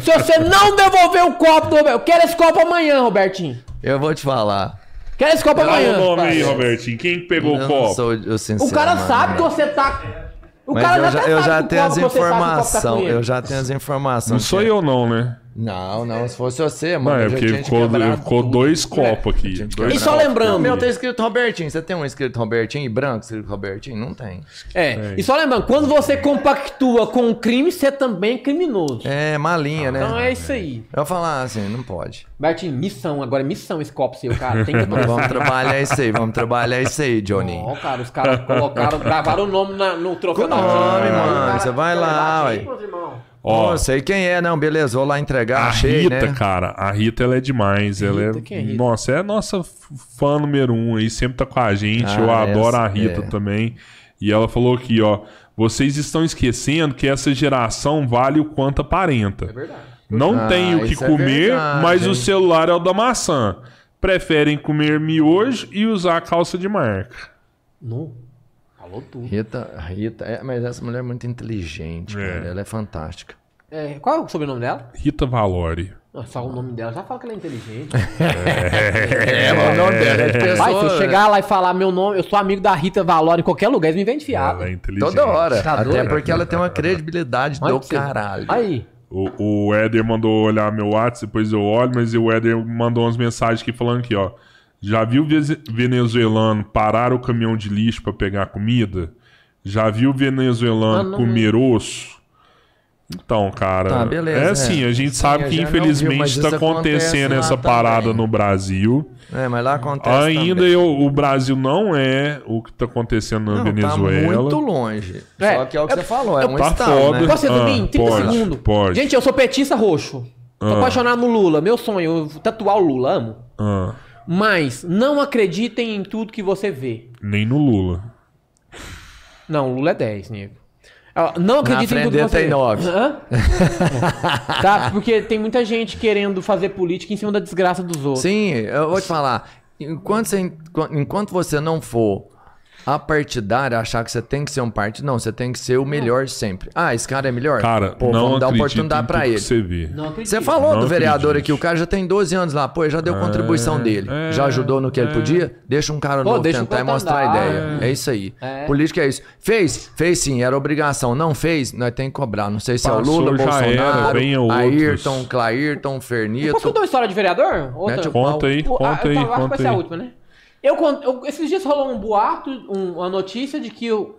Se você não devolver o copo do Roberto, eu quero esse copo amanhã, Robertinho. Eu vou te falar. Quero esse copo Fala amanhã. o nome aí. Robertinho. Quem que pegou eu o copo? sou o sincero, O cara mano. sabe que você tá. O Mas cara eu já, eu já tenho as informações. Eu já tenho as informações. Não sou eu, não, né? Não, não, se fosse você, Não, mano. é eu já porque ficou, ficou dois copos aqui. Gente, Dois E só lembrando. O meu tem escrito Robertinho. Você tem um escrito Robertinho e branco escrito Robertinho? Não tem. É, e só lembrando, quando você compactua com o crime, você também é criminoso. É malinha, né? Então é isso aí. Eu vou falar assim, não pode. Bertinho, missão, agora é missão esse copo seu, cara. Tem que Vamos trabalhar isso aí, vamos trabalhar isso aí, Johnny. Ó, cara, os caras colocaram, gravaram o nome na- no troféu da nome, Rita. mano, Cara, você vai lá, ué. meus irmãos. Ó, Ó, sei quem é, não, beleza, vou lá entregar, a achei, Rita, né? cara, a Rita ela é demais. ela é, Rita, quem é Rita? Nossa, é a nossa fã número um aí, sempre tá com a gente. Ah, Eu adoro a essa- Rita é. também. E ela falou aqui, ó. Vocês estão esquecendo que essa geração vale o quanto aparenta. É verdade. Não Ah, tem o que é comer, verdade, mas hein? o celular é o da maçã. Preferem comer miojo e usar calça de marca. Não. Falou tudo. Rita, Rita, é, mas essa mulher é muito inteligente, É. cara, ela é fantástica. É, qual é o sobrenome dela? Rita Valori. Só o nome dela. Já fala que ela é inteligente. É, o nome dela é de pessoa... Vai, se eu chegar lá e falar meu nome, eu sou amigo da Rita Valor em qualquer lugar, eles me vendem fiado. Ela é inteligente. Toda hora, Tá até doido? porque ela tem uma credibilidade Olha do caralho. Aí. O, o Éder mandou olhar meu WhatsApp, depois eu olho, mas o Éder mandou umas mensagens aqui falando aqui, ó. Já viu venezuelano parar o caminhão de lixo pra pegar comida? Já viu venezuelano Ah, não, comer osso? Então, cara, Tá, beleza, é assim, é. a gente Sim, sabe eu que infelizmente está acontece acontecendo lá essa também. parada no Brasil. É, mas lá acontece Ainda também. eu- o Brasil não é o que está acontecendo na Não, Venezuela. tá muito longe. É, Só que é o que eu- você falou, é um tá estado, foda. né? Posso Ah, em 30 pode, segundos? pode. Gente, eu sou petista roxo. Tô Ah. apaixonado no Lula. Meu sonho, tatuar o Lula, amo. Ah, Mas não acreditem em tudo que você vê. nem no Lula. Não, o Lula é 10, nego. Ah, Não acreditem em tudo que você tem vê. nove. Hã? tá, porque tem muita gente querendo fazer política em cima da desgraça dos outros. Sim, eu vou te falar. Enquanto você, enquanto você não for apartidário, achar que você tem que ser um partido, não, você tem que ser o melhor sempre. Ah, esse cara é melhor? Cara, Pô, não vamos dar oportunidade tudo ele. você vê. Você falou Não do vereador aqui, o cara já tem 12 anos lá, pô, já deu contribuição dele. é, já ajudou no que ele é. podia? Deixa um cara Pô, novo tentar e mostrar a andar. ideia. É, isso aí. É. Política é isso. Fez? Fez sim, era obrigação. Não fez? Nós tem que cobrar. Não sei se é o Passou, Lula, Bolsonaro, era. Ayrton, Clairton, Posso Fernito. contar uma história de vereador? Outra. Mete o Conta aí, O- ah, conta aí, acho que vai conta ser a aí. última, né? Eu, eu- esses dias rolou um boato, um- uma notícia de que o-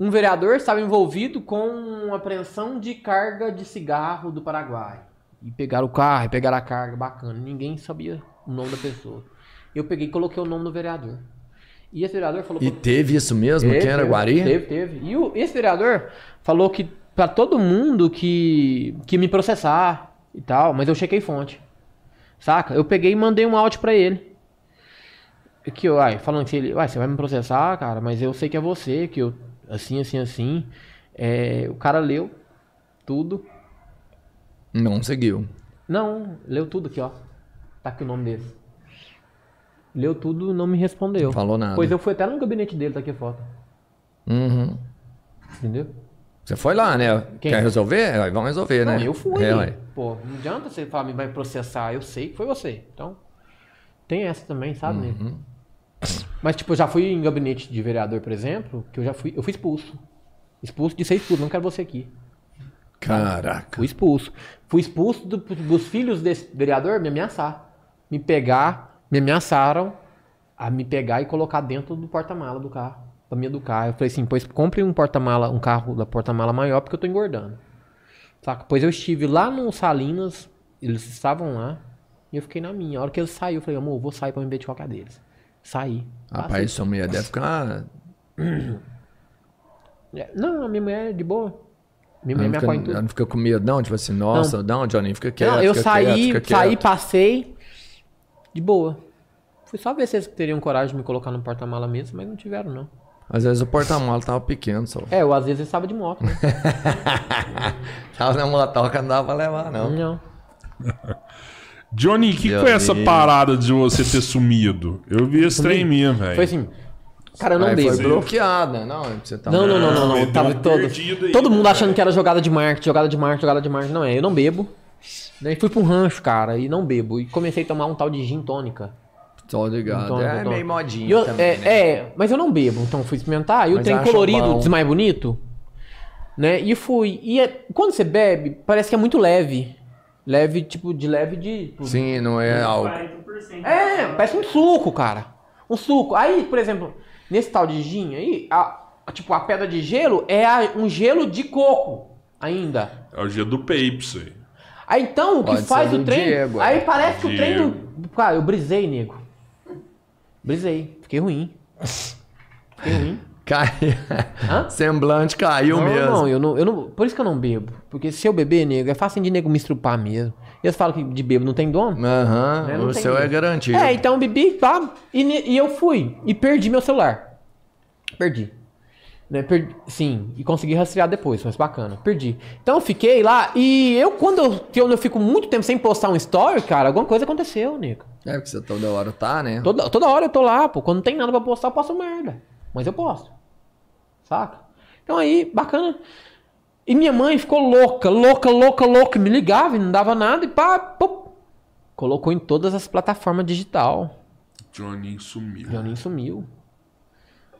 um vereador estava envolvido com apreensão de carga de cigarro do Paraguai. E pegaram o carro, e pegaram a carga, bacana. Ninguém sabia o nome da pessoa. Eu peguei e coloquei o nome do vereador. E esse vereador falou... E pra- teve isso mesmo? Teve, Quem era teve, Guari? Teve, teve. E o, esse vereador falou que pra todo mundo que, que me processar e tal, mas eu chequei fonte. Saca? Eu peguei e mandei um áudio pra ele. Que eu, ai, falando que ele, uai, você vai me processar, cara, mas eu sei que é você, que eu, assim, assim, assim. É, o cara leu tudo. Não seguiu. Não, leu tudo aqui, ó. Tá aqui o nome dele. Leu tudo não me respondeu. Falou nada. Pois eu fui até no gabinete dele, tá aqui a foto. Uhum. Entendeu? Você foi lá, né? Quem? Quer resolver? Aí Vamos resolver, né? Não, eu fui. É. Pô, não adianta você falar, me vai processar. Eu sei que foi você. Então, tem essa também, sabe, né? Mas, tipo, eu já fui em gabinete de vereador, por exemplo, que eu já fui. Eu fui expulso. Expulso de ser expulso, não quero você aqui. Caraca. Fui expulso. Fui expulso do- dos filhos desse vereador me ameaçar. Me pegar, me ameaçaram a me pegar e colocar dentro do porta-mala do carro. Pra me educar. Eu falei assim, pois compre um porta-mala, um carro da porta-mala maior, porque eu tô engordando. Saca? Pois eu estive lá no Salinas, eles estavam lá, e eu fiquei na minha. A hora que eles saíram, eu falei, amor, vou sair pra me ver de qualquer deles. Saí. Rapaz, sua mulher deve ficar. É, Não, a minha mulher é de boa. Minha mulher não, me apoia em tudo. ela não fica com medo, não? Tipo assim, nossa, não, Johnny, fica quieto. Não, eu fica saí, quieto, saí, quieto. passei de boa. Fui só ver se eles teriam coragem de me colocar no porta-mala mesmo, mas não tiveram, não. Às vezes o porta-mala tava pequeno só. É, eu às vezes estava de moto, né? Tava na motoca, não dava pra levar, não. Não. Johnny, o que Meu foi essa parada de você ter sumido? Eu vi esse trem mesmo, velho. Foi assim. Cara, eu não Aí bebo. foi bloqueado, né? Não, você tá Não, não, não, não, não. Ele Tava todo, aí, todo mundo né, achando que era jogada de marketing, jogada de marketing, jogada de marketing. Não é, eu não bebo. Daí fui pra um rancho, cara, e não bebo. E comecei a tomar um tal de gin tônica. Tô ligado. Tônica, é tônica. meio modinho eu- também, é, né? é, mas eu não bebo, então fui experimentar. E o Mas trem colorido, diz mais bonito. Né? E fui. E é- quando você bebe, parece que é muito leve. Leve, tipo, de leve de. tipo, Sim, não é algo. 40%. É, parece um suco, cara. Um suco. Aí, por exemplo, nesse tal de gin aí, a, a- tipo, a pedra de gelo é a- um gelo de coco ainda. É o dia do Papes aí. Aí então, o que Pode faz o trem. Diego, é. aí parece que o trem. Cara, eu brisei, nego. Brisei. Fiquei ruim. Fiquei ruim. Cai... Semblante caiu não, mesmo. não, eu não, eu não. Por isso que eu não bebo. Porque se eu beber, nego, é fácil de nego me estrupar mesmo. Eles falam que de bebo não tem dono. Aham, Né, não o seu é jeito. garantido. É, então eu bebi, pá, e, e eu fui. E perdi meu celular. Perdi. Né, perdi. Sim, e consegui rastrear depois, mas bacana. Perdi. Então eu fiquei lá e eu, quando eu, eu fico muito tempo sem postar um story, cara, alguma coisa aconteceu, Nico. É, porque você toda hora tá, né? Toda, toda hora eu tô lá, pô. Quando não tem nada pra postar, eu posto merda. Mas eu posto. Saca? Então aí, bacana. E minha mãe ficou louca, louca, louca, louca. Me ligava e não dava nada e pá, pum. Colocou em todas as plataformas digital. Johnny sumiu. Johnny sumiu.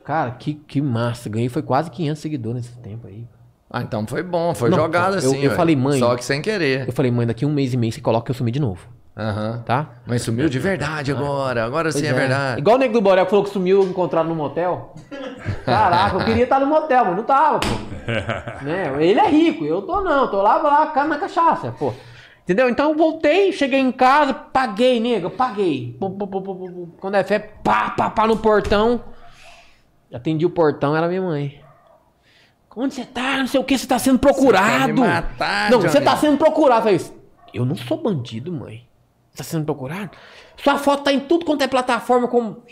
Cara, que, que massa. Ganhei foi quase 500 seguidores nesse tempo aí. Ah, então foi bom, foi Não, jogado eu- assim. eu ué. falei, mãe- Só que sem querer. Eu falei, mãe, daqui um mês e meio você coloca que eu sumi de novo, Aham. tá? Mas sumiu de verdade agora. Agora sim Pois é, verdade. Igual o Nego do Borel que falou que sumiu encontrado no motel. Caraca, eu queria estar no motel, mas não tava, pô. né? Ele é rico, eu tô não, tô lá, lá na cachaça, pô. Entendeu? Então eu voltei, cheguei em casa, paguei, nego, paguei. Quando é fé, pá, pá, pá no portão. Atendi o portão, era minha mãe. Onde você tá? Não sei o que, você tá sendo procurado. me matar, não, você tá sendo procurado. Eu falei, Eu não sou bandido, mãe. Tá sendo procurado? Sua foto tá em tudo quanto é plataforma como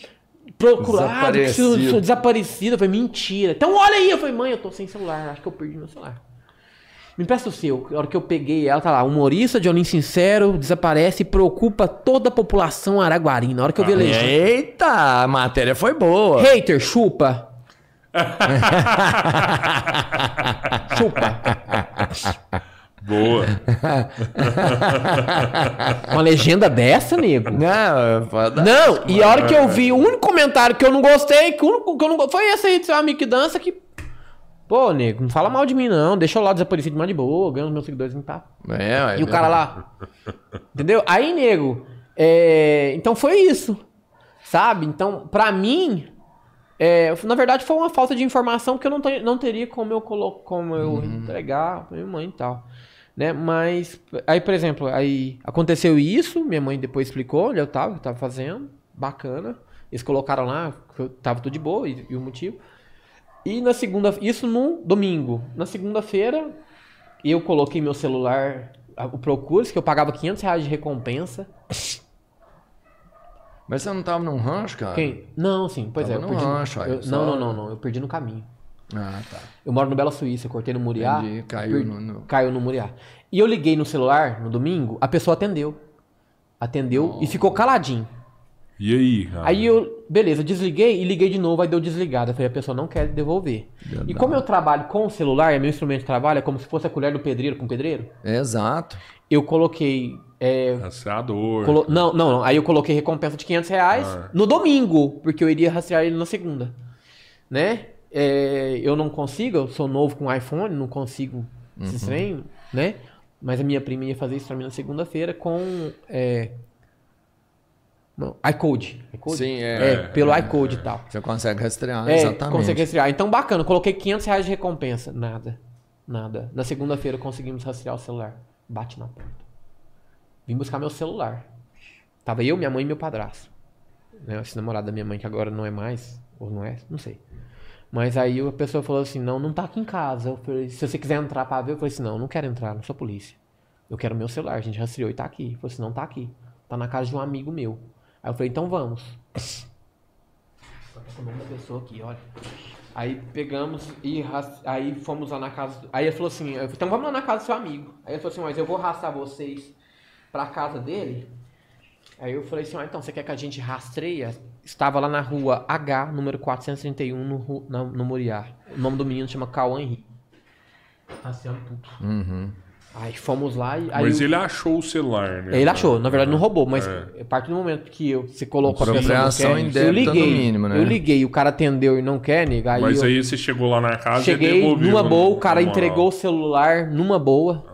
procurado, Desaparecido. desaparecido. Eu falei, mentira. Então olha aí. Eu falei, mãe, eu tô sem celular. Acho que eu perdi meu celular. Me empresta o seu. A hora que eu peguei ela, tá lá. Humorista, Johnny Sincero, desaparece e preocupa toda a população araguarina. Na hora que eu vi a legenda. Eita, a matéria foi boa. Hater, chupa. chupa. Boa. Uma legenda dessa, nego? Não, foda. Não, e a hora que eu vi o único comentário que eu não gostei, que o único que eu não foi esse aí do seu amigo que dança que. Pô, nego, não fala mal de mim, não. Deixa eu lá desaparecido mais de boa, ganho os meus seguidores não tá. É, ué, E o cara lá. Entendeu? Aí, nego. é, Então foi isso. Sabe? Então, pra mim. é, Na verdade, foi uma falta de informação que eu não, não teria como eu, colo... como eu entregar pra minha mãe e tal. Né? Mas. Aí, por exemplo, aí aconteceu isso, minha mãe depois explicou onde eu tava, o que eu tava fazendo. Bacana. Eles colocaram lá, que eu tava tudo de boa e, e o motivo. E na segunda. Isso no domingo. Na segunda-feira, eu coloquei meu celular, o Procures, que eu pagava 500 reais de recompensa. Mas você não tava num rancho, cara? Quem? Não, sim, pois Tava é. Eu no perdi, rancho, eu- Não, não, não, não. Eu perdi no caminho. Ah, tá. Eu moro no Bela Suíça, eu cortei no Muriá. Entendi, caiu per- no- no- Caiu no Muriá. E eu liguei no celular no domingo, a pessoa atendeu. Atendeu e ficou caladinho. E aí, cara? Aí eu, beleza, desliguei e liguei de novo, aí deu desligado. Eu falei, a pessoa não quer devolver. E como eu trabalho com o celular, é meu instrumento de trabalho, é como se fosse a colher do pedreiro com pedreiro, Exato. eu coloquei. é, Rastreador. colo- não, não, não. Aí eu coloquei recompensa de 500 reais Ah. no domingo, porque eu iria rastrear ele na segunda. Né? É, eu não consigo, eu sou novo com iPhone, não consigo esse trem, né? Mas a minha prima ia fazer isso pra mim na segunda-feira com. É, não, iCode. iCode? Sim, é. É, pelo iCode e tal. Você consegue rastrear, É, exatamente. consegue rastrear. Então, bacana. Coloquei 500 reais de recompensa. Nada. Nada. Na segunda-feira conseguimos rastrear o celular. Bate na porta. Vim buscar meu celular. Tava eu, minha mãe e meu padrasto. Né, esse namorado da minha mãe, que agora não é mais. Ou não é? Não sei. Mas aí a pessoa falou assim, não, não tá aqui em casa. Eu falei, se você quiser entrar pra ver, eu falei assim, não, não quero entrar, não sou polícia. Eu quero meu celular, a gente rastreou e tá aqui. Ele falou assim, não tá aqui. Tá na casa de um amigo meu. Aí eu falei, então vamos. Tá com o nome da pessoa aqui, olha. Aí pegamos e aí fomos lá na casa. Aí ele falou assim: falei, então vamos lá na casa do seu amigo. Aí ele falou assim: mas eu vou arrastar vocês pra casa dele. Aí eu falei assim: ah, então você quer que a gente rastreia? Estava lá na rua H, número 431, no, na- no Moriá. O nome do menino chama Cauã Henrique. Rastreando tudo. Uhum. Aí fomos lá e. Aí Mas eu- ele achou o celular, né? ele achou, na verdade não roubou, mas É. a partir do momento que eu, você colocou a pessoa não quer, eu liguei, no mínimo, né? Eu liguei, o cara atendeu e não quer, nega, aí Mas eu aí você chegou lá na casa e cheguei devolveu. numa né? boa, o cara entregou o celular numa boa,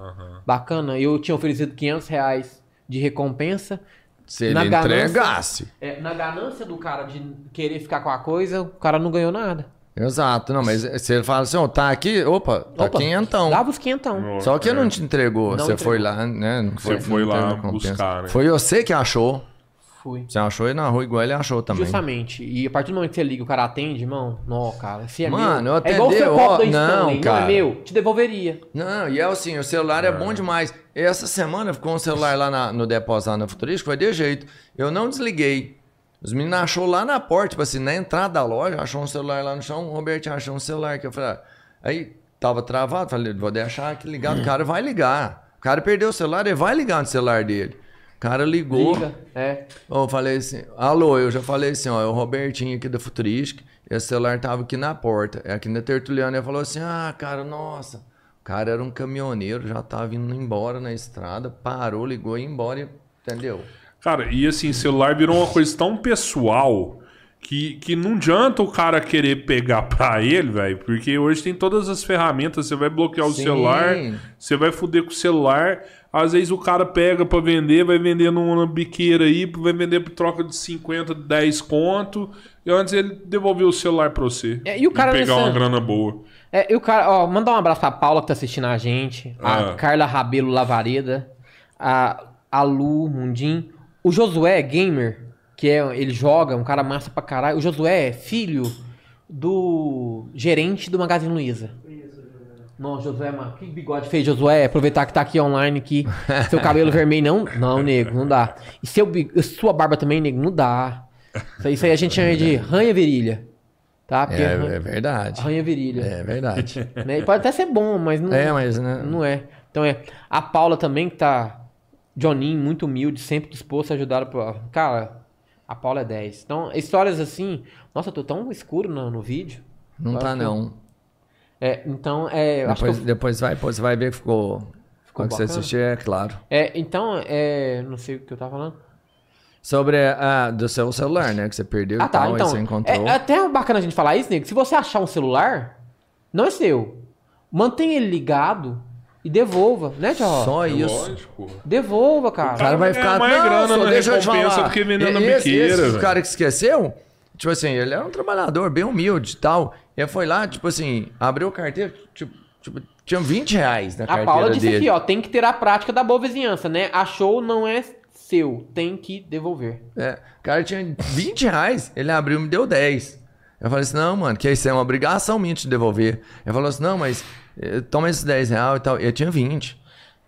bacana. Eu tinha oferecido 500 reais de recompensa. Se ele Na ganância- entregasse. É, na ganância do cara de querer ficar com a coisa, o cara não ganhou nada. Exato. Não, mas se ele fala assim, ó, tá aqui, opa, tá Opa, quinhentão. Dava os quinhentão. Nossa, Só que é. não te entregou. Não você entregou. foi lá, né? Não Você foi não lá buscar, né? Foi você que achou. Fui. Você achou ele na rua igual ele achou também. Justamente. E a partir do momento que você liga, o cara atende, irmão. Não, cara. Se é Mano, meu. eu é igual o seu atendeu, copo ó, da não, Stanley. Não, cara. é meu. Te devolveria. Não, e é assim, o celular é bom demais. Essa semana ficou um celular lá na- no depósito lá na Futurística, foi de jeito. Eu não desliguei. Os meninos achou lá na porta, tipo assim, na entrada da loja, achou um celular lá no chão, o Roberto achou um celular que eu falei, ah, aí tava travado, falei, vou deixar aqui ligado, o cara vai ligar. O cara perdeu o celular, ele vai ligar no celular dele. O cara ligou. Liga. É. Eu falei assim, alô, eu já falei assim, ó, é o Robertinho aqui da Futurística, esse celular tava aqui na porta, é aqui na Tertuliana, ele falou assim, ah, cara, nossa, o cara era um caminhoneiro, já tava indo embora na estrada, parou, ligou e ia embora, entendeu? Cara, e assim, celular virou uma coisa tão pessoal que, que não adianta o cara querer pegar pra ele, velho, porque hoje tem todas as ferramentas, você vai bloquear o Sim. celular, você vai foder com o celular, às vezes o cara pega pra vender, vai vender numa biqueira aí, vai vender por troca de 50, 10 conto, e antes ele devolveu o celular pra você. É, e o cara pegar nessa- uma grana boa. É, e o cara, ó, mandar um abraço pra Paula que tá assistindo a gente, a Ah. Carla Rabelo Lavareda, a, a Lu Mundim, o Josué Gamer, que é, ele joga, um cara massa pra caralho. O Josué é filho do gerente do Magazine Luiza. Não, Josué, mano, que bigode fez, Josué? Aproveitar que tá aqui online aqui. Seu cabelo vermelho, não? Não, nego, não dá. E seu, sua barba também, nego, não dá. Isso aí, isso aí a gente chama de ranha virilha. Tá? Porque É, arranha- é verdade. ranha virilha. É verdade. né? E Pode até ser bom, mas não É, mas né? não é. Então é. A Paula também, que tá. Johninho, muito humilde, sempre disposto a ajudar. Cara, a Paula é 10. Então, histórias assim. Nossa, eu tô tão escuro no, no vídeo. Não Agora tá que não. É, então, é. eu Acho que Depois, eu- depois vai, depois você vai ver que ficou. Quando você assistir, é claro. é, então, é. Não sei o que eu tava falando. Sobre a do seu celular, né? Que você perdeu Ah, e tá. tal, Então, aí você encontrou. é, é até bacana a gente falar isso, nego. Se você achar um celular, não é seu. Mantenha ele ligado e devolva, né, Tchau? Só É isso. lógico. Devolva, cara. O cara vai ficar. não, grana só na deixa eu te falar. do que vendendo na esse, biqueira, esse cara que esqueceu, tipo assim, ele era um trabalhador bem humilde e tal. Ele foi lá, tipo assim, abriu a carteira, tipo, tipo, tinha 20 reais na A carteira Paula disse dele. aqui, ó, tem que ter a prática da boa vizinhança, né? Achou não é seu, tem que devolver. É, o cara tinha 20 reais, ele abriu e me deu 10. Eu falei assim, não, mano, que isso é uma obrigação minha te devolver. Ele falou assim, não, mas eh, toma esses 10 reais e tal. Eu tinha 20.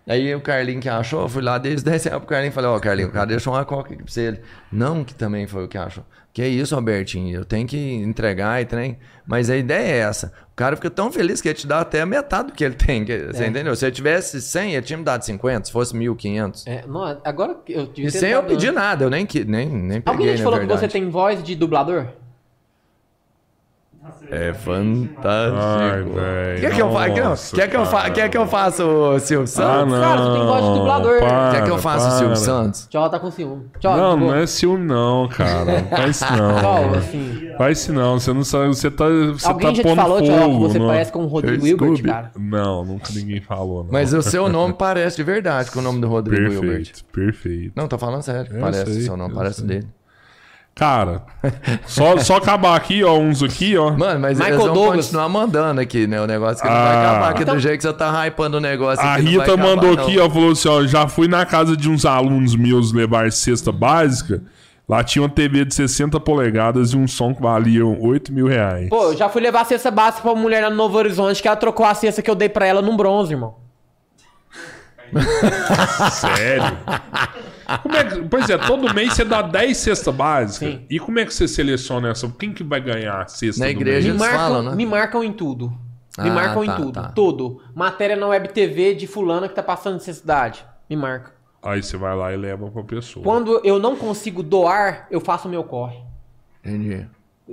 Aí o Carlinho que achou, eu fui lá, dei os 10 reais pro Carlinho e falei, ó, Carlinho, o cara deixou uma coca aqui pra você. Ele, não, que também foi o que achou. Que isso, Albertinho, eu tenho que entregar e trem. Mas a ideia é essa. O cara fica tão feliz que ele te dá até a metade do que ele tem. que- Você entendeu? Se ele tivesse 100, ele tinha me dado 50. Se fosse 1.500. É, não, agora que eu devia E sem eu pedir nada, eu nem, nem, nem peguei, Alguém te falou verdade. que você tem voz de dublador? Nossa, É fantástico. Ai, velho. Quer que eu faça? Quer, nossa, que eu fa... quer que eu faça o Silvio Ah, Santos? não. Cara, você tem voz de dublador. para, quer que eu faça o Silvio para. Santos? Tchau, tá com ciúme. Tchau, Não, não é ciúme não, cara. Não faz isso Tchau, não. assim. Faz isso não. Você não sabe. Você tá, você Alguém tá já te falou, fogo. Tchau, que você no- parece com o Rodrigo Hilbert, cara? Não, nunca ninguém falou. Não. Mas o seu nome parece de verdade com o nome do Rodrigo Hilbert. Perfeito, perfeito. Não, tô falando sério. Eu parece sei, o seu nome, parece sei. dele. Cara, só, só acabar aqui, ó, uns aqui, ó. Mano, mas Michael eles vão Douglas. continuar mandando aqui, né? O negócio que não vai Ah. acabar aqui Então- do jeito que você tá hypando o negócio A aqui. não vai Rita acabar, mandou não. aqui, ó, falou assim, ó, já fui na casa de uns alunos meus levar cesta básica. Lá tinha uma TV de 60 polegadas e um som que valia 8 mil reais. Pô, eu já fui levar a cesta básica pra uma mulher lá no Novo Horizonte que ela trocou a cesta que eu dei pra ela num bronze, irmão. Sério? Como é que- pois é, todo mês você dá 10 cestas básicas. Sim. E como é que você seleciona essa? Quem que vai ganhar a cesta Na do igreja Me marcam, falam, né? me marcam em tudo. Me Ah, marcam tá, em tudo. tá. Tudo. Matéria na web TV de fulana que tá passando necessidade. Me marca. Aí você vai lá e leva pra pessoa. Quando eu não consigo doar, eu faço o meu corre. Entendi.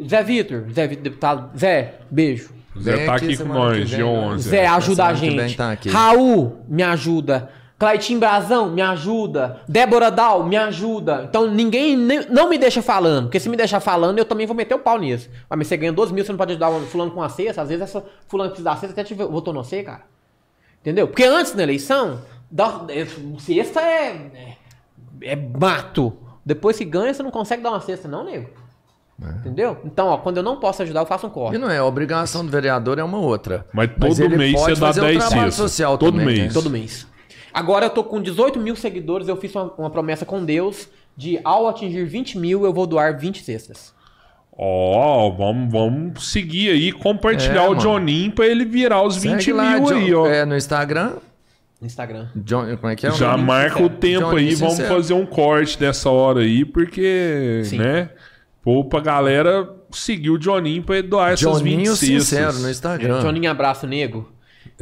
Zé Vitor, Zé Vi- deputado, Zé, beijo. Zé Vem tá aqui aqui com nós, né? 11. Zé, ajuda a gente. tá. Raul, me ajuda. Claitinho Brazão, me ajuda. Débora Dal, me ajuda. Então ninguém nem- não me deixa falando. Porque se me deixar falando, eu também vou meter o pau nisso. Mas você ganha 12 mil, você não pode ajudar o fulano com a cesta. Às vezes essa fulano precisa da cesta até te votou no você, cara. Entendeu? Porque antes na eleição, dá, é, cesta é, é. é mato. Depois que ganha, você não consegue dar uma cesta, não, nego. Entendeu? Então, ó, quando eu não posso ajudar, eu faço um E corre. não é, a obrigação do vereador é uma outra. Mas todo ele mês pode você dá fazer o 10 trabalho cestas. social Todo também, mês. né? Todo mês. Agora eu tô com 18 mil seguidores, eu fiz uma, uma promessa com Deus de ao atingir 20 mil, eu vou doar 20 cestas. Ó, vamos, vamos seguir aí, compartilhar É, o. Johninho pra ele virar os 20 Segue lá, mil aí, John- ó. É, no Instagram. No Instagram. John, como é que é? o Já marca o tempo Johnny aí, vamos sincero. fazer um corte dessa hora aí, porque, Sim. né? Pô, pra galera seguir o Johninho pra ele doar essas 20 Joninho cestas. Sincero no Instagram. Joninho Abraço Nego.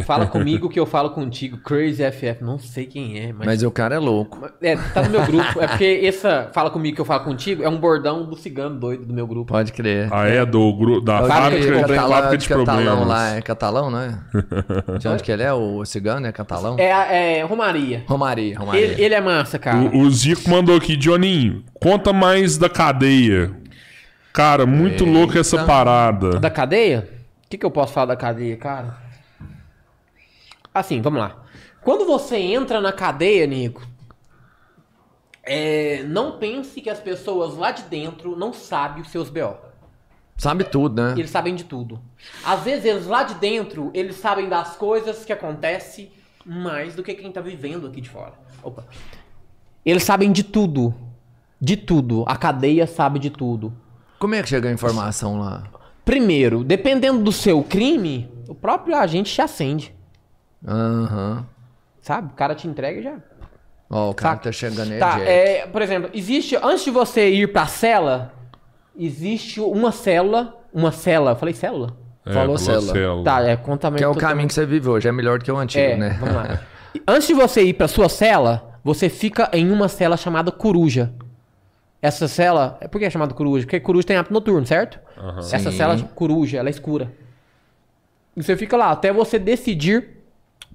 Fala comigo que eu falo contigo. Crazy FF. Não sei quem é, mas. Mas o cara é louco. É, tá no meu grupo. É porque essa Fala comigo que eu falo contigo é um bordão do cigano doido do meu grupo. Pode crer. Ah, é? Do, gru- da É o fábrica, de de, catalão, fábrica de catalão problemas. lá, é catalão, não é? De onde que ele é? O cigano é catalão? É, é Romaria. Romaria, Romaria. Ele, ele é massa, cara. O, o Zico mandou aqui, Johninho, conta mais da cadeia. Cara, muito louco essa parada. Da cadeia? O que, que eu posso falar da cadeia, cara? Assim, vamos lá. Quando você entra na cadeia, Nico, é, não pense que as pessoas lá de dentro não sabem os seus BO. Sabe tudo, né? Eles sabem de tudo. Às vezes, eles lá de dentro, eles sabem das coisas que acontecem mais do que quem tá vivendo aqui de fora. Opa. Eles sabem de tudo. De tudo. A cadeia sabe de tudo. Como é que chega a informação lá? Primeiro, dependendo do seu crime, o próprio agente te acende. Aham. Sabe? O cara te entrega e já. Ó, o cara Saca? tá chegando aí, Tá, é, por exemplo, existe. Antes de você ir pra cela, existe uma célula. Uma cela. Eu falei célula? É, Falou falou célula. Tá, é contamento. Que é o totalmente- caminho que você vive hoje, é melhor do que o antigo, É, né? vamos lá. Antes de você ir pra sua cela, você fica em uma cela chamada coruja. Essa cela. Por que é chamada coruja? Porque coruja tem hábito noturno, certo? Essa Sim. cela coruja, ela é escura. E você fica lá até você decidir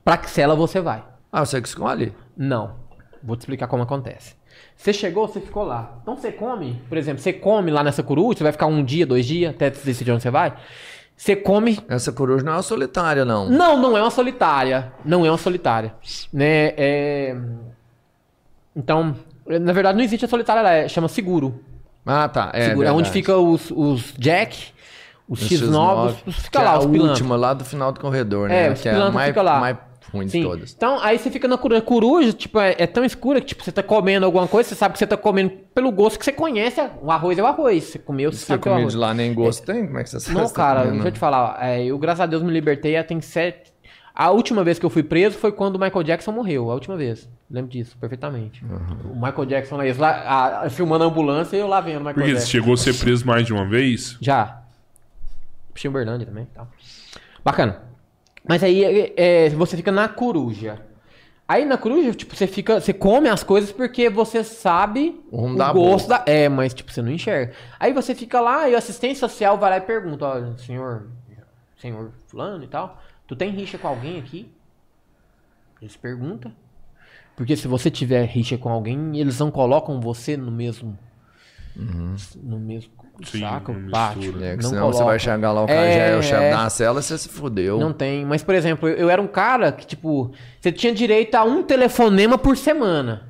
pra que cela você vai. Ah, você que escolhe. Não. Vou te explicar como acontece. Você chegou, você ficou lá. Então você come, por exemplo, você come lá nessa coruja, você vai ficar um dia, dois dias, até você decidir onde você vai. Você come. Essa coruja não é uma solitária, não. Não, não é uma solitária. Não é uma solitária. Né? É... Então, na verdade, não existe a solitária, ela é, chama seguro. Ah, tá. É, seguro. É onde fica os, os Jack, os X9, X9, fica que lá, é os a pilantras. última lá do final do corredor, É, né? os que é a mais, fica lá. mais ruim de Sim. todas. Então, aí você fica na coruja. Coruja, tipo, é, é tão escura que, tipo, você tá comendo alguma coisa, você sabe que você tá comendo pelo gosto que você conhece. O arroz é o arroz. Você comeu, você você sabe que é o arroz. de lá nem gosto tem, como é que você sabe? Não, tá cara, comendo? deixa eu te falar. é, eu, graças a Deus, me libertei. Tem sete. A última vez que eu fui preso foi quando o Michael Jackson morreu. A última vez. Lembro disso, perfeitamente. Uhum. O Michael Jackson lá, lá a- a- filmando a ambulância e eu lá vendo o Michael Porque você Jackson. chegou a ser preso mais de uma vez? Já. Puxei Uberlândia também. Tá. Bacana. Mas aí é, é, você fica na coruja. Aí na coruja, tipo, você fica. Você come as coisas porque você sabe O da gosto da. É, mas tipo, você não enxerga. Aí você fica lá e o assistente social vai lá e pergunta, ó, senhor. Senhor fulano e tal. Tu tem rixa com alguém aqui? Eles perguntam. Porque se você tiver rixa com alguém, eles não colocam você no mesmo. No mesmo Sim, saco, mistura. É, não senão você coloca. vai chegar lá, o cara É, já é o chefe é. da cela, você se fudeu. Não tem. Mas, por exemplo, eu, eu era um cara que, tipo, você tinha direito a um telefonema por semana.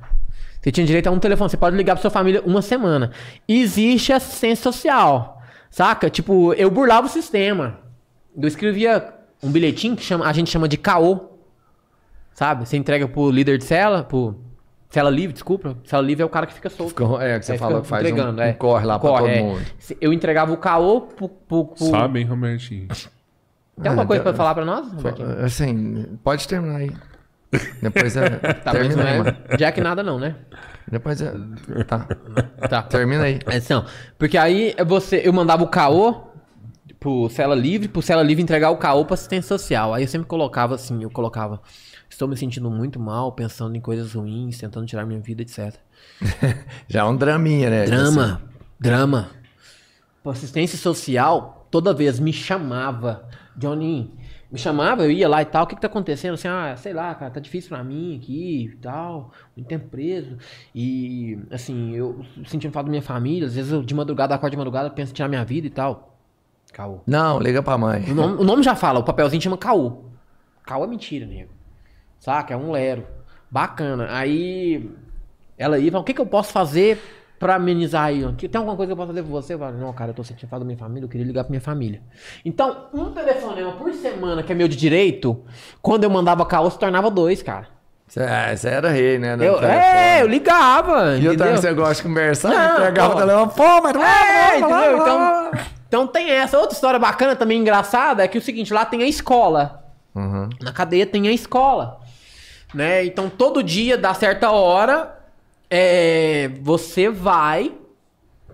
Você tinha direito a um telefone. Você pode ligar pra sua família uma semana. Existe assistência social. Saca? Tipo, eu burlava o sistema. Eu escrevia um bilhetinho que chama, a gente chama de caô. Sabe? Você entrega pro líder de cela, pro. Cela livre, desculpa. Cela livre é o cara que fica solto. Fica- é, que você Aí fala que faz um, entregando, um é. corre lá pra Corre, todo é. mundo. Eu entregava o caô pro. pro, pro... Sabe, hein, Robertinho? Tem alguma Ah, coisa tá- pra falar pra nós? Robertinho? Assim, pode terminar aí. Depois é. Tá, termina não aí, é mano. Jack nada não, né? Depois é. Tá. Tá. Termina aí. É, Então, porque aí você, eu mandava o caô pro Cela Livre, pro Cela Livre entregar o caô pra assistência social. Aí eu sempre colocava assim, eu colocava, estou me sentindo muito mal, pensando em coisas ruins, tentando tirar minha vida, etc. Já é um draminha, né? Drama, drama. Pra assistência social, toda vez me chamava, Johnny, me chamava, eu ia lá e tal, o que que tá acontecendo? Assim, ah, sei lá, cara, tá difícil pra mim aqui e tal, muito tempo preso. E, assim, eu sentindo falta da minha família, às vezes eu de madrugada, acordo de madrugada, penso em tirar minha vida e tal. Caô. Não, liga pra mãe. O nome, o nome já fala, o papelzinho chama caô. Caô é mentira, nego. Saca? É um lero. Bacana. Aí ela ia e fala, o que, que eu posso fazer pra amenizar aí? Tem alguma coisa que eu posso fazer por você? Eu falo, não, cara, eu tô sentindo falta da minha família, eu queria ligar pra minha família. Então, um telefonema por semana, que é meu de direito, quando eu mandava caô, se tornava dois, cara. Você é, era rei, né? Eu, é, eu ligava. E eu também você gosta de conversar, Não, pegava o telefone, pô, mas É, entendeu? Então, então tem essa. Outra história bacana também, engraçada, é que o seguinte, lá tem a escola. Uhum. Na cadeia tem a escola. Né? Então todo dia, dá certa hora, é, você vai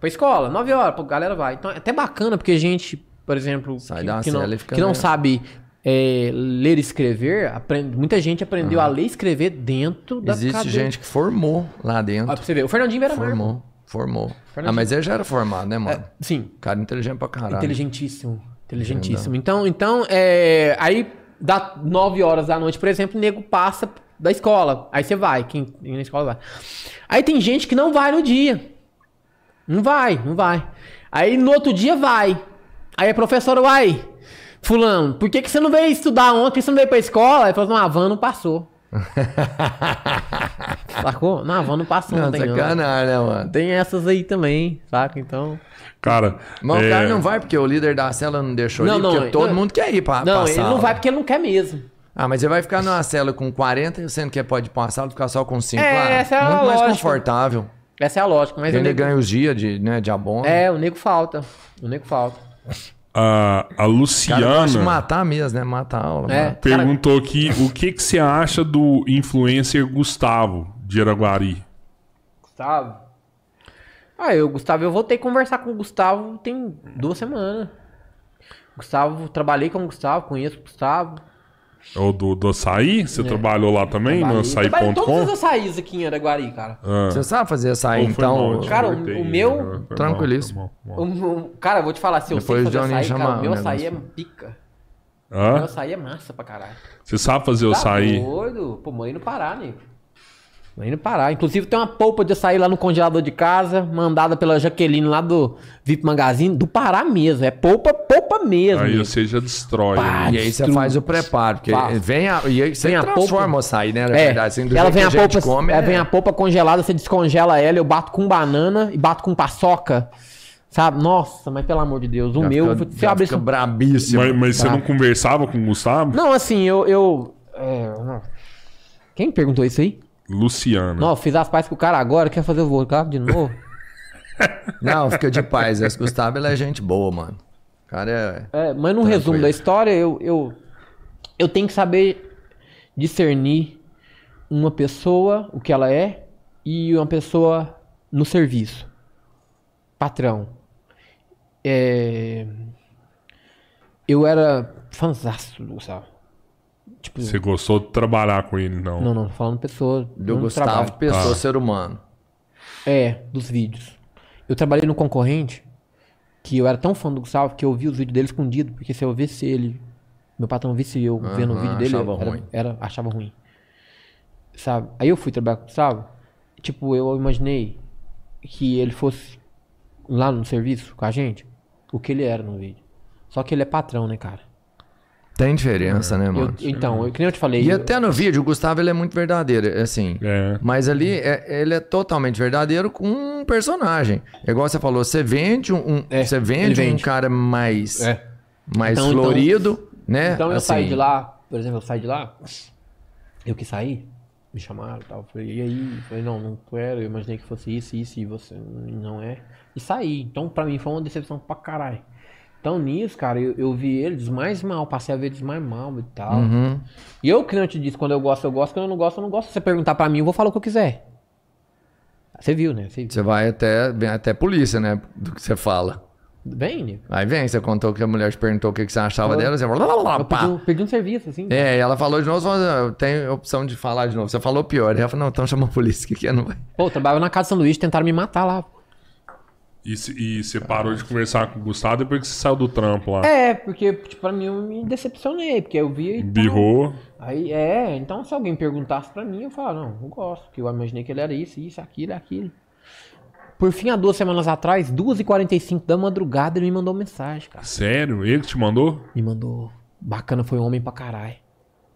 pra escola. 9 horas, a galera vai. Então é até bacana, porque a gente, por exemplo, Sai que, da que não, que não sabe é, ler e escrever, aprende, muita gente aprendeu a ler e escrever dentro da Existe cadeia. gente que formou lá dentro. Olha pra você ver, o Fernandinho era formou, formou. Ah, mas ele já era formado, né, mano? Sim, Cara inteligente pra caralho. Inteligentíssimo. Inteligentíssimo. Então, então é, aí dá 9 horas da noite, por exemplo, o nego passa da escola. Aí você vai, quem na escola vai. Aí tem gente que não vai no dia. Não vai, não vai. Aí no outro dia vai. Aí a professora, uai, fulano, por que, que você não veio estudar ontem? Por que você não veio pra escola? Aí falou, não, a van não passou. Sacou? Não, a van não passou, não, Não, sacanagem, né, mano? Tem essas aí também, saca? Então... Cara, Mas é, o cara não vai porque o líder da cela não deixou Não, ir, não, porque todo não. mundo quer ir pra, Não, pra ele não vai porque ele não quer mesmo. Ah, mas ele vai ficar numa cela com 40, sendo que pode ir pra uma sala e ficar só com 5 É, lá. essa é a Muito mais lógica. confortável. Essa é a lógica, mas ele nego... ganha os dias de, né, de abono. É, o nego falta. O nego falta. A, a O cara de Luciana matar mesmo, né? Matar a aula. É. mata. perguntou aqui o que, que você acha do influencer Gustavo de Araguari. Gustavo. Ah, eu, Gustavo, eu voltei a conversar com o Gustavo tem duas semanas. Gustavo, trabalhei com o Gustavo, conheço o Gustavo. É o do, do açaí? Você trabalhou lá também? No em todos açaí.com? os açaís aqui em Araguari, cara. Ah. Você sabe fazer açaí, Ou foi então. mal, te Cara, o- cortei, o meu- né? Foi mal, Tranquilíssimo. foi mal, foi mal. O- o- cara, eu vou te falar, se eu Depois sei o fazer Johnny açaí, cara, o meu o açaí é negócio. pica. O meu Hã? açaí é massa pra caralho. Você sabe fazer o Tá açaí? doido? Pô, morei no Pará, nego. Morei no Pará. Inclusive tem uma polpa de açaí lá no congelador de casa, mandada pela Jaqueline lá do VIP Magazine, do Pará mesmo. É polpa, polpa mesmo. Aí você já destrói. Pá, né? E aí você faz o preparo, porque vem a. E aí você Vem a transforma polpa. o açaí, né? Na É, verdade, assim, do ela jeito vem a, que a polpa, come. é, é- vem a polpa congelada, você descongela ela, eu bato com banana e bato com paçoca. Sabe? Nossa, mas pelo amor de Deus, o já meu, fica- você já abre fica isso. brabíssimo. Mas, mas você Tá. não conversava com o Gustavo? Não, assim, eu. eu é. Quem perguntou isso aí? Luciana. Não, fiz as pazes com o cara agora, quer fazer o vocal de novo? Não, fica de paz. Esse Gustavo, ele é gente boa, mano. O cara é. É, mas no resumo da história, eu, eu, eu tenho que saber discernir uma pessoa, o que ela é, e uma pessoa no serviço. Patrão. É, eu era fãzaço do Gustavo. Tipo, Você gostou de trabalhar com ele, não? não, não, falando pessoa. Não Gustavo, trabalho. pessoa, Ah. ser humano. É, dos vídeos. Eu trabalhei no concorrente que eu era tão fã do Gustavo que eu vi os vídeos dele escondido, porque se eu visse ele, meu patrão visse eu vendo o vídeo dele, achava era, ruim. era- achava ruim. Sabe? Aí eu fui trabalhar com o Gustavo, tipo, eu imaginei que ele fosse lá no serviço com a gente, o que ele era no vídeo. Só que ele é patrão, né, cara? Tem diferença, né, Eu- mano? então, eu, que nem eu te falei. E eu- até no vídeo, o Gustavo ele é muito verdadeiro, assim. É. Mas ali, é- ele é totalmente verdadeiro com um personagem. É igual você falou, você vende um, um- É, você ele vende, um vende. cara mais, É. mais Então, então- florido, né? Então eu Assim, saí de lá, por exemplo, eu saí de lá, eu que saí, me chamaram e tal. Falei, e aí? Eu Falei, não, não quero, eu imaginei que fosse isso, isso, e você não é. E saí. Então pra mim foi uma decepção pra caralho. Então nisso, cara, eu, eu vi eles mais mal, passei a ver eles mais mal e tal. Uhum. E eu que não te disse, quando eu gosto, eu gosto, quando eu não gosto, eu não gosto. Se você perguntar pra mim, eu vou falar o que eu quiser. Você viu, né? Você viu. Você vai até, vem até polícia, né? Do que você fala. Bem, Nico. Aí vem, você contou que a mulher te perguntou o que, você achava Eu- dela, você falou, lá, lá, lá, pá. perdi, um- perdi um serviço, assim. É, e ela falou de novo, tenho opção de falar de novo. Você falou pior. Aí ela falou, não, então chama a polícia, o que, que é? Não vai. Pô, eu trabalhava na casa de sanduíche, tentaram me matar lá. E, se- e você parou de conversar com o Gustavo depois que você saiu do trampo lá. É, porque, tipo, pra mim eu me decepcionei, porque eu vi. e. Birrou. Aí, é, então se alguém perguntasse pra mim, eu falava, não, eu gosto, porque eu imaginei que ele era isso, isso, aquilo, aquilo. Por fim, há duas semanas atrás, 2h45 da madrugada, ele me mandou mensagem, cara. Sério? Ele que te mandou? Me mandou. Bacana, foi homem pra caralho.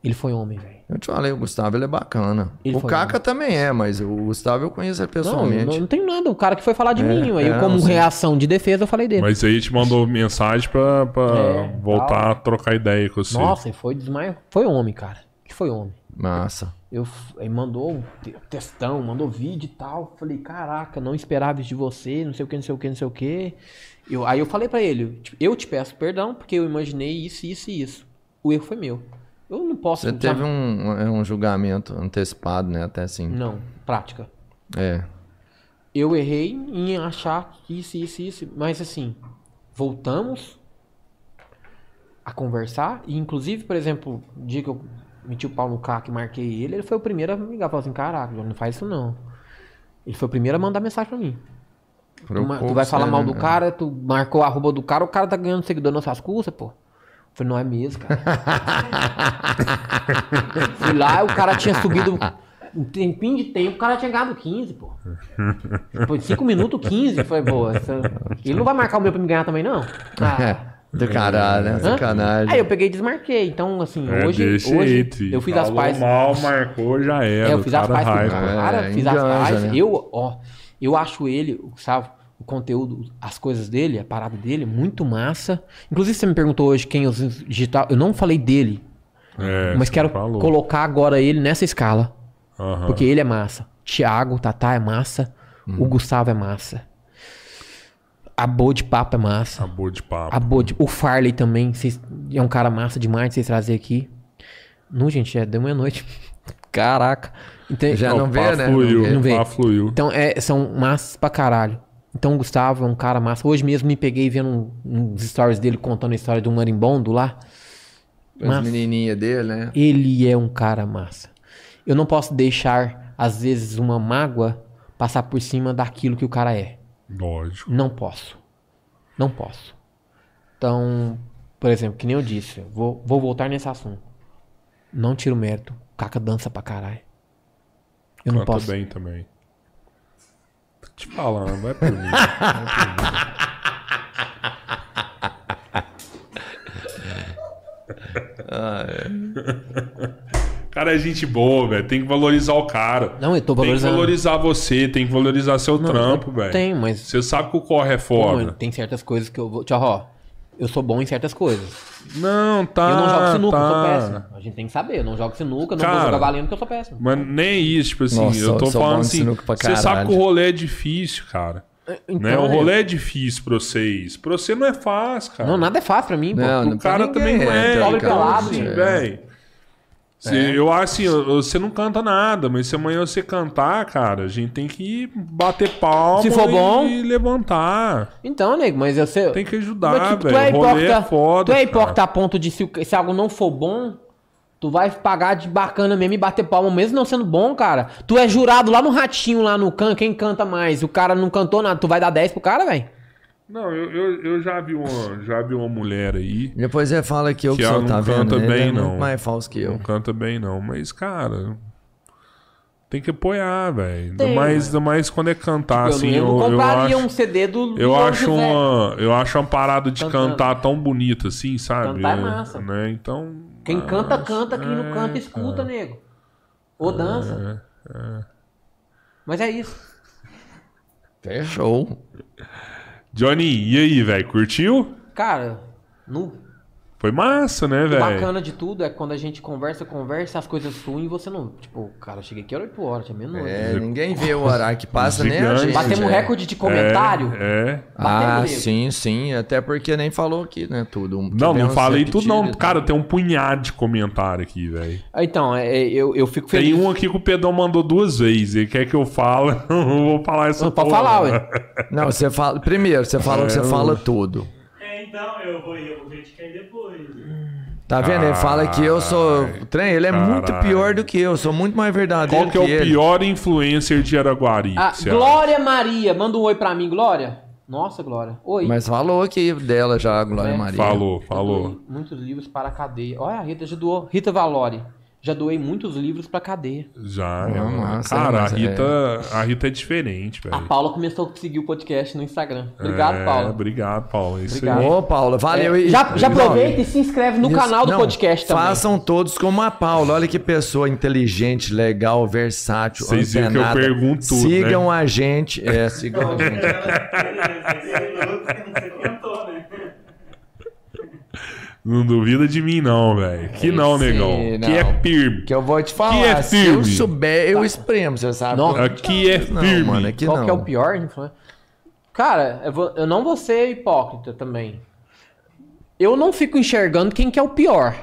Ele foi homem, velho. Eu te falei, o Gustavo, ele é bacana. Ele o Caca também é, mas o Gustavo eu conheço ele Não, pessoalmente. não, não tem nada. O cara que foi falar de mim. Aí, eu, é, como reação de defesa, eu falei dele. Mas aí te mandou mensagem pra, pra É, voltar tal. a trocar ideia com você. Nossa, e foi desmaio. Foi homem, cara. Que foi homem. Massa. Eu, aí mandou um te- textão, mandou vídeo e tal. Falei, caraca, não esperava isso de você, não sei o que, não sei o que, não sei o que. Eu, aí eu falei pra ele, tipo, eu te peço perdão porque eu imaginei isso, isso e isso. O erro foi meu. Eu não posso... Você teve um, é um julgamento antecipado, né? Até assim. Não, prática. É. Eu errei em achar que isso, isso, isso. Mas assim, voltamos a conversar. E inclusive, por exemplo, o dia que eu meti o pau no CAC e marquei ele, ele foi o primeiro a me ligar. Falou assim, caraca, não faz isso não. Ele foi o primeiro a mandar mensagem pra mim. Tu, ma- tu vai falar mal do cara, tu marcou a arroba do cara, o cara tá ganhando seguidor nas suas custas, pô. Eu falei, não é mesmo, cara. Fui lá, o cara tinha subido um tempinho de tempo, o cara tinha ganhado 15, pô. De 5 minutos, 15. Foi boa. essa- Ele não vai marcar o meu pra me ganhar também, não? Ah. Do caralho, né? Hã? Sacanagem. Aí eu peguei e desmarquei. Então, assim, É hoje, hoje eu fiz as Falou pazes. mal, marcou, já era. É, eu fiz as pazes com o cara, É, fiz as né? Eu, ó, eu acho ele, o Gustavo, o conteúdo, as coisas dele, a parada dele, muito massa. Inclusive, você me perguntou hoje quem os digital. Eu não falei dele, É, mas quero falou. colocar agora ele nessa escala. Aham. Porque ele é massa. Thiago, Tatá é massa. Hum. O Gustavo é massa. A boa de papo é massa. A boa de papo. A boa de... O Farley também. Vocês... É um cara massa demais de vocês trazer aqui. Não, gente, já deu meia-noite. Caraca. Então, Já não o vê, né? Fluiu, Não vê. o pá fluiu. Então, é, são massas pra caralho. Então, o Gustavo é um cara massa. Hoje mesmo me peguei vendo uns stories dele contando a história de um marimbondo lá. As menininhas dele, né? Ele é um cara massa. Eu não posso deixar, às vezes, uma mágoa passar por cima daquilo que o cara é. Lógico. Não posso. Não posso. Então, por exemplo, que nem eu disse, vou, vou voltar nesse assunto. Não tiro mérito. Caca dança pra caralho. Eu não Canta posso. bem também. Te falando, vai por mim. vai por mim. Cara, é gente boa, velho. Tem que valorizar o cara. Não, eu tô Tem que valorizando. valorizar você, tem que valorizar seu trampo, velho. Tem, mas Você sabe que o corre é foda. tem certas coisas que eu vou. Tchau, ó. Eu sou bom em certas coisas. Não, tá. eu não jogo sinuca, eu sou tá. péssimo. A gente tem que saber. Eu não jogo sinuca, não Cara, vou jogar valendo porque eu sou péssimo. Mas nem isso, tipo assim, Nossa, eu tô falando assim. Você sabe que o rolê é difícil, cara. Então, né? O né? rolê é difícil pra vocês. Pra você não é fácil, cara. Não, nada é fácil pra mim, pô. Não, o cara ninguém também não é. tá pelado, assim, né? velho. Cê- Eu acho assim, você não canta nada, mas se amanhã você cantar, cara, a gente tem que bater palma Se for e bom. levantar. Então, nego, mas eu sei. Tem que Mas ajudar, tu, tu velho. é o rolê hipócrita. é foda. tu é hipócrita a ponto de se, se algo não for bom, tu vai pagar de bacana mesmo e bater palma, mesmo não sendo bom, cara. Tu é jurado lá no ratinho, lá no can, quem canta mais? O cara não cantou nada, tu vai dar 10 pro cara, velho? Não, eu, eu, eu já, vi uma, já vi uma mulher aí. Depois ele fala que eu Que que, ela sou, não tá vendo? canta Ele bem, é não. muito mais falso que eu. Não canta bem, não. Mas, cara. Tem que apoiar, velho. Ainda mais, ainda mais quando é cantar, eu, assim. não- eu Eu, não eu compraria acho, um CD do eu acho José. uma. Eu acho uma parada de Cantando. cantar tão bonita, assim, sabe? Cantar é massa. Né? Então. Quem ah, canta, canta. Quem não é, canta, escuta, cara. nego. Ou dança. Mas é isso. Fechou. Johnny, e aí, velho? Curtiu? Cara, no, Foi massa, né, o velho? bacana de tudo é quando a gente conversa, conversa, as coisas fluem e você não. Tipo, cara, cheguei aqui era 8 horas, tinha menos. É, ninguém vê o horário que passa, Gigante. gente. Batemos um é. recorde de comentário. É. Ah, Batemos, nego. sim, sim. Até porque nem falou aqui, né? Tudo. Não, não Tivemos falei tudo, não. e Cara, tem um punhado de comentário aqui, velho. Então, é, é, eu, eu fico feliz. Tem um aqui que o Pedrão mandou duas vezes. Ele quer que eu fale. Eu não vou falar essa Não, pode falar, ué. Não, você fala. Primeiro, você falou que você fala tudo. É, então, eu vou, eu vou criticar depois. Tá vendo? Ele fala que eu sou. Trem, ele é muito pior do que eu. Sou muito mais verdadeiro Qual que é o ele. pior influencer de Araguari? Ah, que Glória Maria, manda um oi pra mim, Glória. Nossa, Glória. Oi. Mas falou aqui dela já, Glória É. Maria. acha? Falou, falou. Muitos livros para a cadeia. Olha, a Rita já doou. Rita Valori. Já doei muitos livros pra cadeia. Já. Ela- massa, Cara, a mas é- Rita, a Rita é diferente, A velho. Paula começou a seguir o podcast no Instagram. Obrigado, É, Paula. Obrigado, Paulo. É Isso Obrigado. aí. Ô, Paula, valeu. É, já, já aproveita e se inscreve no isso- canal do não, podcast também. Façam todos como a Paula. Olha que pessoa inteligente, legal, versátil, Vocês viram que eu pergunto tudo, Sigam né? a gente. É, sigam a gente. Não duvida de mim, não, velho. Que não, negão. não. Que é firme. Que eu vou te falar. Que é Se eu firme. souber, eu espremo, você sabe. Não. Aqui é Não, firme. mano, aqui Qual não. que é o pior? Cara, eu, vou- eu não vou ser hipócrita também. Eu não fico enxergando quem que é o pior.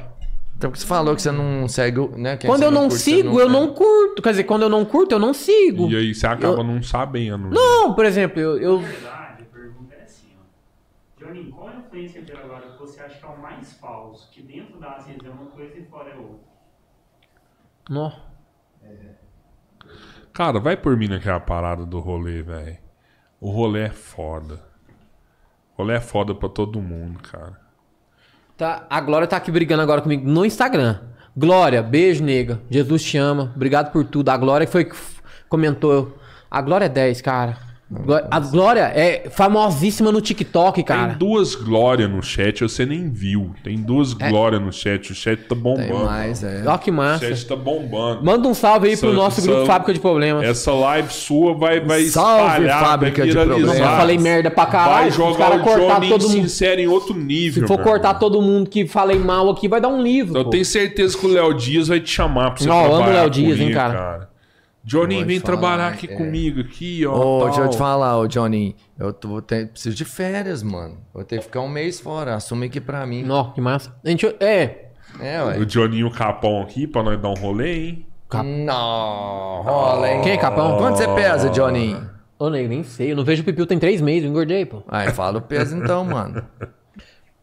Então, porque você falou que você não segue, o- né? quem quando eu não curte, você sigo, eu é. não curto. Quer dizer, quando eu não curto, eu não sigo. E aí você acaba não sabendo. né? Não, por exemplo, eu, eu- Na verdade, a pergunta é assim, ó. Johnny, qual é a influência de agora que é o mais falso? Que dentro da Aziz é uma coisa e fora é outra. Nó. Cara, vai por mim naquela parada do rolê, velho. O rolê é foda. O rolê é foda pra todo mundo, cara. Tá, a Glória tá aqui brigando agora comigo no Instagram. Glória, beijo, nega. Jesus te ama. Obrigado por tudo. A Glória foi que comentou. A Glória é 10, cara. A Glória é famosíssima no TikTok, cara. Tem duas glórias no chat, você nem viu. Tem duas É. glórias no chat. O chat tá bombando. Tem mais, é. Ó que O massa. chat tá bombando. Manda um salve aí pro Essa- nosso essa- grupo Fábrica de Problemas. Essa live sua vai, vai Salve, espalhar, Fábrica vai de. Problemas. Eu falei merda pra caralho. Vai jogar o cortar Johnny todo mundo. sincero em outro nível. Se for meu cortar todo mundo que falei mal aqui, vai dar um livro. Eu pô. tenho certeza que o Léo Dias vai te chamar pra você Não, eu amo o Léo Dias, hein, cara. Johnny, vem falar, trabalhar aqui é. comigo, aqui, ó. Ô, deixa eu te falar, ô Johnny. Eu tô, ter- preciso de férias, mano. Vou ter que ficar um mês fora. Assume aqui pra mim. Nó, que massa. A gente, é, É, ué. O Johnny Capão aqui pra nós dar um rolê, hein? Não, rola, hein? Quem é Capão? Quanto você pesa, Johnny? Ô, nego, nem sei. Eu não vejo o Pipiu tem três meses, eu engordei, pô. Ai, fala o peso então, mano.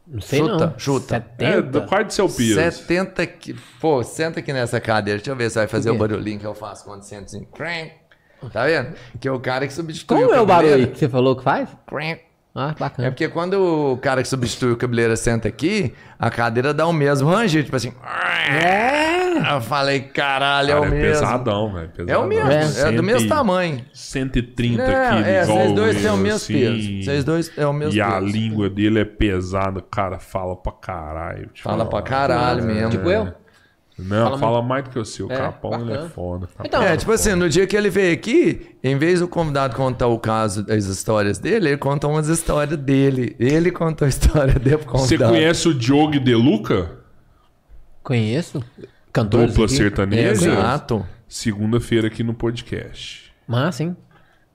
Não sei Chuta, não. chuta. 70? É, do qual de seu peso? 70 que... Pô, senta aqui nessa cadeira. Deixa eu ver se vai fazer o quê? barulhinho que eu faço quando sento assim. Crank. Tá vendo? Que é o cara que substitui Como é o barulho que você falou que faz? Crank. Ah, É bacana. porque quando o cara que substitui o cabeleiro senta aqui, a cadeira dá o mesmo rangido, tipo assim. Eu falei, caralho, é Cara, o é mesmo. pesadão, velho. É o mesmo, é, do mesmo tamanho. 130 Não, quilos, é, igual vocês dois têm o mesmo assim. peso. Vocês dois é o mesmo E a peso. língua dele é pesada, cara, fala pra caralho. Fala falar. pra caralho mesmo. Tipo eu? Não, Fala fala, mais do que o seu. É, Capão, ele é foda. Capão Então, É, tipo assim, no dia que ele veio aqui, em vez do convidado contar o caso, as histórias dele, ele contou umas histórias dele. Ele contou a história dele pro Você convidado. conhece o Diogo De Luca? Conheço. Cantor Dupla sertaneja? Exato. Segunda-feira aqui no podcast. Massa, hein?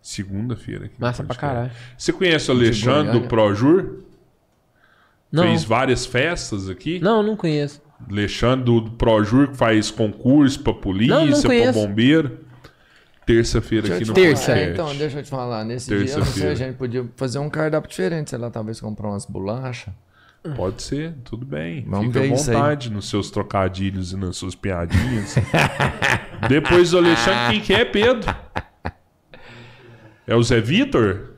Segunda-feira aqui. no Massa pra caralho. Você conhece o Alexandre do? Projur? Não. Fez várias festas aqui. Não, não conheço. Alexandre do, do Projur que faz concurso pra polícia, Não, não pra conheço. bombeiro. Terça-feira aqui no Terça. é, então, deixa eu te falar. Nesse dia, não sei, a gente podia fazer um cardápio diferente. Sei lá, talvez comprar umas bolachas. Pode ser, tudo bem. Vamos Fica ver à vontade nos seus trocadilhos e nas suas piadinhas. Depois do Alexandre, quem que é, Pedro? É o Zé Vitor?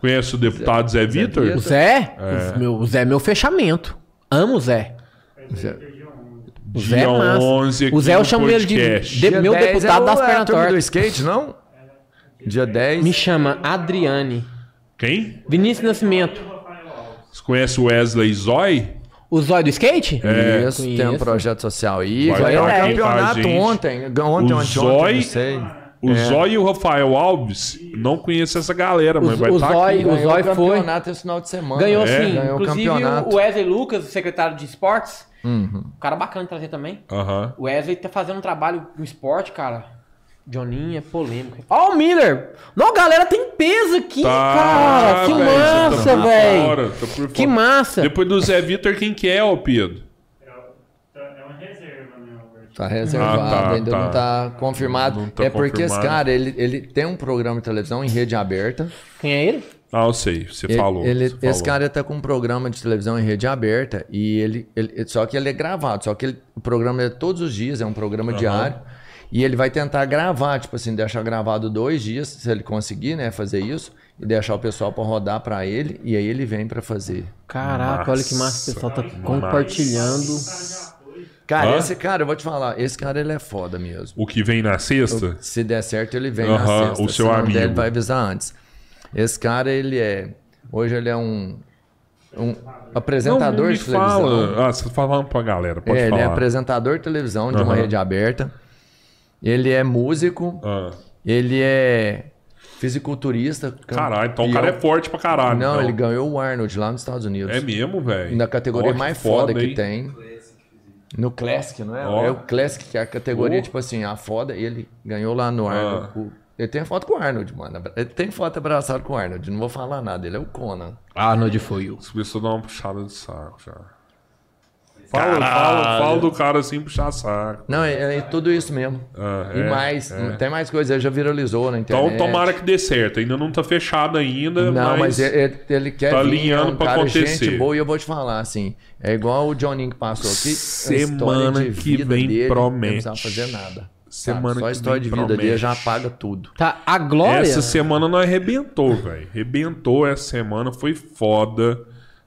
Conhece o deputado Zé, Vitor? O Zé? O, meu, o Zé é meu fechamento. Amo o Zé. O Zé é Dia massa. 11 aqui O Zé eu no chamo ele de, podcast. de- meu 10 deputado é o- das é a pernas turma do tortas. skate, não? Dia 10. Me chama Adriane. Quem? Vinícius Nascimento. Você conhece o Wesley Zói? O zóio do skate? É, Isso, tem um Conheço. projeto social aí. Vai Ganhou um estar aqui com a campeonato gente. ontem. Ontem, O ontem, ontem, Zói- não sei. O Zói e o Rafael Alves não conhecem essa galera, mas O- vai o estar Zói- aqui. o Ganhou Zói o foi. campeonato esse final de semana. Ganhou É? sim. Ganhou o Inclusive campeonato. o Wesley Lucas, o secretário de esportes. Uhum. Um cara bacana de trazer também. Aham. O Wesley tá fazendo um trabalho no esporte, cara. Johninho é polêmico. Ó, o Miller! Não, galera, tem peso aqui, cara! Que tá massa, velho! tá Que massa! Depois do Zé Vitor, quem que é, ô Pedro? É, é uma reserva, né, Albert? Tá reservado, Ah, tá, ainda tá. não tá confirmado. Não tá é porque esse confirmado. cara, ele, ele tem um programa de televisão em rede aberta. Quem é ele? Ah, eu sei, você Ele- falou. ele- você esse falou. cara tá com um programa de televisão em rede aberta e ele, ele- só que ele é gravado, só que ele- o programa é todos os dias, é um programa diário. E ele vai tentar gravar, tipo assim, deixar gravado dois dias, se ele conseguir, né, fazer isso, e deixar o pessoal pra rodar pra ele, e aí ele vem pra fazer. Caraca, olha que massa. O pessoal tá Massa. compartilhando. Cara, Hã? esse cara, eu vou te falar, esse cara ele é foda mesmo. O que vem na sexta? Se der certo, ele vem Aham, na sexta. o seu se amigo. der, ele vai avisar antes. Esse cara, ele é. Hoje ele é um. Um apresentador Não, de televisão. fala. Ah, você tá falando pra galera, pode É, ele falar. é apresentador de televisão de uma Aham. rede aberta. Ele é músico. Ah, Ele é fisiculturista. caralho, então o cara é forte pra caralho. Não, então. ele ganhou o Arnold lá nos Estados Unidos. É mesmo, velho. Na categoria Ó, que mais foda, que hein? tem. No Classic, não é? Ó. É o Classic, que é a categoria, Ó. tipo assim, a foda. E ele ganhou lá no Arnold. Ah. O- Ele tem foto com o Arnold, mano. Ele tem foto abraçado com o Arnold. Não vou falar nada. Ele é o Conan. Arnold foi o. As pessoas dão uma puxada de saco já. Fala, fala, fala do cara assim, puxar saco. Não, é, é tudo isso mesmo. Ah, e é, mais, é. tem mais coisa. Já viralizou na internet. Então tomara que dê certo. Ainda não tá fechado ainda, Não, mas, mas... ele, ele- ele quer tá vir, alinhando é um pra cara acontecer. gente boa e eu vou te falar, assim, é igual o Johninho que passou aqui, Semana de que vida vem dele, promete. Não precisava fazer nada. Semana sabe? Só a que história vem de vida dele promete. já apaga tudo. Tá, a Glória. Essa semana nós arrebentou, velho. Arrebentou essa semana, foi foda.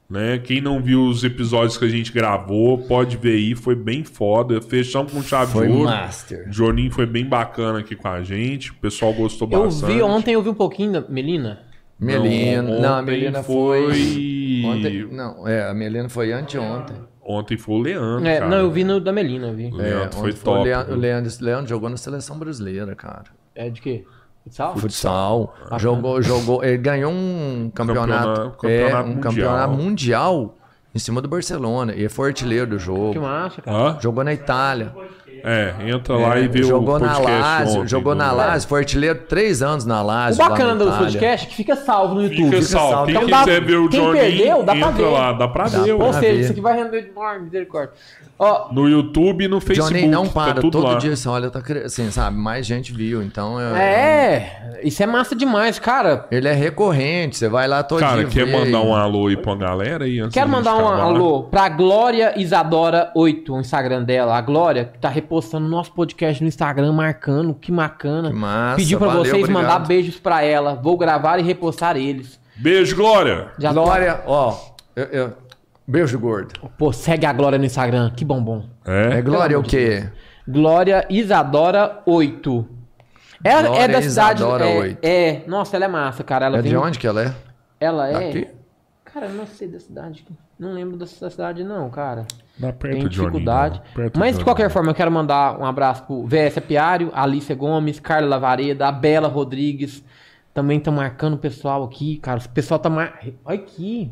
Né? Quem não viu os episódios que a gente gravou, pode ver aí, foi bem foda. Fechamos com chave Foi de ouro. master. O Joninho foi bem bacana aqui com a gente. O pessoal gostou Eu bastante. vi ontem, eu vi um pouquinho da Melina. Melina, não, a ontem Melina foi... foi- Ontem, não, é, a Melina foi anteontem. Ontem foi o Leandro. É, cara. não, eu vi no da Melina, eu vi. O É, Leandro foi ontem top. o Leandro, viu? o Leandro, Leandro jogou na seleção brasileira, cara. É de quê? Futsal? Futsal. Jogou, jogou. Ele ganhou um campeonato, Campeonato- campeonato é, um mundial. campeonato mundial em cima do Barcelona. E foi artilheiro do Que jogo. massa, cara. Hã? Jogou na Itália. É, entra lá e vê jogou o na podcast Lazio, ontem jogou na Lazio, foi artilheiro três anos na O Lazio. lá bacana na do podcast é que fica salvo no YouTube. Fica Fica salvo. salvo. Quem Então dá- quiser ver o quem Johnny, perdeu, dá pra entra ver. lá. Dá pra Dá ver, Ou seja, ver. isso aqui vai render demais, misericórdia. Ó, No YouTube e no Facebook. Johnny não tá para, tudo todo lá. dia você olha, tá assim, sabe, mais gente viu, então é, é, isso é massa demais, cara. ele é recorrente, você vai lá todo Cara, dia quer mandar um alô aí pra galera aí antes Quero mandar um acabar? alô pra Glória Isadora 8, o Instagram dela. A Glória que tá repostando nosso podcast no Instagram, marcando, que bacana. Que massa, Pediu pra valeu, vocês obrigado. mandar beijos pra ela. Vou gravar e repostar eles. Beijo, Glória. Já Glória, ó, eu- eu- beijo gordo. Pô, segue a Glória no Instagram, que bombom. É É? Glória o quê? Glória Isadora 8. Ela Glória é da cidade. Isadora é, 8. é, nossa, ela é massa, cara. Ela É vem, de onde que ela é? Ela é. Daqui? Cara, eu não sei da cidade. Não lembro dessa cidade, não, cara. Dá perto Tem de dificuldade. Perto Mas de de qualquer forma, eu quero mandar um abraço pro VS Apiário, Alicia Gomes, Carla Lavareda, a Bela Rodrigues. Também estão marcando o pessoal aqui, cara. O pessoal tá mar... Olha aqui.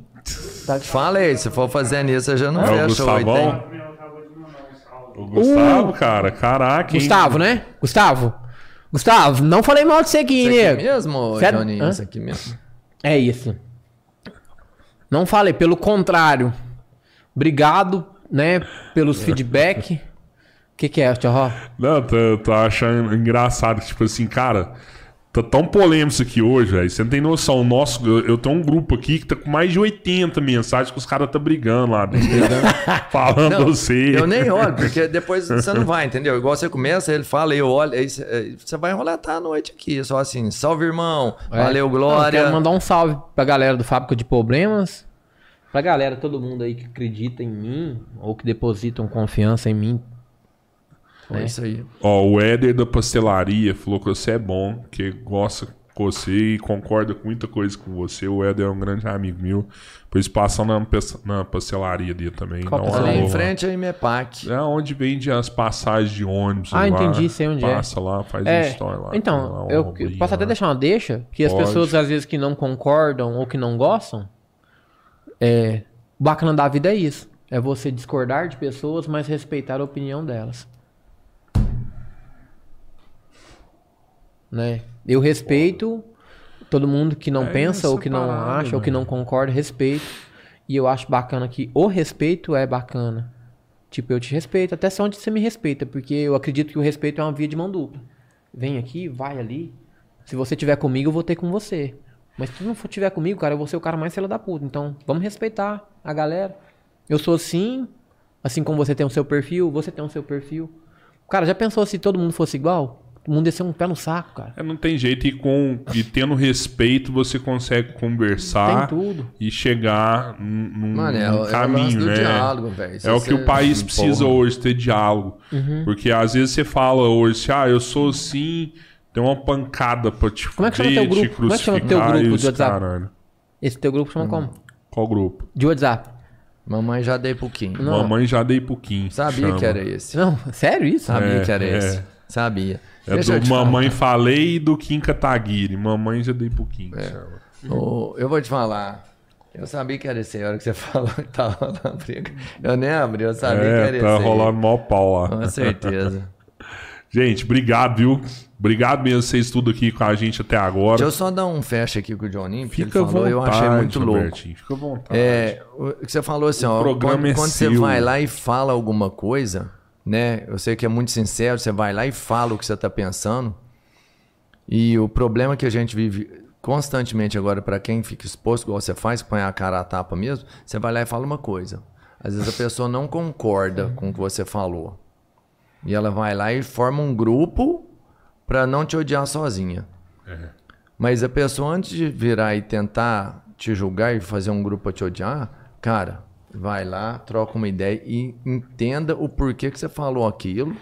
Tá... Fala aí, se for fazer nisso, eu já não É o fecha oito, Gustavão? hein? O meu acabou de mandar um salve. O Gustavo, cara, caraca. hein? Gustavo, né? Gustavo. Gustavo, não falei mal de você aqui, Isso aqui nego. mesmo? Johnny? Hã? Isso aqui mesmo. É isso. Não falei, pelo contrário. Obrigado, né, pelos feedback. O que, que é, Tio Ró? Não, tô, tô achando engraçado que, tipo assim, cara, tá tão polêmico isso aqui hoje, velho. Você não tem noção. O Nosso, eu, eu tenho um grupo aqui que tá com mais de 80 mensagens que os caras tá brigando lá dentro. falando Não, você. Eu nem olho, porque depois você não vai, entendeu? Igual você começa, ele fala, eu olho, aí você vai roletar a noite aqui. Só assim, salve irmão, valeu, É. Não, glória. quero mandar um salve pra galera do Fábrica de Problemas. Pra galera, todo mundo aí que acredita em mim, ou que depositam confiança em mim. É isso aí. Ó, o Éder da pastelaria falou que você é bom, que gosta com você e concorda com muita coisa com você. O Éder é um grande amigo meu. Depois passa na, na pastelaria dele também. Qual Ali pastelaria? em lá. frente aí, Mepac. É onde vende as passagens de ônibus. Ah, lá, entendi, sei onde é. Passa lá, faz um É, story lá. lá então, um eu, eu posso até lá. deixar uma deixa, que as Pode. pessoas às vezes que não concordam ou que não gostam, é, o bacana da vida é isso. É você discordar de pessoas, mas respeitar a opinião delas. Né? Eu respeito todo mundo que não É pensa ou que não parada, acha ou que mano. não concorda, respeito. E eu acho bacana que o respeito é bacana. Tipo, eu te respeito, até só onde você me respeita, porque eu acredito que o respeito é uma via de mão dupla. Vem aqui, vai ali. Se você tiver comigo, eu vou ter com você. Mas se tu não for tiver comigo, cara, eu vou ser o cara mais fila da puta. Então, vamos respeitar a galera. Eu sou assim, assim como você tem o seu perfil, você tem o seu perfil. Cara, já pensou se todo mundo fosse igual? O mundo ia ser um pé no saco, cara. É, não tem jeito. E, com, e tendo respeito, você consegue conversar e chegar num, num- Mano, é, num é caminho, do né? diálogo, É o que o país precisa Porra. hoje, ter diálogo. Uhum. Porque às vezes você fala hoje, ah, eu sou assim, tem uma pancada pra te Como é que chama teu grupo? Como é que chama teu grupo de WhatsApp? caralho. Esse teu grupo chama Hum. como? Qual grupo? De WhatsApp. Mamãe já dei pouquinho. Não. Mamãe já dei pouquinho. Sabia chama. que era esse. Não, sério isso? Sabia É, que era é. esse. Sabia. É Deixa do te falar. Mamãe Falei e do Kim Kataguiri. Mamãe já dei pouquinho. É. chama. Ô, eu vou te falar. Eu sabia que era esse aí, a hora que você falou que tava na briga. Eu nem abri, eu sabia que era É, esse. tá aí. rolando mó pau lá. Com certeza. Gente, obrigado, viu? Obrigado mesmo vocês tudo aqui com a gente até agora. Deixa eu só dar um fecha aqui com o Johnny, porque Fica ele falou, à eu achei vontade, muito louco. Robertinho, Fica à vontade. É, o que você falou assim, ó, programa quando, é quando você vai lá e fala alguma coisa, né? Eu sei que é muito sincero, você vai lá e fala o que você tá pensando. E o problema que a gente vive constantemente agora, para quem fica exposto, igual você faz, põe a cara a tapa mesmo, você vai lá e fala uma coisa. Às vezes a pessoa não concorda com o que você falou. E ela vai lá e forma um grupo para não te odiar sozinha. Mas a pessoa, antes de virar e tentar te julgar e fazer um grupo pra te odiar, cara, vai lá, troca uma ideia e entenda o porquê que você falou aquilo.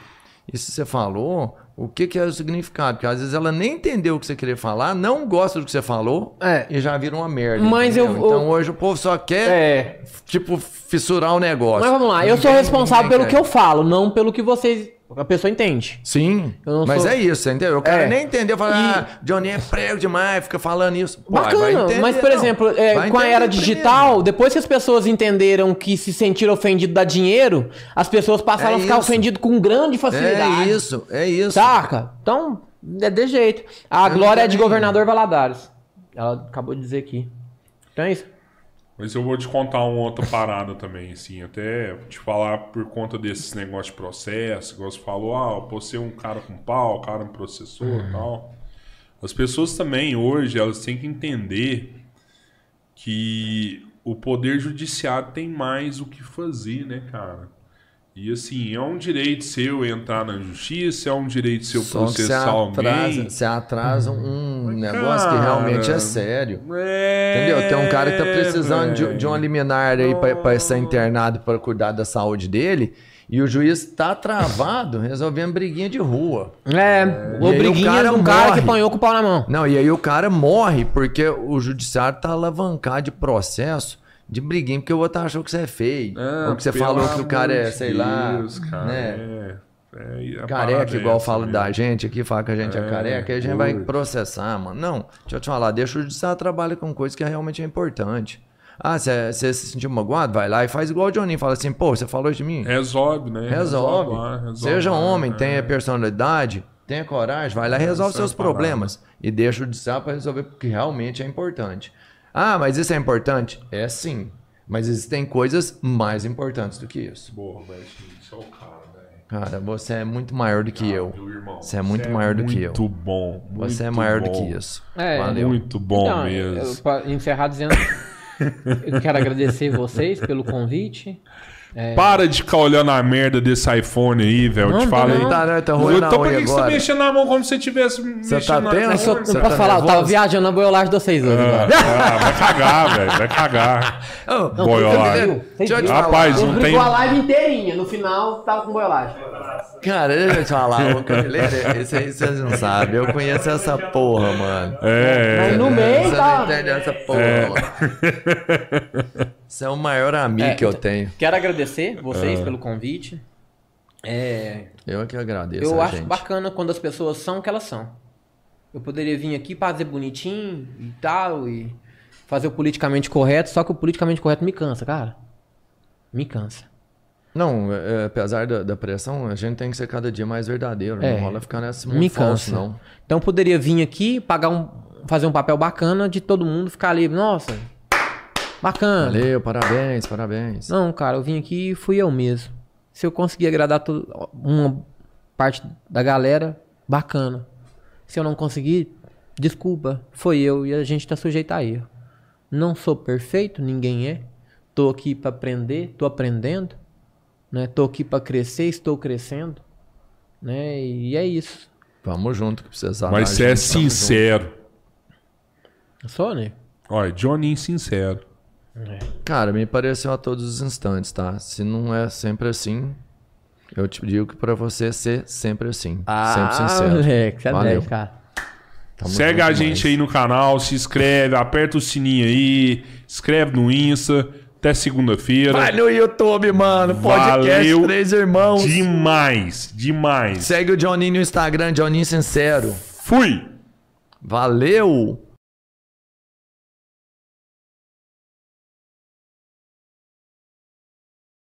E se você falou, o que, que é o significado? Porque às vezes ela nem entendeu o que você queria falar, não gosta do que você falou É. e já vira uma merda. Mas entendeu? eu- Então eu- hoje o povo só quer, É. tipo, fissurar o negócio. Mas vamos lá, eu sou responsável pelo que eu falo, não pelo que vocês A pessoa entende. Sim, mas sou- é isso, entendeu? O cara É. nem entendeu, fala, E- ah, Johnny é prego demais, fica falando isso. Pô, Bacana, entender, mas por não. exemplo, é, com a era primeiro. digital, depois que as pessoas entenderam que se sentir ofendido dá dinheiro, as pessoas passaram É a ficar ofendidas com grande facilidade. É isso, é isso. Saca? Então, é de jeito. A Eu glória é de governador Valadares. Ela acabou de dizer aqui. Então é isso. Mas eu vou te contar uma outra parada também, assim, até te falar por conta desses negócios de processo, igual você falou, ah, eu ser um cara com pau, o cara me processou e tal. As pessoas também, hoje, elas têm que entender que o poder judiciário tem mais o que fazer, né, cara? E assim, é um direito seu entrar na justiça, é um direito seu Só que você processar atrasa, alguém. você atrasa um Mas, negócio que cara, realmente é sério. É, Entendeu? Tem um cara que tá precisando de, de uma liminar aí pra, pra ser internado para cuidar da saúde dele. E o juiz tá travado resolvendo briguinha de rua. É, o briguinha de um cara que apanhou com o pau na mão. Não, e aí o cara morre porque o judiciário tá alavancado de processo de briguinha, porque o outro achou que você é feio. Ah, ou que você falou que o cara é, sei lá, Deus, cara, né? é, é, Careca, é igual fala da gente aqui, fala que a gente é, É, careca, aí a gente vai processar, mano. Não, deixa eu te falar, deixa o judiciário trabalha com coisa que realmente é importante. Ah, você se sentiu magoado? Vai lá e faz igual o Johnny, fala assim, pô, você falou de mim? Resolve, né? Resolve. lá, resolve Seja lá, homem, é. tenha personalidade, tenha coragem, vai lá e resolve seus é problemas. E deixa o judiciário para resolver porque realmente é importante. Ah, mas isso é importante? É sim. Mas existem coisas mais importantes do que isso. Boa, velho, isso é o cara, velho. Cara, você é muito maior do que eu. Meu irmão, Você é muito maior do que eu. Muito bom. Você é maior do que isso. É, Valeu. Muito bom Então, mesmo. Eu, pra encerrar dizendo. eu quero agradecer vocês pelo convite. Para de ficar olhando a merda desse iPhone aí, velho. Eu Não, te não, falei. não. Tá, né? Tá roendo Então por que, que você tá mexendo na mão como se você tivesse mexendo tá na tenso? Eu, iPhone? não Você posso tá falar, eu tava viajando na boiolagem de vocês hoje. Ah, ah, vai cagar, velho. Vai cagar. Ô, Boiolagem. Eu. Rapaz, não tem. a live inteirinha. No final, tava com boiolagem. Cara, deixa eu te falar, esse aí vocês não sabem. Eu conheço essa porra, mano. É. Mas no meio Você tá... não entende essa porra, mano. Você é o maior amigo É, que eu então- tenho. Quero agradecer vocês pelo convite. É, Eu é que agradeço eu a acho gente. bacana quando as pessoas são o que elas são. Eu poderia vir aqui fazer bonitinho e tal, e fazer o politicamente correto, só que o politicamente correto me cansa, cara. Me cansa. Não, é, apesar da, da pressão, a gente tem que ser cada dia mais verdadeiro. É. Não rola ficar nesse mundo Me falso, cansa. não. Então eu poderia vir aqui, pagar um, fazer um papel bacana de todo mundo ficar ali, nossa, bacana. Valeu, parabéns, parabéns. Não, cara, eu vim aqui e fui eu mesmo. Se eu conseguir agradar to- uma parte da galera, bacana. Se eu não conseguir, desculpa, foi eu e a gente tá sujeito a erro. Não sou perfeito, ninguém é. Tô aqui pra aprender, tô aprendendo, né? Tô aqui pra crescer, estou crescendo, né? E é isso. Vamos junto que precisar. Mas você é sincero. Eu sou, né? Olha, Johnny sincero. junto. Cara, me pareceu a todos os instantes, tá? Se não é sempre assim, eu te digo que pra você ser sempre assim. sempre sincero. Ah, moleque, é Valeu. 10, cara. Tamo Segue a gente demais. aí no canal, se inscreve, aperta o sininho aí, inscreve no Insta. Até segunda-feira. Vai no YouTube, mano. Podcast Valeu Três Irmãos. Demais, demais. Segue o Johnny no Instagram, Johnny Sincero. Fui! Valeu!